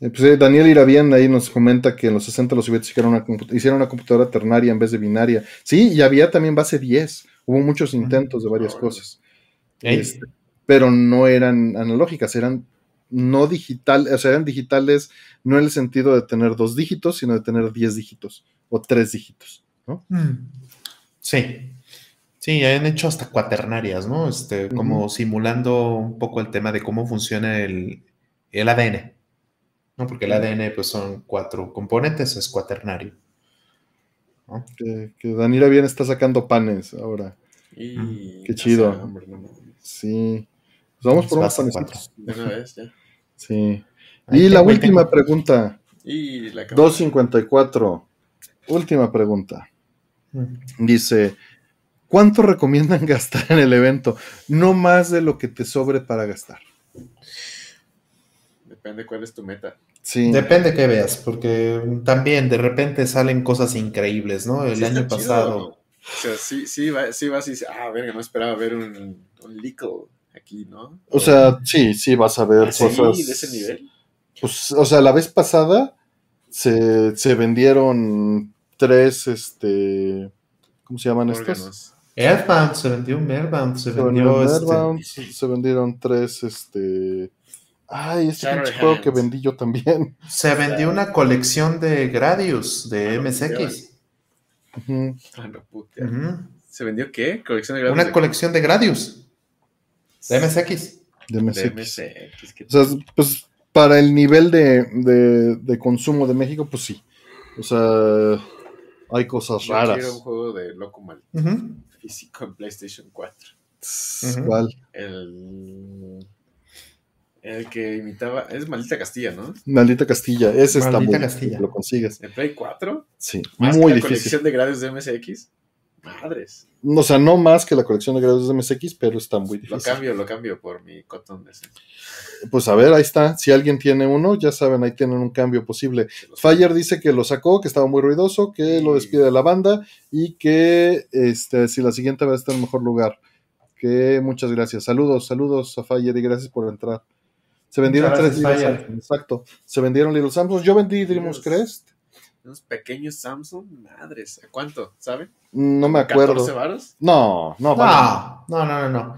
Eh, pues, eh, Daniel Irabian ahí nos comenta que en los 60 los soviéticos hicieron una, compu- hicieron una computadora ternaria en vez de binaria. Sí, y había también base 10. Hubo muchos intentos de varias Ah, cosas. Este, pero no eran analógicas, eran no digitales, o sea, eran digitales no en el sentido de tener dos dígitos, sino de tener 10 dígitos o tres dígitos. ¿no? mm, Sí. Sí, han hecho hasta cuaternarias, ¿no? Este, como simulando un poco el tema de cómo funciona el, el ADN. ¿No? Porque el ADN, pues, son cuatro componentes, es cuaternario. ¿no? Que, que Irabian está sacando panes ahora. Y. Qué chido. no mames. Sí. Pues vamos por unos panecitos. De una vez, ya. Sí. Ahí Y la última tengo. pregunta, Y la cámara. 254. Última pregunta. Dice, ¿cuánto recomiendan [LAUGHS] gastar en el evento? No más de lo que te sobre para gastar. Depende cuál es tu meta. Sí. Depende que veas, porque también de repente salen cosas increíbles, ¿no? El Sí, año chido. pasado. O sea, sí, sí, va, sí vas y dices, ah, verga, no esperaba ver un, un Lickle aquí, ¿no? O sea, sí, sí vas a ver ¿Ah, sí, cosas. de ese nivel. Pues, o sea, la vez pasada se, se vendieron tres, este, ¿cómo se llaman estos? Airbound, se vendió un Airbound, se Se vendió vendieron este, se, vendieron tres, este, ay, este pinche juego que vendí yo también. se vendió una colección de Gradius de Ah, MSX. Ah, no, puta. Ujú. ¿Se vendió qué? ¿Colección de grados Una de- colección de Gradius de MSX. De de MSX. Que- O sea, pues para el nivel de, de, de consumo de México, pues sí. O sea, hay cosas Yo raras. quiero un juego de loco mal Ujú. físico en PlayStation 4. Ujú. ¿Cuál? El, el que imitaba. Es Maldita Castilla, ¿no? Maldita Castilla. Ese está Maldita muy Castilla. difícil, lo consigues. ¿En Play 4? Sí, Más muy que la difícil. colección de grados de MSX. Madres. O sea, no más que la colección de grados de MSX, pero está muy Lo difícil. cambio, lo cambio por mi Cotton de ese. Pues a ver, ahí está. Si alguien tiene uno, ya saben, ahí tienen un cambio posible. Fire dice que lo sacó, que estaba muy ruidoso, que lo despide de la banda y que este, si la siguiente va a estar en mejor lugar. Que muchas gracias. Saludos, saludos a Fire y gracias por entrar. Se vendieron tres Little Exacto. Se vendieron Little Samsung. Yo vendí Dreamers Crest. Unos pequeños Samsung, madres. ¿A cuánto? ¿Sabe? No me acuerdo. ¿14 varos? No, no, vale. No, no, no, no, no.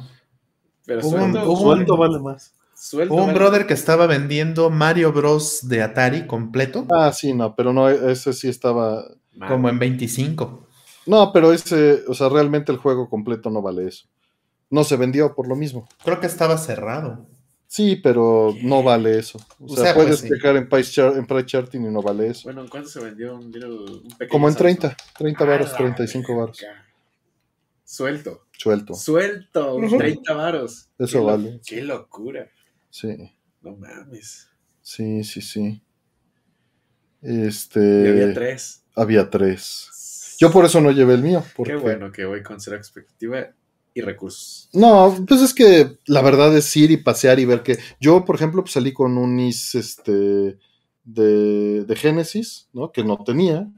Pero suelto. vale más. suelto, Hubo un vale. brother que estaba vendiendo Mario Bros. de Atari completo, Ah, sí, no, pero no, ese sí estaba. Como en 25. No, pero ese, o sea, realmente el juego completo no vale eso. No se vendió por lo mismo. Creo que estaba cerrado. Sí, pero no vale eso. O, O sea, sea, puedes pues, sí. checar en Price, Char- en Price Charting y no vale eso. Bueno, ¿en cuánto se vendió un, pequeño Como en Samsung? 30, 30 varos, A la 35 varos. Suelto. Suelto. Suelto. Ujú. 30 varos. Eso Qué vale. Qué locura. Sí, No mames. sí, sí, sí. Y Este. había tres. había tres. Yo por eso no llevé el mío. Porque... Qué bueno que voy con cero expectativa y recursos. No, pues es que la verdad es ir y pasear y ver que. Yo, por ejemplo, pues salí con un is este de, de Genesis, ¿no? Que no tenía.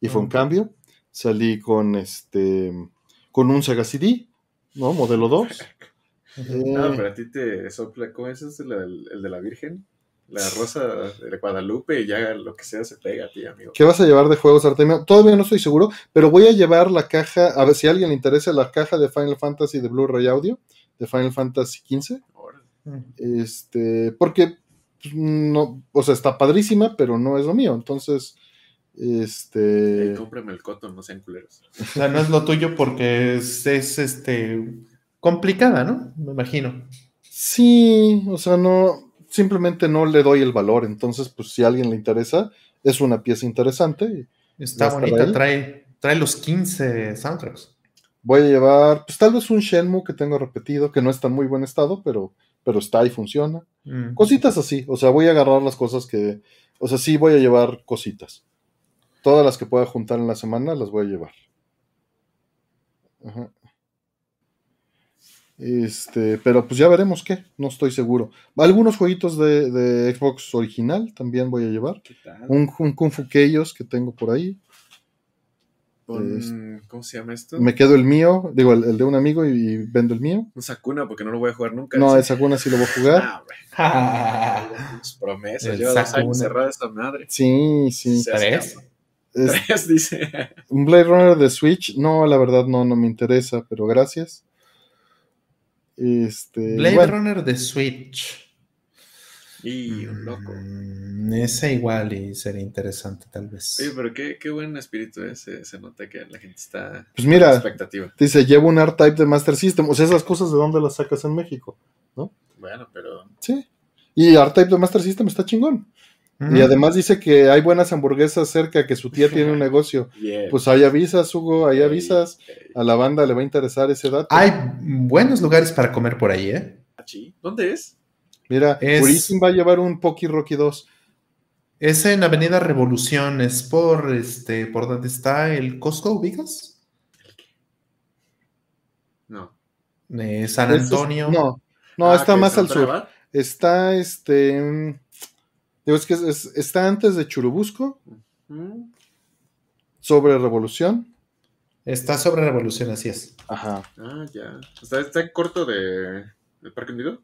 Y fue un cambio. Salí con este. con un Sega CD, ¿no? Modelo 2. [LAUGHS] No, Eh, pero a ti te sopla, ¿cómo es ese? El, el de la Virgen? La rosa de Guadalupe y ya lo que sea se pega a ti, amigo. ¿Qué vas a llevar de juegos, Artemio? Todavía no estoy seguro, pero voy a llevar la caja, a ver si a alguien le interesa la caja de Final Fantasy de Blu-ray Audio, de Final Fantasy XV. Este, porque pues, no, o sea, está padrísima, pero no es lo mío. Entonces, este, Eh, cómprame el cotton, no sean culeros. O sea, no es lo tuyo porque es, es, este complicada, ¿no? Me imagino. sí, o sea, no, simplemente no le doy el valor. Entonces, pues si a alguien le interesa, es una pieza interesante. Está ¿Va a estar bonita, trae, trae los 15 soundtracks. Voy a llevar, pues tal vez un Shenmue que tengo repetido, que no está en muy buen estado, pero, pero está y funciona. Mm. Cositas así, o sea, voy a agarrar las cosas que, o sea, sí voy a llevar cositas. Todas las que pueda juntar en la semana las voy a llevar. Ajá. Este, pero pues ya veremos qué, no estoy seguro. Algunos jueguitos de, de Xbox original también voy a llevar. ¿Qué tal? Un, un Kung Fu Chaos que tengo por ahí. Un- ¿Cómo se llama esto? Me quedo el mío, digo, el, el de un amigo y, y vendo el mío. Un Sakuna, porque no lo voy a jugar nunca. No, Dice, esa cuna sí lo voy a jugar. Ah, [LAUGHS] tus promesas. El Lleva dos Sakuna. años cerrada esta madre. Sí, sí. ¿Tres? Es- Tres, [LAUGHS] dice. Un Blade Runner de Switch, no, la verdad no, no me interesa, pero gracias. Este, Blade bueno, Runner de Switch. Y un loco. Mm, ese igual y sería interesante, tal vez. Oye, pero qué, qué buen espíritu es. Se, se nota que la gente está pues mira, en expectativa. dice, llevo un R-Type de Master System, o sea, esas cosas de dónde las sacas en México, Bueno, pero sí. Y R-Type de Master System está chingón. Y además dice que hay buenas hamburguesas cerca, que su tía [LAUGHS] tiene un negocio. yeah. Pues ahí avisas, Hugo, ahí avisas. A la banda le va a interesar ese dato. Hay buenos lugares para comer por ahí, ¿eh? Achi, ¿Dónde es? Mira, Es- va a llevar un Poki Rocky 2. Es en Avenida Revolución, es por este, por donde está el Costco, ¿ubicas? No. Eh, San es- Antonio. No, no, Ah, está ¿qué, más al sur. Está este. Digo, es que es- es- está antes de Churubusco, sobre Revolución. Está sobre Revolución, así es. Ajá. Ah, ya. ¿Está, está corto de, del Parque Hundido?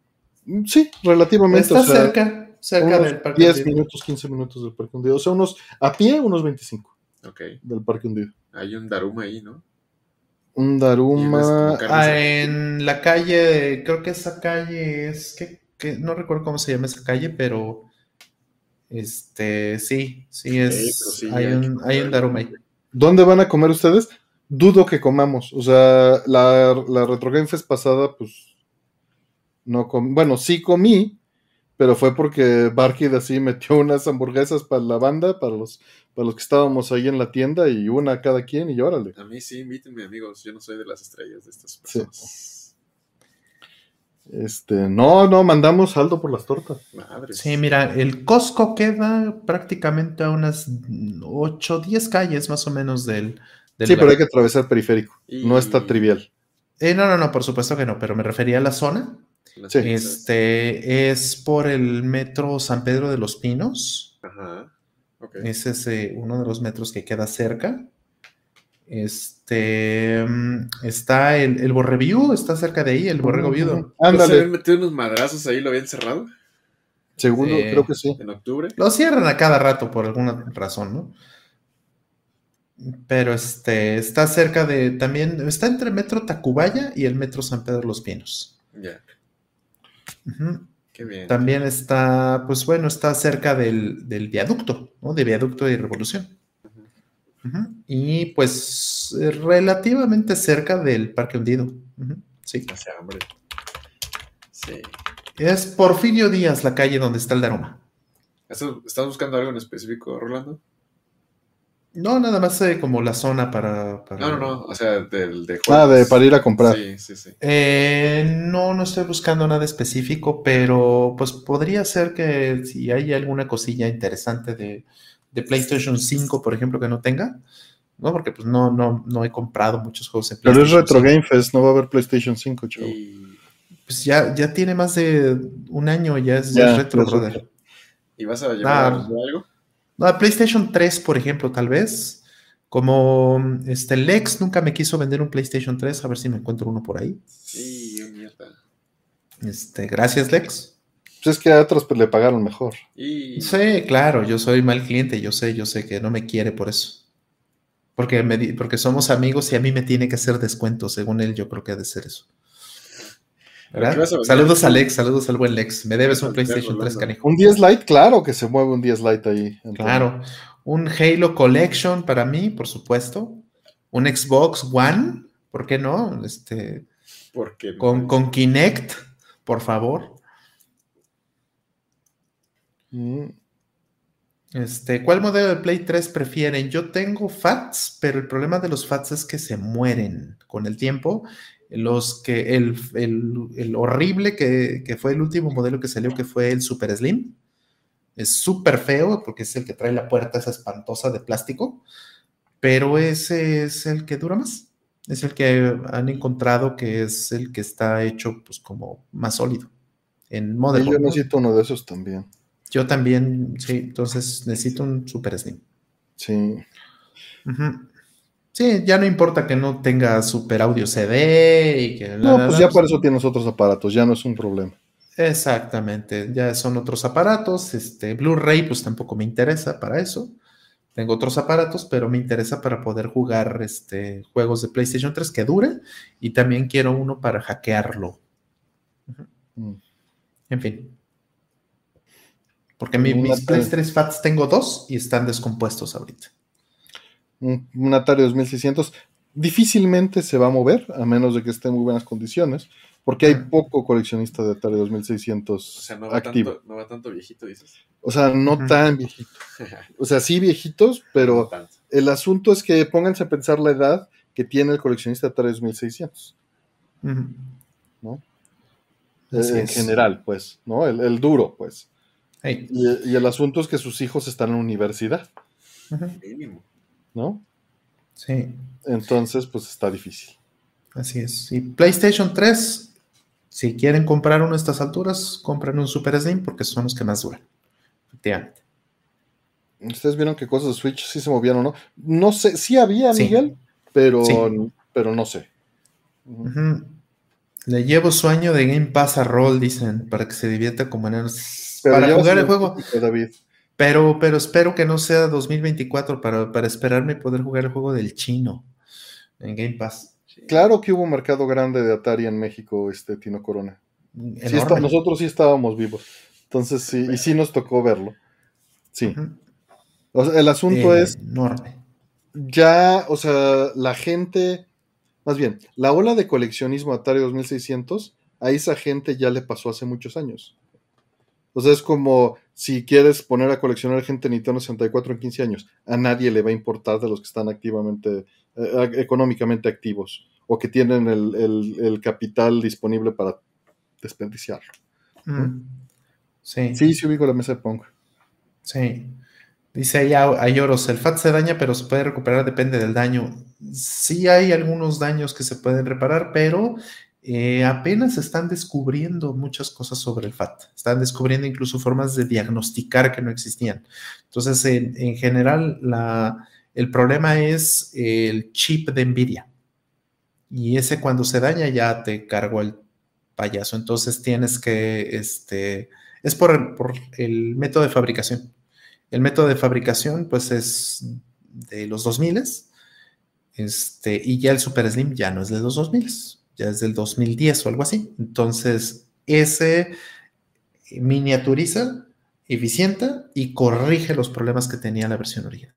Mm, Sí, relativamente. Está o sea, cerca, cerca unos del parque. 10 hundido. minutos, 15 minutos del Parque Hundido. O sea, unos, a pie, unos 25 Ok. del Parque Hundido. Hay un Daruma ahí, ¿no? Un Daruma. Ah, en la calle, creo que esa calle es que, que no recuerdo cómo se llama esa calle, pero este sí, sí es sí, hay un hay un. Darum ahí. ¿Dónde van a comer ustedes? Dudo que comamos. O sea, la, la Retro Game Fest pasada, pues. No comí. Bueno, sí comí, pero fue porque Barkid así [LAUGHS] metió unas hamburguesas para la banda, para los, para los que estábamos ahí en la tienda, y una a cada quien, y órale. A mí sí, invítenme, amigos. Yo no soy de las estrellas de estas Sí. Este, no, no, mandamos saldo por las tortas. Madre. Sí, mira, el Costco queda prácticamente a unas 8 o 10 calles más o menos del, del Sí, pero hay que atravesar periférico. Y- No está trivial. Eh, no, no, no, por supuesto que no, pero me refería a la zona. Las Sí. Este es por el metro San Pedro de los Pinos. Ajá. Ok. Ese es eh, uno de los metros que queda cerca. Este mm, está el, el Borreview, está cerca de ahí, el Borrego Viudo. ¿No se Ándale, habían metido unos madrazos ahí? ¿Lo habían cerrado? seguro, Sí. creo que sí. ¿En octubre? Lo cierran a cada rato por alguna razón, ¿no? Pero este está cerca de también, está entre Metro Tacubaya y el Metro San Pedro los Pinos. Ya. Qué bien. También está, pues bueno, está cerca del, del viaducto, ¿no? De viaducto de Revolución. Y pues eh, relativamente cerca del Parque Hundido. Sí. Hace hambre. Sí. Es Porfirio Díaz, la calle donde está el Daruma. ¿Estás estás buscando algo en específico, Rolando? No, nada más eh, como la zona para. para- No, no, no. O sea, del de Ah, de juegos. para ir a comprar. Sí, sí, sí. Eh, no, no estoy buscando nada específico, pero pues podría ser que si hay alguna cosilla interesante de, de PlayStation 5, por ejemplo, que no tenga, ¿no? Porque pues no, no, no he comprado muchos juegos en Pero es PlayStation Retro 5. Game Fest, no va a haber PlayStation 5, chavo. Y, Pues ya, ya tiene más de un año, ya es, ya Ya, es retro, brother. ¿Y vas a llevar Ah. algo? No, PlayStation 3, por ejemplo, tal vez. Como este Lex nunca me quiso vender un PlayStation 3, a ver si me encuentro uno por ahí. Sí, mierda. Este, gracias, Lex. Pues es que a otros pues, le pagaron mejor. Y Sí, claro, yo soy mal cliente, yo sé, yo sé que no me quiere por eso. Porque, me porque somos amigos y a mí me tiene que hacer descuento, según él, yo creo que ha de ser eso. ¿Qué a? Saludos a Lex, saludos al buen Lex. Me debes un PlayStation perro, 3, Lando. canijo. Un 10 Lite, claro que se mueve un 10 Lite ahí. Entonces, Claro. Un Halo Collection para mí, por supuesto. Un Xbox One, ¿por qué no? Este, porque con, con Kinect, por favor. Mm, Este, ¿cuál modelo de Play 3 prefieren? Yo tengo FATS, pero el problema de los FATS es que se mueren con el tiempo. Los que, el, el- el horrible que, que fue el último modelo que salió, que fue el Super Slim, es súper feo porque es el que trae la puerta esa espantosa de plástico, pero ese es el que dura más. Es el que han encontrado que es el que está hecho pues como más sólido. En motherboard, yo necesito uno de esos también. Yo también, sí, entonces necesito un Super Slim. Sí. Sí, ya no importa que no tenga Super Audio CD y que... No, pues ya por pues, eso tienes otros aparatos, ya no es un problema. Exactamente, ya son otros aparatos. Este Blu-ray, pues tampoco me interesa para eso. Tengo otros aparatos, pero me interesa para poder jugar este, juegos de PlayStation 3 que dure y también quiero uno para hackearlo. Mm. En fin. Porque mi- mis Atari. Play 3 Fats tengo dos y están descompuestos ahorita. Un, un Atari 2600 difícilmente se va a mover, a menos de que esté en muy buenas condiciones, porque hay poco coleccionista de Atari o 2600 sea, no va, activo. tanto, no va tanto viejito, dices. O sea, no tan viejito. O sea, sí viejitos, pero el asunto es que pónganse a pensar la edad que tiene el coleccionista de Atari 2600. Ujú. ¿No? Así Eh, en es. general, pues, ¿no? El, el duro, pues. Hey. Y, y el asunto es que sus hijos están en la universidad. ¿no? Sí, Entonces, pues está difícil. así es. Y PlayStation 3, si quieren comprar uno a estas alturas, compren un Super Slim porque son los que más duran. Efectivamente. Ustedes vieron que cosas de Switch sí se movían o no. No sé, sí había, Sí. Miguel, pero, Sí. pero no sé. Le llevo su año de Game Pass a Roll, dicen, para que se divierta como enanos. Pero Para jugar el juego. David. Pero, pero espero que no sea 2024 para, para esperarme y poder jugar el juego del chino en Game Pass. Claro que hubo un mercado grande de Atari en México, este Tino Corona. Sí está- nosotros sí estábamos vivos. Entonces sí, y sí nos tocó verlo. Sí. Ujú. O sea, el asunto Eh, es enorme. ya, o sea, la gente, más bien, la ola de coleccionismo Atari 2600, a esa gente ya le pasó hace muchos años. O sea, es como si quieres poner a coleccionar gente Nintendo 64 en 15 años, a nadie le va a importar de los que están activamente, eh, económicamente activos o que tienen el, el- el capital disponible para desperdiciarlo. Mm. Sí, sí. Sí, sí ubico la mesa de Pong. Dice ahí a- Ayoros, el FAT se daña, pero se puede recuperar, depende del daño. Sí hay algunos daños que se pueden reparar, pero eh, apenas están descubriendo muchas cosas sobre el FAT. Están descubriendo incluso formas de diagnosticar que no existían. Entonces, en, en general, el problema es el chip de NVIDIA. Y ese cuando se daña ya te cargó el payaso. Entonces tienes que, este, es por el método de fabricación. El método de fabricación, pues, es de los 2000 este, y ya el Super Slim ya no es de los 2000 ya es del 2010 o algo así. Entonces, ese miniaturiza, eficienta y corrige los problemas que tenía la versión original.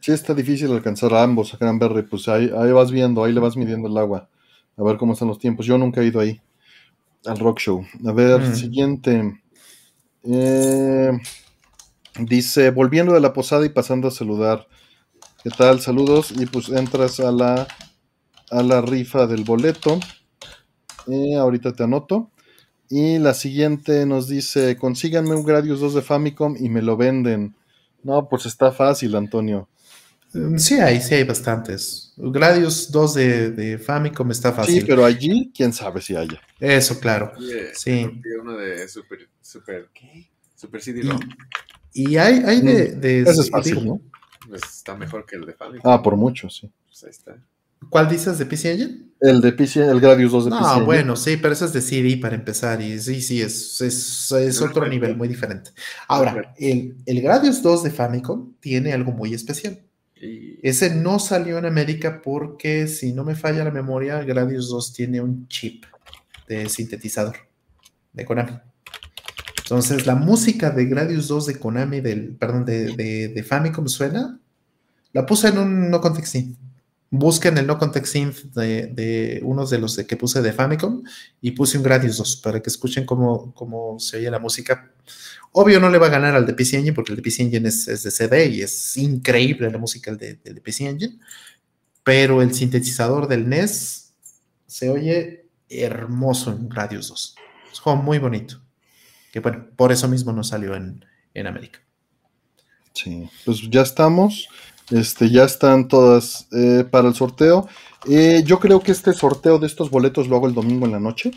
Sí, está difícil alcanzar a ambos, a Cranberry. Pues ahí, ahí vas viendo, ahí le vas midiendo el agua. A ver cómo están los tiempos. Yo nunca he ido ahí al rock show. A ver, Mm. siguiente. Eh, dice, volviendo de la posada y pasando a saludar. ¿Qué tal? Saludos. Y pues entras a la, a la rifa del boleto. Eh, ahorita te anoto. Y la siguiente nos dice, consíganme un Gradius 2 de Famicom y me lo venden. No, pues está fácil, Antonio. Mm, Sí hay, sí hay bastantes. Gradius 2 de, de Famicom está fácil. Sí, pero allí, quién sabe si haya. Eso, claro. Sí. rompí uno de Super, Super, ¿qué? Super CD-ROM. Y hay, hay de, de- Ese es fácil, digo, ¿no? Pues está mejor que el de Famicom. Ah, por mucho, sí. Pues ahí está. ¿Cuál dices de PC Engine? El de PC, el Gradius 2 de No, PC. bueno, sí, pero eso es de CD para empezar. Y sí, sí, es, es, es otro nivel muy diferente. Ahora, el, el Gradius 2 de Famicom tiene algo muy especial. Ese no salió en América porque, si no me falla la memoria, Gradius 2 tiene un chip de sintetizador de Konami. Entonces, la música de Gradius 2 de Konami, del, perdón, de, de, de Famicom suena. La puse en un no context synth. Busquen el no context synth de, de unos de los de que puse de Famicom y puse un Gradius 2 para que escuchen cómo, cómo se oye la música. Obvio no le va a ganar al de PC Engine porque el de PC Engine es, es de CD y es increíble la música del de, PC Engine, pero el sintetizador del NES se oye hermoso en Gradius 2. Es un muy bonito. Que bueno, por eso mismo no salió en, en América. Sí, pues ya estamos. Este, ya están todas eh, para el sorteo. Eh, yo creo que este sorteo de estos boletos lo hago el domingo en la noche.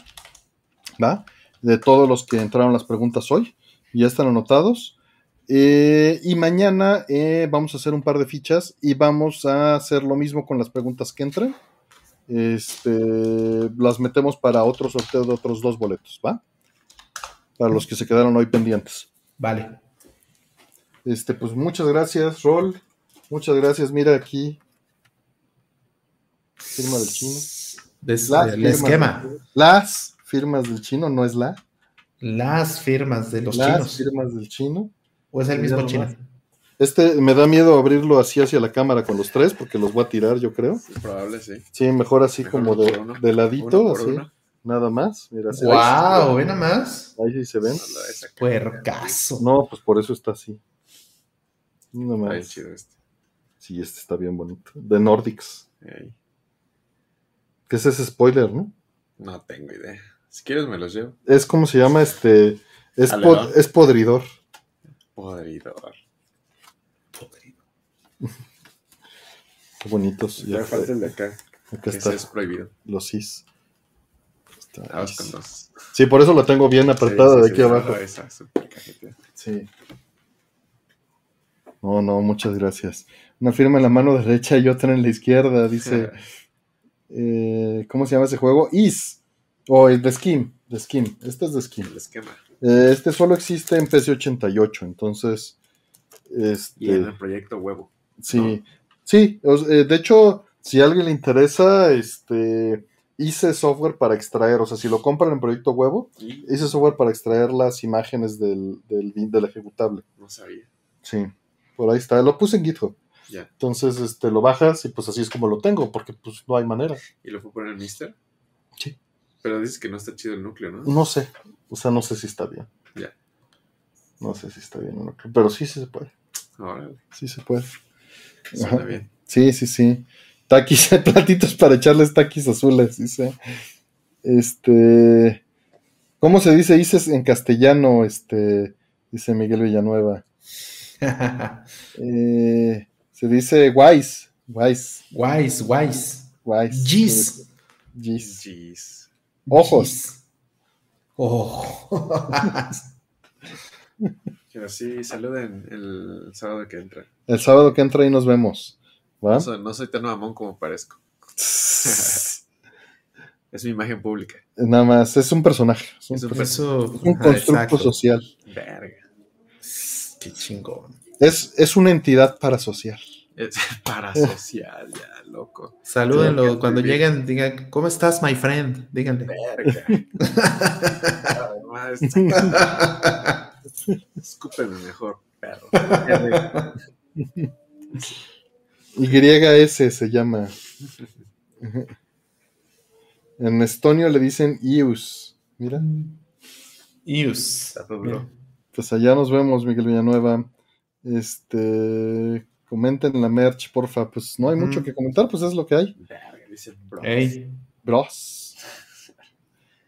¿Va? De todos los que entraron las preguntas hoy. Ya están anotados. Eh, y mañana vamos a hacer un par de fichas y vamos a hacer lo mismo con las preguntas que entran. Este, las metemos para otro sorteo de otros dos boletos, ¿va? Para los que se quedaron hoy pendientes. Vale. Este, pues muchas gracias, Rol. Muchas gracias. Mira aquí. Firma del chino. Des- Las el firmas- esquema. Las firmas del chino, no es la. Las firmas de los las chinos. firmas del chino. ¿O es el mismo chino? Este me da miedo abrirlo así hacia la cámara con los tres, porque los voy a tirar, yo creo. sí, probable, sí. Sí, mejor así Mejor como de, uno. de ladito, así. uno. Nada más. Mira, se- ¡Wow! ¿Ve nada más? Ahí sí se ven. Puercaso. No, pues por eso está así. Nada más. chido este. Sí, este está bien bonito. De Nordics. Ey, Que ese es spoiler, ¿no? No tengo idea. Si quieres me los llevo. Es como se llama este. Es, pod- es podridor. Podridor. [LAUGHS] Qué bonitos. Ya falta el de acá. acá está. ese es prohibido. Los. Está con dos. Sí, por eso la tengo bien apretada Sí, sí, de aquí sí, abajo. Esa. Sí. No, no, muchas gracias. Una firma en la mano derecha y otra en la izquierda, dice. eh, ¿Cómo se llama ese juego? Is. O el de Skin. De Skin. Este es de Skin. El esquema. Eh, este solo existe en PC 88, entonces. Este, Y en el proyecto huevo. Sí, sí, eh, de hecho, si a alguien le interesa, este, hice software para extraer, o sea, si lo compran en Proyecto Huevo, Y hice software para extraer las imágenes del, del, del ejecutable. no sabía. Sí, por ahí está, lo puse en GitHub. Ya. Entonces, este, lo bajas y pues así es como lo tengo, porque pues no hay manera. ¿Y lo fue poner en Mister? Sí. Pero dices que no está chido el núcleo, ¿no? No sé, o sea, no sé si está bien. Ya. No sé si está bien o no, pero sí, sí se puede, Órale, sí se puede. suena bien. Sí, sí, sí. Taquis, [LAUGHS] platitos para echarles taquis azules, dice. Este. ¿Cómo se dice Ices en castellano? Este. Dice Miguel Villanueva. [LAUGHS] Eh, se dice wise. Wise. Wise, wise. Wise. Gis. Gis. Jeez. Ojos. Gis. Oh. Pero sí, saluden el sábado que entra. El sábado que entra y nos vemos. ¿Va? No soy, no soy tan mamón como parezco. [LAUGHS] Es mi imagen pública. Nada más, es un personaje. Es un, Es un es un constructo exacto. social. Verga. Qué chingón. Es, es una entidad parasocial. Es [LAUGHS] parasocial, ya, loco. Salúdenlo. Sí, Cuando lleguen, digan, ¿cómo estás, my friend? Díganle. Verga. [LAUGHS] Además, escúpeme mejor, perro. YS se llama. En estonio le dicen Ius. Mira, Ius. Pues allá nos vemos, Miguel Villanueva. Este, comenten en la merch, porfa. Pues no hay mucho que comentar, pues es lo que hay. Verga, dice bro. Ey. Bros.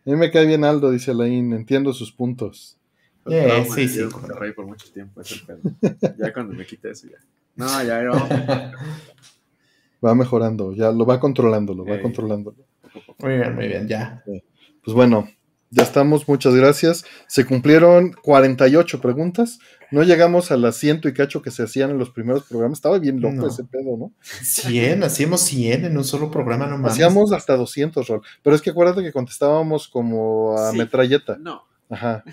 A mí me cae bien Aldo, dice Alain. Entiendo sus puntos. Trauma sí, sí. Monterrey por mucho tiempo, es el pedo. Ya cuando me quite eso, ya. No, ya, ya. [LAUGHS] Va mejorando, ya lo va controlando, lo va controlando. Muy bien, muy bien, ya. Pues bueno, ya estamos, muchas gracias. Se cumplieron 48 preguntas. No llegamos a las ciento y cacho que se hacían en los primeros programas. Estaba bien loco No. ese pedo, ¿no? 100, hacíamos 100 en un solo programa, no mames. Hacíamos hasta 200, Rol. Pero es que acuérdate que contestábamos como a Sí. metralleta. No. Ajá.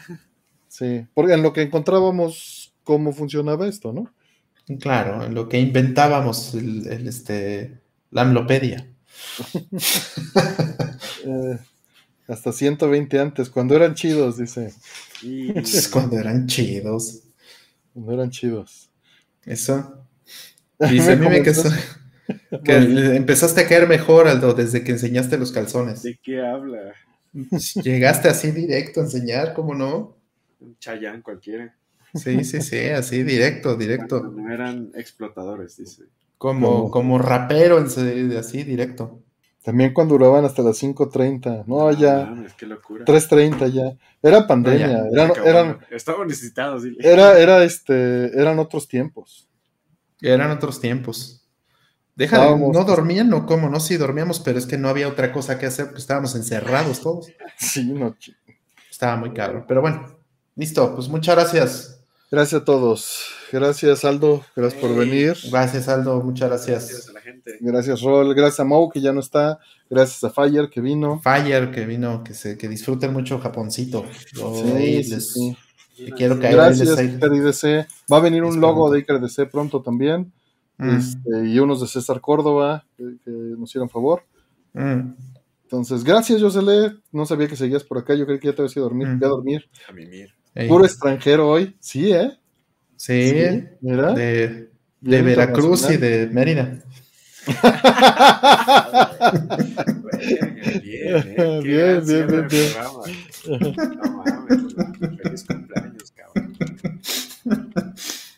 Sí, porque en lo que encontrábamos cómo funcionaba esto, ¿no? Claro, en lo que inventábamos el, el, este, la amlopedia. [LAUGHS] Eh, hasta 120 antes, cuando eran chidos, dice. Y... Cuando eran chidos. Cuando eran chidos. Eso. [LAUGHS] Dice, a mí me [LAUGHS] que, empezaste a caer mejor, Aldo, desde que enseñaste los calzones. ¿De qué habla? Llegaste así directo a enseñar, ¿cómo no? Un chayán cualquiera. Sí, sí, sí, así directo, Cuando directo. no eran explotadores, dice. Como, ¿Cómo? como rapero, así directo. También cuando duraban hasta las 5.30. No, ya. Ah, qué locura. 3.30 ya. Era pandemia. No, ya. eran, Acabó, eran, ¿no? Estaban necesitados, dile. era, era este, eran otros tiempos. Eran otros tiempos. Déjale, Estábamos- no dormían, no, ¿cómo no? Sí, dormíamos, pero es que no había otra cosa que hacer, pues estábamos encerrados todos. [LAUGHS] Sí, no. Estaba muy caro. Pero bueno, listo, pues muchas gracias. Gracias a todos. Gracias, Aldo. Gracias por venir. Gracias, Aldo, muchas Gracias gracias. Gente. Gracias, Rol. Gracias a Mau, que ya no está. Gracias a Fire, que vino. Fire, que vino, que se, que disfruten mucho Japoncito. Yo Sí, sí, les- sí. que quiero que Gracias, IDC. Va a venir un logo de Iker IDC pronto también. Mm, Este, y unos de César Córdoba, que, que nos hicieron favor. mm. Entonces, gracias, Josele. No sabía que seguías por acá. Yo creí que ya te habías ido a dormir. Mm. Voy a dormir. A mimir. Ey, Puro extranjero hoy. Sí, ¿eh? sí, Mira. de, de Veracruz y de Mérida. Bien, bien, eh. Bien, bien, bien, bien. No mames. Feliz cumpleaños, cabrón.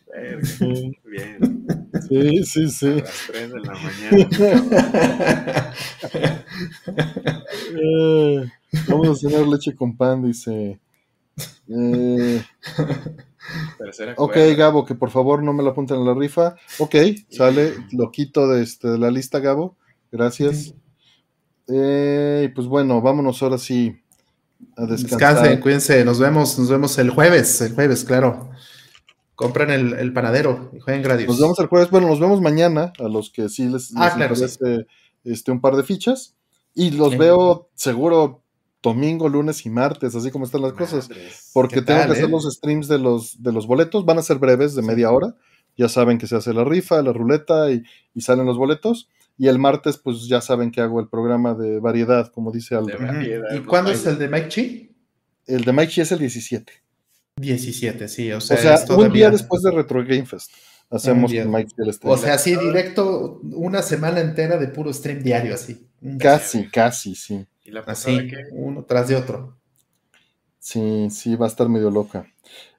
Verga, Bien. Sí, sí, A sí. las 3 de la mañana. Eh, vamos a cenar leche con pan, dice. Eh, Tercera ok, cuerda. Gabo, que por favor no me la apunten en la rifa. Ok, sale, lo quito de, este, de la lista, Gabo. Gracias. Eh, y pues bueno, vámonos ahora sí a descansar. Descansen, cuídense, nos vemos, nos vemos el jueves, el jueves, claro. Compren el, el panadero y jueguen Gradius. Nos vemos el jueves. Bueno, nos vemos mañana a los que sí les, Ah, les claro, sí. este, un par de fichas. Y los Sí. veo seguro domingo, lunes y martes, así como están las cosas. Porque ¿Qué tengo tal, que hacer eh? los streams de los, de los boletos. Van a ser breves, de Sí. media hora. Ya saben que se hace la rifa, la ruleta y, y salen los boletos. Y el martes, pues ya saben que hago el programa de variedad, como dice Aldo. Variedad, ¿Y cuándo es el de Mike Chi? El de Mike Chi es el 17. 17, sí. O O sea, un todavía- día después de Retro Game Fest. Hacemos con Mike Chi el stream. O sea, sí, directo, una semana entera de puro stream diario, así. casi, casi, sí. ¿Y la Así, qué? uno tras de otro. Sí, sí, va a estar medio loca.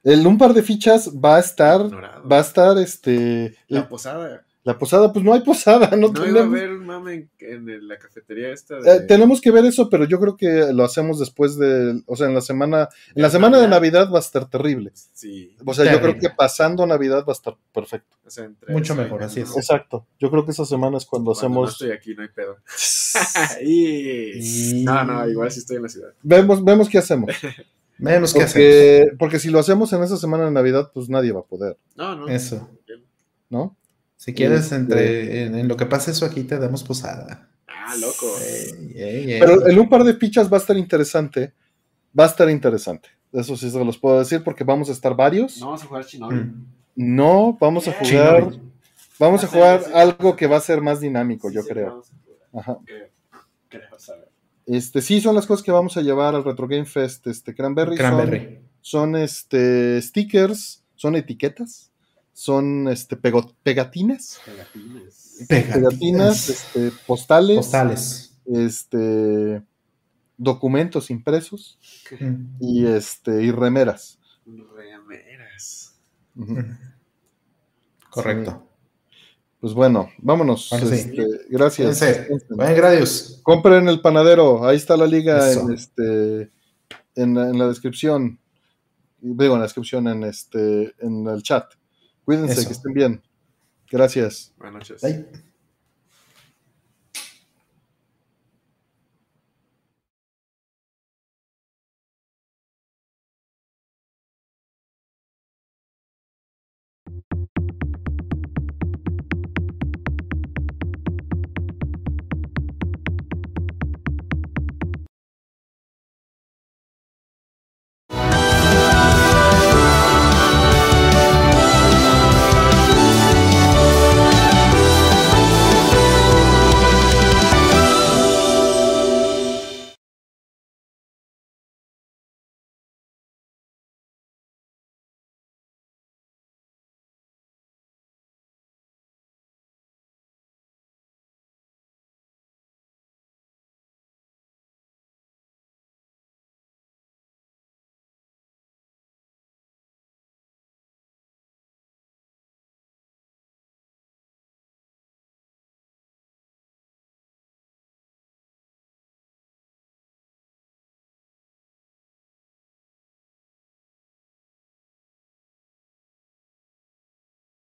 El un par de fichas va a estar, Ignorado. va a estar, este, La la, posada. La posada, pues no hay posada, no, No iba a tenemos. haber un mame en, en la cafetería esta. De... Eh, tenemos que ver eso, pero yo creo que lo hacemos después de, o sea, en la semana, en la De semana de Navidad. Va a estar terrible. Sí. O sea, yo creo que pasando Navidad va a estar perfecto. O sea, entre Mucho mejor, así es. Exacto. Yo creo que esa semana es cuando, Cuando no hacemos, estoy aquí, no hay pedo. [LAUGHS] Y- No, no, igual sí estoy en la ciudad. vemos, vemos qué hacemos. [LAUGHS] Vemos qué hacemos. Porque, porque si lo hacemos en esa semana de Navidad, pues nadie va a poder, No, no. Eso. ¿no? Si quieres, Este- entre en, en lo que pase eso aquí, te damos posada. Ah, loco. Ey, ey, ey. Pero el un par de fichas va a estar interesante. Va a estar interesante. Eso sí se los puedo decir porque vamos a estar varios. No vamos a jugar Shinobi. Mm. No, vamos a Shinobi. jugar. Vamos a jugar algo que va a ser más dinámico, Sí, yo sí, creo. vamos a jugar. Ajá. Creo, creo saber. Este, sí, son las cosas que vamos a llevar al Retro Game Fest. Este, Cranberry. Son, Cranberry. son, este, stickers, son etiquetas, son este, pego- pegatinas, Pegatines. pegatinas, este, postales, Postales. este, documentos impresos y, este, y remeras. Remeras. Correcto. Pues bueno, vámonos. Ahora sí. Este, gracias. Fíjense. Buen Gradius. Compren el panadero, ahí está la liga en este en la, en la descripción. Digo, en la descripción en este en el chat. Cuídense, Eso. que estén bien. Gracias. Buenas noches. Bye.